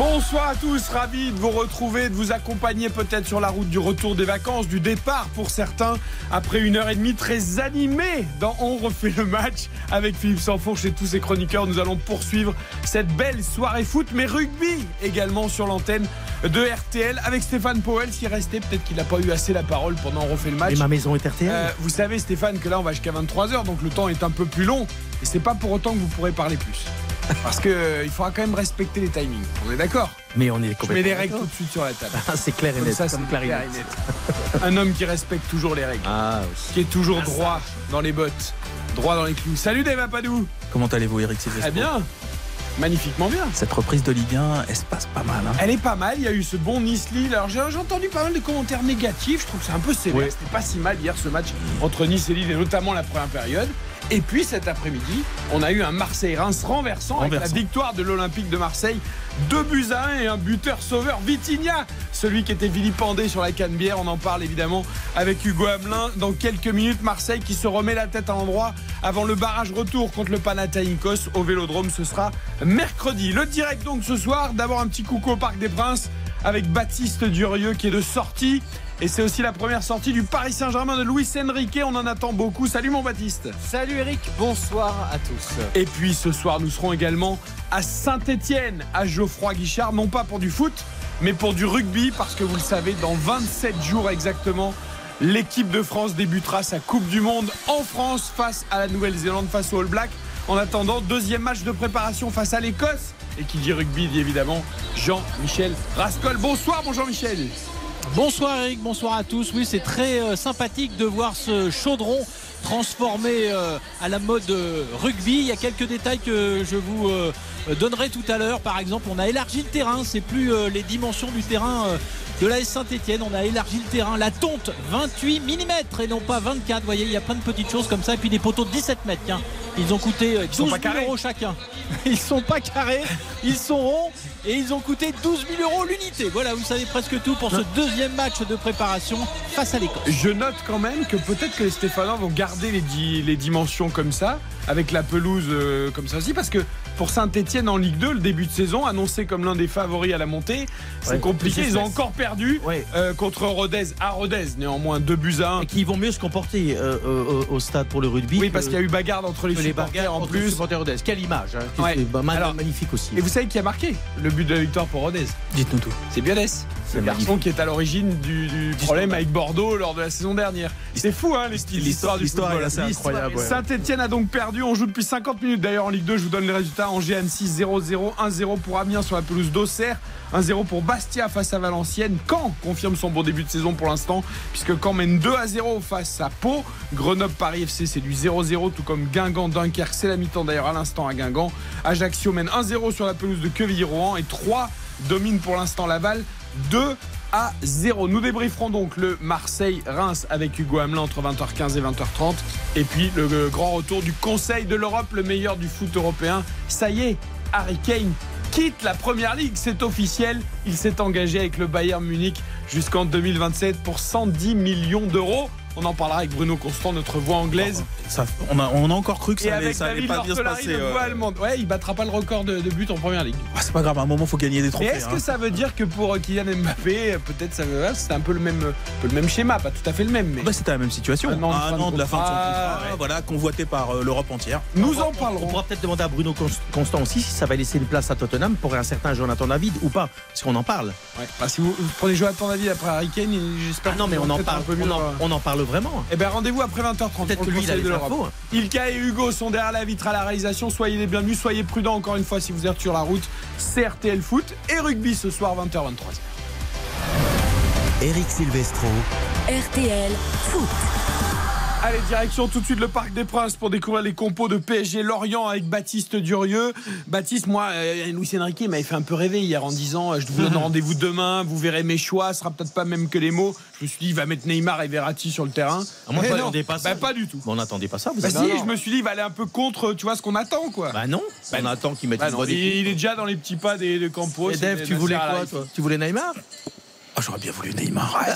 Bonsoir à tous, ravi de vous retrouver, de vous accompagner peut-être sur la route du retour des vacances, du départ pour certains, après une heure et demie très animée dans On refait le match avec Philippe Sanfourche et tous ses chroniqueurs. Nous allons poursuivre cette belle soirée foot, mais rugby également sur l'antenne de RTL avec Stéphane Powell qui est resté. Peut-être qu'il n'a pas eu assez la parole pendant On refait le match. Et ma maison est RTL. Euh, vous savez Stéphane que là on va jusqu'à 23h donc le temps est un peu plus long et c'est pas pour autant que vous pourrez parler plus. Parce qu'il faudra quand même respecter les timings. On est d'accord mais on est Je mets complètement. les règles tout de suite sur la table. Ah, c'est clair et net. ça, c'est comme clair et net. Un homme qui respecte toujours les règles, Ah oui. qui est toujours droit dans les bottes, droit dans les clous. Salut Dave Apadou Comment allez-vous, Eric Très bien Magnifiquement bien Cette reprise de Ligue 1, elle se passe pas mal. hein. Elle est pas mal, il y a eu ce bon Nice-Lille. Alors j'ai j'ai entendu pas mal de commentaires négatifs, je trouve que c'est un peu sévère. Oui. C'était pas si mal hier ce match entre Nice et Lille et notamment la première période. Et puis cet après-midi, on a eu un Marseille-Reims renversant, avec la victoire de l'Olympique de Marseille. Deux buts à un et un buteur sauveur, Vitinha, celui qui était vilipendé sur la canne-bière. On en parle évidemment avec Hugo Hamelin dans quelques minutes. Marseille qui se remet la tête à l'endroit avant le barrage retour contre le Panathinaikos au Vélodrome. Ce sera mercredi. Le direct donc ce soir. D'abord un petit coucou au Parc des Princes avec Baptiste Durieux qui est de sortie. Et c'est aussi la première sortie du Paris Saint-Germain de Luis Enrique. On en attend beaucoup. Salut mon Baptiste. Salut Eric, bonsoir à tous. Et puis ce soir, nous serons également à Saint-Étienne, à Geoffroy Guichard, non pas pour du foot, mais pour du rugby, parce que vous le savez, dans 27 jours exactement, l'équipe de France débutera sa Coupe du Monde en France face à la Nouvelle-Zélande, face aux All Blacks. En attendant, deuxième match de préparation face à l'Écosse. Et qui dit rugby dit évidemment Jean-Michel Rascol. Bonsoir, mon Jean-Michel. Bonsoir Eric, bonsoir à tous. Oui, c'est très euh, sympathique de voir ce chaudron transformé euh, à la mode euh, rugby. Il y a quelques détails que je vous donnerai tout à l'heure. Par exemple, on a élargi le terrain. C'est plus les dimensions du terrain de la Saint-Etienne. On a élargi le terrain. La tonte, 28 mm et non pas 24. Vous voyez, il y a plein de petites choses comme ça. Et puis des poteaux de 17 mètres. Tiens, ils ont coûté euh, 12 sont 000 pas carrés. euros chacun. Ils sont pas carrés, ils sont ronds et ils ont coûté 12 000 euros l'unité. Voilà, vous savez presque tout pour ce deuxième match de préparation face à l'Écosse. Je note quand même que peut-être que les Stéphanois vont garder les, di- les dimensions comme ça, avec la pelouse euh, comme ça aussi, parce que pour Saint-Etienne en Ligue 2, le début de saison, annoncé comme l'un des favoris à la montée, c'est Ouais, compliqué. Ils ont encore perdu Ouais. euh, contre Rodez, à Rodez, néanmoins, deux buts à un. Et qui vont mieux se comporter euh, euh, au stade pour le rugby. Oui, parce qu'il y a eu bagarre entre les, les supporters en plus. Rodez. Quelle image hein, Ouais. Alors, magnifique aussi. Et vous savez qui a marqué le but de la victoire pour Rodez Dites-nous tout. C'est Biodès. C'est Le garçon qui est à l'origine du, du problème avec Bordeaux lors de la saison dernière. C'est fou, hein, l'histoire du l'histoire football. Saint-Etienne a donc perdu. On joue depuis 50 minutes. D'ailleurs, en Ligue 2, je vous donne les résultats. Angers Annecy 0-0, 1-0 pour Amiens sur la pelouse d'Auxerre, 1-0 pour Bastia face à Valenciennes. Caen confirme son bon début de saison pour l'instant, puisque Caen mène 2-0 face à Pau. Grenoble-Paris FC, c'est du 0-0, tout comme Guingamp-Dunkerque. C'est la mi-temps d'ailleurs à l'instant à Guingamp. Ajaccio mène 1-0 sur la pelouse de Quevilly-Rouen et 3 domine pour l'instant Laval. 2 à 0. Nous débrieferons donc le Marseille-Reims avec Hugo Hamelin entre 20h15 et 20h30. Et puis le grand retour du Conseil de l'Europe, le meilleur du foot européen. Ça y est, Harry Kane quitte la Première Ligue, c'est officiel. Il s'est engagé avec le Bayern Munich jusqu'en 2027 pour 110 millions d'euros. On en parlera avec Bruno Constant, notre voix anglaise. Ça, on, a, on a encore cru que ça allait, ça allait pas bien se passer. euh. voix allemande. Ouais, il battra pas le record de, de buts en Première Ligue. Ah, c'est pas grave, à un moment, faut gagner des Mais trophées. est-ce hein. que ça veut dire que pour Kylian Mbappé, peut-être ça veut c'est un peu le même, un peu le même schéma, pas tout à fait le même, mais Bah, C'était la même situation. Un an de fin de la fin de son contrat, ouais. voilà, convoité par euh, l'Europe entière. nous en On parlerons. pourra peut-être demander à Bruno Cons- Constant aussi si ça va laisser une place à Tottenham pour un certain Jonathan David ou pas, parce qu'on en parle. Ouais. Bah, si vous, vous prenez Jonathan David après Harry Kane, j'espère. Ah non, que mais vous on en parle, un peu mieux on en, dans- on en parle vraiment. Eh ben rendez-vous après 20h30. Peut-être pour que le lui, il a Conseil les de infos. hein. Ilka et Hugo sont derrière la vitre à la réalisation. Soyez les bienvenus, soyez prudents encore une fois si vous êtes sur la route. CRTL Foot et rugby ce soir 20h23. Eric Silvestro. RTL Foot. Allez, direction tout de suite le Parc des Princes pour découvrir les compos de PSG Lorient avec Baptiste Durieux. Baptiste, moi, euh, Luis Enrique m'avait fait un peu rêver hier en disant euh, Je vous donne rendez-vous demain, vous verrez mes choix, ce sera peut-être pas même que les mots. Je me suis dit Il va mettre Neymar et Verratti sur le terrain. Ah, moi, non, n'attendais pas ça. bah, pas du tout. On n'attendait pas ça, vous Bah si, je me suis dit Il va aller un peu contre tu vois, ce qu'on attend, quoi. Bah non, on attend qu'il mette Bah une non, il, est déjà dans les petits pas des, de Campos. Et Dave, tu voulais quoi, toi Tu voulais Neymar Ah, J'aurais bien voulu Neymar. Fait-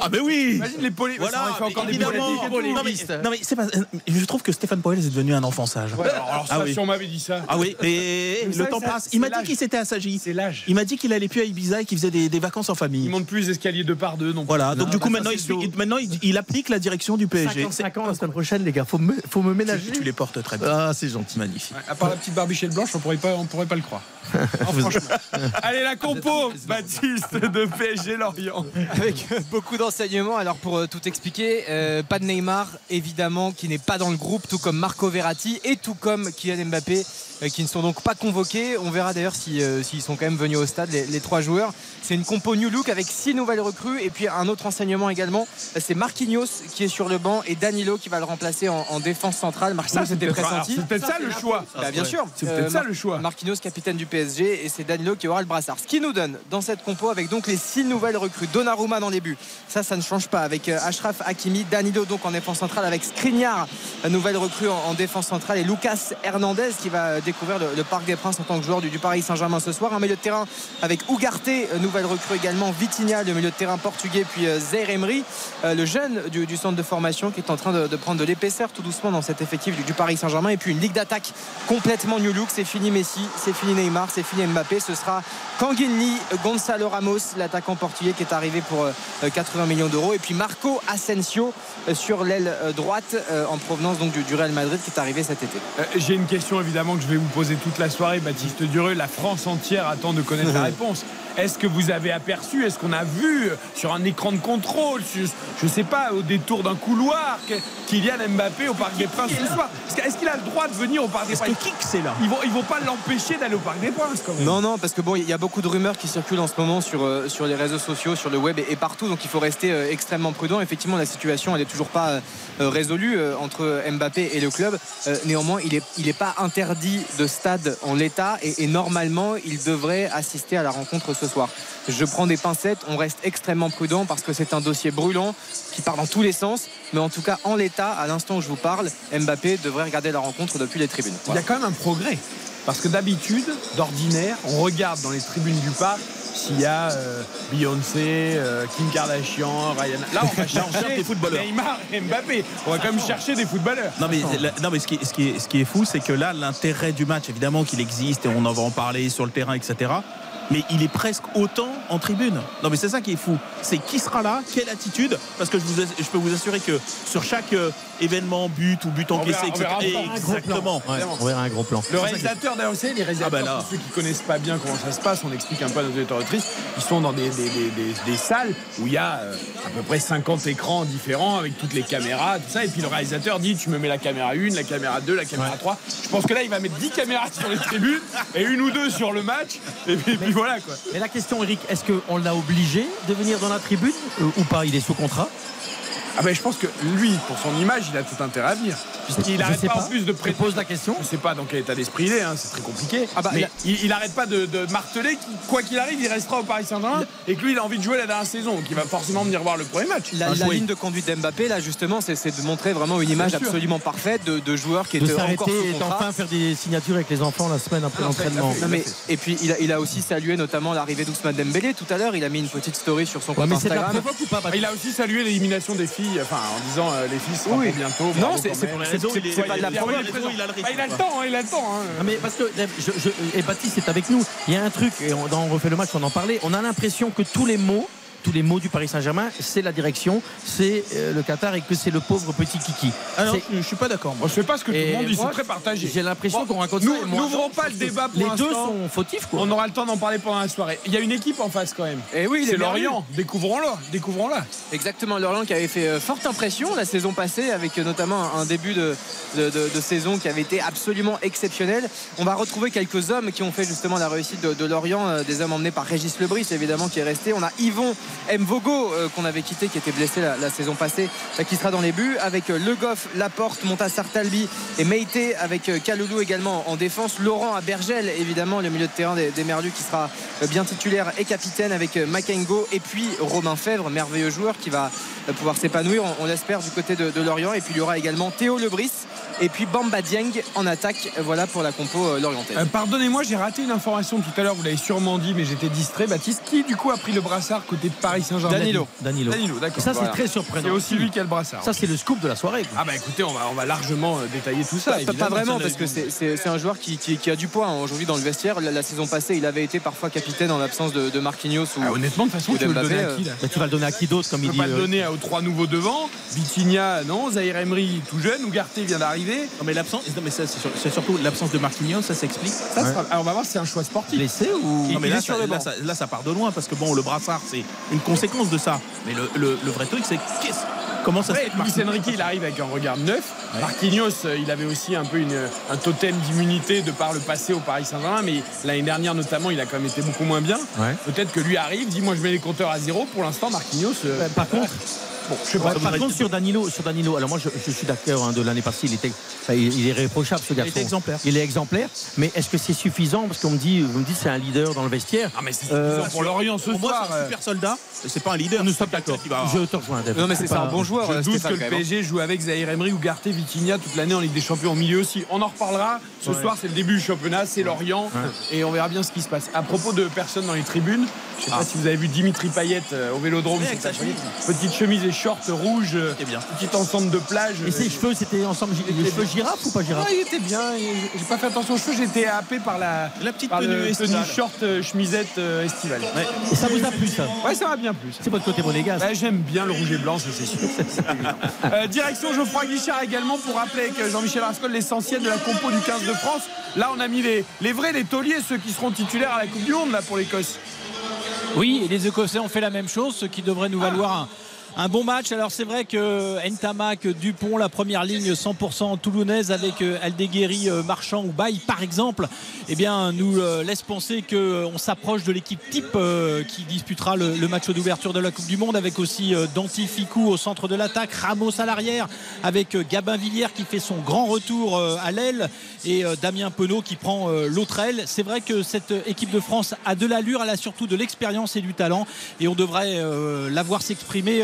Ah, mais oui Imagine les Voilà, fait encore des. Non, mais, non, mais c'est pas. Je trouve que Stéphane Poel est devenu un enfant sage. Ouais, alors, alors ça, Ah oui. si on m'avait dit ça. Ah oui, et le temps ça, passe. Il m'a dit qu'il s'était assagi. C'est l'âge. Il m'a dit qu'il allait plus à Ibiza et qu'il faisait des, des vacances en Il famille. monte plus les escaliers deux par deux. Donc Voilà, donc Non, du coup bah, maintenant, il, il- maintenant il, il applique la direction du PSG. 55 ans la semaine prochaine, les gars. Faut me, faut me ménager. Tu, tu les portes très bien. Ah, c'est gentil. Magnifique. À part la petite barbichette blanche, on pourrait pas, on pourrait pas le croire. Allez, la compo, Baptiste de PSG Lorient. avec beaucoup d'enseignements. Alors pour euh, tout expliquer, euh, pas de Neymar évidemment qui n'est pas dans le groupe, tout comme Marco Verratti et tout comme Kylian Mbappé euh, qui ne sont donc pas convoqués. On verra d'ailleurs si, euh, s'ils sont quand même venus au stade les, les trois joueurs. C'est une compo New Look avec six nouvelles recrues et puis un autre enseignement également, c'est Marquinhos qui est sur le banc et Danilo qui va le remplacer en, en défense centrale. Marquinhos c'est était peut-être pressenti. c'est peut-être ça le choix. Bah, bien sûr. C'est peut-être Euh, ça le choix. Marquinhos, capitaine du PSG, et c'est Danilo qui aura le brassard. Ce qui nous donne dans cette compo avec donc les six nouvelles recrues. Donnarumma dans les buts. Ça, ça ne change pas. Avec euh, Ashraf Hakimi, Danilo donc en défense centrale, avec Skriniar, nouvelle recrue en, en défense centrale, et Lucas Hernandez qui va euh, découvrir le, Parc des Princes en tant que joueur du, du Paris Saint-Germain ce soir. Un milieu de terrain avec Ugarte, euh, nouvelle recrue également. Vitinha, le milieu de terrain portugais, puis Zaire Emery, le jeune du, centre de formation qui est en train de, prendre de l'épaisseur tout doucement dans cet effectif du, du Paris Saint-Germain. Et puis une ligue d'attaque complètement new look. C'est fini Messi, c'est fini Neymar, c'est fini Mbappé. Ce sera Kanguinli, Gonzalo Ramos, l'attaquant portugais qui est arrivé pour euh, 80 millions d'euros. Et puis Marco Asensio euh, sur l'aile euh, droite euh, en provenance donc du, du Real Madrid qui est arrivé cet été. Euh, J'ai une question évidemment que je vais vous poser toute la soirée, Baptiste Dureux. La France entière attend de connaître la réponse. Est-ce que vous avez aperçu, est-ce qu'on a vu sur un écran de contrôle, sur- je sais pas, au détour d'un couloir, Kylian Mbappé au Parc des Princes ce soir Est-ce qu'il a le droit de venir au Parc des Princes que Kik c'est là Ils vont, ils vont pas l'empêcher d'aller au Parc des Princes quand même. Non, non, parce que bon, il y a beaucoup de rumeurs qui circulent en ce moment sur, euh, sur les réseaux sociaux, sur le web et, et partout, donc il faut rester euh, extrêmement prudent. Effectivement, la situation, elle est toujours pas euh, résolue entre Mbappé et le club. Néanmoins, il n'est il est pas interdit de stade en l'état et, et normalement, il devrait assister à la rencontre ce soir. Je prends des pincettes, on reste extrêmement prudent parce que c'est un dossier brûlant qui part dans tous les sens, mais en tout cas, en l'état, à l'instant où je vous parle, Mbappé devrait regarder la rencontre depuis les tribunes. Il y a quand même un progrès. Parce que d'habitude, d'ordinaire, on regarde dans les tribunes du parc s'il y a euh, Beyoncé, euh, Kim Kardashian, Ryan. Là, on va chercher des footballeurs. Neymar et Mbappé. On va quand même chercher des footballeurs. Non mais, la- non, mais ce, qui, ce, qui est, ce qui est fou, c'est que là, l'intérêt du match, évidemment qu'il existe et on en va en parler sur le terrain, etc. Mais il est presque autant en tribune. Non mais c'est ça qui est fou. C'est qui sera là, quelle attitude? Parce que je, peux vous assurer que sur chaque euh, événement, but ou but encaissé, verra- on verra etc. Exactement. Ouais, on verra un gros plan. Le réalisateur, savez, les réalisateurs, Ah bah pour ceux qui connaissent pas bien comment ça se passe, on explique un peu à nos auditeurs ils sont dans des, des- des- des- des salles où il y a euh, à peu près 50 écrans différents avec toutes les caméras, tout ça. Et puis le réalisateur dit Tu me mets la caméra 1, la caméra 2, la caméra 3. Je pense que là, il va mettre 10 caméras sur les tribunes et une ou deux sur le match. Et puis, puis voilà quoi. Mais la question, Eric, est-ce qu'on l'a obligé de venir dans la tribune euh, ou pas? Il est sous contrat Ah ben je pense que lui, pour son image, il a tout intérêt à venir. Puisqu'il Je n'arrête sais pas, pas. en plus de Je prêter. pose la question. Je sais pas dans quel état d'esprit il est, hein, c'est très compliqué. Ah bah, mais il a- il, il arrête pas de, de marteler qu'il- quoi qu'il arrive, il restera au Paris Saint-Germain et que lui, il a envie de jouer la dernière saison, donc il va forcément venir voir le premier match. La, ligne de conduite d'Mbappé, là justement, c'est c'est de montrer vraiment une image absolument parfaite de, de joueurs qui De étaient s'arrêter encore et sous contrat. d'enfin faire des signatures avec les enfants la semaine après non, l'entraînement. fait. Non, mais- et puis il a, il a aussi salué notamment l'arrivée d'Ousmane Dembélé tout à l'heure. Il a mis une petite story sur son Ouais, compte mais c'est de la Instagram. provoque ou pas Ah, Il a aussi salué l'élimination des filles, enfin en disant euh, les filles seront Oui. bientôt. Non, c'est c'est- c'est- il est- c'est pas de la il a- il le Bah, temps, il a le temps. hein. Mais parce que Dave, je, je- et Baptiste est avec nous. Il y a un truc, et on, dans on refait le match, on en parlait. On a l'impression que tous les mots, tous les mots du Paris Saint-Germain, c'est la direction, c'est euh, le Qatar et que c'est le pauvre petit Kiki. Alors, C'est- je suis pas d'accord. moi. Je sais pas ce que tout le monde dit, moi, c'est très partagé. J'ai l'impression Bon, qu'on raconte nous- ça. n'ouvrons pas le débat pour Les deux sont fautifs, quoi. On aura le temps d'en parler pendant la soirée. Il y a une équipe en face quand même. Et oui, il C'est. Lorient. Découvrons-la. Découvrons-la. Exactement, Lorient qui avait fait euh, forte impression la saison passée avec euh, notamment un début de, de- de- de saison qui avait été absolument exceptionnel. On va retrouver quelques hommes qui ont fait justement la réussite de, de Lorient, des hommes emmenés par Régis Lebris évidemment qui est resté. On a Yvon Mvogo euh, qu'on avait quitté, qui était blessé la, saison passée, euh, qui sera dans les buts, avec euh, Le Goff, Laporte, Montassar Talbi et Meite, avec euh, Kaloulou également en défense. Laurent à Bergel, évidemment, le milieu de terrain des, des qui sera bien titulaire et capitaine avec Makengo et puis Romain Fèvre, merveilleux joueur qui va pouvoir s'épanouir, on, on l'espère, du côté de, de Lorient. Et puis il y aura également Théo Lebris et puis Bamba Dieng en attaque. Voilà pour la compo euh, lorientaise. Euh, Pardonnez-moi, j'ai raté une information tout à l'heure, vous l'avez sûrement dit, mais j'étais distrait. Baptiste, qui du coup a pris le brassard côté de Paris Saint-Germain? Danilo. Danilo. Danilo, d'accord. Ça, c'est très C'est surprenant. aussi lui qui a le brassard. Ça, c'est le scoop de la soirée. quoi. Ah bah écoutez, on va, on va largement euh, détailler tout ça. Pas, vraiment parce que c'est- c'est c'est un joueur qui, qui- qui a du poids hein, aujourd'hui dans le vestiaire. La, la saison passée, il avait été parfois capitaine en l'absence de, de Marquinhos ou Ah, honnêtement, de toute façon, tu veux le donner à qui là? Mais tu vas le donner à qui d'autre, comme Tu il dit pas le donner aux trois nouveaux devant. Vitinha, non. Zahir Emery, tout jeune. Ougarté vient d'arriver. Non, mais l'absence, non, mais ça, c'est sur- c'est surtout l'absence de Marquinhos, ça s'explique. Ça Alors on va voir si c'est un choix sportif. blessé ou Non, mais il là, ça, le là, banc. ça, là, ça part de loin parce que bon, le brassard, c'est une conséquence de ça. Mais le, le- le vrai truc, c'est qu'est-ce- comment ça se Ouais, fait que Luis Enrique, il arrive avec un regard neuf. Marquinhos, euh, il avait aussi un peu une- un totem d'immunité de par le passé au Paris Saint-Germain, mais l'année dernière notamment, il a quand même été beaucoup moins bien. Ouais. Peut-être que lui arrive, dit moi je mets les compteurs à zéro. Pour l'instant, Marquinhos. Euh, Par contre, bon, je sais pas. Ouais, par contre, sur Danilo, sur Danilo, alors moi je, je suis d'accord hein, de l'année passée, il était, enfin, il, il est réprochable ce garçon. était exemplaire. Il est exemplaire, mais est-ce que c'est suffisant? Parce qu'on me dit, vous me dites c'est un leader dans le vestiaire. Ah mais c'est Euh, suffisant pour Lorient ce Pour moi, soir. c'est un euh, super soldat. C'est pas un leader. Nous c'est sommes d'accord. Je te rejoins. Non mais c'est un bon joueur. Je euh, doute que le. PSG joue avec Zahir Emery ou Garté Vitinha toute l'année en Ligue des Champions au milieu aussi. On en reparlera. Ce soir, c'est le début du championnat, c'est Lorient. Et on verra bien ce qui se passe. À propos de personnes dans les tribunes, je sais pas si vous avez vu Dimitri Payet euh, au vélodrome. Avec sa chemise. Petite chemise et short rouge. euh, C'était bien. Petit ensemble de plage. Et ses cheveux, c'était ensemble, les cheveux girafe ou pas Ah, girafe il était bien. J'ai pas fait attention aux cheveux. Été happé par la, La petite par tenue estivale. short euh, chemisette euh, estivale. Ouais. Et ça vous a plu ça? Ça va bien plus. C'est votre côté monégasque. Bah, J'aime bien le rouge et blanc, ça c'est sûr. Euh, direction Geoffroy Guichard également pour rappeler avec Jean-Michel Rascol l'essentiel de la compo du 15 de France. Là, on a mis les, les vrais, les tauliers, ceux qui seront titulaires à la Coupe du Monde là, pour l'Écosse. Oui, les Écossais ont fait la même chose, ce qui devrait nous valoir un, bon match. Alors c'est vrai que Ntamak, Dupont, la première ligne 100% toulonnaise avec euh, Aldeguerri, euh, Marchand ou Baye par exemple, eh bien nous euh, laisse penser qu'on s'approche de l'équipe type qui disputera le, match d'ouverture de la Coupe du Monde avec aussi Danti Ficou au centre de l'attaque, Ramos à l'arrière avec Gabin Villière qui fait son grand retour à l'aile et Damien Penaud qui prend l'autre aile. C'est vrai que cette équipe de France a de l'allure, elle a surtout de l'expérience et du talent et on devrait euh, la voir s'exprimer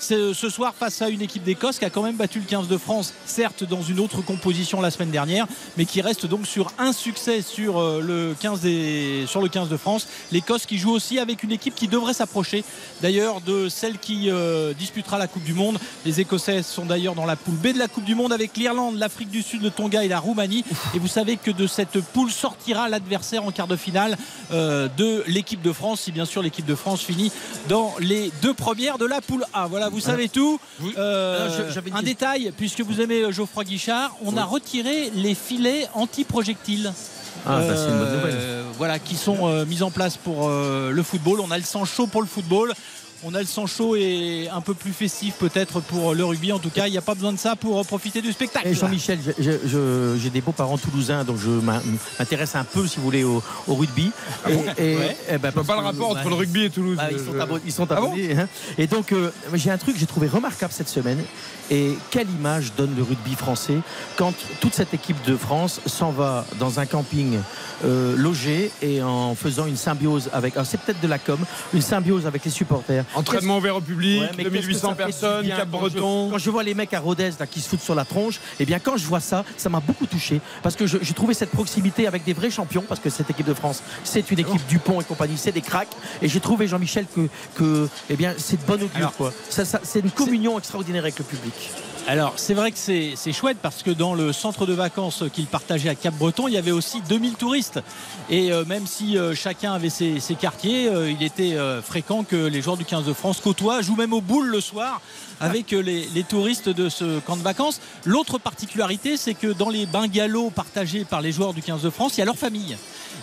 ce, ce soir face à une équipe d'Écosse qui a quand même battu le 15 de France, certes dans une autre composition la semaine dernière, mais qui reste donc sur un succès sur, euh, le, 15 des- sur le 15 de France. L'Écosse qui joue aussi avec une équipe qui devrait s'approcher d'ailleurs de celle qui euh, disputera la Coupe du Monde. Les Écossais sont d'ailleurs dans la poule B de la Coupe du Monde avec l'Irlande, l'Afrique du Sud, le Tonga et la Roumanie. Et vous savez que de cette poule sortira l'adversaire en quart de finale euh, de l'équipe de France, si bien sûr l'équipe de France finit dans les deux premières de la poule A. Voilà, vous savez tout. Euh, je- une un détail, puisque vous aimez euh, Geoffroy Guichard, on a retiré les filets anti-projectiles. Ah, bah, c'est une bonne Euh, nouvelle. Voilà, qui sont euh, mis en place pour euh, le football. On a le sang chaud pour le football. On a le sang chaud et un peu plus festif peut-être pour le rugby. En tout cas, il n'y a pas besoin de ça pour euh, profiter du spectacle. Et Jean-Michel, je- je- je- j'ai des beaux-parents toulousains, donc je m'in- m'intéresse un peu, si vous voulez, au, au rugby. Et, et- Ouais. eh ben, Je vois parce pas le rapport entre bah, le rugby et Toulouse. bah, ils, sont Je- abonnés, ils sont Ah bon abonnés, hein. Et donc, euh, j'ai un truc que j'ai trouvé remarquable cette semaine. Et quelle image donne le rugby français quand toute cette équipe de France s'en va dans un camping euh, logé et en faisant une symbiose avec. alors, C'est peut-être de la com, une symbiose avec les supporters. Entraînement ouvert au public, Ouais, mais qu'est-ce que 2800 ça fait du personnes, Cap quand je- Breton. Quand je vois les mecs à Rodez là, qui se foutent sur la tronche, et bien quand je vois ça, ça m'a beaucoup touché parce que j'ai trouvé cette proximité avec des vrais champions parce que cette équipe de France, c'est une équipe Dupont et compagnie, c'est des cracks. Et j'ai trouvé Jean-Michel que, que eh bien c'est de bonne augure Alors, quoi. Ça, ça- c'est une communion extraordinaire avec le public. Alors, c'est vrai que c'est chouette parce que dans le centre de vacances qu'il partageait à Cap-Breton, il y avait aussi 2000 touristes. Et euh, même si euh, chacun avait ses, ses quartiers, euh, il était fréquent que les joueurs du 15 de France côtoient, jouent même au boule le soir avec euh, les, les touristes de ce camp de vacances. L'autre particularité, c'est que dans les bungalows partagés par les joueurs du 15 de France, il y a leur famille.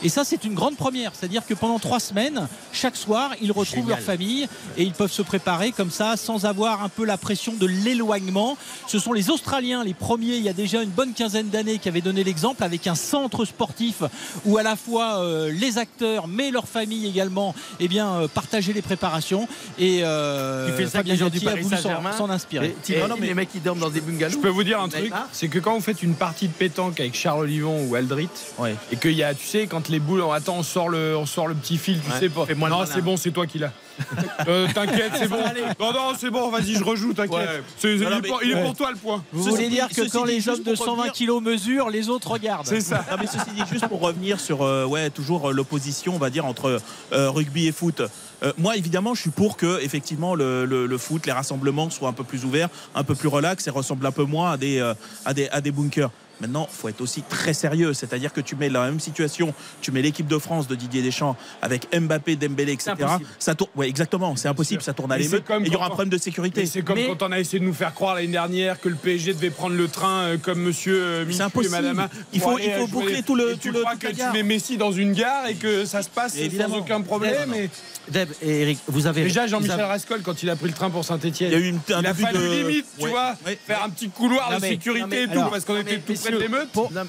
Et ça, c'est une grande première. C'est-à-dire que pendant trois semaines, chaque soir, ils retrouvent leur famille et ils peuvent se préparer comme ça sans avoir un peu la pression de l'éloignement. Ce sont les Australiens, les premiers, il y a déjà une bonne quinzaine d'années, qui avaient donné l'exemple avec un centre sportif où à la fois euh, les acteurs, mais leurs familles également, eh bien, euh, partageaient les préparations. Et euh, ça Fabien a voulu s'en- Saint-Germain. s'en inspirer. Et t'imagines les mecs qui dorment dans des bungalows Je peux vous dire un truc, c'est que quand vous faites une partie de pétanque avec Charles Olivon ou Aldrit, Ouais. et qu'il y a, tu sais, quand les boules, on attend, on sort le, on sort le petit fil, tu Ouais, sais pas. le Non, c'est bon, c'est toi qui l'as. Euh, t'inquiète, c'est bon. Non, non, c'est bon, vas-y, je rejoue, t'inquiète. Ouais. Il, Non, non, est mais- pour, il est ouais. pour toi le point. Vous voulez dire que quand les hommes de pour 120 revenir- kilos mesurent, les autres regardent C'est ça. Non, mais ceci dit, juste pour revenir sur euh, ouais, toujours euh, l'opposition, on va dire, entre euh, rugby et foot. Euh, moi, évidemment, je suis pour que effectivement le, foot, les rassemblements soient un peu plus ouverts, un peu plus relax et ressemblent un peu moins à des, euh, bunkers. Maintenant, il faut être aussi très sérieux, c'est-à-dire que tu mets la même situation, tu mets l'équipe de France de Didier Deschamps avec Mbappé, Dembélé, etc. Ça tourne, ouais, exactement, c'est impossible, ça tourne à l'émeute et il y aura un problème de sécurité. C'est comme Mais- quand on a essayé de nous faire croire l'année dernière que le PSG devait prendre le train euh, comme monsieur euh, Michu et madame. Il faut- il faut jouer. boucler tout le- Et tu tout crois que tu mets Messi dans une gare et que ça se passe sans Évidemment. aucun problème. Non, non. mais- Deb et Eric, vous avez Déjà, Jean-Michel avez- Rascol, quand il a pris le train pour Saint-Etienne, Il y a eu une, un il a début fallu de- limite, tu Ouais, vois, ouais. faire un petit couloir Non, de mais- sécurité non, mais et tout, alors, parce qu'on était tout près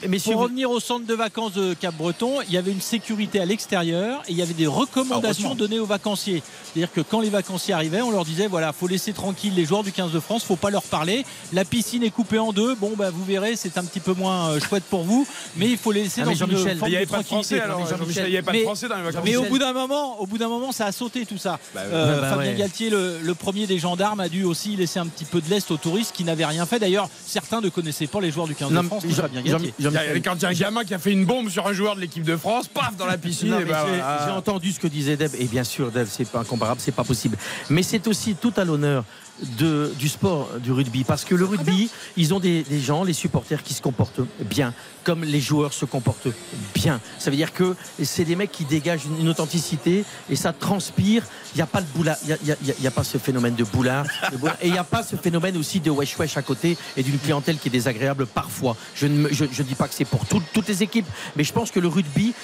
messieurs. Non, Pour revenir au centre de vacances de Cap-Breton, il y avait une sécurité à l'extérieur et il y avait des recommandations données aux vacanciers. C'est-à-dire que quand les vacanciers arrivaient, on leur disait voilà, faut laisser tranquille les joueurs du 15 de France, faut pas leur parler. La piscine est coupée en deux. Bon, bah, vous verrez, c'est un petit peu moins euh, chouette pour vous, mais il faut les laisser Ah, dans une Jean-Michel, forme Il n'y avait de pas de français tranquillité. Jean-Michel, Jean-Michel, il n'y avait pas de français dans les vacances. Mais au bout d'un moment, au bout d'un moment, ça a sauté tout ça. Bah, Euh, bah, Fabien ouais. Galtier, le, le premier des gendarmes, a dû aussi laisser un petit peu de l'est aux touristes qui n'avaient rien fait. D'ailleurs, certains ne connaissaient pas les joueurs du 15 Non, de France. Il Jean-Michel, quand il y a un gamin qui a fait une bombe sur un joueur de l'équipe de France, paf, dans la piscine. Et mais bah, j'ai entendu ce que disait Deb, et bien sûr, Deb, c'est pas incomparable, c'est pas possible. Mais c'est aussi tout à l'honneur de, du sport du rugby, parce que le rugby, ils ont des, des gens, les supporters qui se comportent bien, comme les joueurs se comportent bien. Ça veut dire que c'est des mecs qui dégagent une, une authenticité, et ça transpire. Il n'y a pas de boulard, il y a, a pas ce phénomène de boulard, de boulard. et il n'y a pas ce phénomène aussi de wesh wesh à côté et d'une clientèle qui est désagréable parfois. Je ne je, je dis pas que c'est pour tout- toutes les équipes, mais je pense que le rugby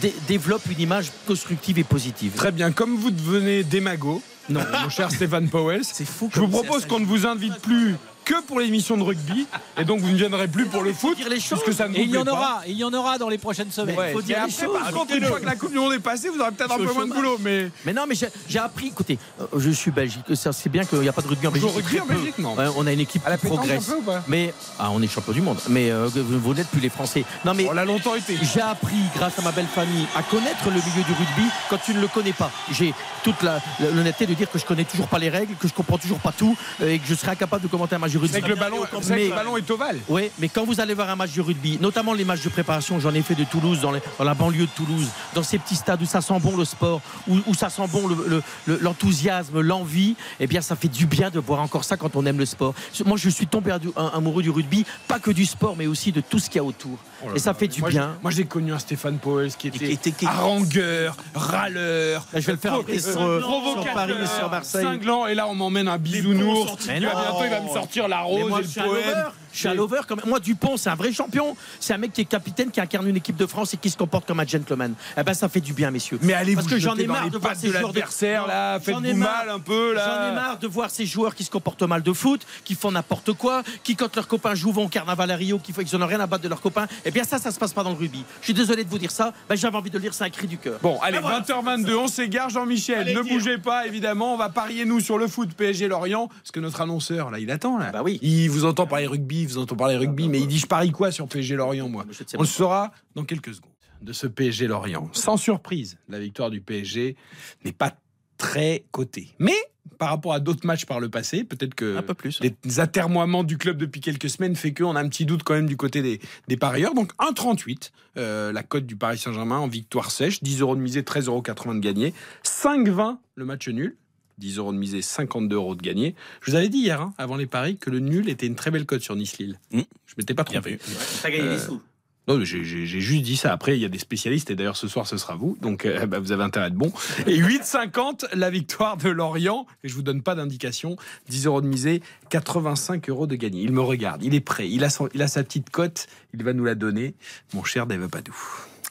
dé- développe une image constructive et positive. Très bien, comme vous devenez démago, Non. mon cher Stéphane Powell, C'est fou. je vous propose qu'on ne vous invite plus que pour l'émission de rugby, et donc vous ne viendrez plus pour le foot, les puisque ça ne Et il y en aura, il y en aura dans les prochaines semaines. Ouais. faut dire après, choses. par contre, une fois que la Coupe du Monde est passée, vous aurez peut-être un peu moins de boulot, mais Mais non, mais j'ai appris, écoutez, euh, je suis belge, ça c'est bien qu'il n'y a pas de rugby en Belgique. rugby en. Belgique, non On a une équipe à la qui progresse. peu Mais ah, on est champion du monde. Mais euh, vous, n'êtes plus les Français. Non, mais On l'a longtemps été. j'ai appris, grâce à ma belle famille, à connaître le milieu du rugby quand tu ne le connais pas. J'ai toute l'honnêteté de dire que je connais toujours pas les règles, que je comprends toujours pas tout, euh, et que je serais incapable de commenter un match de rugby. C'est que le ballon, Mais- le ballon est ovale. Oui, mais quand vous allez voir un match de rugby, notamment les matchs de préparation, j'en ai fait de Toulouse, dans, les- dans la banlieue de Toulouse, dans ces petits stades où ça sent bon le sport, où, où ça sent bon le- le- le- l'enthousiasme, l'envie, eh bien ça fait du bien de voir encore ça quand on aime le sport. Moi je suis tombé amoureux du rugby, pas que du sport, mais aussi de tout ce qu'il y a autour. Oh Et ça là, fait du moi, bien. Moi j'ai connu un Stéphane Powell qui était, qui était- qui- harangueur, râleur. Là, je vais le faire après sur, euh, provocateur, sur Paris et sur Marseille. cinglant, et là on m'emmène un bisounours. Puis, non. bientôt il va me sortir la rose et le poème. Je suis un lover quand même. Moi, Dupont, c'est un vrai champion. C'est un mec qui est capitaine, qui incarne une équipe de France et qui se comporte comme un gentleman. Eh ben, ça fait du bien, messieurs. Mais allez Parce que j'en ai marre de voir ces joueurs de- là, faites-vous mal un peu là. J'en ai marre de voir ces joueurs qui se comportent mal de foot, qui font n'importe quoi, qui quand leurs copains jouent vont au carnaval à Rio, qui font qu'ils n'ont rien à battre de leurs copains. Eh bien ça, ça se passe pas dans le rugby. Je suis désolé de vous dire ça. Ben, J'avais envie de le dire, c'est un cri du cœur. Bon, allez, voilà. 20h22, on s'égare, Jean-Michel. Ne dire. bougez pas, évidemment. On va parier, nous, sur le foot PSG Lorient. Parce que notre annonceur, là, il attend, là. Bah oui. Il vous entend parler rugby, vous entend parler rugby, mais il dit Je parie quoi sur PSG Lorient, moi On le saura dans quelques secondes de ce PSG Lorient. Sans surprise, la victoire du PSG n'est pas très cotée. Mais par rapport à d'autres matchs par le passé, peut-être que Un peu plus. les atermoiements du club depuis quelques semaines fait qu'on a un petit doute quand même du côté des, des parieurs. Donc 1,38, euh, la cote du Paris Saint-Germain en victoire sèche, 10 euros de misée, 13,80 euros de gagné, 5,20 le match nul. 10 euros de misée, 52 euros de gagné. Je vous avais dit hier, hein, avant les paris, que le nul était une très belle cote sur Nice-Lille. Mmh. Je m'étais pas Bien trompé. T'as gagné Euh, des sous. Non, mais j'ai juste dit ça. Après, il y a des spécialistes, et d'ailleurs ce soir ce sera vous, donc euh, bah, vous avez intérêt à être bon. Et 8,50 la victoire de Lorient, et je vous donne pas d'indication, 10 euros de misée, 85 euros de gagné. Il me regarde, il est prêt, il a, son- il a sa petite cote, il va nous la donner, mon cher Dave Padou.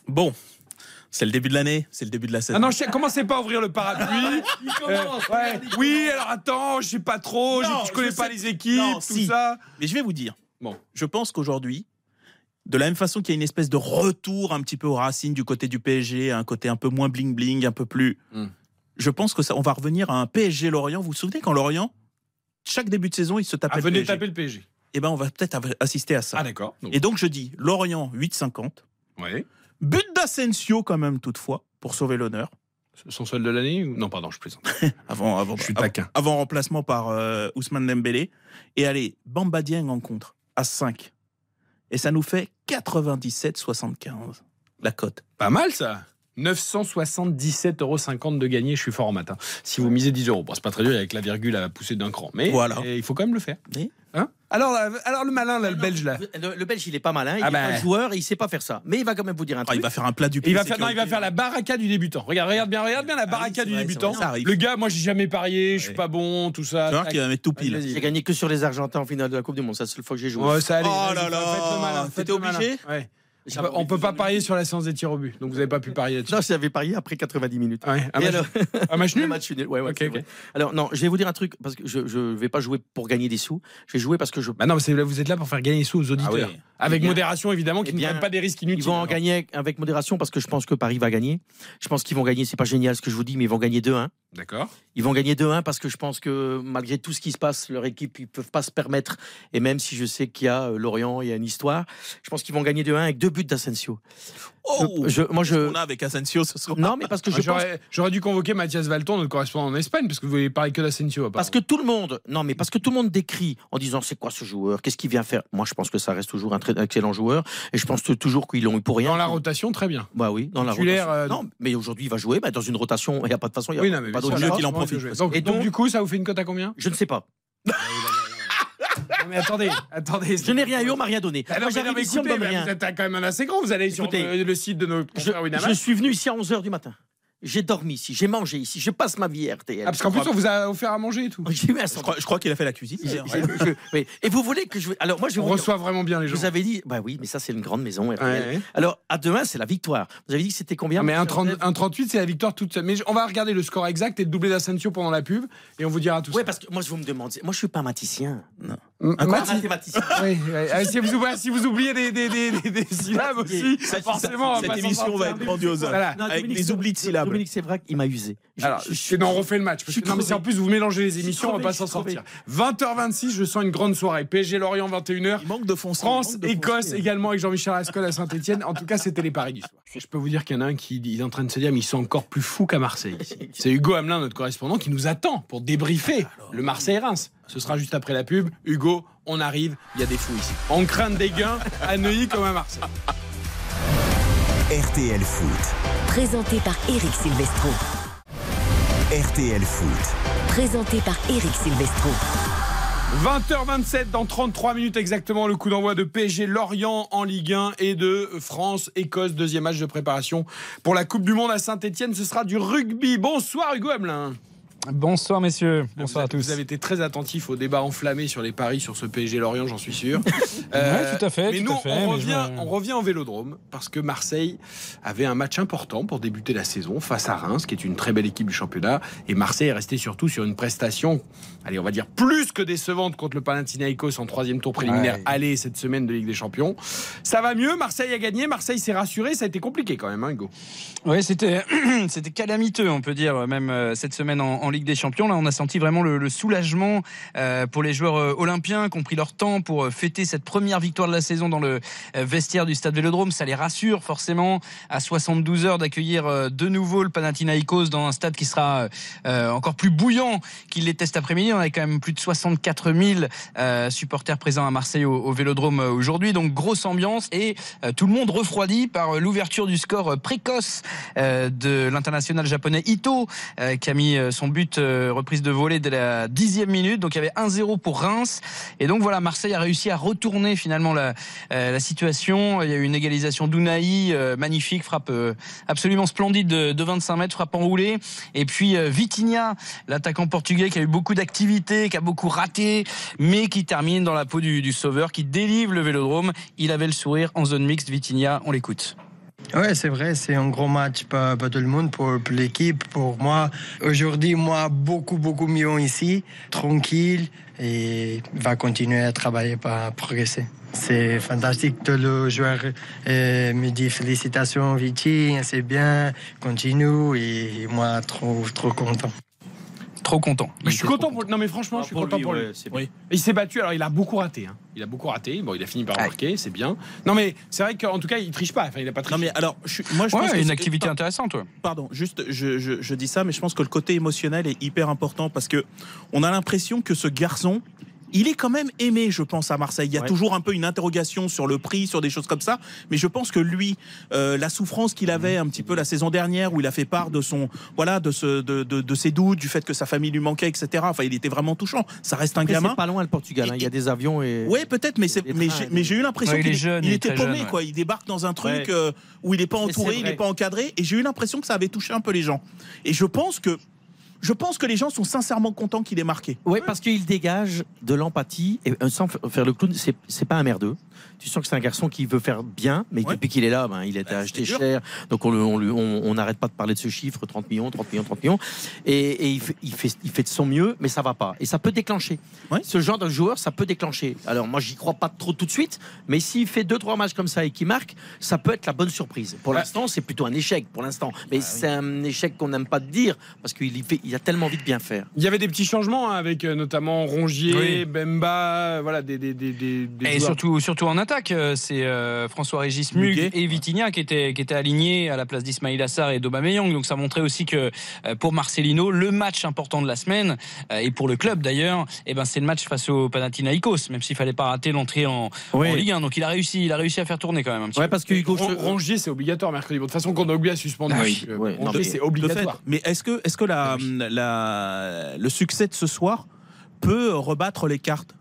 Bon, C'est le début de l'année, c'est le début de la saison. Ah non, je commencez pas à ouvrir le parapluie. Euh, ouais. Oui, alors attends, je sais pas trop, je- Non, je connais je pas sais- les équipes, Non, tout si. ça. Mais je vais vous dire. Bon. Je pense qu'aujourd'hui, de la même façon qu'il y a une espèce de retour un petit peu aux racines du côté du PSG, un côté un peu moins bling bling, un peu plus. Hmm. Je pense que ça, on va revenir à un PSG Lorient. Vous vous souvenez quand Lorient, chaque début de saison, il se tapait Ah, le venez PSG. taper le PSG. Eh ben, on va peut-être assister à ça. Ah d'accord. Donc, Et donc je dis Lorient 8,50. ouais. But d'Asensio quand même toutefois pour sauver l'honneur. Son seul de l'année Non, pardon, je plaisante. Avant, avant, Je suis avant- taquin. avant remplacement par euh, Ousmane Dembélé. Et allez, Bamba Dieng en contre à 5. Et ça nous fait 97,75 la cote. Pas mal ça 977,50 euros de gagné, je suis fort en matin. Si vous misez 10 euros, bon, c'est pas très dur avec la virgule à pousser d'un cran, mais Voilà. il faut quand même le faire. Oui. Hein alors, alors le malin, là, le Non, belge là. Le, le Belge, il est pas malin, il Ah est bah. pas joueur et il sait pas faire ça. Mais il va quand même vous dire un Ah, truc. il va faire un plat du Il va faire, non, il va faire la baraka du débutant. Regarde, regarde bien, regarde bien la baraka c'est du vrai, débutant. c'est vrai. Le gars, moi, j'ai jamais parié, je suis Ouais. pas bon, tout ça. Tac. qu'il va mettre tout pile. J'ai gagné que sur les Argentins en finale de la Coupe du Monde. C'est la seule fois que j'ai joué. Ouais, ça allait. Oh là là, faites le malin, t'étais obligé? Ouais. On peut- pas On envie peut pas parier sur la séance des tirs au but, donc vous avez pas pu parier là-dessus. Non, j'avais parié après 90 minutes. Ouais. Un match- alors un match nul match nul. Ouais, ouais. Alors non, je vais vous dire un truc parce que je je vais pas jouer pour gagner des sous. Je vais jouer parce que je Bah non, mais vous êtes là pour faire gagner les sous aux auditeurs. Ah oui. Avec Eh bien- modération, évidemment, qui eh ne prennent pas des risques ils inutiles. vont en gagner avec modération parce que je pense que Paris va gagner. Je pense qu'ils vont gagner. C'est pas génial ce que je vous dis, mais ils vont gagner 2-1. D'accord. Ils vont gagner 2-1 parce que je pense que malgré tout ce qui se passe, leur équipe, ils peuvent pas se permettre. Et même si je sais qu'il y a euh, Lorient, il y a une histoire, je pense qu'ils vont gagner 2-1 avec deux buts d'Asensio. Oh Je- moi, je- On a avec Asensio ce soir. Non, mais parce que Ah, pense J'aurais dû convoquer Mathias Valton, notre correspondant en Espagne, parce que vous voulez parler que d'Asensio. Parce que tout le monde, non, mais parce que tout le monde décrit en disant c'est quoi ce joueur, qu'est-ce qu'il vient faire. Moi, je pense que ça reste toujours un très excellent joueur, et je pense que toujours qu'ils l'ont eu pour rien. Dans la rotation, très bien. Bah oui, dans la rotation. euh, Non, mais aujourd'hui, il va jouer bah, dans une rotation. Il n'y a pas de façon. Il y a Oui, non, mais pas d'autre choix. qu'il en profite. Donc, Et donc, donc- du coup, ça vous fait une cote à combien? Je ne sais pas. Non, Mais attendez, attendez. Je n'ai rien eu, on m'a rien donné. Ah non, Moi, mais j'arrive non, mais ici, on me écoutez, donne bah, rien. vous êtes quand même un assez grand. Vous allez sur Écoutez, euh, le site de nos Je, confrères Winamax. je suis venu ici à 11h du matin. J'ai dormi ici, j'ai mangé ici, je passe ma vie à RTL. Ah, parce qu'en plus, on vous a offert à manger et tout. J'ai eu un Je crois, je crois qu'il a fait la cuisine. J'ai- d'ailleurs. j'ai- je- oui. Et vous voulez que je. Alors moi je On vous dire- reçoit vraiment bien les gens. Vous avez dit, bah oui, mais ça c'est une grande maison RTL. Ouais, ouais. Alors à demain c'est la victoire. Vous avez dit que c'était combien mais un, monsieur 30 Joseph un 38, c'est la victoire toute seule. Mais on va regarder le score exact et le doublé d'Asensio pendant la pub et on vous dira tout Ouais, ça. parce que moi je vous me demande, moi je suis pas mathématicien. M- Un Mathis- mathématicien. Oui, oui. Ah, si, vous, oubliez- si vous oubliez des, des, des, des- des syllabes aussi, Ça, forcément, Cette émission va être grandiose. Voilà. Non, Avec des oublis de syllabes. Dominique Sévrac, il m'a usé. Je- Alors, je- je- c'est non, on refait le match. Parce que, non, mais si en plus vous mélangez les émissions, on va pas s'en sortir. 20h26, je sens une grande soirée. PSG Lorient 21h. Il manque de fond. France, Écosse également avec Jean-Michel Rascol à Saint-Etienne. En tout cas, c'était les paris du soir. Je peux vous dire qu'il y en a un qui il est en train de se dire, mais ils sont encore plus fous qu'à Marseille. C'est Hugo Hamelin, notre correspondant, qui nous attend pour débriefer le Marseille-Reims. Ce sera juste après la pub. Hugo, on arrive, il y a des fous ici. On craint des gains à Neuilly comme à Marseille. RTL Foot. Présenté par Eric Silvestro. RTL Foot. Présenté par Eric Silvestro. 20h27 dans 33 minutes exactement le coup d'envoi de PSG Lorient en Ligue 1 et de France Écosse deuxième match de préparation pour la Coupe du Monde à Saint-Etienne ce sera du rugby bonsoir Hugo Hamelin Bonsoir messieurs, bonsoir vous, à tous. vous avez été très attentif au débat enflammé sur les paris sur ce PSG Lorient j'en suis sûr. Ouais, tout à fait, mais tout nous à fait, on, mais revient, je me- on revient au Vélodrome parce que Marseille avait un match important pour débuter la saison face à Reims qui est une très belle équipe du championnat et Marseille est resté surtout sur une prestation allez on va dire plus que décevante contre le Panathinaikos en troisième tour préliminaire Ouais. aller cette semaine de Ligue des Champions. Ça va mieux Marseille a gagné Marseille s'est rassuré ça a été compliqué quand même hein, Hugo. C'était c'était calamiteux, on peut dire, même euh, cette semaine en, en Ligue des Champions. Là, on a senti vraiment le, soulagement euh, pour les joueurs euh, olympiens qui ont pris leur temps pour euh, fêter cette première victoire de la saison dans le vestiaire du Stade Vélodrome. Ça les rassure forcément à 72 heures d'accueillir de nouveau le Panathinaikos dans un stade qui sera encore plus bouillant qu'il l'était cet après-midi. On a quand même plus de 64 000 euh, supporters présents à Marseille au, au Vélodrome aujourd'hui. Donc grosse ambiance et tout le monde refroidi par l'ouverture du score précoce de l'international japonais Ito qui a mis son but euh, reprise de volée dès la dixième minute. Donc il y avait 1-0 pour Reims et donc voilà Marseille a réussi à retourner finalement la, euh, situation. Il y a eu une égalisation d'Unai euh, magnifique, frappe absolument splendide de, de 25 mètres, frappe enroulée. Et puis Vitinha, l'attaquant portugais qui a eu beaucoup d'activité, qui a beaucoup raté, mais qui termine dans la peau du, du sauveur, qui délivre le Vélodrome. Il avait le sourire en zone mixte. Vitinha, on l'écoute. Ouais, c'est vrai, c'est un gros match pour, tout le monde, pour, pour l'équipe, pour moi. Aujourd'hui, moi, beaucoup, beaucoup mieux ici, tranquille, et va continuer à travailler pour progresser. C'est fantastique. Tout le joueur euh, me dit félicitations, Vichy, c'est bien, continue, et moi, trop, trop content. Trop content. Mais je suis content pour Non, mais franchement, je suis pour content lui, pour lui. Et Il s'est battu, alors il a beaucoup raté. hein. Il a beaucoup raté. Bon, il a fini par marquer, c'est bien. Non, mais c'est vrai qu'en tout cas, il triche pas. Enfin, il a pas triché. Non mais alors, je, suis- moi je pense que une activité intéressante. ouais. Pardon, juste, je, je- je dis ça, mais je pense que le côté émotionnel est hyper important parce que on a l'impression que ce garçon, il est quand même aimé, je pense, à Marseille. Il y a Ouais. toujours un peu une interrogation sur le prix, sur des choses comme ça, mais je pense que lui, euh, la souffrance qu'il avait un petit peu la saison dernière, où il a fait part de son, voilà, de, ce, de, de- de ses doutes, du fait que sa famille lui manquait, etc. Enfin, il était vraiment touchant. Ça reste un gamin. c'est pas loin le Portugal. hein. Il y a des avions et. Ouais, peut-être, mais, mais j'ai- les- mais j'ai eu l'impression Ouais, qu'il il était paumé, jeune, quoi. Il débarque dans un truc euh, où il n'est pas entouré, il n'est pas encadré, et j'ai eu l'impression que ça avait touché un peu les gens. Et je pense que, je pense que les gens sont sincèrement contents qu'il ait marqué. Oui, parce qu'il dégage de l'empathie et sans faire le clown, c'est pas un merdeux. Tu sens que c'est un garçon qui veut faire bien, mais Ouais. depuis qu'il est là, ben, il a été Bah, acheté cher. Donc on le- on lui- on- on n'arrête pas de parler de ce chiffre 30 millions, 30 millions, 30 millions. Et, et il, fait, il, fait, il fait de son mieux, mais ça va pas. Et ça peut déclencher. Ouais. Ce genre de joueur, ça peut déclencher. Alors moi, j'y crois pas trop tout de suite, mais s'il fait deux trois matchs comme ça et qu'il marque, ça peut être la bonne surprise. Pour Ah. l'instant, c'est plutôt un échec. Pour l'instant, mais oui. c'est un échec qu'on n'aime pas dire parce qu'il il a tellement envie de bien faire. Il y avait des petits changements hein, avec euh, notamment Rongier, Oui. Bemba, voilà, des, des, des, des, des Et joueurs. surtout, surtout en attaque, euh, c'est euh, François-Régis Mug Muguet. et Vitinha qui étaient, qui étaient alignés à la place d'Ismail Assar et d'Aubameyang. Donc ça montrait aussi que euh, pour Marcelino, le match important de la semaine, et pour le club d'ailleurs, eh ben, c'est le match face au Panathinaikos, même s'il fallait pas rater l'entrée en, Oui. en Ligue 1. Donc il a réussi, il a réussi à faire tourner quand même un petit Ouais, peu. parce que Hugo, Ron- Rongier, c'est obligatoire mercredi. Bon, de toute façon, Kondogbia a. Ah oui, Euh, ouais, non, Rongier, mais c'est De obligatoire. fait, mais est-ce que, est-ce que la, la- le succès de ce soir peut rebattre les cartes?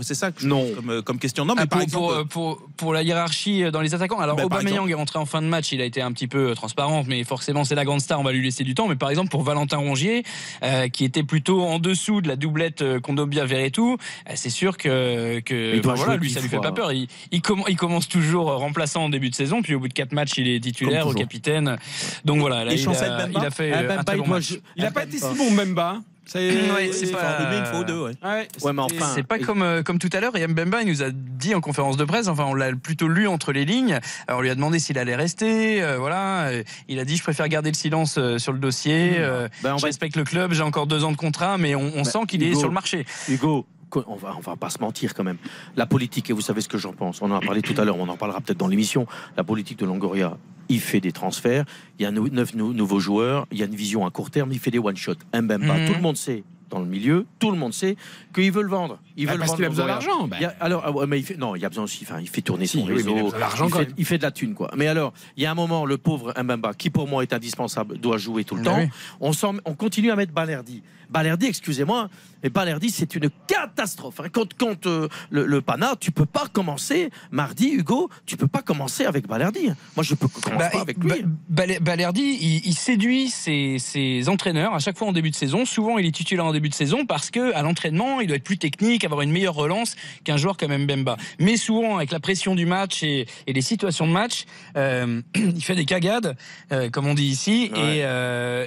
C'est ça que je Non. comme, euh, comme question. Non, mais Ah, par pour, exemple, pour, pour, pour la hiérarchie dans les attaquants. Alors par Aubameyang exemple. est rentré en fin de match, il a été un petit peu euh, transparent, mais forcément c'est la grande star, on va lui laisser du temps. Mais par exemple pour Valentin Rongier, euh, qui était plutôt en dessous de la doublette euh, Kondobia Verretou, euh, c'est sûr que, enfin, voilà, lui ça lui fait pas peur. Il, il, comm- il commence toujours remplaçant en début de saison, puis au bout de quatre matchs il est titulaire, au capitaine. Donc voilà, là, il, a, Bemba il a fait Ah, euh, un très il bon doit match. jouer- Il a pas été si bon, Bemba. hein. C'est Ouais, c'est pas- il faut deux, ouais. Ouais, Ouais, mais enfin, C'est pas et- comme, euh, comme tout à l'heure. Et Mbemba, il nous a dit en conférence de presse, enfin, on l'a plutôt lu entre les lignes. Alors, on lui a demandé s'il allait rester. euh, voilà. Euh, Il a dit, je préfère garder le silence euh, sur le dossier. euh, Ben, on je respecte le club. J'ai encore deux ans de contrat, mais on, on Bah, sent qu'il est Hugo. sur le marché. Hugo, on va, on va pas se mentir quand même. La politique, et vous savez ce que j'en pense, on en a parlé tout à l'heure, on en parlera peut-être dans l'émission. La politique de Longoria, il fait des transferts, il y a neuf nou- nouveaux joueurs, il y a une vision à court terme, il fait des one-shot. Mbemba, Mhm. tout le monde sait dans le milieu, tout le monde sait qu'il veut le vendre. Il Bah, veut le parce vendre qu'il a besoin d'argent. bah. Alors, ah ouais, mais il fait, non, il a besoin aussi, enfin, il fait tourner son Si, oui, mais il a réseau. il, fait, il fait de la thune, quoi. Mais alors, il y a un moment, le pauvre Mbemba, qui pour moi est indispensable, doit jouer tout le Ah temps. oui. On, on continue à mettre Balerdi. Balerdi, excusez-moi, mais Balerdi, c'est une catastrophe. hein. Quand, quand euh, le, le Pana, tu peux pas commencer mardi, Hugo, tu peux pas commencer avec Balerdi. Moi, je peux commencer Bah, pas avec Ba- lui. Bale- Balerdi, il, il séduit ses, ses entraîneurs à chaque fois en début de saison. Souvent, il est titulaire en début de saison parce que à l'entraînement, il doit être plus technique, avoir une meilleure relance qu'un joueur comme Mbemba. Mais souvent, avec la pression du match et, et les situations de match, euh, il fait des cagades, euh, comme on dit ici, Ouais.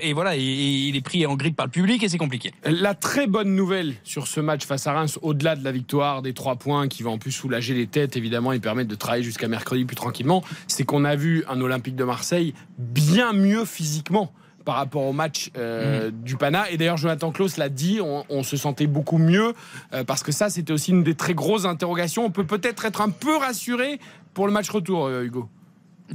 et, et voilà, et il est pris en grippe par le public et c'est compliqué. La très bonne nouvelle sur ce match face à Reims, au-delà de la victoire, des trois points qui va en plus soulager les têtes évidemment et permettre de travailler jusqu'à mercredi plus tranquillement, c'est qu'on a vu un Olympique de Marseille bien mieux physiquement par rapport au match euh, du Pana. Et d'ailleurs, Jonathan Klaus l'a dit, on, on se sentait beaucoup mieux euh, parce que ça, c'était aussi une des très grosses interrogations. On peut peut-être être un peu rassuré pour le match retour, euh, Hugo.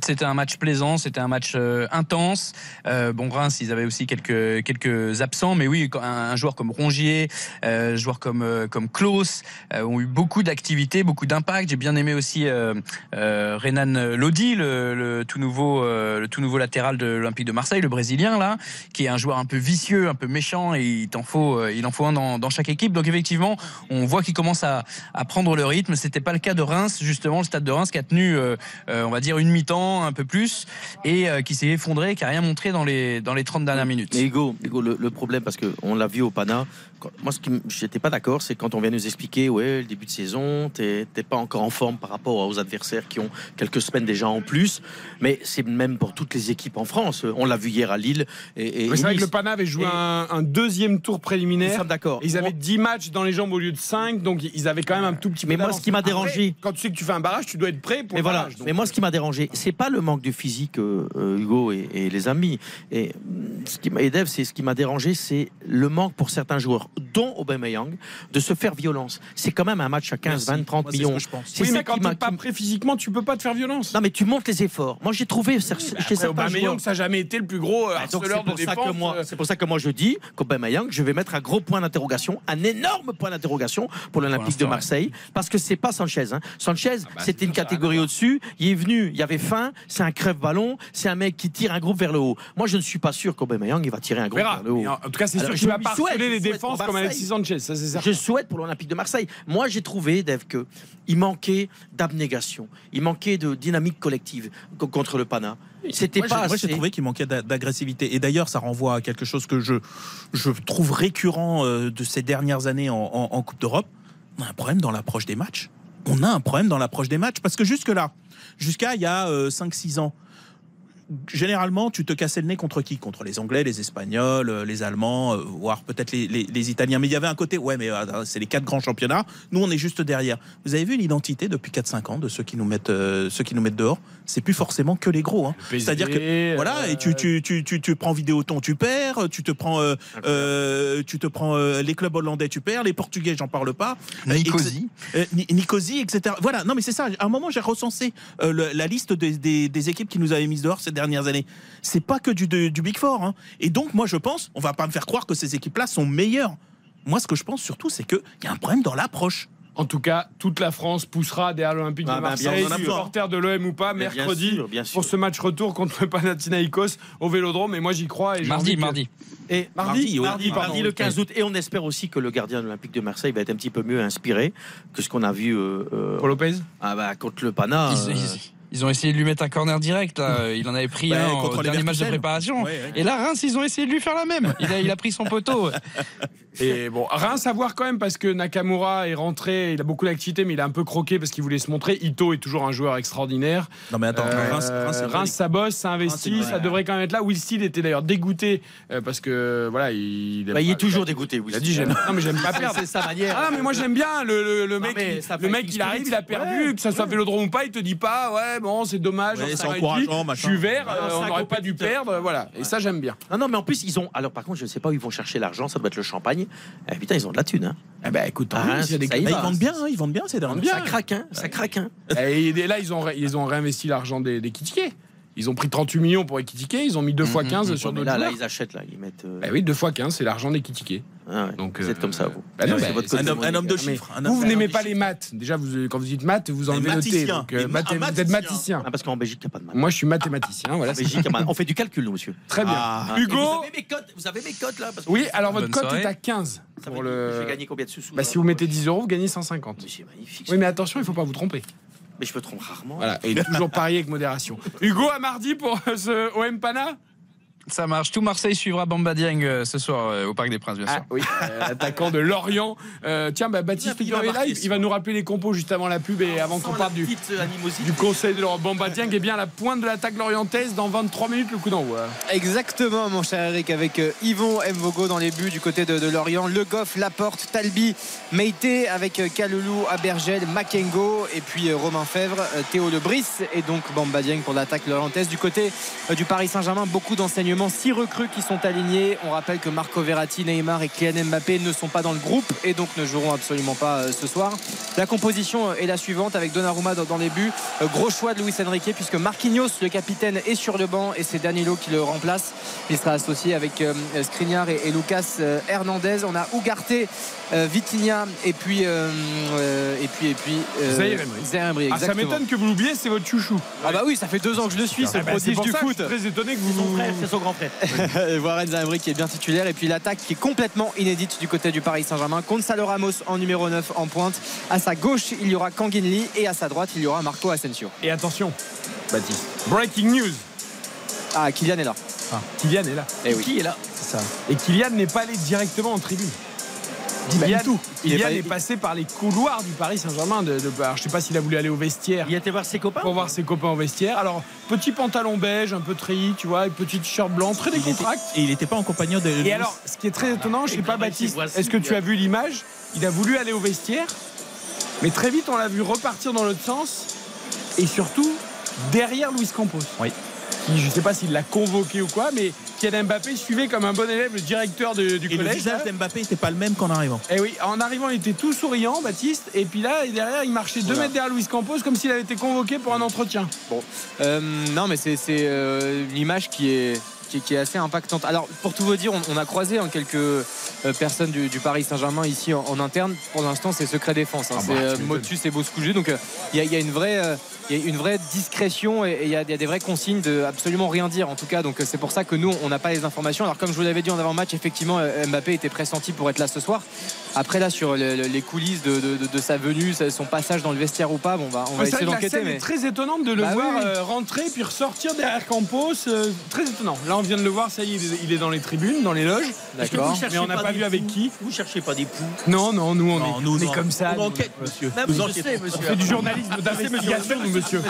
C'était un match plaisant, c'était un match euh, intense. Euh, bon, Reims, ils avaient aussi quelques quelques absents, mais oui, un, joueur comme Rongier, euh, joueur comme euh, comme Klaus ont eu beaucoup d'activité, beaucoup d'impact. J'ai bien aimé aussi Renan Lodi, le, le tout nouveau le tout nouveau latéral de l'Olympique de Marseille, le Brésilien là, qui est un joueur un peu vicieux, un peu méchant, et il t'en faut il en faut un dans, dans chaque équipe. Donc effectivement, on voit qu'il commence à, à prendre le rythme. C'était pas le cas de Reims, justement, le stade de Reims qui a tenu, on va dire une mi-temps ans, un peu plus, et euh, qui s'est effondré, qui a rien montré dans les dans les 30 dernières minutes. Mais Hugo, Hugo, le, le problème, parce qu'on l'a vu au Pana, quand- moi, ce qui j'étais pas d'accord, c'est quand on vient nous expliquer, ouais, le début de saison, t'es t'es pas encore en forme par rapport aux adversaires qui ont quelques semaines déjà en plus. Mais c'est même pour toutes les équipes en France. On l'a vu hier à Lille. Et, et Mais c'est vrai que le Pana avait joué Et- un, un deuxième tour préliminaire. d'accord. Ils avaient Moi- 10 matchs dans les jambes au lieu de 5, donc ils avaient quand même un tout petit peu Mais moi, ce qui m'a Après, dérangé- Quand tu sais que tu fais un barrage, tu dois être prêt pour Mais le voilà. barrage. donc- Mais moi, ce qui m'a dérangé, c'est pas le manque de physique, euh, euh, Hugo et, et les amis. Et mm, ce qui et Dave, c'est ce qui m'a dérangé, c'est le manque pour certains joueurs, dont Aubameyang, de se faire violence. C'est quand même un match à 15, 20, 30 Moi, c'est ce millions. que je pense. C'est oui, ça mais quand t'es pas prêt physiquement, tu peux pas te faire violence. Non, mais tu montes les efforts. Moi, j'ai trouvé cer- chez Après, certains Aubameyang, joueurs. ça n'a jamais été le plus gros euh, Bah, harceleur c'est de pour ça défense. que moi, c'est pour ça que moi je dis qu'Aubameyang, je vais mettre un gros point d'interrogation, un énorme point d'interrogation pour l'Olympique de Marseille, parce que c'est pas Sanchez. hein. Sanchez, bah, c'était c'est une catégorie au-dessus. Il est venu, il y avait faim. C'est un crève-ballon. C'est un mec qui tire un groupe vers le haut. Moi, je ne suis pas sûr qu'Aubameyang il va tirer un groupe vers le haut. Mais En en tout cas, c'est sûr qu'il va pas les défenses pour comme Alexis Marseille. Sanchez. Ça. Je souhaite pour l'Olympique de Marseille. Moi, j'ai trouvé, Dave, que il manquait d'abnégation. Il manquait de dynamique collective co- contre le Pana. C'était Moi, pas j'ai- moi, j'ai trouvé qu'il manquait d'a- d'agressivité. Et d'ailleurs, ça renvoie à quelque chose que je, je trouve récurrent euh, de ces dernières années en, en- en Coupe d'Europe. On a un problème dans l'approche des matchs. On a un problème dans l'approche des matchs. Parce que jusque-là, jusqu'à il y a 5-6 ans, généralement, tu te cassais le nez contre qui? Contre les Anglais, les Espagnols, euh, les Allemands, euh, voire peut-être les, Italiens. Mais il y avait un côté, ouais, mais euh, c'est les quatre grands championnats. Nous, on est juste derrière. Vous avez vu l'identité depuis 4-5 ans de ceux qui nous mettent, euh, ceux qui nous mettent dehors? C'est plus forcément que les gros. hein. C'est-à-dire que voilà, et tu, tu, tu, tu, tu prends Vidéoton, tu perds, tu te prends, euh, euh, tu te prends euh, les clubs hollandais, tu perds, les Portugais, j'en parle pas. Euh, Nicosie. euh, Nicosie, etc. Voilà, non mais c'est ça. À un moment, j'ai recensé euh, le- la liste des, des- des équipes qui nous avaient mises dehors ces dernières années. C'est pas que du, du Big Four. hein. Et donc, moi, je pense, on va pas me faire croire que ces équipes-là sont meilleures. Moi, ce que je pense surtout, c'est qu'il y a un problème dans l'approche. En tout cas, toute la France poussera derrière l'Olympique Ah de ben, Marseille, on en a besoin. supporter de l'OM ou pas, Mais bien mercredi, sûr, bien sûr. pour ce match retour contre le Panathinaikos au Vélodrome. Et moi, j'y crois. Et Mardi, que- mardi. Et mardi, Mardi, oui. mardi, Mardi, pardon. le 15 août. Et on espère aussi que le gardien de l'Olympique de Marseille va être un petit peu mieux inspiré que ce qu'on a vu euh, euh, Pour Lopez ah bah, contre le Pana. Ils, euh, ils- ils ont essayé de lui mettre un corner direct. Là. Il en avait pris Ouais, un contre au les dernier match de préparation. Ouais, ouais. Et là, Reims, ils ont essayé de lui faire la même. Il a, il a pris son poteau. Et bon, rien à savoir quand même parce que Nakamura est rentré, il a beaucoup d'activité, mais il a un peu croqué parce qu'il voulait se montrer. Ito est toujours un joueur extraordinaire. Non mais attends, Euh, Reims, Reims, Reims, ça bosse, ça Reims, investit, ça devrait quand même être là. Will Steele était d'ailleurs dégoûté euh, parce que voilà, il, bah, il est toujours dégoûté. Il a dit j'aime. Non mais j'aime pas perdre. C'est sa manière. Ah non, mais moi j'aime bien le, le- mec. il- le mec, il arrive, il a perdu, Ouais, que ça soit Vélodrome ou pas, il te dit pas, ouais, bon, c'est dommage, Ouais, c'est encourageant. Je suis vert, Ouais, euh, on n'aurait pas dû perdre, voilà. Et ça j'aime bien. Non, non, mais en plus, ils ont. Alors, par contre, je ne sais pas où ils vont chercher l'argent. Ça doit être le champagne. Eh, putain, ils ont de la thune. Hein. Eh ben écoute, Ah, tant mieux, s'il y a des ça y Bah, ils vendent bien, hein, ils vendent bien ces derniers. Ça craque, hein. Ça craque, hein. Et là, ils ont, ils ont réinvesti l'argent des, des. Ils ont pris 38 millions pour Ekitike, ils ont mis 2 fois 15 sur Ouais, mais d'autres là, là, ils achètent, là. Ils mettent. euh, Bah oui, 2 fois 15, c'est l'argent des Kitiké. ah ouais, Donc, vous êtes euh, comme ça, vous. bah non, C'est bah, votre Un homme, un homme de chiffres. un Vous, n'aimez pas les maths. Déjà, vous, quand vous dites maths, vous enlevez le T. mathicien. Donc, euh, mathé- vous êtes mathicien. mathicien. Ah, parce qu'en Belgique, il n'y a pas de maths. Moi, je suis mathématicien. Voilà, Belgique, on fait du calcul, nous, monsieur. Très bien. Ah. Vous Hugo avez mes cotes, vous avez mes cotes là parce que Oui, alors votre cote est à 15. ça Pour fait- le... Je vais gagner combien de sous Bah, si vous mettez 10 euros, vous gagnez 150. Mais c'est magnifique. Oui, mais attention, il ne faut pas vous tromper. Mais je me trompe rarement. Voilà, et toujours parier avec modération. Hugo, à mardi pour euh, ce OM Pana? Ça marche. Tout Marseille suivra Bamba Dieng euh, ce soir euh, au Parc des Princes, bien sûr. Ah oui, euh, attaquant de Lorient. Euh, tiens, bah, Baptiste Il va- il nous rappeler les compos juste avant la pub et avant qu'on parte du, du conseil de l'Europe. Bamba Dieng est bien à la pointe de l'attaque lorientaise dans 23 minutes le coup d'envoi. Exactement, mon cher Eric, avec Yvon Mvogo dans les buts du côté de, de Lorient, Le Goff, Laporte, Talbi, Meite, avec Kaloulou, Abergel, Makengo, et puis Romain Fèvre, Théo Lebris, et donc Bamba Dieng pour l'attaque lorientaise. Du côté du Paris Saint-Germain, beaucoup d'enseignements, six recrues qui sont alignés. On rappelle que Marco Verratti, Neymar et Kylian Mbappé ne sont pas dans le groupe et donc ne joueront absolument pas euh, ce soir. La composition euh, est la suivante avec Donnarumma dans, les buts. Euh, Gros choix de Luis Enrique puisque Marquinhos, le capitaine, est sur le banc et c'est Danilo qui le remplace. Il sera associé avec Skriniar et, Lucas Hernandez. On a Ugarte, Vitinha et puis euh, et puis et puis euh, Ah, ça m'étonne que vous l'oubliez, c'est votre chouchou. Ah bah oui, ça fait deux ans que je le suis, ce Ah bah, c'est prodige pour du foot. je suis très étonné que Son vous. frère, c'est son grand. Et Warren qui est bien titulaire et puis l'attaque qui est complètement inédite du côté du Paris Saint-Germain. Gonzalo Ramos en numéro 9 en pointe. À sa gauche, il y aura Kanginli et à sa droite, il y aura Marco Asensio. Et attention, Baptiste. Breaking news. Ah, Kylian est là. Ah, Kylian est là. Eh oui. Qui est là? C'est ça. Et Kylian n'est pas allé directement en tribune. Kylian, tout. Il est Kylian pas- est passé par les couloirs du Paris Saint-Germain. De, de- alors, je sais pas s'il a voulu aller au vestiaire Il a été voir ses copains pour voir ses copains au vestiaire. Alors, petit pantalon beige, un peu treillis, tu vois, et petit t-shirt blanc, très était- décontracté. Et il n'était pas en compagnie de. Et alors, ce qui est très étonnant, je sais pas, Baptiste, est-ce que tu as vu l'image? Il a voulu aller au vestiaire, mais très vite, on l'a vu repartir dans l'autre sens, et surtout derrière Luis Campos. Oui. Qui, je sais pas s'il l'a convoqué ou quoi, mais Kylian Mbappé suivait comme un bon élève le directeur de- du Et le collège. visage d'Mbappé n'était pas le même qu'en arrivant. Et oui, en arrivant, il était tout souriant, Baptiste, et puis là, derrière, il marchait deux mètres derrière Luis Campos, comme s'il avait été convoqué pour un entretien. Euh, non, mais c'est c'est, euh, une image qui est, qui, qui est assez impactante. Alors, pour tout vous dire, on, on a croisé hein, quelques euh, personnes du, du Paris Saint-Germain ici en, en interne. Pour l'instant, c'est secret défense. hein. Ah c'est bah, tu euh. Motus et Boscouju. Donc, euh, il y, a- il y a une vraie. euh, il y a une vraie discrétion et il y, a il y a des vraies consignes de absolument rien dire en tout cas donc c'est pour ça que nous on n'a pas les informations alors comme je vous l'avais dit en avant-match effectivement Mbappé était pressenti pour être là ce soir après là sur le- le- les coulisses de, de- de- de sa venue son passage dans le vestiaire ou pas bon, on va, on va Ouais, c'est essayer d'enquêter mais est très étonnante de le Bah voir oui, euh, rentrer puis ressortir derrière Campos. euh, très étonnant. Là, on vient de le voir, ça y est, il est- dans les tribunes, dans les loges. D'accord. vous Mais on n'a pas vu avec qui. Vous cherchez pas des poux Non, non, nous, on Non, est, nous, on est comme ça. On enquête, monsieur. Ah, enquêtons. sais, monsieur. On fait du journalisme d'investigation, nous, monsieur.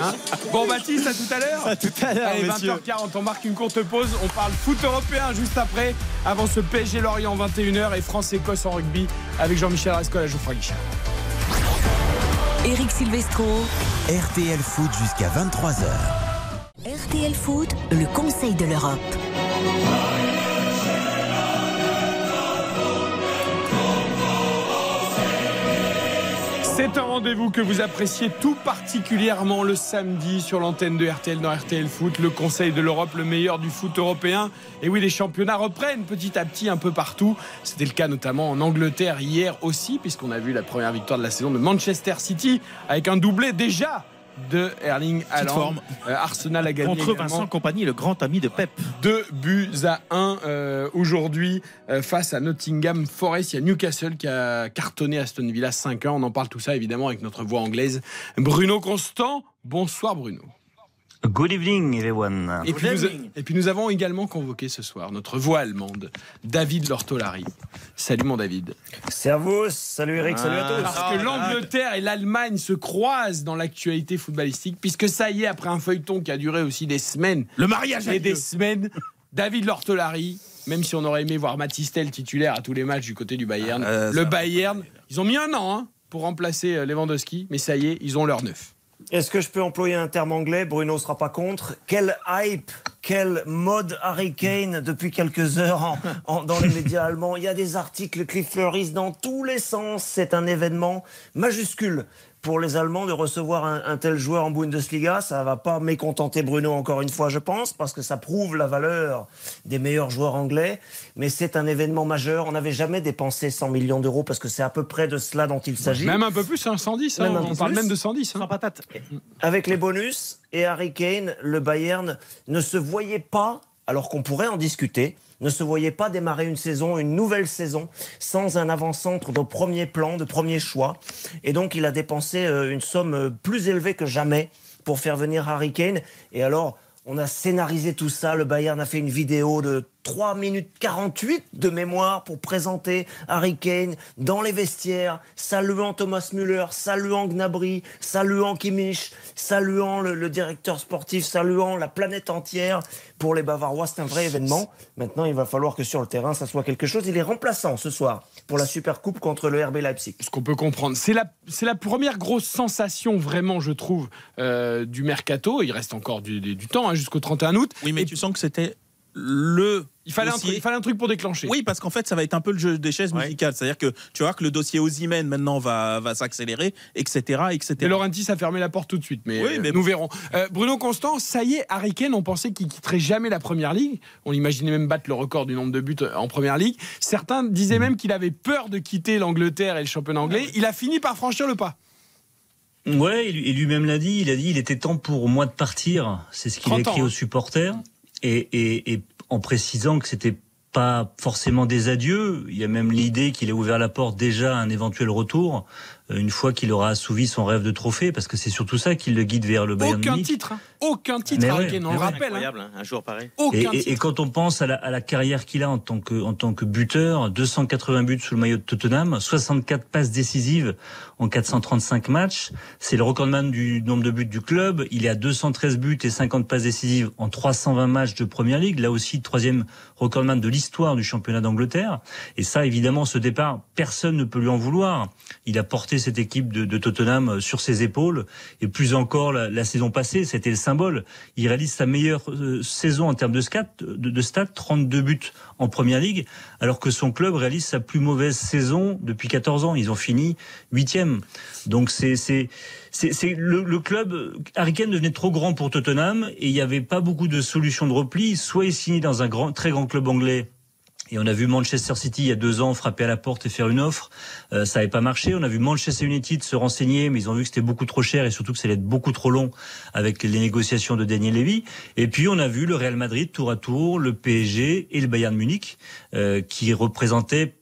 Hein bon, Baptiste, à tout à l'heure. à tout à l'heure Allez, monsieur 20h40, on marque une courte pause. On parle foot européen juste après, avant ce PSG Lorient 21h et France-Écosse en rugby avec Jean-Michel Rascol et Geoffroy Guichard. Eric Silvestro. RTL Foot jusqu'à 23h. RTL Foot, le conseil de l'Europe. C'est un rendez-vous que vous appréciez tout particulièrement le samedi sur l'antenne de RTL dans RTL Foot, le Conseil de l'Europe, le meilleur du foot européen. Et oui, les championnats reprennent petit à petit un peu partout. C'était le cas notamment en Angleterre hier aussi, puisqu'on a vu la première victoire de la saison de Manchester City avec un doublé déjà de Erling Haaland. Euh, Arsenal a gagné Contre également. Vincent Compagnie, le grand ami de Pep. Deux buts à un euh, aujourd'hui euh, face à Nottingham Forest. Il y a Newcastle qui a cartonné Aston Villa 5-1. On en parle tout ça évidemment avec notre voix anglaise Bruno Constant. Bonsoir Bruno. Good evening, everyone. Et puis, Good nous, evening. et puis nous avons également convoqué ce soir notre voix allemande, David Lortolari. Salut mon David. Servus, salut Eric, salut à tous. Parce que l'Angleterre et l'Allemagne se croisent dans l'actualité footballistique, puisque ça y est, après un feuilleton qui a duré aussi des semaines, Le mariage et a des semaines. David Lortolari, même si on aurait aimé voir Matistel titulaire à tous les matchs du côté du Bayern, Euh, le Bayern, ils ont mis un an hein, pour remplacer euh, Lewandowski, mais ça y est, ils ont leur neuf. Est-ce que je peux employer un terme anglais? Bruno sera pas contre. Quel hype, quel mode Harry Kane depuis quelques heures dans les médias allemands. Il y a des articles qui fleurissent dans tous les sens. C'est un événement majuscule pour les Allemands de recevoir un, un tel joueur en Bundesliga. Ça va pas mécontenter Bruno encore une fois, je pense, parce que ça prouve la valeur des meilleurs joueurs anglais. Mais c'est un événement majeur. On n'avait jamais dépensé 100 millions d'euros parce que c'est à peu près de cela dont il s'agit. Même un peu plus, hein, 110. hein, on parle plus. même de 110. hein. Sans patate. avec les bonus et Harry Kane, le Bayern ne se voyait pas, alors qu'on pourrait en discuter, ne se voyait pas démarrer une saison, une nouvelle saison, sans un avant-centre de premier plan, de premier choix. Et donc il a dépensé euh, une somme euh, plus élevée que jamais pour faire venir Harry Kane. Et alors, on a scénarisé tout ça. Le Bayern a fait une vidéo de 3 minutes 48 de mémoire pour présenter Harry Kane dans les vestiaires, saluant Thomas Müller, saluant Gnabry, saluant Kimmich, saluant le, le directeur sportif, saluant la planète entière. Pour les Bavarois, c'est un vrai événement. Maintenant, il va falloir que sur le terrain, ça soit quelque chose. Il est remplaçant ce soir pour la Super Coupe contre le RB Leipzig. ce qu'on peut comprendre. C'est la, c'est la première grosse sensation, vraiment, je trouve, euh, du mercato. Il reste encore du, du- du temps, hein, jusqu'au 31 août. Oui, mais Et tu sens que c'était le. il, fallait un truc, il fallait un truc pour déclencher. Oui, parce qu'en fait, ça va être un peu le jeu des chaises Ouais. musicales. C'est-à-dire que tu vois que le dossier Ozymen maintenant va, va s'accélérer, etc., etc. Et Laurentis a fermé la porte tout de suite, mais, Oui, mais euh, nous verrons. Euh, Bruno Constant, ça y est, Harry Kane, on pensait qu'il quitterait jamais la première ligue. On imaginait même battre le record du nombre de buts euh, en première ligue. Certains disaient même qu'il avait peur de quitter l'Angleterre et le championnat anglais. Il a fini par franchir le pas. Ouais, et lui- et lui-même l'a dit. Il a dit il était temps pour moi de partir. C'est ce qu'il a 30 ans, écrit hein. aux supporters. Et, et, et en précisant que c'était pas forcément des adieux. Il y a même l'idée qu'il a ouvert la porte déjà à un éventuel retour une fois qu'il aura assouvi son rêve de trophée, parce que c'est surtout ça qui le guide vers le Bayern Aucun Munich. titre, hein. aucun titre, Mais ouais, on le rappelle. hein. Incroyable, hein, un jour pareil. Aucun Et, et- titre. et quand on pense à la, à la carrière qu'il a en tant, que, en tant que buteur, 280 buts sous le maillot de Tottenham, 64 passes décisives en 435 matchs, c'est le recordman du nombre de buts du club. Il est à 213 buts et 50 passes décisives en 320 matchs de Première Ligue. Là aussi, troisième recordman de l'histoire du championnat d'Angleterre. Et ça, évidemment, ce départ, personne ne peut lui en vouloir. Il a porté cette équipe de, Tottenham sur ses épaules. Et plus encore, la, saison passée, c'était le symbole. Il réalise sa meilleure euh, saison en termes de stats, de, stats, 32 buts en Première Ligue, alors que son club réalise sa plus mauvaise saison depuis 14 ans. Ils ont fini huitième. Donc c'est le club Harry Kane devenait trop grand pour Tottenham et il n'y avait pas beaucoup de solutions de repli. Soit il signait dans un grand très grand club anglais. Et on a vu Manchester City il y a deux ans frapper à la porte et faire une offre. Euh, ça n'avait pas marché. On a vu Manchester United se renseigner, mais ils ont vu que c'était beaucoup trop cher et surtout que ça allait être beaucoup trop long avec les négociations de Daniel Levy. Et puis on a vu le Real Madrid tour à tour, le PSG et le Bayern Munich euh, qui représentaient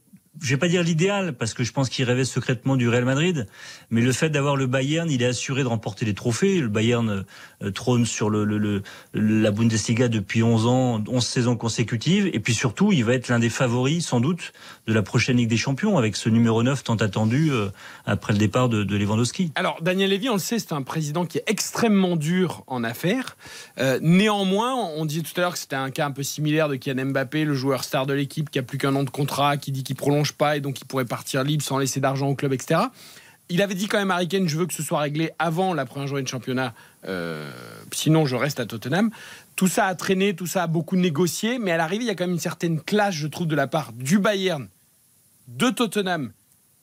je vais pas dire l'idéal parce que je pense qu'il rêvait secrètement du Real Madrid, mais le fait d'avoir le Bayern, il est assuré de remporter les trophées. Le Bayern euh, trône sur le, le, le- la Bundesliga depuis 11 ans, 11 saisons consécutives, et puis surtout, il va être l'un des favoris sans doute de la prochaine Ligue des Champions avec ce numéro 9 tant attendu euh, après le départ de, de Lewandowski. Alors, Daniel Levy, on le sait, c'est un président qui est extrêmement dur en affaires. Euh, néanmoins, on disait tout à l'heure que c'était un cas un peu similaire de Kylian Mbappé, le joueur star de l'équipe qui a plus qu'un an de contrat, qui dit qu'il prolonge pas et donc il pourrait partir libre sans laisser d'argent au club, etc. Il avait dit quand même à Harry Kane, je veux que ce soit réglé avant la première journée de championnat, euh, sinon je reste à Tottenham. Tout ça a traîné, tout ça a beaucoup négocié, mais à l'arrivée, il y a quand même une certaine classe, je trouve, de la part du Bayern, de Tottenham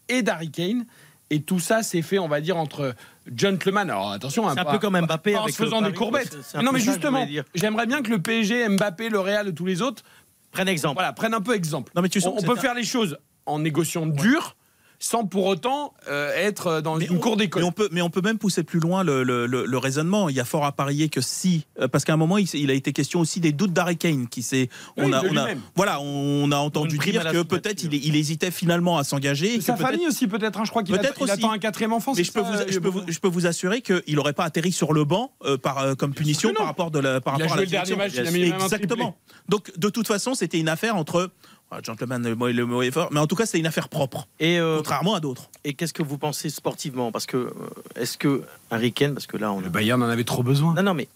et d'Harry Kane. Et tout ça s'est fait, on va dire, entre gentlemen. Alors attention, hein, un pas- peu comme Mbappé pas en se faisant des courbettes. un Non, mais justement, j'aimerais bien que le PSG, Mbappé, le Real et tous les autres prennent exemple. Voilà, prennent un peu exemple. Non, mais tu sens on on peut un- faire les choses en négociant dur, sans pour autant euh, être dans une cour d'école. Mais on peut, mais on peut même pousser plus loin le, le- le- le raisonnement. Il y a fort à parier que si, euh, parce qu'à un moment, il, a été question aussi des doutes d'Harry Kane, qui s'est, Oui, on a, on voilà, on a entendu dire que peut-être il, il hésitait finalement à s'engager. Sa famille aussi, peut-être. hein, je crois qu'il Peut-être attend, un quatrième enfant. Mais je peux, vous, euh, je, peux vous, je peux vous assurer qu'il n'aurait pas atterri sur le banc euh, par, euh, comme punition par rapport, de la, par Il a rapport à la le dernier direction. match, il a mis même un Exactement. Donc de toute façon, c'était une affaire entre. Ah, Gentleman, le mot, le mot est fort, mais en tout cas, c'était une affaire propre, Et, euh, contrairement à d'autres. et qu'est-ce que vous pensez sportivement? Parce que euh, est-ce que Harry Kane, parce que là on Le Bayern en avait trop besoin. non non mais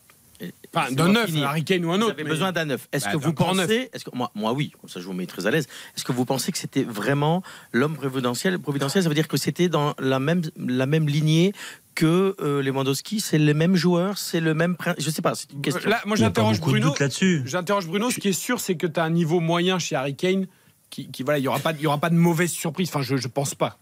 Enfin, c'est d'un neuf. Harry Kane ou un Vous autre. avez mais- besoin d'un neuf. Est-ce Bah, que vous pensez, est-ce que moi, moi oui, comme ça je vous mets très à l'aise. Est-ce que vous pensez que c'était vraiment l'homme providentiel Providentiel, ça veut dire que c'était dans la même la même lignée que euh, Lewandowski, c'est les mêmes joueurs, c'est le même. Je sais pas, c'est une question. Là, moi n'y j'interroge Bruno. là-dessus. J'interroge Bruno. Ce qui est sûr, c'est que tu as un niveau moyen chez Harry Kane. Qui, qui- voilà, il y aura pas, il y aura pas de mauvaise surprise. Enfin, je, je pense pas.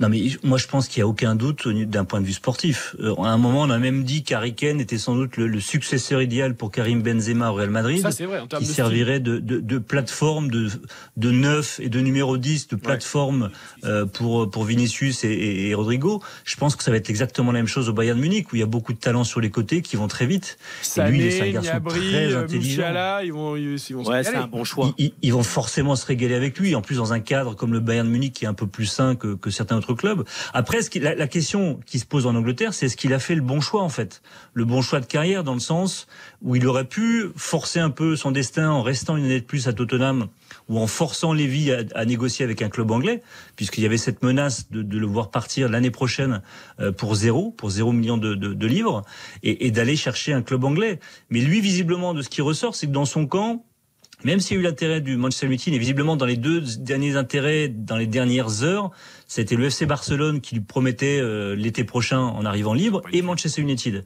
Non, mais moi, je pense qu'il n'y a aucun doute d'un point de vue sportif. Euh, à un moment, on a même dit qu'Harry Kane était sans doute le, le successeur idéal pour Karim Benzema au Real Madrid. Ça, c'est vrai en termes qui de servirait de, de, de plateforme de, de 9 et de numéro 10, de plateforme euh, pour, pour Vinicius et, et, et Rodrigo. Je pense que ça va être exactement la même chose au Bayern Munich, où il y a beaucoup de talents sur les côtés qui vont très vite. Et lui, c'est un Sané, garçon Gnabry, très euh, intelligent. Musiala, ils vont, ils, ils vont se Ouais, c'est un bon choix. Ils, ils- ils vont forcément se régaler avec lui. En plus, dans un cadre comme le Bayern Munich, qui est un peu plus sain que, que certains autres clubs. Après, la, question qui se pose en Angleterre, c'est est-ce qu'il a fait le bon choix en fait, le bon choix de carrière, dans le sens où il aurait pu forcer un peu son destin en restant une année de plus à Tottenham ou en forçant Lévy à, négocier avec un club anglais, puisqu'il y avait cette menace de, le voir partir l'année prochaine euh, pour zéro, pour zéro million de livres, et, et d'aller chercher un club anglais. Mais lui, visiblement, de ce qui ressort, c'est que dans son camp, même s'il y a eu l'intérêt du Manchester United, et visiblement dans les deux derniers intérêts, dans les dernières heures, c'était le FC Barcelone qui lui promettait euh, l'été prochain en arrivant libre, et Manchester United.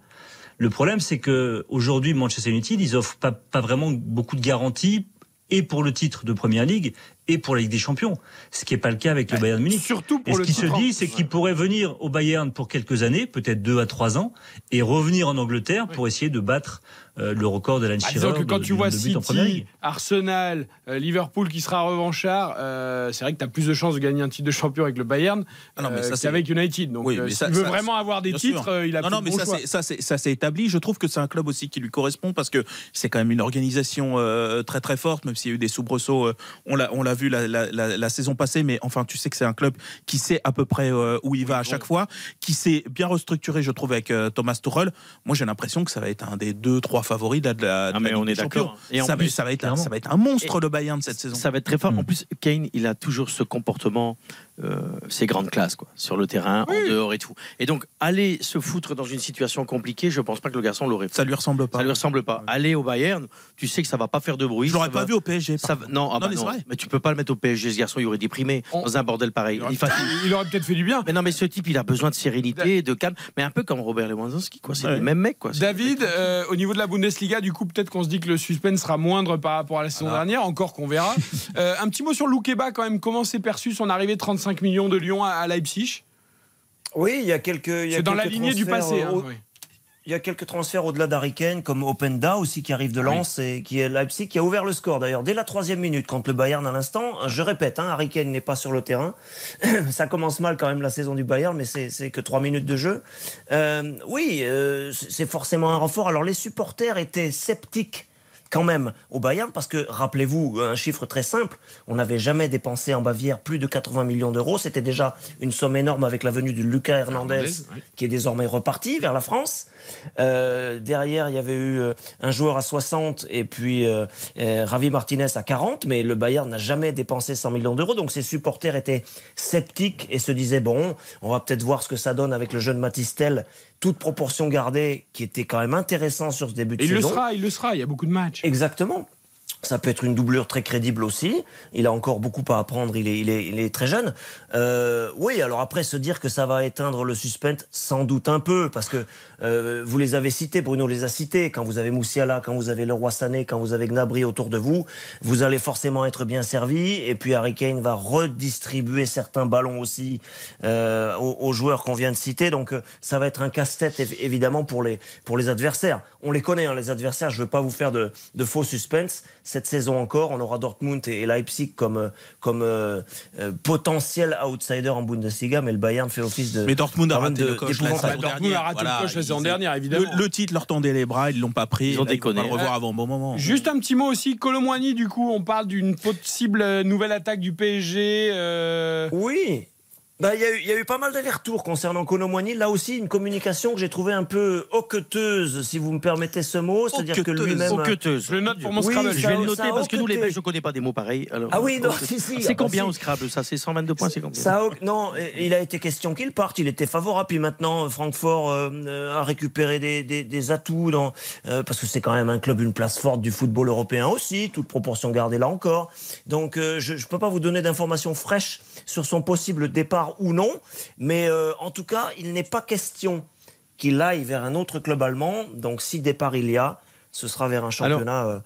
Le problème, c'est que aujourd'hui, Manchester United, ils offrent pas, pas vraiment beaucoup de garanties et pour le titre de Première Ligue et pour la Ligue des Champions, ce qui n'est pas le cas avec le Bayern Munich. Surtout Et pour ce le qui se dit, c'est qu'il pourrait venir au Bayern pour quelques années, peut-être deux à trois ans, et revenir en Angleterre pour essayer de battre euh, le record de Alan Bah, Shearer disons que quand de- tu vois de City. Arsenal, euh, Liverpool qui sera revanchard, euh, c'est vrai que tu as plus de chances de gagner un titre de champion avec le Bayern Ah non, mais euh, ça, c'est- qu'avec United. Donc, Oui, mais s'il ça- veut ça- vraiment avoir des Bien titres, sûr. euh, il a non, non, mais bon ça, choix. ça, c'est- ça s'est établi. Je trouve que c'est un club aussi qui lui correspond parce que c'est quand même une organisation euh, très très forte, même s'il y a eu des soubresauts, euh, on l'a on l'a l'a vu la, la- la- la saison passée, mais enfin, tu sais que c'est un club qui sait à peu près euh, où il va à chaque fois, qui s'est bien restructuré, je trouve, avec euh, Thomas Tuchel. Moi, j'ai l'impression que ça va être un des deux, trois favoris de la, de la- de Ah, mais on est d'accord. Et en ça, plus, ça va être, ça va être un monstre le Bayern de cette saison. Ça va être très fort. En plus, Kane, il a toujours ce comportement, euh, ses grandes classes, quoi, sur le terrain, en dehors et tout. Et donc, aller se foutre dans une situation compliquée, je pense pas que le garçon l'aurait fait. Ça lui ressemble pas. Ça lui ressemble pas. Ouais. Aller au Bayern, tu sais que ça va pas faire de bruit. Je l'aurais pas vu au PSG. Non, ah bah non, mais non. Vrai. mais tu peux pas le mettre au PSG, ce garçon, il aurait déprimé dans un bordel pareil. Il, aurait, peut-être fait du bien. Mais non, mais ce type, il a besoin de sérénité, de calme, mais un peu comme Robert Lewandowski, quoi. C'est le même mec, quoi. David, euh, au niveau de la Bundesliga, du coup, peut-être qu'on se dit que le suspense sera moindre par rapport à la saison ah dernière, encore qu'on verra. Euh, un petit mot sur Loukeba quand même. Comment s'est perçu son arrivée 35 5 millions de Lyon à, Leipzig. Oui, il y a quelques. C'est dans la lignée du passé. Hein, il y a quelques transferts au-delà d'Ariken, comme Openda aussi qui arrive de ah Lens et qui est Leipzig, qui a ouvert le score d'ailleurs dès la troisième minute contre le Bayern à l'instant. Je répète, hein, Ariken n'est pas sur le terrain. Ça commence mal quand même la saison du Bayern, mais c'est que trois minutes de jeu. Euh, oui, euh, c'est forcément un renfort. Alors les supporters étaient sceptiques quand même au Bayern parce que rappelez-vous un chiffre très simple on n'avait jamais dépensé en Bavière plus de 80 millions d'euros c'était déjà une somme énorme avec la venue de Lucas Hernandez Hernandez, oui. qui est désormais reparti vers la France Euh, derrière il y avait eu euh, un joueur à 60 et puis euh, euh, Ravi Martinez à 40 mais le Bayern n'a jamais dépensé 100 millions d'euros donc ses supporters étaient sceptiques et se disaient bon on va peut-être voir ce que ça donne avec le jeune Matistel toute proportion gardée qui était quand même intéressant sur ce début de Et il le saison sera, il le sera. Il y a beaucoup de matchs. Exactement. Ça peut être une doublure très crédible aussi. Il a encore beaucoup à apprendre. Il est, il est, il est très jeune. Euh, oui, alors après, se dire que ça va éteindre le suspense, sans doute un peu, parce que euh, vous les avez cités, Bruno les a cités. Quand vous avez Moussiala, quand vous avez Leroy Sané, quand vous avez Gnabry autour de vous, vous allez forcément être bien servi. Et puis Harry Kane va redistribuer certains ballons aussi euh, aux, aux joueurs qu'on vient de citer. Donc euh, ça va être un casse-tête év- évidemment pour les pour les adversaires. On les connaît hein, les adversaires. Je veux pas vous faire de, de faux suspense. Cette saison encore, on aura Dortmund et, et Leipzig comme euh, comme euh, euh, potentiel outsider en Bundesliga, mais le Bayern fait office de. Mais Dortmund a raté de- le Dortmund a raté Voilà, saison ils- dernière, évidemment. Le, le titre leur tendait les bras, ils l'ont pas pris. Ils ont déconné. pas le revoir avant un bon moment. Juste un petit mot aussi, Colomwani, du coup, on parle d'une possible nouvelle attaque du PSG. euh, Oui. Bah, Il y, a eu- y a eu pas mal d'allers-retours concernant Colomboigny. Là aussi, une communication que j'ai trouvée un peu hoqueteuse, si vous me permettez ce mot. C'est-à-dire que lui-même. Hoqueteuse. Je le note pour mon Oui, Scrabble. Je vais le noter parce que nous, les. Belges, je connais pas des mots pareils. Alors, Ah oui, non, hoqueteuse. si, si, C'est ah combien si. au Scrabble Ça, c'est 122 points, c'est combien? Ça non, il a été question qu'il parte. Il était favorable. Puis maintenant, Francfort euh, euh, a récupéré des, des- des atouts dans, euh, parce que c'est quand même un club, une place forte du football européen aussi, toute proportion gardée là encore. Donc, euh, je ne peux pas vous donner d'informations fraîches sur son possible départ ou non, mais euh, en tout cas, il n'est pas question qu'il aille vers un autre club allemand. Donc, si départ il y a, ce sera vers un championnat. euh,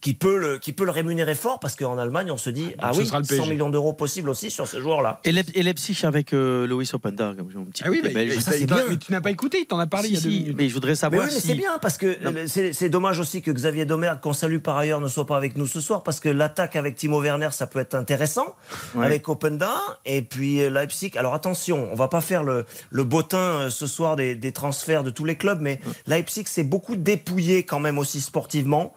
qui peut, le, qui peut le rémunérer fort parce qu'en Allemagne on se dit ah ce oui sera le 100 PSG. millions d'euros possibles aussi sur ce joueur là Et, Leip- et Leipzig avec euh, Loïs Openda, comme un petit Ah oui, mais, belge. ça, c'est bien. Mais tu n'as pas écouté, il t'en a parlé Si, il y a deux si, minutes. mais je voudrais Mais savoir oui, mais si- c'est bien parce que euh, c'est c'est dommage aussi que Xavier Domergue, qu'on salue par ailleurs, ne soit pas avec nous ce soir parce que l'attaque avec Timo Werner, ça peut être intéressant Ouais. avec Openda et puis euh, Leipzig. Alors attention, on va pas faire le, le bottin euh, ce soir des, des transferts de tous les clubs, mais Leipzig s'est beaucoup dépouillé quand même aussi sportivement.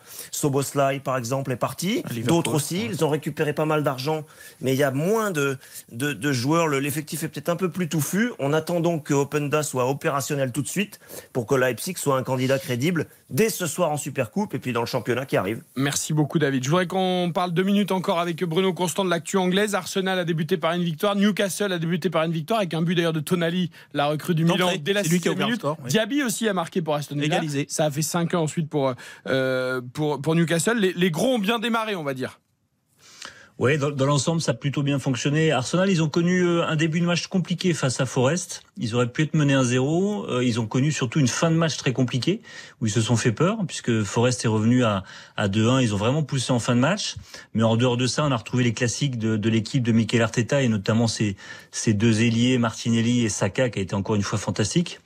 Par exemple est parti, d'autres aussi. Ils ont récupéré pas mal d'argent, mais il y a moins de, de, de joueurs. Le- L'effectif est peut-être un peu plus touffu. On attend donc que Openda soit opérationnel tout de suite pour que Leipzig soit un candidat crédible dès ce soir en Supercoupe et puis dans le championnat qui arrive. Merci beaucoup David. Je voudrais qu'on parle deux minutes encore avec Bruno Constant de l'actu anglaise. Arsenal a débuté par une victoire, Newcastle a débuté par une victoire avec un but d'ailleurs de Tonali, la recrue du Milan dès la c'est lui qui a sixième ouvert le minute. score, oui. Diaby aussi a marqué pour Aston Villa. Égalisé. Ça a fait 5 ans ensuite pour, euh, pour, pour Newcastle. Les, les gros ont bien démarré, on va dire. Ouais, dans, dans l'ensemble, ça a plutôt bien fonctionné. Arsenal, ils ont connu euh, un début de match compliqué face à Forest. Ils auraient pu être menés 1-0. Euh, Ils ont connu surtout une fin de match très compliquée où ils se sont fait peur puisque Forest est revenu à, à 2-1. Ils ont vraiment poussé en fin de match. Mais en dehors de ça, on a retrouvé les classiques de, de l'équipe de Mikel Arteta et notamment ces, ces deux ailiers, Martinelli et Saka, qui a été encore une fois fantastique.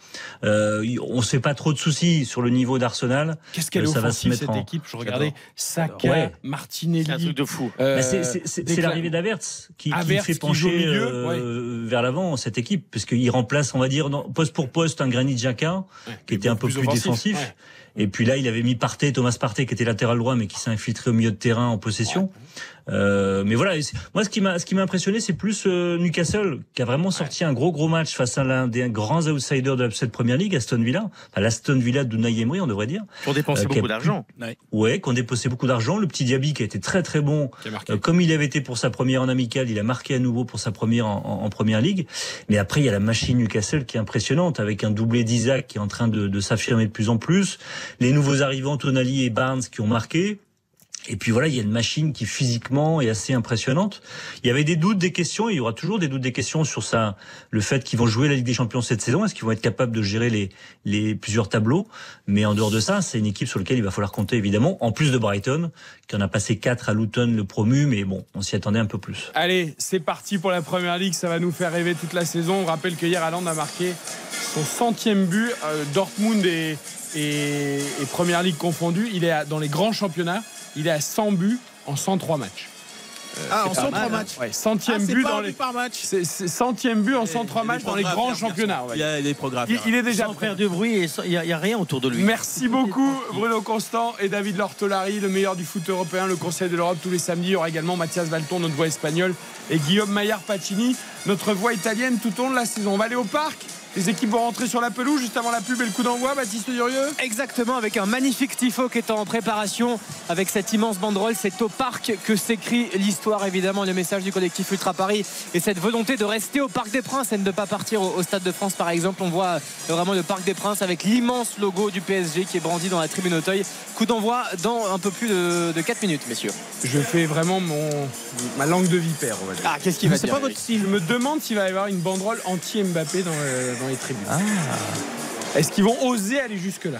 Euh, on ne se fait pas trop de soucis sur le niveau d'Arsenal. Qu'est-ce qu'elle est Euh, ça va se mettre cette en- équipe? Je regardais. Saka, Ouais. Martinelli. C'est un truc de fou. euh, Bah, c'est- l'arrivée d'Averts qui, qui fait qui pencher milieu, euh, vers l'avant cette équipe, parce qu'il remplace, on va dire, poste pour poste, un Granit Xhaka qui était un peu plus plus, offensif, défensif. ouais. Et puis là, il avait mis Partey, Thomas Partey, qui était latéral droit, mais qui s'est infiltré au milieu de terrain en possession. Euh, mais voilà, moi ce qui m'a ce qui m'a impressionné, c'est plus euh, Newcastle qui a vraiment sorti un gros gros match face à l'un des grands outsiders de cette première ligue, Aston Villa, enfin l'Aston Villa de Unai Emery, on devrait dire. Pour dépenser Euh, beaucoup d'argent. Ouais, qu'on dépensé beaucoup d'argent. Le petit Diaby qui a été très très bon, Euh, comme il avait été pour sa première en amical, il a marqué à nouveau pour sa première en, en- en première ligue. Mais après, il y a la machine Newcastle qui est impressionnante, avec un doublé d'Isaac qui est en train de, de s'affirmer de plus en plus. Les nouveaux arrivants, Tonali et Barnes, qui ont marqué. Et puis voilà, il y a une machine qui physiquement est assez impressionnante. Il y avait des doutes, des questions, et il y aura toujours des doutes, des questions sur le fait qu'ils vont jouer la Ligue des Champions cette saison. Est-ce qu'ils vont être capables de gérer les, les plusieurs tableaux? Mais en dehors de ça, c'est une équipe sur laquelle il va falloir compter évidemment. En plus de Brighton, qui en a passé 4 à Luton, le promu, mais bon, on s'y attendait un peu plus. Allez, c'est parti pour la première ligue. Ça va nous faire rêver toute la saison. On rappelle que hier, Haaland a marqué son centième but. Euh, Dortmund et, et, et première ligue confondue. Il est à- dans les grands championnats. Il est à 100 buts en 103 matchs. Ah, c'est en pas 103 mal, hein. matchs. Ouais, centième Ah, but pas dans un les but par match. C'est c'est centième but en 103 matchs dans les grands championnats. Il y a des progrès. Il, il est déjà Sans prêt. faire de bruit et sans- il n'y a, a rien autour de lui. Merci beaucoup Bruno Constant et David Lortolari, le meilleur du foot européen, le Conseil de l'Europe tous les samedis. Il y aura également Mathias Valton, notre voix espagnole, et Guillaume Maillard Pacini, notre voix italienne tout au long de la saison. On va aller au parc. Les équipes vont rentrer sur la pelouse juste avant la pub et le coup d'envoi. Baptiste Durieux Exactement, avec un magnifique tifo qui est en préparation, avec cette immense banderole. C'est au parc que s'écrit l'histoire, évidemment, le message du collectif Ultra Paris et cette volonté de rester au Parc des Princes et de ne pas partir au, au Stade de France, par exemple. On voit euh, vraiment le Parc des Princes avec l'immense logo du PSG qui est brandi dans la tribune Auteuil. Coup d'envoi dans un peu plus de, de 4 minutes, messieurs. Je fais vraiment mon, ma langue de vipère, on va dire. Ah, qu'est-ce qu'il va C'est dire pas votre style. Je me demande s'il va y avoir une banderole anti-Mbappé dans, le- dans les tribunes. Ah. Est-ce qu'ils vont oser aller jusque-là?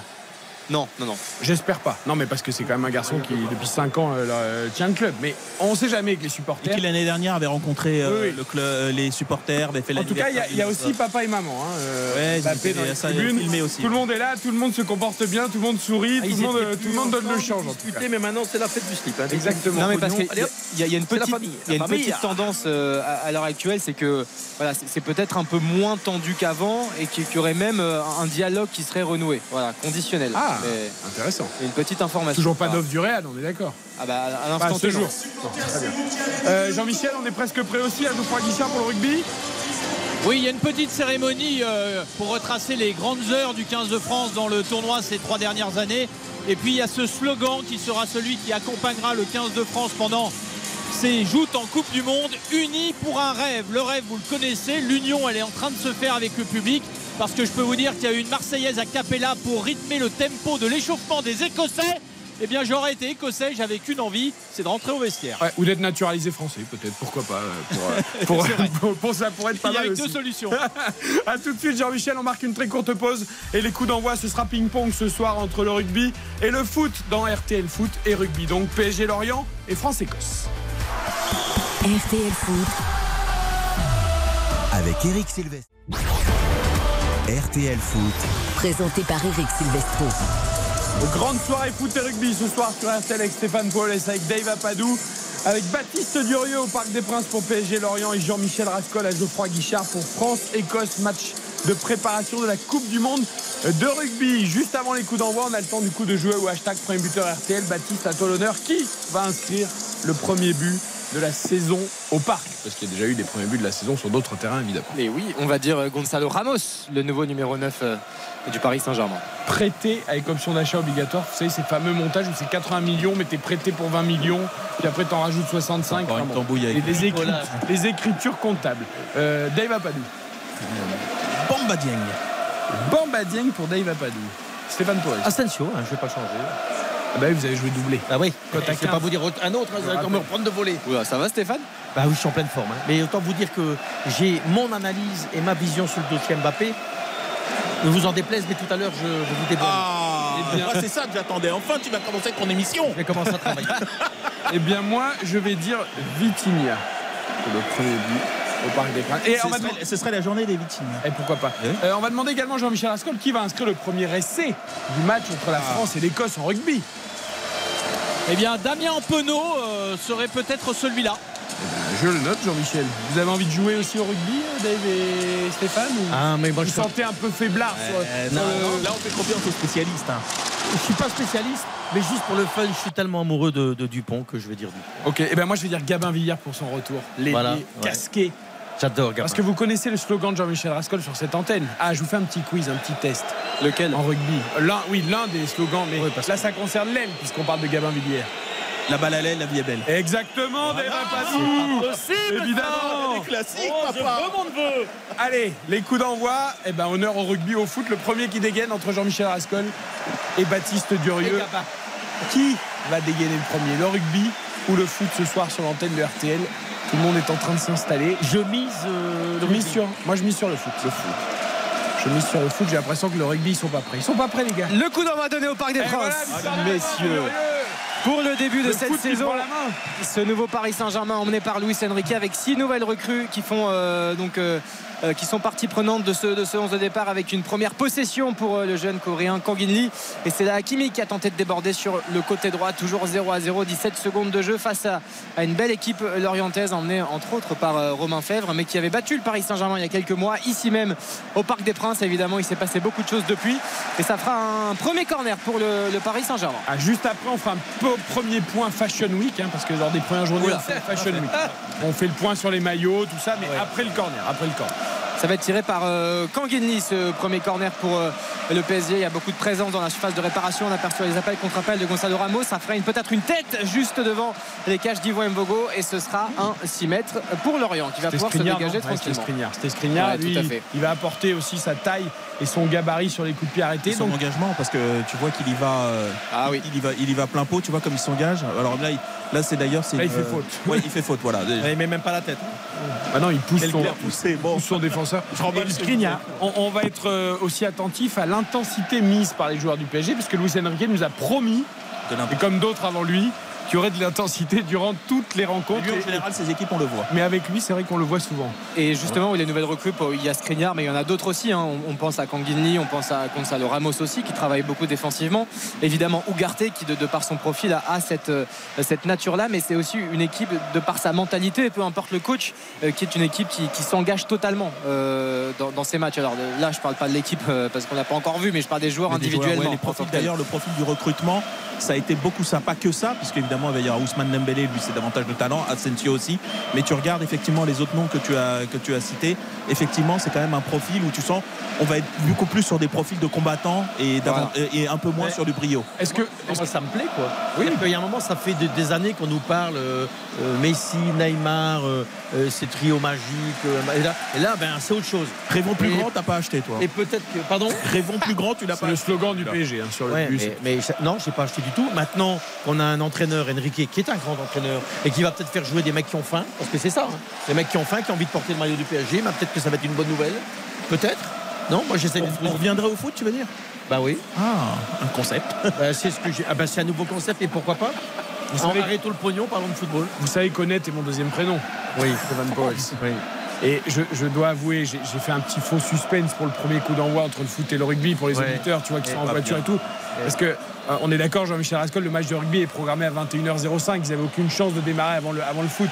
Non, non, non. J'espère pas. Non, mais parce que c'est quand même un garçon qui, depuis 5 ans, euh, euh, tient le club. Mais on ne sait jamais avec les Et supporters. qui l'année dernière avait rencontré euh, Oui, oui. le club, euh, les supporters, avait fait En tout cas, il y a- il y, a aussi papa et maman. Hein, euh, Ouais, Mbappé dans étaient- les ça, tribunes. filmé aussi. Tout le monde est là, tout le monde se comporte bien, tout le monde sourit, Ah, tout, le monde, étaient tout plus le monde donne le change. ils En tout cas. discutaient, mais maintenant c'est la fête du slip. hein. Exactement. Non mais parce qu'il y, a- y une la petite, y a la une petite tendance euh, à, à l'heure actuelle, c'est que voilà, c'est peut-être un peu moins tendu qu'avant et qu'il y aurait même un dialogue qui serait renoué, voilà, conditionnel. Ah, Mais intéressant. une petite information. Toujours pas d'offre du Real, on est d'accord. Ah bah à l'instant ce T, non. jour. Bon, très bien. Euh, Jean-Michel, on est presque prêt aussi à Geoffroy Guichard pour le rugby? Oui, il y a une petite cérémonie euh, pour retracer les grandes heures du 15 de France dans le tournoi ces trois dernières années. Et puis il y a ce slogan qui sera celui qui accompagnera le 15 de France pendant ces joutes en Coupe du Monde. Unis pour un rêve. Le rêve, vous le connaissez. L'union, elle est en train de se faire avec le public. Parce que je peux vous dire qu'il y a eu une Marseillaise à Capella pour rythmer le tempo de l'échauffement des Écossais. Eh bien, j'aurais été écossais, j'avais qu'une envie, c'est de rentrer au vestiaire. Ouais, ou d'être naturalisé français, peut-être. Pourquoi pas euh, pour, euh, pour, pour- pour ça pourrait être pas Il y a mal avec deux aussi. solutions. A tout de suite, Jean-Michel. On marque une très courte pause. Et les coups d'envoi, ce sera ping-pong ce soir entre le rugby et le foot dans RTL Foot et rugby. Donc PSG Lorient et France-Écosse. RTL Foot, Avec Eric Silvestre. RTL Foot. présenté par Eric Silvestro. Grande soirée foot et rugby ce soir sur RTL avec Stéphane Paul et avec Dave Apadou. Avec Baptiste Durieux au Parc des Princes pour PSG Lorient et Jean-Michel Rascol à Geoffroy Guichard pour France-Écosse, match de préparation de la Coupe du Monde de rugby. Juste avant les coups d'envoi, on a le temps du coup de jouer au hashtag premier buteur RTL. Baptiste, à toi l'honneur. Qui va inscrire le premier but de la saison au parc? Parce qu'il y a déjà eu des premiers buts de la saison sur d'autres terrains évidemment. Mais oui, on va dire euh, Gonzalo Ramos, le nouveau numéro 9 euh, du Paris Saint-Germain. prêté avec option d'achat obligatoire. Vous savez, ces fameux montages où c'est 80 millions, mais t'es prêté pour 20 millions, puis après t'en rajoutes 65. Encore une Enfin bon. les écritures comptables. Euh, Dave Apadou. Bamba Dieng. Bamba Dieng pour Dave Apadou. Stéphane Torres. Ah, Asensio, hein, je ne vais pas changer. bah oui, vous avez joué doublé. Ah oui, je ne vais 15. pas vous dire un autre, vous allez encore me reprendre de voler. Oula, ça va Stéphane? Bah oui, je suis en pleine forme. hein. Mais autant vous dire que j'ai mon analyse et ma vision sur le dossier Mbappé. Ne vous en déplaise, mais tout à l'heure, je, je vous déborde. Ah, Eh bien. moi, c'est ça que j'attendais. Enfin, tu vas commencer ton émission. Je vais commencer à travailler. Eh bien, moi, je vais dire Vitinha pour le premier but au Parc des Princes. Et Ce on va serait, demander- ce serait la journée des victimes. Et pourquoi pas Oui. Euh, On va demander également à Jean-Michel Ascol qui va inscrire le premier essai du match entre la France et l'Écosse en rugby. Eh bien, Damien Penaud euh, serait peut-être celui-là. Je le note, Jean-Michel. Vous avez envie de jouer aussi au rugby, euh, Dave et Stéphane ou Ah, mais moi Vous je sentez un peu faiblard Euh, sur non, là, on fait confiance aux spécialistes. hein. Je suis pas spécialiste, mais juste pour le fun, je suis tellement amoureux de, de Dupont que je vais dire Dupont. Ok, et ben moi je vais dire Gabin Villière pour son retour. Les, Voilà, les ouais. casqués. J'adore. Parce que vous connaissez le slogan de Jean-Michel Rascol sur cette antenne. Ah, je vous fais un petit quiz, un petit test. Lequel En rugby. L'un, oui, l'un des slogans, mais Oui, parce là ça concerne l'aile, puisqu'on parle de Gabin Villière. La balle à l'aile, la vie est belle. Exactement, Dave Apadou Évidemment classique, Allez, les coups d'envoi, eh ben, honneur au rugby, au foot. Le premier qui dégaine entre Jean-Michel Rascol et Baptiste Durieux. Qui va dégainer le premier Le rugby ou le foot ce soir sur l'antenne de RTL Tout le monde est en train de s'installer. Je mise euh, Je mise sur, moi je mise sur le foot. Le foot. Je mise sur le foot, j'ai l'impression que le rugby ils sont pas prêts. Ils sont pas prêts les gars. Le coup d'envoi donné au Parc des Princes. voilà, Messieurs, pour le début de Le cette saison, ce nouveau Paris Saint-Germain emmené par Luis Enrique avec six nouvelles recrues qui font euh, donc euh, qui sont parties prenantes de ce, de ce 11 de départ avec une première possession pour euh, le jeune coréen Kang In Lee et c'est là Hakimi qui a tenté de déborder sur le côté droit toujours 0 à 0 17 secondes de jeu face à, à une belle équipe lorientaise emmenée entre autres par euh, Romain Fèvre mais qui avait battu le Paris Saint-Germain il y a quelques mois ici même au Parc des Princes évidemment il s'est passé beaucoup de choses depuis et ça fera un premier corner pour le, le Paris Saint-Germain Ah, juste après, on fera un peu- premier point Fashion Week, hein, parce que lors des premières journées, Oula. on fait Fashion Week. On fait le point sur les maillots, tout ça, mais après le corner. Après le corner. Ça va être tiré par euh, ce premier corner pour euh, le PSG. Il y a beaucoup de présence dans la surface de réparation. On aperçoit les appels contre appels de Gonzalo Ramos. Ça ferait une- peut-être une tête juste devant les cages d'Ivo Mbogo et ce sera un 6 mètres pour Lorient qui va pouvoir se dégager tranquillement. C'était Skriniar. Ouais, Lui, tout à fait. il va apporter aussi sa taille et son gabarit sur les coups de pied Et arrêtés. son Donc, engagement parce que tu vois qu'il y va euh, Ah oui. il y va il y va plein pot tu vois comme il s'engage alors là il- là c'est d'ailleurs c'est Là, il fait faute. ouais il fait faute voilà il met même pas la tête. ah non, il pousse Quel son, poussé, bon. pousse son défenseur. On, on va être euh, aussi attentif à l'intensité mise par les joueurs du PSG, parce que Luis Enrique nous a promis, de et comme d'autres avant lui, qu'il y aurait de l'intensité durant toutes les rencontres. Lui, en général ces équipes on le voit Mais avec lui, c'est vrai qu'on le voit souvent. Et justement, oui, les nouvelles recrues, il y a Skriniar, mais il y en a d'autres aussi. hein. On, on pense à Kang In Lee, on pense à Gonzalo Ramos aussi, qui travaille beaucoup défensivement. Évidemment, Ugarte, qui de, de par son profil a, a cette, euh, cette nature-là, mais c'est aussi une équipe, de par sa mentalité, peu importe le coach, euh, qui est une équipe qui, qui s'engage totalement euh, dans, dans ces matchs. Alors là, je parle pas de l'équipe euh, parce qu'on n'a pas encore vu, mais je parle des joueurs Mais individuellement. ouais, d'ailleurs le profil du recrutement ça a été beaucoup ça pas que ça puisque évidemment il va y avoir Ousmane Dembélé lui c'est davantage de talent Asensio aussi mais tu regardes effectivement les autres noms que tu as que tu as cités effectivement c'est quand même un profil où tu sens on va être beaucoup plus sur des profils de combattants et, d'avant- et- un peu moins sur du brio Est-ce que. Ça me plaît quoi. Oui. Il y a un moment, ça fait de- des années qu'on nous parle euh, euh, Messi, Neymar, euh, euh, ces trios magiques. euh, et là, et là, ben, c'est autre chose. rêvons plus Et- grand t'as pas acheté toi Et peut-être que. Pardon rêvons plus grand tu l'as C'est pas le acheté slogan du PSG hein, sur le Ouais, bus. mais, mais non, je n'ai pas acheté du tout. Maintenant qu'on a un entraîneur, Enrique, qui est un grand entraîneur et qui va peut-être faire jouer des mecs qui ont faim, parce que c'est ça, hein. des mecs qui ont faim, qui ont envie de porter le maillot du PSG, mais peut-être que ça va être une bonne nouvelle. Peut-être. Non, moi j'essaie de. on reviendrait au foot tu veux dire? Bah oui. ah un concept Bah, c'est ce que j'ai. Ah bah c'est un nouveau concept et pourquoi pas? Vous savez, arrêtons le pognon, parlons de football. vous savez qu'Honnête est mon deuxième prénom. Oui. Stéphane Pauls. Et je, je dois avouer, j'ai fait un petit faux suspense pour le premier coup d'envoi entre le foot et le rugby pour les Ouais. auditeurs, tu vois, qui Et sont en voiture bien. et tout. Parce que euh, on est d'accord, Jean-Michel Rascol, le match de rugby est programmé à 21h05. Ils n'avaient aucune chance de démarrer avant le, avant le foot.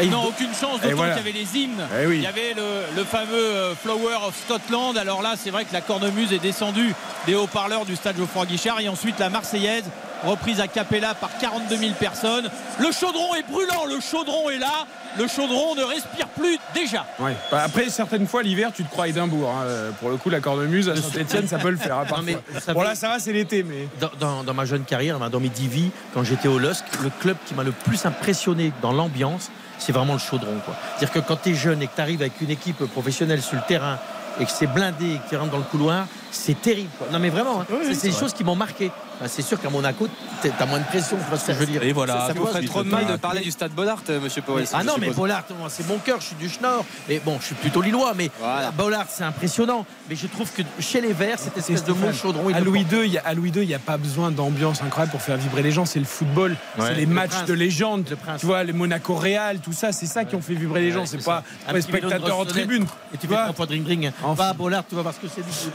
Et ils- Non, aucune chance, d'autant voilà. qu'il y avait les hymnes. Eh oui. Il y avait le, le fameux euh, Flower of Scotland. Alors là, c'est vrai que la cornemuse est descendue des haut-parleurs du stade Geoffroy Guichard. Et ensuite, la Marseillaise, reprise à Capella par 42 000 personnes. Le chaudron est brûlant, le chaudron est là. Le chaudron ne respire plus déjà. Ouais. Bah, après, certaines fois, l'hiver, tu te crois à Édimbourg. hein. Euh, Pour le coup, la cornemuse à Saint-Etienne, ça peut le faire. hein, mais bon, là, ça va, c'est l'été, mais. Dans, dans- dans ma jeune carrière, dans mes 10 vies, quand j'étais au LOSC, le club qui m'a le plus impressionné dans l'ambiance, c'est vraiment le chaudron. quoi. C'est-à-dire que quand tu es jeune et que tu arrives avec une équipe professionnelle sur le terrain et que c'est blindé et que tu rentres dans le couloir, c'est terrible. quoi. Non mais vraiment, hein, c'est c'est des choses qui m'ont marqué. C'est sûr qu'à Monaco, tu as moins de pression, vois ce que je veux dire. et voilà Ça, vous de ferait trop de mal de parler du stade Bollard, euh, monsieur Powell. Ah je non, mais. Bollard, c'est mon cœur, je suis du Schnorr. Mais bon, je suis plutôt lillois, mais Voilà. Bollard, c'est impressionnant. Mais je trouve que chez les Verts, cette espèce de mot chaudron, à Louis. II, il y a, à Louis II, il n'y a pas besoin d'ambiance incroyable pour faire vibrer les gens. C'est le football, Ouais. c'est les Le matchs Prince. de légende. Le Prince. Tu vois, les Monaco Real, tout ça, c'est ça qui ont fait vibrer les gens. Ouais, c'est pas. Un les de spectateurs en tribune. Et tu fais vois trois fois drink drink. Enfin. Va à Bollard, tu vas voir ce que c'est du foot.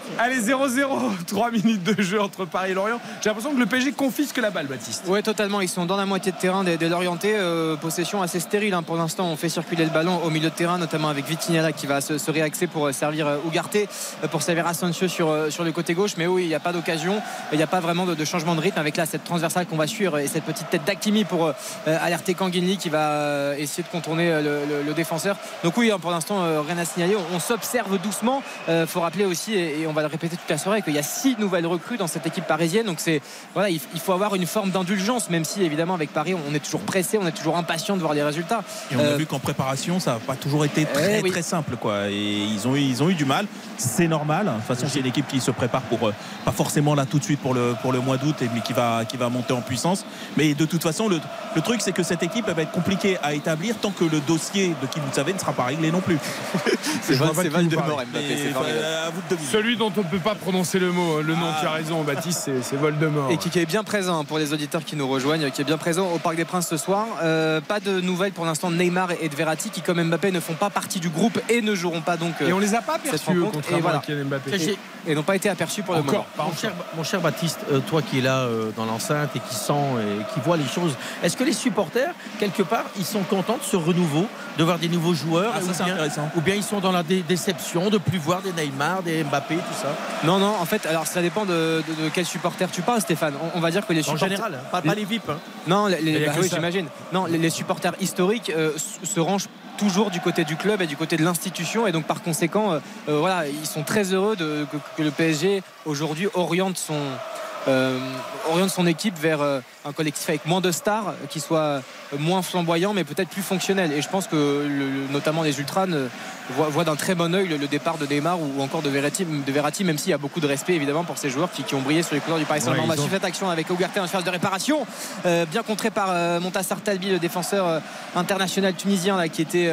Allez, 0-0, 3 minutes de jeu entre Paris et Lorient. J'ai l'impression que le PSG confisque la balle, Baptiste. Oui, totalement. Ils sont dans la moitié de terrain des, des Lorientais. Euh, possession assez stérile hein. pour l'instant. On fait circuler le ballon au milieu de terrain, notamment avec Vitinha qui va se, réaxer pour euh, servir Ougarté, euh, pour servir Asensio sur, sur le côté gauche. Mais oui, il n'y a pas d'occasion. Il n'y a pas vraiment de, changement de rythme avec là cette transversale qu'on va suivre et cette petite tête d'Akimi pour alerter Kanginli qui va essayer de contourner le, défenseur. Donc oui, hein, pour l'instant, rien à signaler. On, on s'observe doucement. Il faut rappeler aussi, et, et on va le répéter toute la soirée, qu'il y a six nouvelles recrues dans cette équipe parisienne. Donc c'est voilà, il, faut avoir une forme d'indulgence, même si évidemment avec Paris, on est toujours pressé, on est toujours impatient de voir les résultats. Et on a Euh, vu qu'en préparation, ça n'a pas toujours été très Eh oui. très simple, quoi. Et ils ont eu, ils ont eu du mal. C'est normal. De toute façon, c'est une équipe qui se prépare pour euh, pas forcément là tout de suite pour le pour le mois d'août, et- mais qui va qui va monter en puissance. Mais de toute façon, le, le truc, c'est que cette équipe elle va être compliquée à établir tant que le dossier de qui vous savez ne sera pas réglé non plus. C'est. Celui dont on ne peut pas prononcer le mot, le nom, Ah. tu as raison, Baptiste, c'est- Voldemort. Et qui, qui est bien présent hein, pour les auditeurs qui nous rejoignent, qui est bien présent au Parc des Princes ce soir. Euh, pas de nouvelles pour l'instant de Neymar et de Verratti qui, comme Mbappé, ne font pas partie du groupe et ne joueront pas donc. euh, Et on les a pas aperçus, eux, contrairement Et voilà. à Kylian Mbappé. Et n'ont pas été aperçus pour le moment. Mon cher, mon cher Baptiste, euh, toi qui es là euh, dans l'enceinte et qui sent et qui voit les choses, est-ce que les supporters, quelque part, ils sont contents de ce renouveau, de voir des nouveaux joueurs Ah, ça, ou, c'est bien, intéressant. ou bien ils sont dans la dé- déception de plus voir des Neymar, des Mbappé, tout ça? Non, non, en fait, alors ça dépend de, de, de quel supporter tu parles, Stéphane. On, on va dire que les En supporters. général, hein, pas, pas les VIP. hein. Non, les, bah oui, j'imagine. Non, les, les supporters historiques euh, se rangent toujours du côté du club et du côté de l'institution et donc par conséquent, euh, euh, voilà, ils sont très heureux de, que, que le PSG aujourd'hui oriente son euh, oriente son équipe vers euh, un collectif avec moins de stars, qui soit moins flamboyant mais peut-être plus fonctionnel. Et je pense que le- notamment les ultras voient, voient d'un très bon œil le, le départ de Neymar ou, encore de Verratti, de Verratti, même s'il y a beaucoup de respect évidemment pour ces joueurs qui, qui ont brillé sur les couleurs du Paris Saint-Germain. Ouais, On va ils ont- suivre cette action avec Ougarté en phase de réparation, euh, bien contré par euh, Montassar Talbi, le défenseur euh, international tunisien là, qui était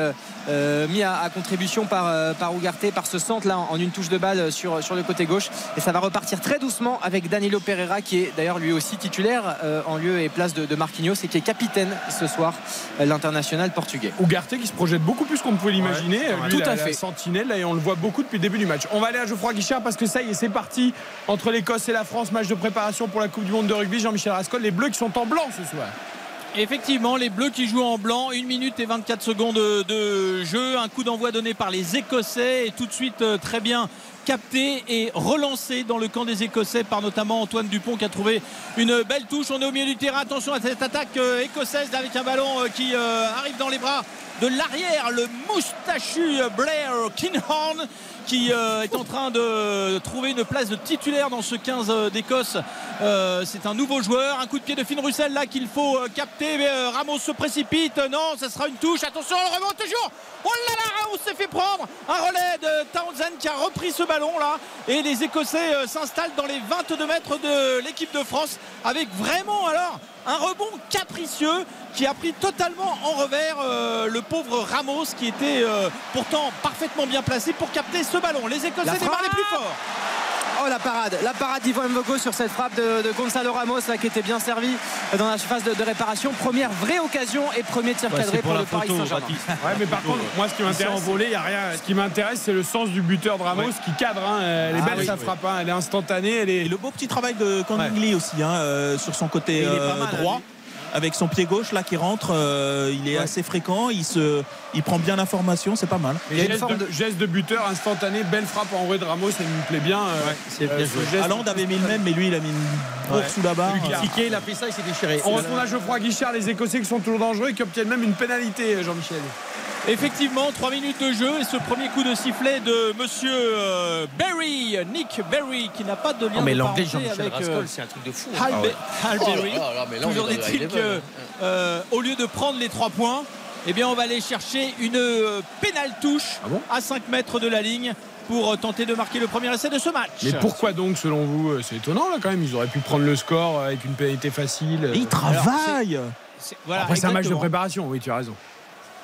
euh, mis à, à contribution par, par Ougarté, par ce centre là en, en une touche de balle sur, sur le côté gauche. Et ça va repartir très doucement avec Danilo Pereira qui est d'ailleurs lui aussi titulaire en lieu et place de, de Marquinhos et qui est capitaine ce soir, euh, l'international portugais. Ougarté qui se projette beaucoup plus qu'on ne pouvait l'imaginer. Ouais, tout la- à la fait. sentinelle, là, et on le voit beaucoup depuis le début du match. On va aller à Geoffroy Guichard parce que ça y est, c'est parti entre l'Écosse et la France. Match de préparation pour la Coupe du Monde de rugby. Jean-Michel Rascol, les Bleus qui sont en blanc ce soir. Effectivement, les Bleus qui jouent en blanc, 1 minute et 24 secondes de, de jeu, un coup d'envoi donné par les Écossais et tout de suite euh, très bien capté et relancé dans le camp des Écossais par notamment Antoine Dupont qui a trouvé une belle touche. On est au milieu du terrain, attention à cette attaque euh, écossaise avec un ballon euh, qui euh, arrive dans les bras de l'arrière, le moustachu Blair Kinghorn qui euh, est en train de trouver une place de titulaire dans ce 15 euh, d'Écosse. Euh, c'est un nouveau joueur, un coup de pied de Finn Russell là qu'il faut capter. Mais Ramos se précipite. Non, ça sera une touche. Attention, on remonte toujours. Oh là là, Ramos s'est fait prendre. Un relais de Townsend qui a repris ce ballon là. Et les Écossais s'installent dans les 22 mètres de l'équipe de France avec vraiment alors un rebond capricieux qui a pris totalement en revers euh, le pauvre Ramos qui était euh, pourtant parfaitement bien placé pour capter ce ballon. Les Écossais démarrent les plus forts. Oh la parade, la parade d'Ivan Mvogo sur cette frappe de, de Gonzalo Ramos là, qui était bien servi dans la surface de, de réparation. Première vraie occasion et premier tir Ouais, cadré pour, pour le Paris Saint-Germain. Ouais, mais par contre, moi, ce qui s'est m'intéresse, il n'y a rien. ce qui m'intéresse, c'est le sens du buteur de Ramos qui cadre. hein. Elle est Ah belle oui, sa oui. frappe, hein. elle est instantanée, elle est. Et le beau petit travail de Kangli aussi hein, euh, sur son côté Et il est euh, pas mal, droit. lui. Avec son pied gauche là qui rentre, euh, il est Ouais. assez fréquent, il, se, il prend bien l'information, c'est pas mal. Il y a une Geste forme de, de- geste de buteur instantané, belle frappe en vrai de Ramos, elle me plaît bien. euh, c'est euh, geste. Avait mis le même, mais lui il a mis une bourre Ouais. sous la barre. Piqué, il a fait ça, il s'est déchiré. On retourne à Geoffroy Guichard, les Écossais qui sont toujours dangereux et qui obtiennent même une pénalité, Jean-Michel. Effectivement, 3 minutes de jeu et ce premier coup de sifflet de monsieur euh, Berry, Nick Berry, qui n'a pas de lien Non, mais de l'anglais Jean-Michel avec euh, Rascol, c'est un truc de fou. Hal, hein. Hal Oh là Berry. là là, mais là, on Toujours est-il que, level, euh, au lieu de prendre les 3 points, eh bien, on va aller chercher une pénale touche Ah bon à 5 mètres de la ligne pour tenter de marquer le premier essai de ce match. Mais pourquoi donc, selon vous C'est étonnant là quand même, ils auraient pu prendre le score avec une pénalité facile. Et il travaille C'est- voilà, Après, c'est un match de préparation, oui, tu as raison.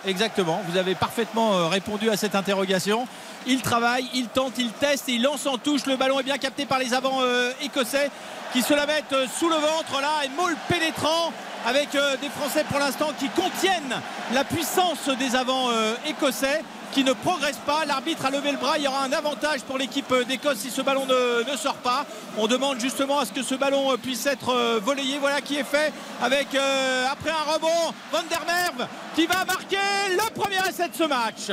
Exactement, vous avez parfaitement euh, répondu à cette interrogation. Il travaille, il tente, il teste, il lance en touche. Le ballon est bien capté par les avants euh, écossais qui se la mettent euh, sous le ventre là. Et Maul pénétrant avec des Français pour l'instant qui contiennent la puissance des avants écossais. Qui ne progresse pas. L'arbitre a levé le bras. Il y aura un avantage pour l'équipe d'Écosse si ce ballon ne, sort pas. On demande justement à ce que ce ballon puisse être volayé. Voilà qui est fait avec euh, après un rebond Van der Merwe qui va marquer le premier essai de ce match.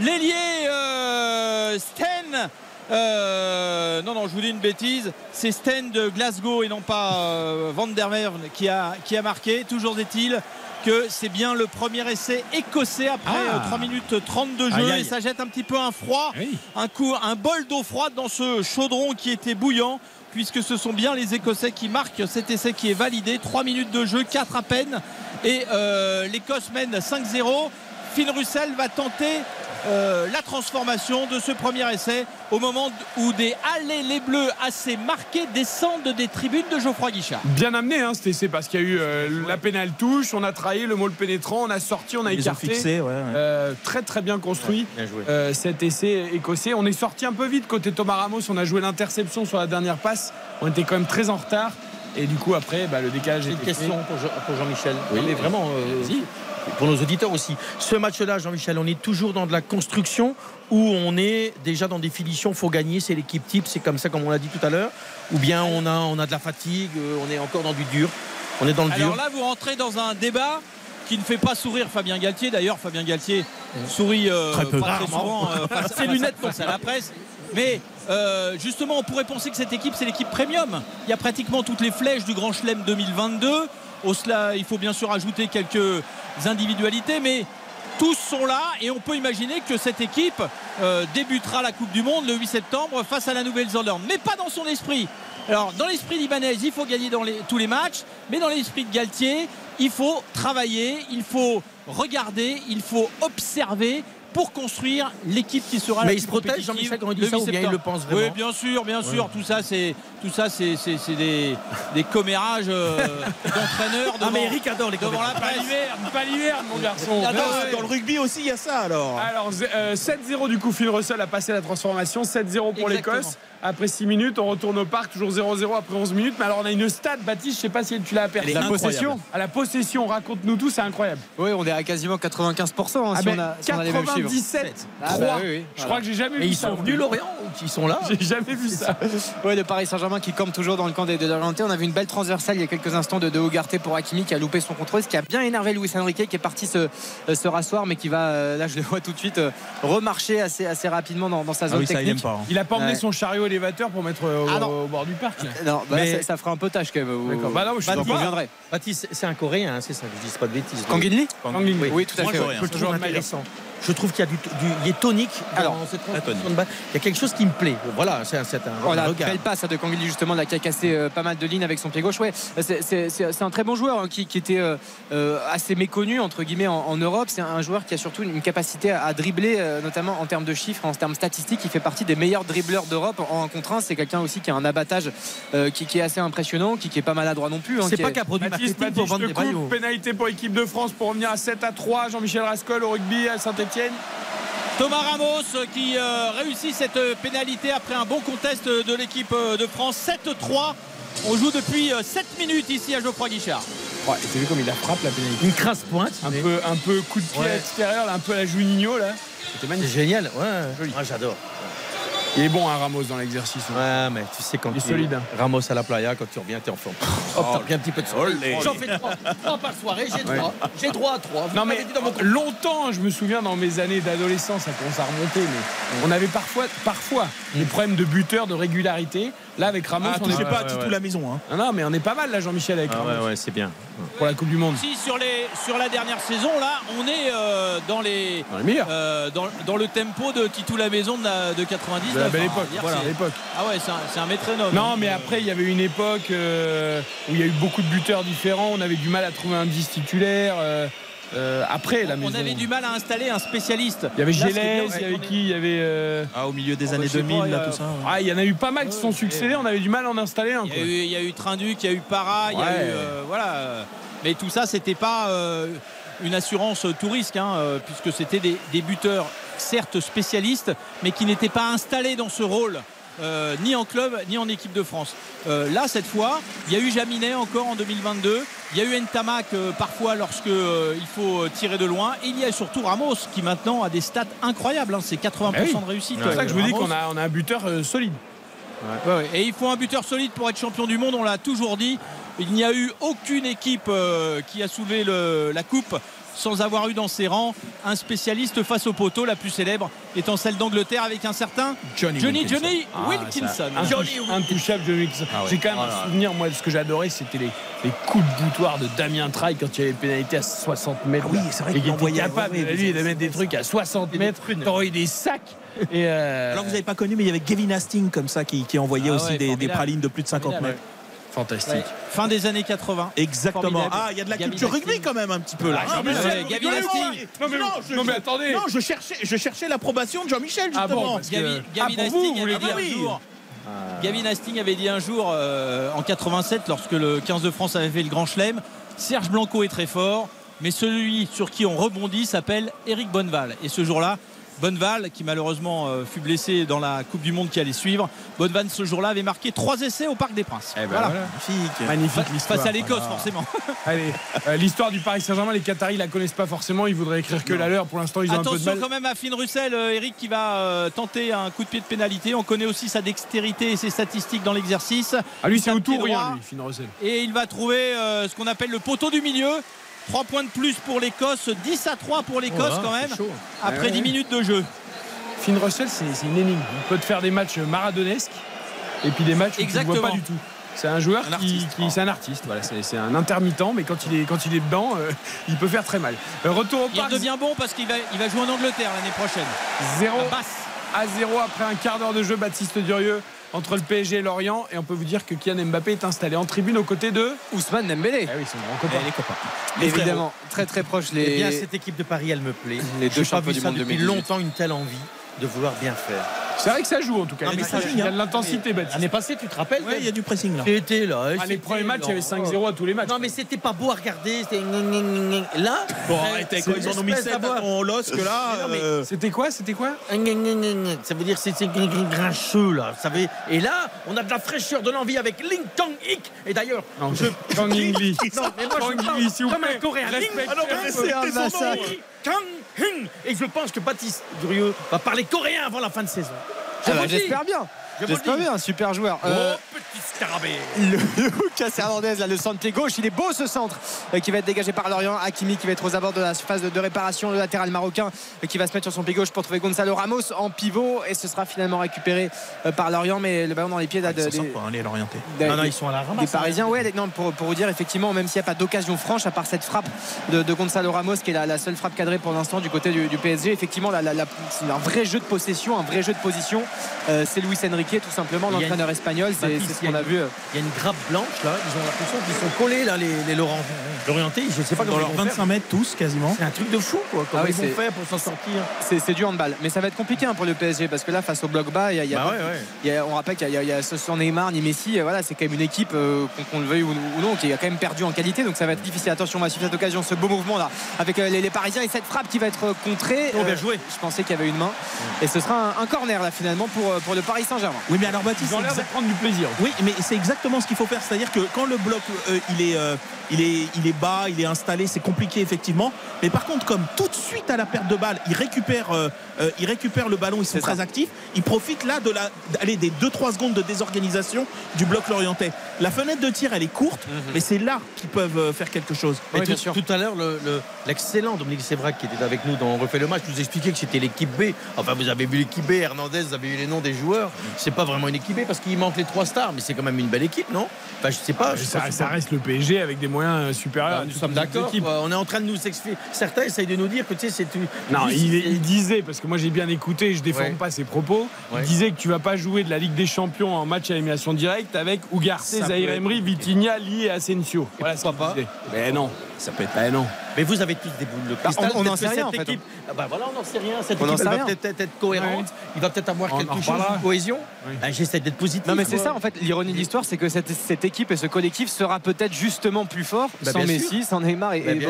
L'ailier euh, Sten. Euh, non, non, je vous dis une bêtise. C'est Sten de Glasgow et non pas euh, Van der Merwe qui a, qui a marqué. Toujours est-il que c'est bien le premier essai écossais après Ah. 3 minutes 30 de jeu Aïe, aïe. et ça jette un petit peu un froid, Oui. un coup, un bol d'eau froide dans ce chaudron qui était bouillant puisque ce sont bien les Écossais qui marquent cet essai qui est validé. 3 minutes de jeu, 4 à peine et euh, l'Écosse mène 5-0. Finn Russell va tenter euh, la transformation de ce premier essai au moment où des allées les bleus assez marqués descendent des tribunes de Geoffroy Guichard. Bien amené hein, cet essai parce qu'il y a eu euh, la pénale touche, on a trahi le môle pénétrant, on a sorti, on a Ils écarté. fixé, ouais, ouais. Euh, très très bien construit Bien joué. euh, cet essai écossais. On est sorti un peu vite côté Thomas Ramos, on a joué l'interception sur la dernière passe. On était quand même très en retard et du coup après bah, le décalage J'ai une question fait. pour, Jean- pour Jean-Michel. Oui. Mais vraiment, euh, pour nos auditeurs aussi. Ce match-là, Jean-Michel, on est toujours dans de la construction où on est déjà dans des finitions, faut gagner, c'est l'équipe type, c'est comme ça comme on l'a dit tout à l'heure. Ou bien on a, on a de la fatigue, euh, on est encore dans du dur. On est dans le Alors dur. là, vous rentrez dans un débat qui ne fait pas sourire Fabien Galtier. D'ailleurs, Fabien Galtier sourit euh, Très peu. pas très souvent euh, face, lunettes face à la presse. Mais euh, justement, on pourrait penser que cette équipe, c'est l'équipe premium. Il y a pratiquement toutes les flèches du Grand Chelem 2022. Au cela, il faut bien sûr ajouter quelques individualités, mais tous sont là et on peut imaginer que cette équipe euh, débutera la Coupe du Monde le 8 septembre face à la Nouvelle-Zélande, mais pas dans son esprit. Alors, dans l'esprit libanais, il faut gagner dans tous les matchs, mais dans l'esprit de Galtier, il faut travailler, il faut regarder, il faut observer pour construire l'équipe qui sera la Mais il plus se protège, compétitive Jean-Michel, quand il dit le ça, 8 ou bien il septembre. le pense vraiment Oui, bien sûr, bien sûr. Tout ça, c'est tout ça, c'est c'est- c'est des, des commérages euh, d'entraîneurs Ah, devant, mais Eric adore les devant la presse. Pas l'hiver mon garçon. Ah, non, Ah, ouais. Dans le rugby aussi, il y a ça alors. Alors euh, 7-0 du coup Finn Russell a passé la transformation 7-0 pour Exactement. l'Écosse après 6 minutes on retourne au parc toujours 0-0 après 11 minutes mais alors on a une stat Baptiste je sais pas si tu l'as aperçu La possession à la possession raconte-nous tout c'est incroyable Oui, on est à quasiment 95% hein, Ah si, ben, on a, si on a les mêmes chiffres. 97 Ah 3 bah oui, oui, je crois que j'ai jamais Et vu ils ça sont venus, Lorient, ou ils sont là j'ai jamais vu ça Ouais, le Paris Saint-Germain qui campe toujours dans le camp des de l'Orienté. On a vu une belle transversale il y a quelques instants de, de Hogarté pour Hakimi qui a loupé son contrôle, ce qui a bien énervé Luis Enrique qui est parti se, euh, se rasseoir, mais qui va, euh, là je le vois tout de suite, euh, remarcher assez, assez rapidement dans, dans sa Ah zone oui, ça, il technique. aime pas. hein. il a pas emmené Ouais. son chariot élévateur pour mettre au, Ah au bord du parc. Non, bah, Mais- ça, ça fera un peu tâche quand même. D'accord. Bah non, je viendrait. Baptiste, c'est un Coréen, hein, c'est ça, je dis pas de bêtises. Kang Lee. Oui, tout à fait. je ouais. Toujours intéressant. Je trouve qu'il y a du, du- il est tonique dans Alors, cette ah. Il y a quelque chose qui me plaît. Voilà, c'est un, un Oh, regard. belle passe de Kangili justement là, qui a cassé euh, pas mal de lignes avec son pied gauche. Ouais, c'est- un très bon joueur hein, qui, qui était euh, euh, assez méconnu entre guillemets en, en Europe. C'est un joueur qui a surtout une capacité à, à dribbler, euh, notamment en termes de chiffres, en termes statistiques. Il fait partie des meilleurs dribbleurs d'Europe en 1 contre 1. C'est quelqu'un aussi qui a un abattage euh, qui, qui est assez impressionnant, qui, qui est pas maladroit non plus. hein, C'est pas qu'un produit pour vendre des pénalité pour l'équipe de France pour revenir à 7 à 3 Jean-Michel Rascol au rugby à Saint-Etienne Thomas Ramos qui euh, réussit cette euh, pénalité après un bon contest de l'équipe euh, de France 7-3 on joue depuis euh, 7 minutes ici à Geoffroy Guichard ouais, t'as vu comme il la frappe la pénalité Une crasse pointe. un peu, un peu coup de pied Ouais. à l'extérieur là, un peu à la Juninho là c'était C'est magnifique génial. Ouais. Joli. Ah, j'adore. Il est bon hein, Ramos dans l'exercice hein. Ouais, mais tu sais quand Il est tu solide, hein. Ramos à la playa, quand tu reviens, t'es en forme. Hop, t'as pris un petit peu de soleil. J'en fais trois, trois par soirée, j'ai Ouais. droit. J'ai droit à trois. Vous Non mais m'avez dit dans mon longtemps, je me souviens dans mes années d'adolescence, ça commence à remonter, mais on avait parfois, parfois des problèmes de buteur, de régularité. Là avec Ramos, Ah, on touchez est pas à ouais, Titou ouais. la maison. Hein. Non, non, mais on est pas mal là, Jean-Michel avec Ah Ramos ouais, ouais, c'est bien. pour la Coupe du Monde. si sur, les, sur la dernière saison là on est euh, dans les Dans les meilleurs. euh, dans, dans le tempo de Titou la maison de, la- de 99 De la belle hein. époque. Voilà, l'époque. ah ouais c'est un, c'est un métronome Non, mais après, il y avait une époque euh, où il y a eu beaucoup de buteurs différents. On avait du mal à trouver un 10 titulaire. Euh, après, la on maison. avait du mal à installer un spécialiste Il y avait Gélès, il y avait qui Il y avait. euh, Ah, au milieu des Oh, années bah, je sais 2000, pas, là, il y a- tout ça. ouais. Ah, il y en a eu pas mal qui se sont succédés. On avait du mal à en installer un. Il y, a eu, il y a eu Trinduc, il y a eu Para, il y a eu. euh, voilà. Mais tout ça, c'était pas une assurance tout risque, hein, puisque c'était des, des buteurs, certes spécialistes, mais qui n'étaient pas installés dans ce rôle euh, ni en club ni en équipe de France. Euh, là, cette fois, il y a eu Jaminet encore en 2022. Il y a eu Ntamak euh, parfois lorsque il faut tirer de loin. Et il y a surtout Ramos qui maintenant a des stats incroyables. hein. C'est 80% Eh oui. de réussite. C'est pour ça que je vous dis qu'on a, on a un buteur solide. Ouais, ouais. Et il faut un buteur solide pour être champion du monde, on l'a toujours dit. Il n'y a eu aucune équipe qui a soulevé le- la coupe sans avoir eu dans ses rangs un spécialiste face au poteau, la plus célèbre étant celle d'Angleterre avec un certain Johnny Johnny, Wilkinson. Johnny Ah, Wilkinson. intouch- Intouchable Johnny Wilkinson. Ah. J'ai quand même Oh un souvenir, moi, de ce que j'adorais, c'était les, les coups de boutoir de Damien Traille quand il y avait pénalité à 60 mètres. Ah oui, c'est vrai qu'il était envoyait- capable, ouais, ouais, lui, de des- mettre des trucs à 60 mètres, t'aurais eu des sacs. Et euh, Alors vous n'avez pas connu, mais il y avait Kevin Hastings comme ça qui, qui envoyait Ah aussi ouais, des, des pralines de plus de 50 Formidable, mètres. Fantastique. Ouais. Fin des années 80. Exactement. Formidable. Ah, il y a de la Gavin culture Hastings. rugby quand même un petit peu là. Ah, Ah, mais non, mais- je- non, mais attendez. Non, je cherchais, je cherchais l'approbation de Jean-Michel Ah justement. bon, Ah, vous, vous voulez avait dit un jour. Gavin Hastings avait dit un jour euh, en 87 lorsque le 15 de France avait fait le Grand Chelem Serge Blanco est très fort mais celui sur qui on rebondit s'appelle Eric Bonneval et ce jour-là Bonneval qui malheureusement euh, fut blessé dans la Coupe du Monde qui allait suivre Bonneval ce jour-là avait marqué trois essais au Parc des Princes Eh ben voilà. voilà. Magnifique. Magnifique l'histoire. face à l'Écosse Voilà. forcément Allez, euh, l'histoire du Paris Saint-Germain, les Qataris la connaissent pas forcément. Ils voudraient écrire que la leur. Pour l'instant, ils ont un peu de Attention mal. quand même à Finn Russell, euh, Eric qui va euh, tenter un coup de pied de pénalité. On connaît aussi sa dextérité et ses statistiques dans l'exercice. Ah lui, c'est Tape au tout pied ou rien, lui, Finn Russell. Et il va trouver euh, ce qu'on appelle le poteau du milieu. 3 points de plus pour l'Écosse, 10 à 3 pour l'Écosse Oh quand même, après Ouais. 10 minutes de jeu. Finn Russell, c'est une énigme. Il peut te faire des matchs maradonesques et puis des matchs où tu ne vois pas du tout. C'est un joueur Un qui, c'est un artiste. Voilà, c'est un intermittent, mais quand il est quand il est dedans, euh, il peut faire très mal. Euh, retour au Il parc. devient bon parce qu'il va, il va jouer en Angleterre l'année prochaine. 0 À Basse. à 0 après un quart d'heure de jeu. Baptiste Durieux entre le PSG et Lorient. Et on peut vous dire que Kylian Mbappé est installé en tribune aux côtés de. Ousmane Dembélé. Ah oui, c'est mon grand copain. Eh, les copains. Évidemment, très très proche Eh les. bien, cette équipe de Paris, elle me plaît. Les deux champions vu du monde depuis 2018. longtemps, une telle envie de vouloir bien faire. C'est vrai que ça joue en tout cas. Non, mais ça joue, il y a de l'intensité, Baptiste. L'année passée, tu te rappelles il y a du pressing là. C'était là. Ah, les premiers matchs, il y avait là. 5-0 à tous les matchs. Non, mais c'était pas beau à regarder. C'était. Là, Bon, arrêtez, quand ils en ont mis espèce 7 d'avoir- on l'os que là. Euh, C'était quoi C'était quoi Ça veut dire que c'est c'est gr- gr- grincheux là. Ça veut- Et là, on a de la fraîcheur, de l'envie avec Ling Tong Ik. Et d'ailleurs, Non, je. Kang In Lee. Non, mais moi Kang je parle Lee, s'il vous comme un coréen. Ling- Ah non, mais c'est un nom. Kang Hung. Et je pense que Baptiste Durieux va parler coréen avant la fin de saison. Ah bah. J'espère bien. Je vous le J'espère bien, super joueur. Euh, Oh, petit scarabée. le Lucas Hernandez, là, le centre pied gauche, il est beau ce centre euh, qui va être dégagé par Lorient. Hakimi qui va être aux abords de la surface de, de réparation, le latéral marocain euh, qui va se mettre sur son pied gauche pour trouver Gonzalo Ramos en pivot et ce sera finalement récupéré euh, par Lorient, mais le ballon dans les pieds là, Ils de- s'en des, sortent pas, hein, les l'orienter. des- Non, non, des- ils sont à la des ramasse. hein. Parisiens. Ouais, non, pour, pour vous dire, effectivement, même s'il n'y a pas d'occasion franche, à part cette frappe de, de Gonzalo Ramos, qui est la, la seule frappe cadrée pour l'instant du côté du, du PSG, effectivement, la- la- la- c'est un vrai jeu de possession, un vrai jeu de position. Euh, c'est Luis Enrique, tout simplement, l'entraîneur espagnol. C'est ce a qu'on a vu. Il y a une grappe blanche là. Ils ont l'impression qu'ils sont collés là, les, les Laurent. L'orienté, je sais pas Dans comment leurs ils vont faire. 25 mètres tous quasiment. C'est un truc de fou quoi. Comment Ah oui, ils vont faire pour s'en sortir C'est c'est du handball, mais ça va être compliqué hein, pour le PSG parce que là, face au bloc bas, il y a, il y a- Bah ouais, ouais. il y a- on rappelle qu'il y a, il y a ce sans Neymar ni Messi. Voilà, c'est quand même une équipe euh, qu'on le veuille ou, ou non, qui a quand même perdu en qualité, donc ça va être difficile. Attention, on va suivre cette occasion, ce beau mouvement là, avec euh, les, les Parisiens et cette frappe qui va être euh, contrée. Oh, bien joué. Je pensais qu'il y avait une main, et ce sera un, un corner là finalement pour, pour le Paris Saint-Germain. Oui, mais alors Baptiste, Ils ont c'est l'air de prendre du plaisir. Oui, mais c'est exactement ce qu'il faut faire. C'est-à-dire que quand le bloc euh, il, est, euh, il, est, il est bas, il est installé, c'est compliqué effectivement. Mais par contre, comme tout de suite à la perte de balle, il récupère, euh, euh, il récupère le ballon, ils sont très ça. actifs. Il profite là de la, allez, des 2-3 secondes de désorganisation du bloc lorientais. La fenêtre de tir, elle est courte, mais c'est là qu'ils peuvent euh, faire quelque chose. Mais Oui, tout, bien sûr. tout à l'heure, le- le- l'excellent Dominique Sévrac qui était avec nous dans On refait le match nous expliquait que c'était l'équipe B. Enfin, vous avez vu l'équipe B, Hernandez, vous avez vu les noms des joueurs. C'est pas vraiment une équipe B parce qu'il manque les trois stars, mais c'est quand même une belle équipe, non? Enfin, je sais pas. je sais Ça, pas ça reste le PSG avec des moyens euh, supérieurs. Bah, à nous sommes d'accord. On est en train de nous expliquer. Certains essayent de nous dire que tu sais, c'est une. Non, il, disait, parce que moi j'ai bien écouté, je déforme Ouais. pas ses propos, Ouais. il disait que tu vas pas jouer de la Ligue des Champions en match à élimination directe avec Ugarte, Ça Zahir Emery, Vitinha, Lee et Asensio. Voilà pourquoi pas. Mais non, Ça peut être. ben non. Mais vous avez tous des boules de Bah, cristal. on- on n'en sait rien, cette en fait. équipe- Ah bah voilà, on n'en sait rien. Cette On équipe, va rien. peut-être être cohérente. Il va peut-être avoir On quelque chose, reparlera. une cohésion. Oui. Bah, J'essaie d'être positif. Non mais c'est ça en fait. l'ironie de l'histoire, c'est que cette, cette équipe et ce collectif sera peut-être justement plus fort Bah, sans Messi, sans Neymar et, Bah, et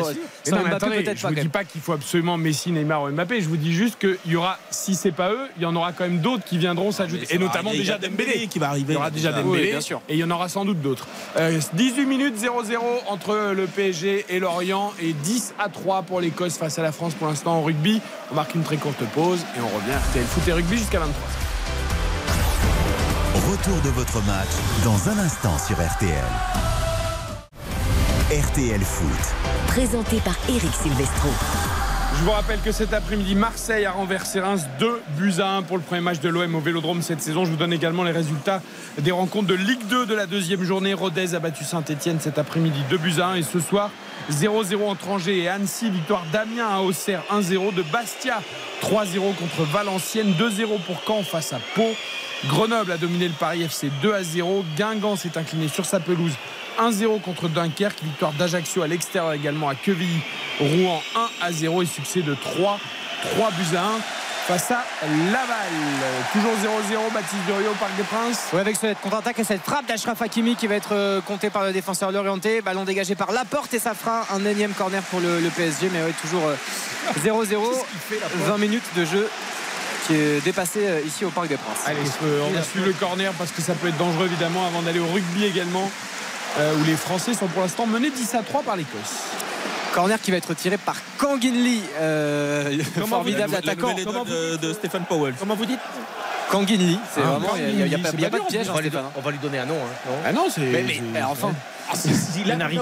sans non, Mbappé attendez, peut-être je pas. vous dis pas qu'il faut absolument Messi, Neymar ou Mbappé. Je vous dis juste qu'il y aura, si c'est pas eux, il y en aura quand même d'autres qui viendront s'ajouter. Et notamment arriver, déjà Dembélé. qui va arriver. Il y aura déjà. Dembélé bien sûr. et il y en aura sans doute d'autres. Euh, 18 minutes 0-0 entre le PSG et Lorient et 10 à 3 pour l'Écosse face à la France pour l'instant en rugby. On marque une très courte pause et on revient à RTL Foot et Rugby jusqu'à 23. Retour de votre match dans un instant sur RTL. RTL Foot. Présenté par Eric Silvestro. Je vous rappelle que cet après-midi, Marseille a renversé Reims 2 buts à 1 pour le premier match de l'OM au Vélodrome cette saison. Je vous donne également les résultats des rencontres de Ligue 2 de la deuxième journée. Rodez a battu Saint-Etienne cet après-midi 2 buts à 1 et ce soir 0-0 entre Angers et Annecy. Victoire d'Amiens à Auxerre 1-0. De Bastia 3-0 contre Valenciennes. 2-0 pour Caen face à Pau. Grenoble a dominé le Paris FC 2 à 0. Guingamp s'est incliné sur sa pelouse 1-0 contre Dunkerque. Victoire d'Ajaccio à l'extérieur également à Quevilly. Rouen 1 à 0 et succès de 3. 3 buts à 1 face à Laval. Toujours 0-0. Baptiste Durieux au Parc des Princes. Ouais, avec cette contre-attaque et cette frappe d'Ashraf Hakimi qui va être euh, comptée par le défenseur Lorienté. Ballon dégagé par Laporte et ça fera un énième corner pour le, le PSG. Mais ouais, toujours euh, 0-0. 20 minutes de jeu qui est dépassé euh, ici au Parc des Princes. Allez, euh, on va suivre le corner parce que ça peut être dangereux évidemment avant d'aller au rugby également. Euh, où les Français sont pour l'instant menés 10 à 3 par l'Écosse. Corner qui va être tiré par Kangin Lee, euh, formidable La attaquant. de, de Stéphane Powell. Comment vous dites Kangin Lee, c'est Ah, vraiment, il n'y a, pas, a de piège, on va, lui, Stéphane. on va lui donner un nom. hein, non Ah non, c'est. Mais, enfin, Il n'arrive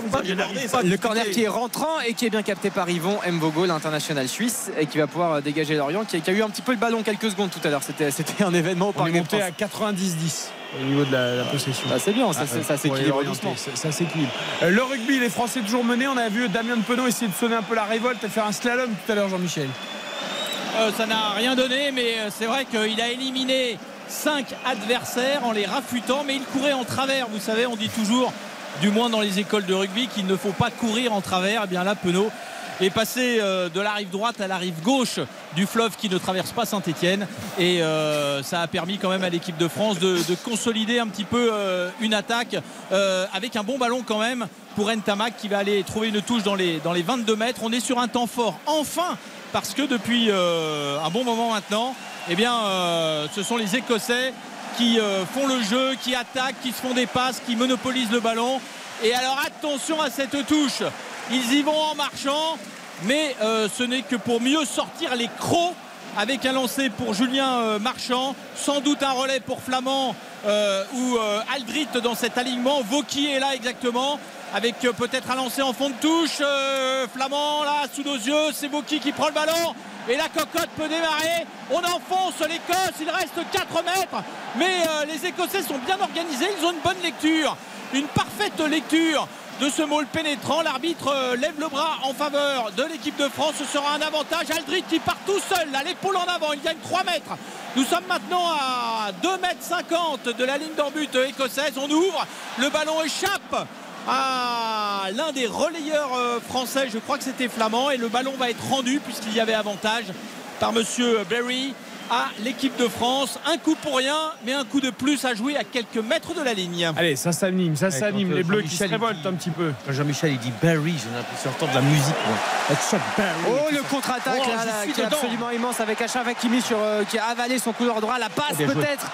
pas, le corner qui est rentrant et qui est bien capté par Yvon Mbogo, l'international suisse, et qui va pouvoir euh, dégager Lorient, qui, qui a eu un petit peu le ballon quelques secondes tout à l'heure. C'était, c'était un événement au On Parc est des monté à 90-10 au niveau de la, la possession. Bah, c'est bien, ça, Ah, c'est- ça s'équilibre ça-. Euh, Le rugby, les Français toujours menés. On a vu Damien de Penaud essayer de sonner un peu la révolte et faire un slalom tout à l'heure, Jean-Michel. Euh, ça n'a rien donné, mais euh, c'est vrai qu'il a éliminé 5 adversaires en les rafutant, mais il courait en travers. Vous savez, on dit toujours, du moins dans les écoles de rugby, qu'il ne faut pas courir en travers. Et bien là, Penaud est passé euh, de la rive droite à la rive gauche du fleuve qui ne traverse pas Saint-Etienne. Et ça a permis quand même à l'équipe de France de, de consolider un petit peu une attaque avec un bon ballon quand même pour Ntamak qui va aller trouver une touche dans les, dans les 22 mètres. On est sur un temps fort. Enfin parce que depuis euh, un bon moment maintenant, eh euh, ce sont les Écossais qui euh, font le jeu, qui attaquent, qui se font des passes, qui monopolisent le ballon. Et alors attention à cette touche. Ils y vont en marchant, mais ce n'est que pour mieux sortir les crocs avec un lancer pour Julien Marchand, sans doute un relais pour Flamand ou Aldrit dans cet alignement. Vauquier est là exactement. Avec euh, peut-être un lancer en fond de touche. Euh, Flamand là sous nos yeux. C'est Vauquier qui prend le ballon. Et la cocotte peut démarrer. On enfonce l'Écosse. Il reste 4 mètres. Mais euh, les Écossais sont bien organisés. Ils ont une bonne lecture. Une parfaite lecture de ce môle pénétrant. L'arbitre lève le bras en faveur de l'équipe de France. Ce sera un avantage. Aldrit qui part tout seul, à l'épaule en avant. Il gagne 3 mètres. Nous sommes maintenant à 2 mètres 50 de la ligne d'en écossaise. On ouvre. Le ballon échappe à l'un des relayeurs euh, français. Je crois que c'était Flamand. Et le ballon va être rendu puisqu'il y avait avantage par monsieur Berry à l'équipe de France. Un coup pour rien, mais un coup de plus à jouer à quelques mètres de la ligne. Allez, ça s'anime, ça Ouais, s'anime. euh, Les Bleus qui se révoltent un petit peu. Jean-Michel il dit Barry, j'ai l'impression d'entendre de la musique. Berry. Oh le contre-attaque Oh, là, qui est absolument immense avec Achraf Hakimi sur, euh, qui a avalé son couloir droit, la passe joué. peut-être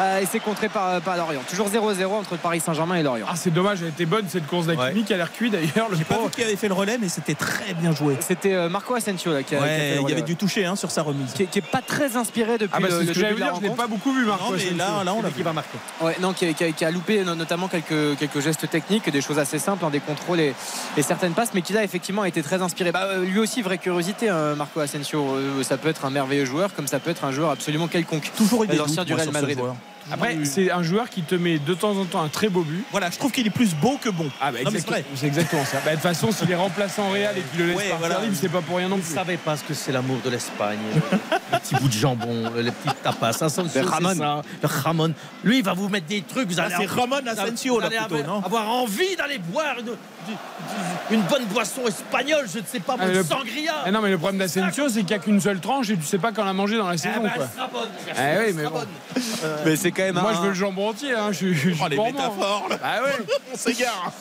euh, et c'est contré par, par Lorient. Toujours 0-0 entre Paris Saint-Germain et Lorient. Ah, c'est dommage, elle était bonne cette course d'Akimi qui a l'air cuit d'ailleurs. Le J'ai pas pauvre. vu qui avait fait le relais, mais c'était très bien joué. C'était euh, Marco Asensio là, qui, a, qui a fait Ouais, il y avait ouais. du toucher hein, sur sa remise. qui, qui est pas très inspiré depuis Ah, bah le, le que début de la dire, je l'ai rencontre. pas beaucoup vu, Marco. Non, mais là, là, on l'a qui va marquer. Ouais, non, qui a, qui a- qui a loupé no- notamment quelques, quelques gestes techniques, des choses assez simples, hein, des contrôles et, et certaines passes, mais qui là effectivement a été très inspiré. Bah, euh, lui aussi, vraie curiosité, hein, Marco Asensio. Euh, ça peut être un merveilleux joueur, comme ça peut être un joueur absolument quelconque. Toujours eu des du Real Madrid. Après, c'est un joueur qui te met de temps en temps un très beau but. Voilà, je trouve qu'il est plus beau que bon. Ah, bah, Non, exact- vrai. c'est exactement ça. Bah, De toute façon, s'il est remplaçant en Real et qu'il le laisse Ouais, partir voilà. c'est pas pour rien non Vous ne plus. savez pas ce que c'est l'amour de l'Espagne. les petits bouts de jambon, les petites tapas. Asensio, Le c'est Ramon. ça. Le Ramon. Lui, il va vous mettre des trucs. Vous Ah, allez c'est avoir- Ramon vous Asensio, là, plutôt, avoir, non avoir envie d'aller boire une- une bonne boisson espagnole, je ne sais pas, moi, Ah, une le- sangria. Eh non, mais le problème d'Asensio, c'est qu'il n'y a qu'une seule tranche et tu sais pas quand la manger dans la Eh saison. ben, quoi. elle sera bonne. Ah oui, Elle mais sera bon. bonne. Mais c'est quand même Moi, un- je veux le jambon entier. Hein. Je, je, je Oh, les métaphores, là. Ah ouais. On s'égare.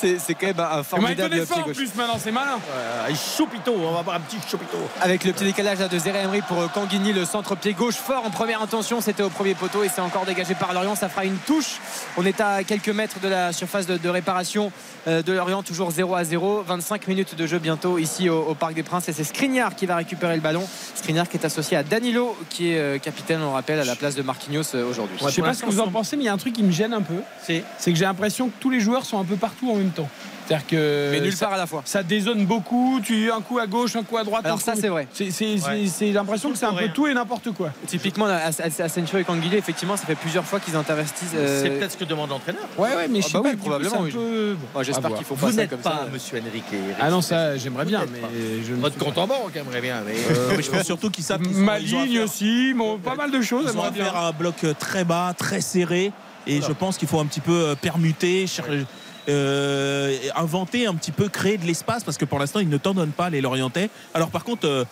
c'est quand même un il formidable pied fort en plus maintenant, c'est malin. Euh, un choupito, on va avoir un petit choupito. Avec le petit décalage là de Zeré Emery pour euh, Kanguini, le centre pied gauche fort en première intention, c'était au premier poteau et c'est encore dégagé par Lorient. Ça fera une touche. On est à quelques mètres de la surface de, de réparation euh, de Lorient, toujours 0 à 0. 25 minutes de jeu bientôt ici au, au Parc des Princes et c'est Skriniar qui va récupérer le ballon. Skriniar qui est associé à Danilo, qui est euh, capitaine, on le rappelle, à la place de Marquinhos euh, aujourd'hui. je sais pas ce que vous en pensez, mais il y a un truc qui me gêne un peu. C'est que j'ai l'impression que tous les joueurs sont un peu partout en même temps. C'est-à-dire que. Mais nulle ça, part à la fois. ça dézone beaucoup. Tu un coup à gauche, un coup à droite. Alors ça c'est vrai. C'est Ouais. l'impression que c'est un peu Rien. tout et n'importe quoi. Typiquement, As- As- Asensio et Kanguilé, effectivement, ça fait plusieurs fois qu'ils investissent. euh, c'est peut-être ce que demande l'entraîneur. Ouais, ouais, mais je Ah sais bah pas. oui, probablement, oui. peu- bon, à J'espère font Vous pas ça n'êtes comme pas ça. monsieur Enrique. Ah non, ça, j'aimerais bien, Vous mais je Votre compte en banque aimerait bien. Mais... Euh, mais je pense surtout qu'ils savent Ma ligne aussi, bon, pas mal de choses. Ils ont j'aimerais bien. affaire à un bloc euh, très bas, très serré. Et je pense qu'il faut un petit peu euh, permuter, euh, inventer un petit peu, créer de l'espace parce que pour l'instant ils ne t'en donnent pas les Lorientais. Alors par contre, euh,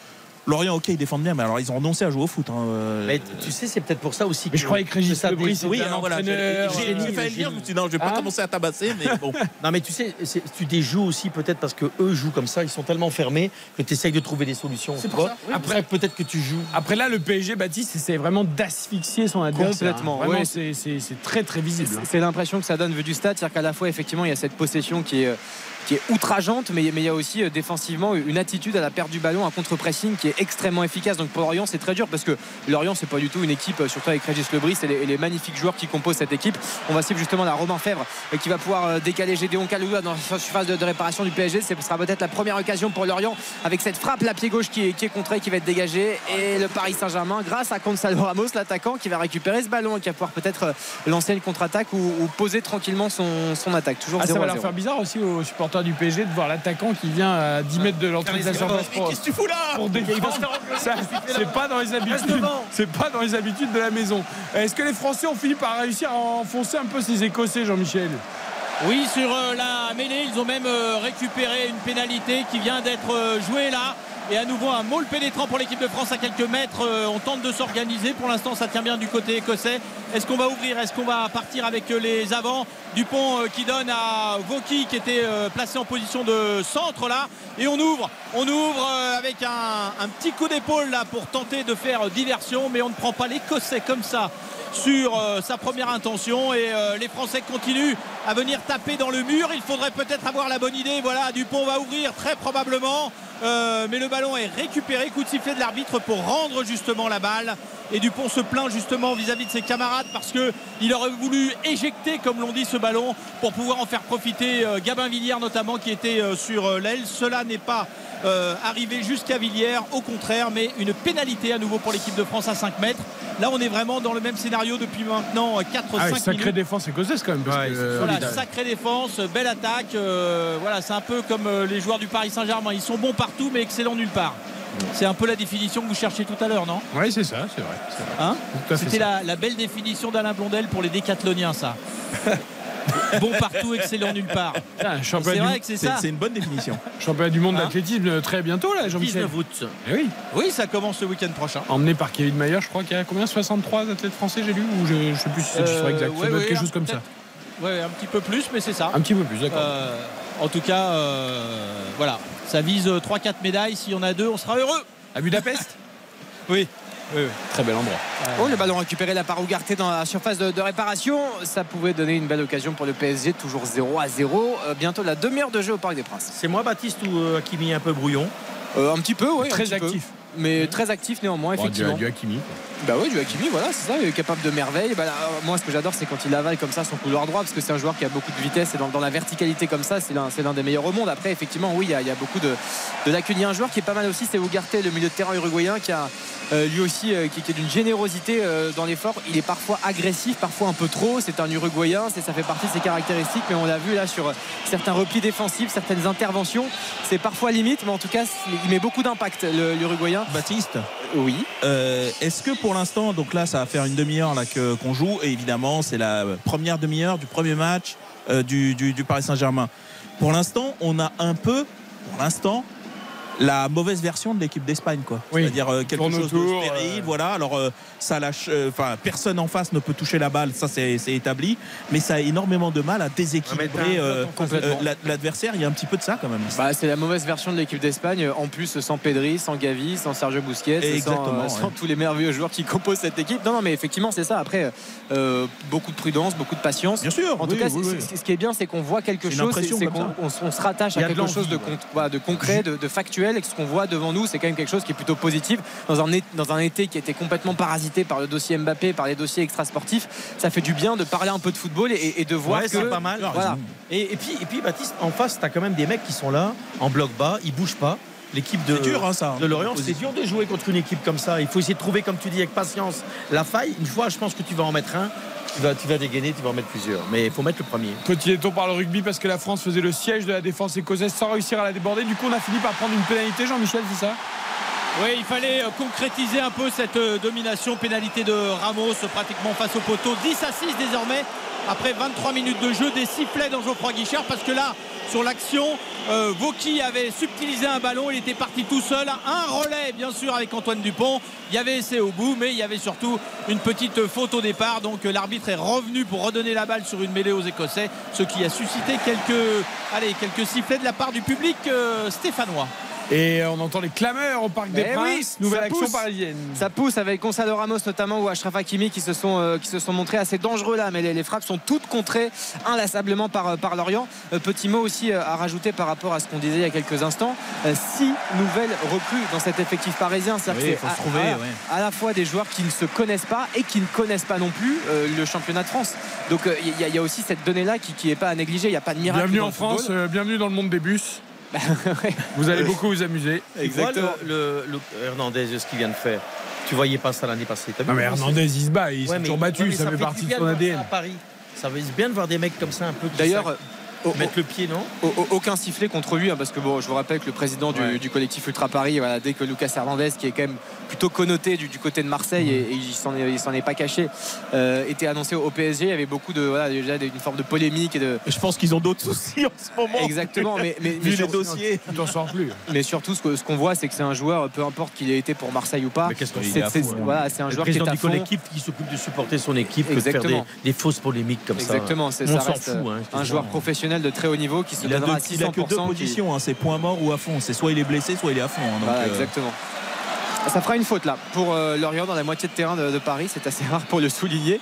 Lorient, ok, ils défendent bien, mais alors ils ont renoncé à jouer au foot. hein, euh. Mais tu sais, c'est peut-être pour ça aussi Mais je croyais que Régis ça oui, alors voilà, j'ai euh, j'ai failli le dire, je me suis dit non, je vais pas Hein commencer à tabasser, mais bon. Non mais tu sais, tu déjoues aussi peut-être parce que eux jouent comme ça, ils sont tellement fermés que tu essayes de trouver des solutions. C'est pour vois. ça, oui. Après peut-être que tu joues. Après là, le PSG, Baptiste, c'est vraiment d'asphyxier son adversaire. Complètement, Vraiment, ouais. c'est- c'est c'est très très visible. hein. C'est l'impression que ça donne vu du stade, c'est-à-dire qu'à la fois effectivement il y a cette possession qui est euh, qui est outrageante, mais mais il y a aussi euh, défensivement une attitude à la perte du ballon, un contre-pressing qui est extrêmement efficace. Donc pour Lorient c'est très dur parce que Lorient c'est pas du tout une équipe, euh, surtout avec Régis Lebris et les, et les magnifiques joueurs qui composent cette équipe. On va suivre justement la Romain Fèvre euh, qui va pouvoir décaler Gédéon Kaloula dans sa surface de, de réparation du PSG. Ce sera peut-être la première occasion pour Lorient avec cette frappe la pied gauche qui est, qui est contrée, qui va être dégagée et le Paris Saint-Germain grâce à Gonzalo Ramos, l'attaquant qui va récupérer ce ballon et qui va pouvoir peut-être lancer une contre-attaque ou, ou poser tranquillement son, son attaque. Toujours Ah, ça 0 va leur 0. faire bizarre aussi aux supporters du PSG de voir l'attaquant qui vient à 10 mètres de l'entrée de la surface pour, Qu'est-ce que tu fous là pour défendre. Ça, C'est pas dans les habitudes. C'est pas dans les habitudes de la maison. Est-ce que les Français ont fini par réussir à enfoncer un peu ces Écossais, Jean-Michel? Oui, sur euh, la mêlée, ils ont même euh, récupéré une pénalité qui vient d'être euh, jouée là. Et à nouveau un môle pénétrant pour l'équipe de France à quelques mètres. Euh, on tente de s'organiser. Pour l'instant, ça tient bien du côté écossais. Est-ce qu'on va ouvrir? Est-ce qu'on va partir avec euh, les avants? Dupont euh, qui donne à Voki qui était placé en position de centre là. Et on ouvre. On ouvre avec un, petit coup d'épaule là pour tenter de faire diversion. Mais on ne prend pas l'écossais comme ça sur sa première intention et les Français continuent à venir taper dans le mur. Il faudrait peut-être avoir la bonne idée. Voilà, Dupont va ouvrir très probablement. Euh, mais le ballon est récupéré. Coup de sifflet de l'arbitre pour rendre justement la balle. Et Dupont se plaint justement vis-à-vis de ses camarades parce qu'il aurait voulu éjecter, comme l'on dit, ce ballon pour pouvoir en faire profiter euh, Gabin Villière notamment qui était euh, sur l'aile. Cela n'est pas euh, arrivé jusqu'à Villière, au contraire, mais une pénalité à nouveau pour l'équipe de France à 5 mètres. Là, on est vraiment dans le même scénario depuis maintenant 4-5 ah, minutes. Sacrée défense écossaise quand même. Parce que, euh, Voilà, sacrée défense, belle attaque. euh, voilà, c'est un peu comme euh, les joueurs du Paris Saint-Germain. Ils sont bons partout, mais excellents nulle part. C'est un peu la définition que vous cherchiez tout à l'heure, non? Oui, c'est ça, c'est vrai. Hein? C'était la, la belle définition d'Alain Blondel pour les décathloniens, ça. bon partout, excellent nulle part. Ah, C'est championnat, vrai du, que c'est ça. c'est une bonne définition. championnat du monde Hein d'athlétisme euh, très bientôt là, Jean-Michel. 19 août. Eh oui, Oui, ça commence le week-end prochain. emmené par Kevin Mayer, je crois qu'il y a combien 63 athlètes français, j'ai lu Ou je, je sais plus si c'est le chiffre Euh, exact. Ça ouais, doit être ouais, quelque chose comme ça. Ouais, un petit peu plus, mais c'est ça. Un petit peu plus, d'accord. Euh, en tout cas, euh, voilà. Ça vise 3-4 médailles. S'il y en a deux, on sera heureux. À Budapest? Oui. Très bel endroit. Oh, le ballon récupéré là par Ougarté dans la surface de, de réparation. Ça pouvait donner une belle occasion pour le PSG, toujours 0 à 0. Euh, bientôt la demi-heure de jeu au Parc des Princes. C'est moi Baptiste ou euh, Hakimi un peu brouillon? Euh, un petit peu, oui. Très peu. actif. Mais très actif néanmoins, Bon, du, effectivement. du Hakimi. quoi. Bah oui, du Hakimi, voilà, c'est ça, il est capable de merveille. Bah là, moi, ce que j'adore, c'est quand il avale comme ça son couloir droit, parce que c'est un joueur qui a beaucoup de vitesse et dans, dans la verticalité comme ça, c'est l'un, des meilleurs au monde. Après, effectivement, oui, il y a, beaucoup de, lacunes. Il y a un joueur qui est pas mal aussi, c'est Ugarte, le milieu de terrain uruguayen, qui a euh, lui aussi euh, qui, est d'une générosité euh, dans l'effort. Il est parfois agressif, parfois un peu trop. C'est un uruguayen, ça fait partie de ses caractéristiques, mais on l'a vu là sur euh, certains replis défensifs, certaines interventions. C'est parfois limite, mais en tout cas, il met beaucoup d'impact, l'uruguayen. Baptiste, Oui. euh, est-ce que pour l'instant, donc là, ça va faire une demi-heure là qu'on joue, et évidemment, c'est la première demi-heure du premier match euh, du, du- du Paris Saint-Germain. pour l'instant, on a un peu, pour l'instant, la mauvaise version de l'équipe d'Espagne quoi. Oui. C'est-à-dire euh, quelque Tourne chose autour, de stérile, voilà. Alors ça lâche euh, enfin personne en face ne peut toucher la balle, ça c'est établi, mais ça a énormément de mal à déséquilibrer euh, euh, l'adversaire, il y a un petit peu de ça quand même. Bah, c'est la mauvaise version de l'équipe d'Espagne. En plus, sans Pedri, sans Gavi, sans Sergio Busquets, sans, Exactement, euh, sans ouais. tous les merveilleux joueurs qui composent cette équipe. Non, non, mais effectivement, c'est ça. Après, euh, beaucoup de prudence, beaucoup de patience. Bien sûr. En tout cas, oui, oui. ce qui est bien, c'est qu'on voit quelque chose, c'est qu'on se rattache à a de quelque chose de, l'envie, con- voilà, de concret, de, de factuel, et que ce qu'on voit devant nous, c'est quand même quelque chose qui est plutôt positif. Dans un, dans un été qui était complètement parasité par le dossier Mbappé, par les dossiers extrasportifs, ça fait du bien de parler un peu de football et, et de voir Ouais, que c'est pas mal. Voilà. Et, et puis, et puis, Baptiste, en face, tu as quand même des mecs qui sont là, en bloc bas, ils bougent pas. L'équipe de, C'est dur, hein, ça. de Lorient, c'est dur de jouer contre une équipe comme ça. Il faut essayer de trouver, comme tu dis, avec patience, la faille. Une fois, je pense que tu vas en mettre un, tu vas, tu vas dégainer, tu vas en mettre plusieurs. Mais il faut mettre le premier. Petit détour par le rugby parce que la France faisait le siège de la défense écossaise sans réussir à la déborder. Du coup, on a fini par prendre une pénalité, Jean-Michel, c'est ça? Oui, il fallait euh, concrétiser un peu cette euh, domination. Pénalité de Ramos euh, pratiquement face au poteau. 10 à 6 désormais. Après 23 minutes de jeu, des sifflets dans Geoffroy Guichard parce que là, sur l'action, euh, avait subtilisé un ballon. Il était parti tout seul. Un relais, bien sûr, avec Antoine Dupont. Il y avait essai au bout, mais il y avait surtout une petite faute au départ. Donc l'arbitre est revenu pour redonner la balle sur une mêlée aux Écossais, ce qui a suscité quelques, sifflets de la part du public stéphanois. Et on entend les clameurs au Parc des Eh oui, Princes. Nouvelle ça action pousse. parisienne. Ça pousse avec Gonzalo Ramos notamment ou Achraf Hakimi qui se sont, euh, qui se sont montrés assez dangereux là, mais les, les frappes sont toutes contrées inlassablement par, euh, par Lorient. Euh, petit mot aussi euh, à rajouter par rapport à ce qu'on disait il y a quelques instants. Euh, six nouvelles recrues dans cet effectif parisien. C'est-à-dire Oui, que faut c'est se à- trouver, à, ouais. à la fois des joueurs qui ne se connaissent pas et qui ne connaissent pas non plus euh, le championnat de France. Donc euh, il y, a- il y a aussi cette donnée-là qui n'est pas à négliger. Il n'y a pas de miracle. Bienvenue dans en. France, euh, bienvenue dans le monde des bus. Vous allez beaucoup vous amuser. Tu vois le, le- le Hernandez, ce qu'il vient de faire. Tu voyais pas ça l'année passée. vu Non mais Hernandez, il se bat, il s'est toujours battu, ça fait partie de son ADN. à Paris. Ça veut bien de voir des mecs comme ça un peu. D'ailleurs, mettre le pied, non Au- au- aucun sifflet contre lui hein, parce que bon je vous rappelle que le président du, Ouais. du collectif Ultra Paris voilà, dès que Lucas Hernandez qui est quand même plutôt connoté du, du côté de Marseille et, et il s'en est, il s'en est pas caché euh, était annoncé au PSG il y avait beaucoup de voilà, déjà une forme de polémique et de Je pense qu'ils ont d'autres soucis en ce moment. exactement mais, mais, Vu mais les surtout- dossiers. Tu t'en sors plus. mais surtout ce qu'on voit c'est que c'est un joueur peu importe qu'il ait été pour Marseille ou pas c'est, c'est- hein. voilà, c'est un Le joueur qui est à fond collectif qui s'occupe de supporter son équipe que de faire des, Exactement. des fausses polémiques comme exactement ça. c'est, On ça s'en fout. hein, un joueur professionnel de très haut niveau qui se Il a, donnera deux- à il a que deux 600% qui- positions, hein, c'est point mort ou à fond. C'est soit il est blessé, soit il est à fond. hein, donc, euh, exactement. Ça fera une faute là pour euh, Lorient dans la moitié de terrain de, de Paris. C'est assez rare pour le souligner.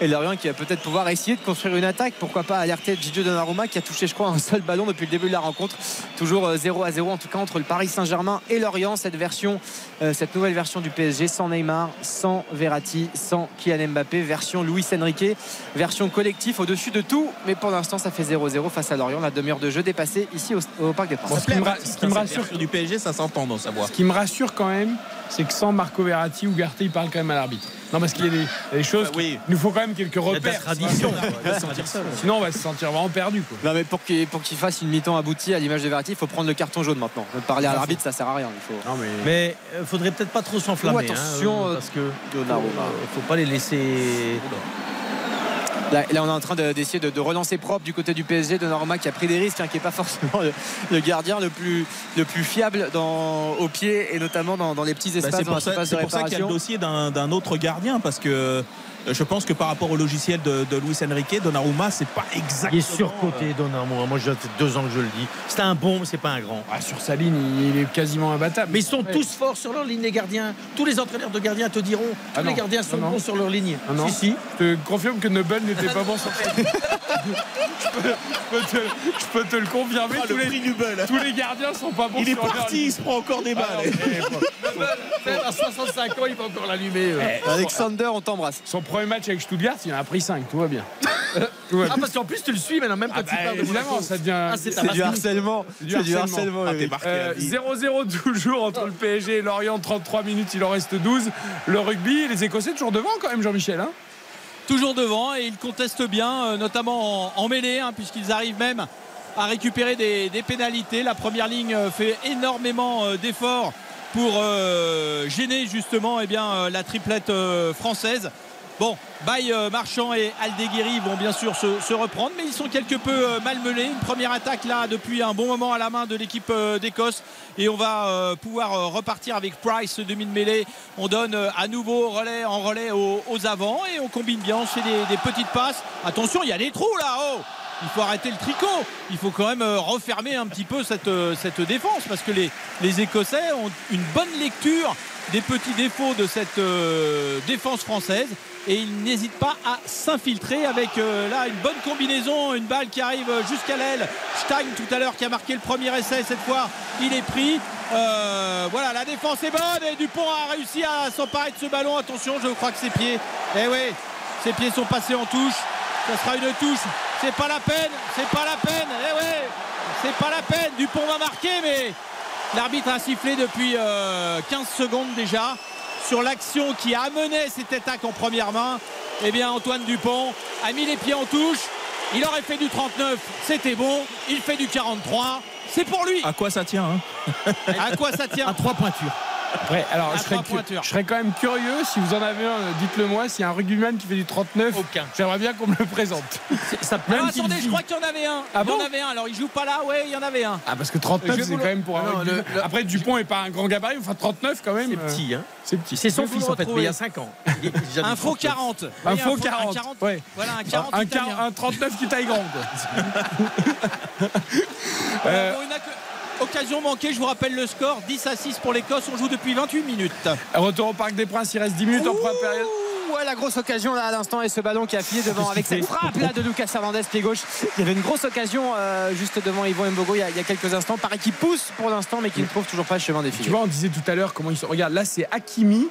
Et Lorient qui va peut-être pouvoir essayer de construire une attaque. Pourquoi pas alerter Gigi Donnarumma qui a touché, je crois, un seul ballon depuis le début de la rencontre. Toujours euh, 0 à 0 en tout cas entre le Paris Saint-Germain et Lorient. Cette version, euh, cette nouvelle version du PSG sans Neymar, sans Verratti, sans Kylian Mbappé. Version Luis Enrique, version collectif au-dessus de tout. Mais pour l'instant, ça fait 0-0 face à Lorient. La demi-heure de jeu dépassée ici au, au Parc des Princes. Bon, ce qui me ra- Baptiste, ce qui me rassure, du PSG, ça s'entend dans sa voix. ce qui me rassure quand même, c'est que sans Marco Verratti ou Garté, il parle quand même à l'arbitre. Non, parce qu'il y a des, il choses. Bah oui. Il nous faut quand même quelques Il repères. tradition. Sinon, on va se sentir vraiment perdu. Quoi. Non mais pour qu'il pour qu'il fasse une mi-temps aboutie à l'image de Verratti, il faut prendre le carton jaune maintenant. Ne parler à l'arbitre, ça sert à rien. Il faut. Non, mais... Mais euh, faudrait peut-être pas trop s'enflammer. Attention, hein, euh, parce que Donnarumma. euh, faut pas les laisser. Là, là, on est en train de- d'essayer de, de relancer propre du côté du PSG de Norma qui a pris des risques, hein, qui n'est pas forcément le, le gardien le plus, le plus fiable dans, au pied et notamment dans, dans les petits Bah, espaces c'est pour ça, pour qu'il y a le dossier d'un autre gardien parce que je pense que par rapport au logiciel de, de Luis Enrique, Donnarumma, c'est pas exactement. Il est surcoté, Donnarumma. Moi, ça fait deux ans que je le dis. C'est un bon, mais c'est pas un grand. Ah, sur sa ligne, il est quasiment imbattable. Mais ils sont tous forts sur leur ligne, les gardiens. Tous les entraîneurs de gardiens te diront. Tous Ah les gardiens sont Non, non. bons sur leur ligne. Ah non. Si, si. Je te confirme que Nobel n'était pas bon sur sa ligne. je, peux, je peux te, je peux te le confirmer. Ah, tous, le les, tous les gardiens sont pas bons Il est sur leur parti, ligne. il se prend encore des balles. Même à 65 ans, il va encore l'allumer. euh. Eh, Alexander, on t'embrasse. Son premier match avec Stuttgart, il en a pris 5, tout va bien. Tout va Ah, parce qu'en plus, tu le suis maintenant, même quand Ah, bah, parle de Monaco. ça devient. Ah, c'est du harcèlement. C'est du harcèlement. harcèlement. Ah, Euh. 0-0 toujours entre le PSG et Lorient, 33 minutes, il en reste 12. Le rugby, les Écossais toujours devant quand même, Jean-Michel. Hein toujours devant et ils contestent bien, euh, notamment en, en mêlée, hein, puisqu'ils arrivent même à récupérer des, des pénalités. La première ligne euh, fait énormément d'efforts pour euh, gêner justement eh bien, la triplette euh, française. Bon, Baye euh, Marchand et Aldeguerri vont bien sûr se, reprendre, mais ils sont quelque peu euh, malmenés. Une première attaque là depuis un bon moment à la main de l'équipe euh, d'Écosse. Et on va pouvoir repartir avec Price, demi de mêlée. On donne à nouveau relais en relais aux, avants et on combine bien. On fait des, petites passes. Attention, il y a des trous là. Oh il faut arrêter le tricot. Il faut quand même refermer un petit peu cette, défense parce que les, Écossais ont une bonne lecture des petits défauts de cette défense française et ils n'hésitent pas à s'infiltrer avec euh, là une bonne combinaison, une balle qui arrive jusqu'à l'aile. Stein tout à l'heure qui a marqué le premier essai cette fois, il est pris. Euh, voilà, la défense est bonne et Dupont a réussi à s'emparer de ce ballon. Attention, je crois que ses pieds, eh oui, ses pieds sont passés en touche. Ça sera une touche. C'est pas la peine, c'est pas la peine. Eh ouais, c'est pas la peine. Dupont va marquer, mais l'arbitre a sifflé depuis euh, 15 secondes déjà sur l'action qui amenait cette attaque en première main. Eh bien, Antoine Dupont a mis les pieds en touche. Il aurait fait du 39, c'était bon. Il fait du 43, c'est pour lui. À quoi ça tient hein? À quoi ça tient? À trois pointures. Ouais, alors je serais, je serais quand même curieux si vous en avez un, euh, dites-le moi, s'il y a un rugbyman qui fait du 39, Aucun. j'aimerais bien qu'on me le présente. Ça Alors, Même s'il attendez, je crois qu'il y en avait un. Ah il y en avait un. Alors il joue pas là, ouais, il y en avait un. Ah parce que 39 Je vais c'est quand même pour un Non, rugbyman. le- le- Après Dupont est pas un grand gabarit, enfin 39 quand même. C'est euh, petit, hein. C'est petit. C'est son fils en fait, mais il y a 5 ans. Un faux 39. 40. Un faux 40. Ouais. Voilà, un 40. Un, italien. quar- un 39 qui taille grande. Occasion manquée, je vous rappelle le score 10 à 6 pour l'Écosse. On joue depuis 28 minutes. Retour au Parc des Princes, il reste 10 minutes en première période. Ouh, ouais, la grosse occasion là à l'instant et ce ballon qui a filé devant avec cette frappe là de Lucas Hernandez pied gauche. Il y avait une grosse occasion euh, juste devant Yvon Mbogo il y, a, il y a quelques instants. Pareil qui pousse pour l'instant mais qui ne trouve toujours pas le chemin des Tu filets. vois, on disait tout à l'heure comment ils sont. Regarde, là c'est Hakimi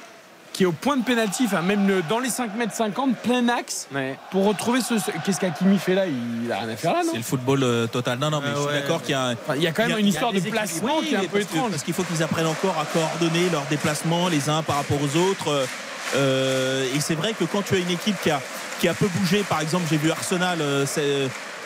qui est au point de pénalty, enfin même le- dans les 5 mètres 50, plein axe, Ouais. pour retrouver ce. ce- Qu'est-ce qu'Hakimi fait là? Il a rien à faire là, non? C'est le football euh, total. Non, non, mais je suis ouais. d'accord qu'il y a. Enfin, Il y a quand même a- une histoire de placement qui est un peu parce que- étrange. Parce qu'il faut qu'ils apprennent encore à coordonner leurs déplacements les uns par rapport aux autres. Euh, et c'est vrai que quand tu as une équipe qui a, qui a peu bougé, par exemple, j'ai vu Arsenal euh,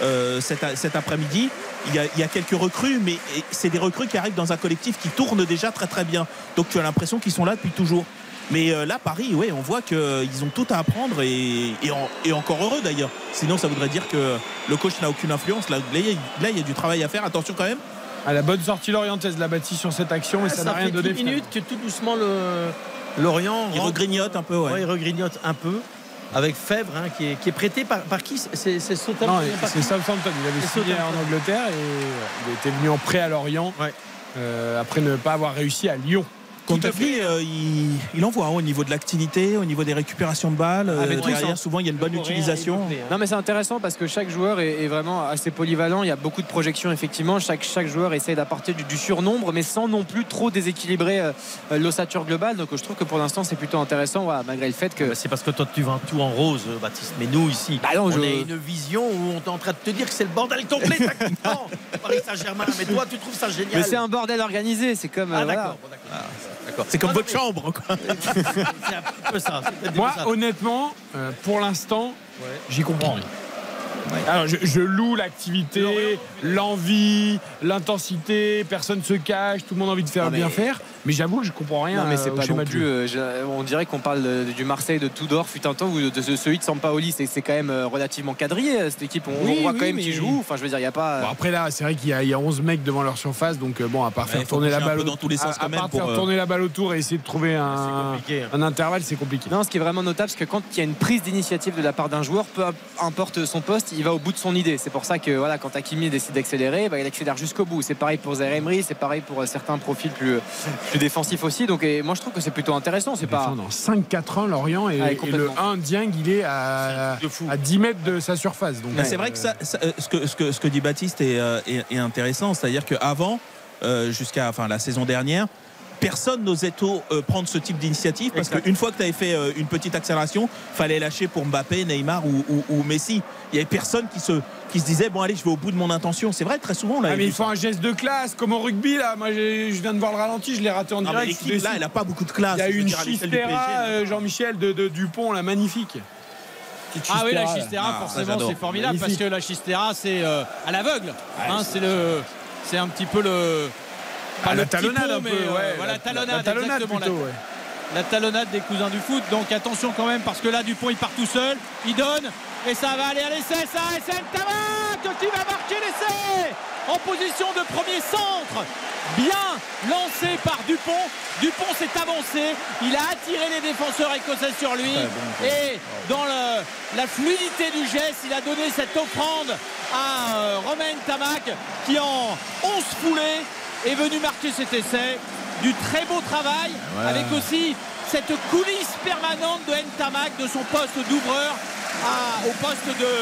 euh, cet, cet après-midi. Il y, a, il y a quelques recrues, mais c'est des recrues qui arrivent dans un collectif qui tourne déjà très très bien. Donc tu as l'impression qu'ils sont là depuis toujours. Mais euh, là, Paris, ouais, on voit qu'ils ont tout à apprendre et, et, en- et encore heureux d'ailleurs. Sinon, ça voudrait dire que le coach n'a aucune influence. Là, là, il y a- du travail à faire. Attention quand même. À la bonne sortie lorientaise l'a bâti sur cette action et ça n'a Ça rien fait donné. 10 minutes que tout doucement le Lorient Il rentre. regrignote un peu, ouais. Ouais, il regrignote un peu. Avec Fèvre hein, qui, est, qui est prêté par, par qui? C'est c'est Southampton c'est Southampton. Il avait signé en Angleterre et euh, il était venu en prêt à Lorient Ouais. euh, après ne pas avoir réussi à Lyon. Kondogbia, euh, il, il envoie hein, au niveau de l'activité, au niveau des récupérations de balles. Ah, euh, derrière, hein. souvent, il y a une bonne utilisation. faire. Non mais c'est intéressant parce que chaque joueur est, est vraiment assez polyvalent. Il y a beaucoup de projections effectivement. Chaque, chaque joueur essaie d'apporter du, du surnombre mais sans non plus trop déséquilibrer euh, euh, l'ossature globale. Donc je trouve que pour l'instant c'est plutôt intéressant voilà, malgré le fait que... Bah, c'est parce que toi tu vends tout en rose, euh, Baptiste. Mais nous ici, Bah non, on je- a une vision où on est en train de te dire que c'est le bordel complet tactiquement. Paris Saint-Germain. Mais toi, tu trouves ça génial. Mais c'est un bordel organisé. C'est comme... euh, Ah voilà. d'accord. bon. D'accord. C'est comme Ah, votre chambre. quoi. C'est un peu ça. Moi, ça. honnêtement, euh, pour l'instant, Ouais. j'y comprends rien. Alors, je, je loue l'activité, l'envie, l'intensité, personne se cache, tout le monde a envie de faire Non, mais- bien faire, mais j'avoue que je comprends rien. Non mais c'est euh, pas non de plus. euh, je- on dirait qu'on parle de- du Marseille de Tudor fut un temps ou de ce- celui de Sampaoli. C'est c'est quand même euh, relativement quadrillé cette équipe. On, Oui, on voit oui, quand même qui joue. Enfin je veux dire il y a pas. Bon, après là, c'est vrai qu'il y, a- il y a 11 mecs devant leur surface, donc bon, à part faire tourner la balle dans tous les sens à- à quand même part pour, faire euh, tourner la balle autour et essayer de trouver C'est un, compliqué. hein. un intervalle, c'est compliqué. Non, ce qui est vraiment notable, c'est que quand il y a une prise d'initiative de la part d'un joueur, peu importe son poste, il va au bout de son idée. C'est pour ça que voilà, quand Hakimi décide d'accélérer, bah, il accélère jusqu'au bout. C'est pareil pour Zaire Emery, c'est pareil pour certains profils plus, plus défensifs aussi. Donc et moi je trouve que c'est plutôt intéressant. C'est pas. Défendre en 5-4-1 Lorient et, Ah, et le complètement. 1 Dieng il est à, à 10 mètres de sa surface. Donc, c'est euh, vrai que ça, ça, euh, ce, que, ce, que, ce que dit Baptiste est, euh, est- est intéressant. C'est-à-dire qu'avant, euh, jusqu'à enfin, la saison dernière, personne n'osait tôt, euh, prendre ce type d'initiative parce qu'une fois que tu avais fait euh, une petite accélération, fallait lâcher pour Mbappé, Neymar ou, ou- ou Messi. Il y avait personne qui se, qui se disait bon allez je vais au bout de mon intention. C'est vrai très souvent là. Ah, mais il faut un geste de classe, comme au rugby là. Moi je viens de voir le ralenti, je l'ai raté en mais direct. l'équipe là, elle a pas beaucoup de classe. Il y a une chistera, euh, Jean-Michel de, de Dupont, là, magnifique. Ah oui, la Chistera, Ah, forcément, c'est formidable Magnifique. parce que la Chistera, c'est euh, à l'aveugle. Hein, c'est le, c'est un petit peu le. Ah, pas la le petit talonnade pont, un peu, mais, euh, ouais. voilà, la, talonnade, la talonnade exactement, plutôt, la- ouais. la talonnade des cousins du foot. Donc attention quand même parce que là Dupont il part tout seul, il donne et ça va aller à l'essai. Ça, c'est Ntamak qui va marquer l'essai en position de premier centre. Bien lancé par Dupont. Dupont s'est avancé. Il a attiré les défenseurs écossais sur lui. Et dans le- la fluidité du geste, il a donné cette offrande à euh, Romain Tamac qui en 11 foulées est venu marquer cet essai. Du très beau travail Ouais. avec aussi cette coulisse permanente de Ntamak de son poste d'ouvreur à- au poste de,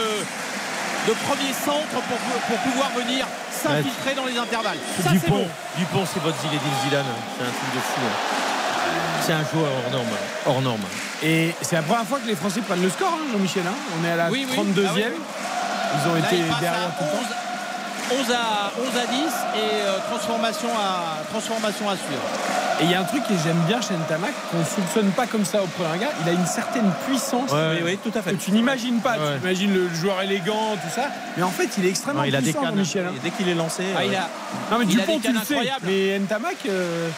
de premier centre pour, pour pouvoir venir s'infiltrer dans les intervalles. Ça, Dupont, bon. Dupont, c'est votre Zinedine Zidane. C'est un truc de fou. hein. C'est un joueur hors norme. Hors norme. Et c'est la première fois que les Français prennent le score, hein, Jean-Michel. hein. On est à la Oui, oui. 32e. Ah oui, Ils ont Là, été derrière tout le temps. 11, 11 à, 11 à 10 et euh, transformation, à, transformation à suivre. Et il y a un truc que j'aime bien chez Ntamak, qu'on ne soupçonne pas comme ça au premier regard. Il a une certaine puissance Oui, oui, tout à fait. que tu n'imagines pas. Ouais. Tu imagines le joueur élégant, tout ça. Mais en fait, il est extrêmement Non, il a des puissant, cannes. Michel. Et dès qu'il est lancé, Ah, il, euh, a, Non, mais Il a des tu le cannes sais. incroyables. Mais Ntamak, euh,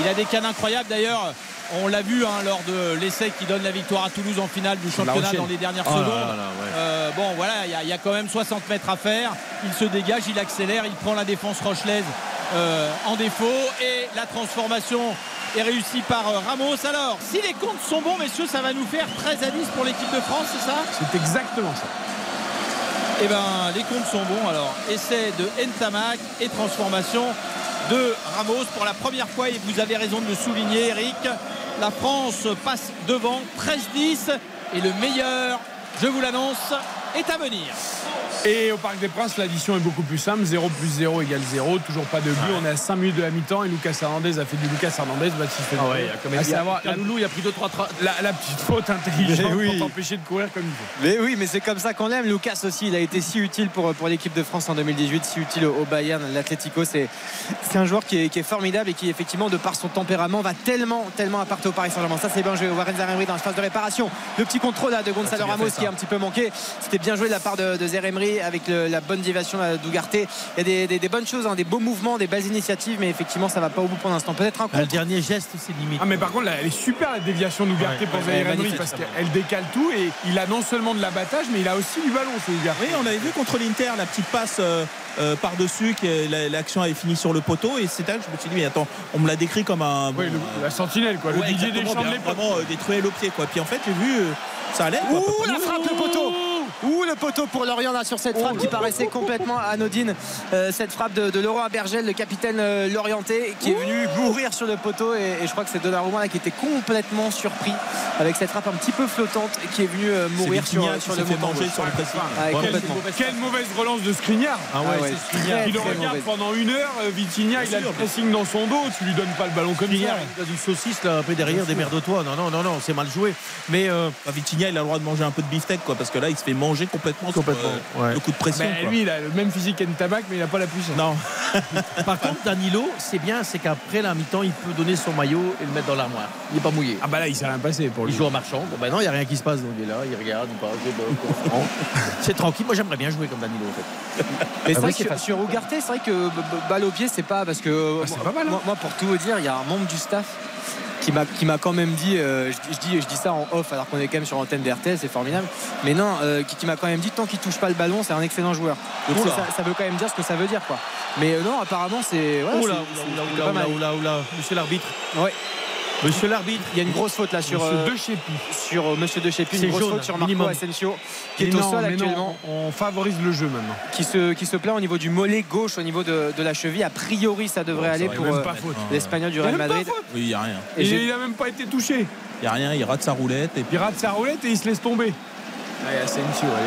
il a des cannes incroyables d'ailleurs. On l'a vu hein, lors de l'essai qui donne la victoire à Toulouse en finale du championnat dans les dernières Oh secondes. là là, ouais. Euh, bon voilà, il y a- il y, a quand même 60 mètres à faire. Il se dégage, il accélère, il prend la défense rochelaise euh, en défaut et la transformation est réussie par euh, Ramos. Alors, si les comptes sont bons, messieurs, ça va nous faire 13 à 10 pour l'équipe de France, c'est ça? C'est exactement ça. Eh ben, les comptes sont bons. Alors, essai de Ntamak et transformation de Ramos pour la première fois. Et vous avez raison de le souligner, Eric. La France passe devant 13-10 et le meilleur, je vous l'annonce, est à venir. Et au Parc des Princes, l'addition est beaucoup plus simple. 0 plus 0 égale 0. Toujours pas de but. On est à 5 minutes de la mi-temps et Lucas Hernandez a fait du Lucas Hernandez. Baptiste Ah ouais, il y a même- à savoir, la, Kaloulou, il a pris 2-3 tra... la- la petite faute intelligente oui. pour t'empêcher de courir comme il faut. Mais oui, mais c'est comme ça qu'on l'aime. Lucas aussi, il a été si utile pour, pour l'équipe de France en 2018, si utile au Bayern, l'Atlético. C'est c'est un joueur qui est, qui est formidable et qui, effectivement, de par son tempérament, va tellement, tellement apporter au Paris Saint-Germain. Ça, c'est bien joué. Warren Zaremery dans la phase de réparation. Le petit contrôle là, de Gonzalo bien Ramos fait, qui a un petit peu manqué. C'était bien joué de la part de, de avec le- la bonne déviation là, d'Ugarte. Il y a des, des- des bonnes choses, hein, des beaux mouvements, des belles initiatives, mais effectivement, ça va pas au bout pour l'instant. Peut-être un Ah, le dernier geste, c'est limite. Ah mais par contre là, elle est super la déviation d'Ougarté Ouais, pour ouais, magnifique, parce qu'elle décale tout et il a non seulement de l'abattage mais il a aussi du ballon ce Ugarte. Oui, on avait vu contre l'Inter la petite passe euh, euh, par-dessus, l'action avait fini sur le poteau. Et c'est là que je me suis dit, mais attends, on me l'a décrit comme un. Oui, le- la sentinelle quoi, le Ouais, Didier Deschamps de. Vraiment euh, des truelles au pied, quoi. Puis en fait, j'ai vu, euh, ça allait. quoi. Ouh, la frappe, le poteau Ouh, le poteau pour Lorient là sur cette frappe qui paraissait complètement anodine. Euh, cette frappe de, de Laurent Abergel, le capitaine euh, lorientais, qui est venu mourir sur le poteau. Et, et je crois que c'est Donnarumma là, qui était complètement surpris avec cette frappe un petit peu flottante et qui est venu euh, mourir sur, s'est le manger gauche. sur le pressing. Ouais, Quelle, mauvaise relance de Skriniar Ah ouais, très, Il le regarde mauvaise. pendant une heure, euh, Vitinha il a le pressing dans son dos, tu lui donnes pas le ballon comme Hier, ça. il a du saucisse là, après derrière, des merdes de toi. Non, non, non, non, c'est mal joué. Mais euh, Enfin, Vitinha, il a le droit de manger un peu de beefsteak, quoi, parce que là, il se fait manger complètement, sur, Complètement, euh, ouais. le coup de pression. Ben, quoi. lui il a le même physique qu'Ntamak mais il a pas la puissance. Non, par contre, Danilo, c'est bien, c'est qu'après la mi-temps, il peut donner son maillot et le mettre dans l'armoire. Il n'est pas mouillé. Ah bah là il s'est rien passé pour lui. Il joue en marchand. Bon, ben non, il n'y a rien qui se passe. Donc il est là, il regarde, il parle. C'est tranquille. Moi, j'aimerais bien jouer comme Danilo, en fait. Mais c'est Ah vrai que c'est sur- sur Ugarte, c'est vrai que balle au pied, c'est pas parce que euh, Ah, moi, pas mal, hein. moi- moi, pour tout vous dire, il y a un membre du staff qui m'a qui m'a quand même dit, euh, je, je dis je dis ça en off alors qu'on est quand même sur l'antenne d'RTL, c'est formidable. Mais non, euh, qui, qui m'a quand même dit tant qu'il touche pas le ballon, c'est un excellent joueur. Donc ça, ça veut quand même dire ce que ça veut dire quoi. Mais euh, non, apparemment c'est ouais, Oula, oula, oula, oula, oula. Monsieur l'arbitre. Ouais. Monsieur l'arbitre. Il y a une grosse faute là sur Monsieur euh, De Chepi. sur euh, Monsieur De une grosse jaune, faute sur Marco minimum. Asensio qui est Mais au non, sol non, actuellement. on favorise le jeu maintenant. qui se, qui se plaint au niveau du mollet gauche, au niveau de, de la cheville. A priori, ça devrait aller ça pour euh, l'Espagnol du Il y a Real Madrid. faute. oui, il n'y a rien. Et il a même pas été touché. Il n'y a rien, il rate sa roulette. Et puis... Il rate sa roulette et il se laisse tomber.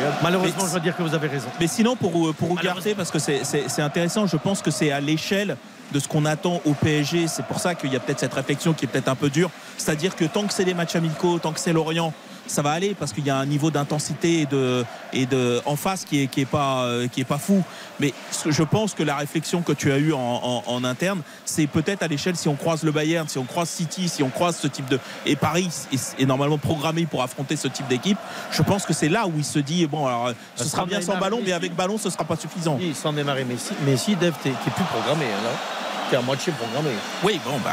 Hop. Malheureusement, Mais- je dois dire que vous avez raison. Mais sinon, pour, pour Ugarte, parce que c'est intéressant, je pense que c'est à l'échelle de ce qu'on attend au PSG. C'est pour ça qu'il y a peut-être cette réflexion qui est peut-être un peu dure. C'est-à-dire que tant que c'est les matchs amicaux, tant que c'est l'Orient, ça va aller parce qu'il y a un niveau d'intensité et de, et de en face qui est, qui est pas euh, qui est pas fou. Mais je pense que la réflexion que tu as eue en, en- en interne, c'est peut-être à l'échelle si on croise le Bayern, si on croise City, si on croise ce type de et Paris est, est normalement programmé pour affronter ce type d'équipe. Je pense que c'est là où il se dit bon alors euh, ce Parce sera bien sans ballon, mais avec ballon ce sera pas suffisant. Oui, sans démarrer Messi. Messi, Dev, qui est plus programmé. là. T'es à moitié programmé. Oui bon bah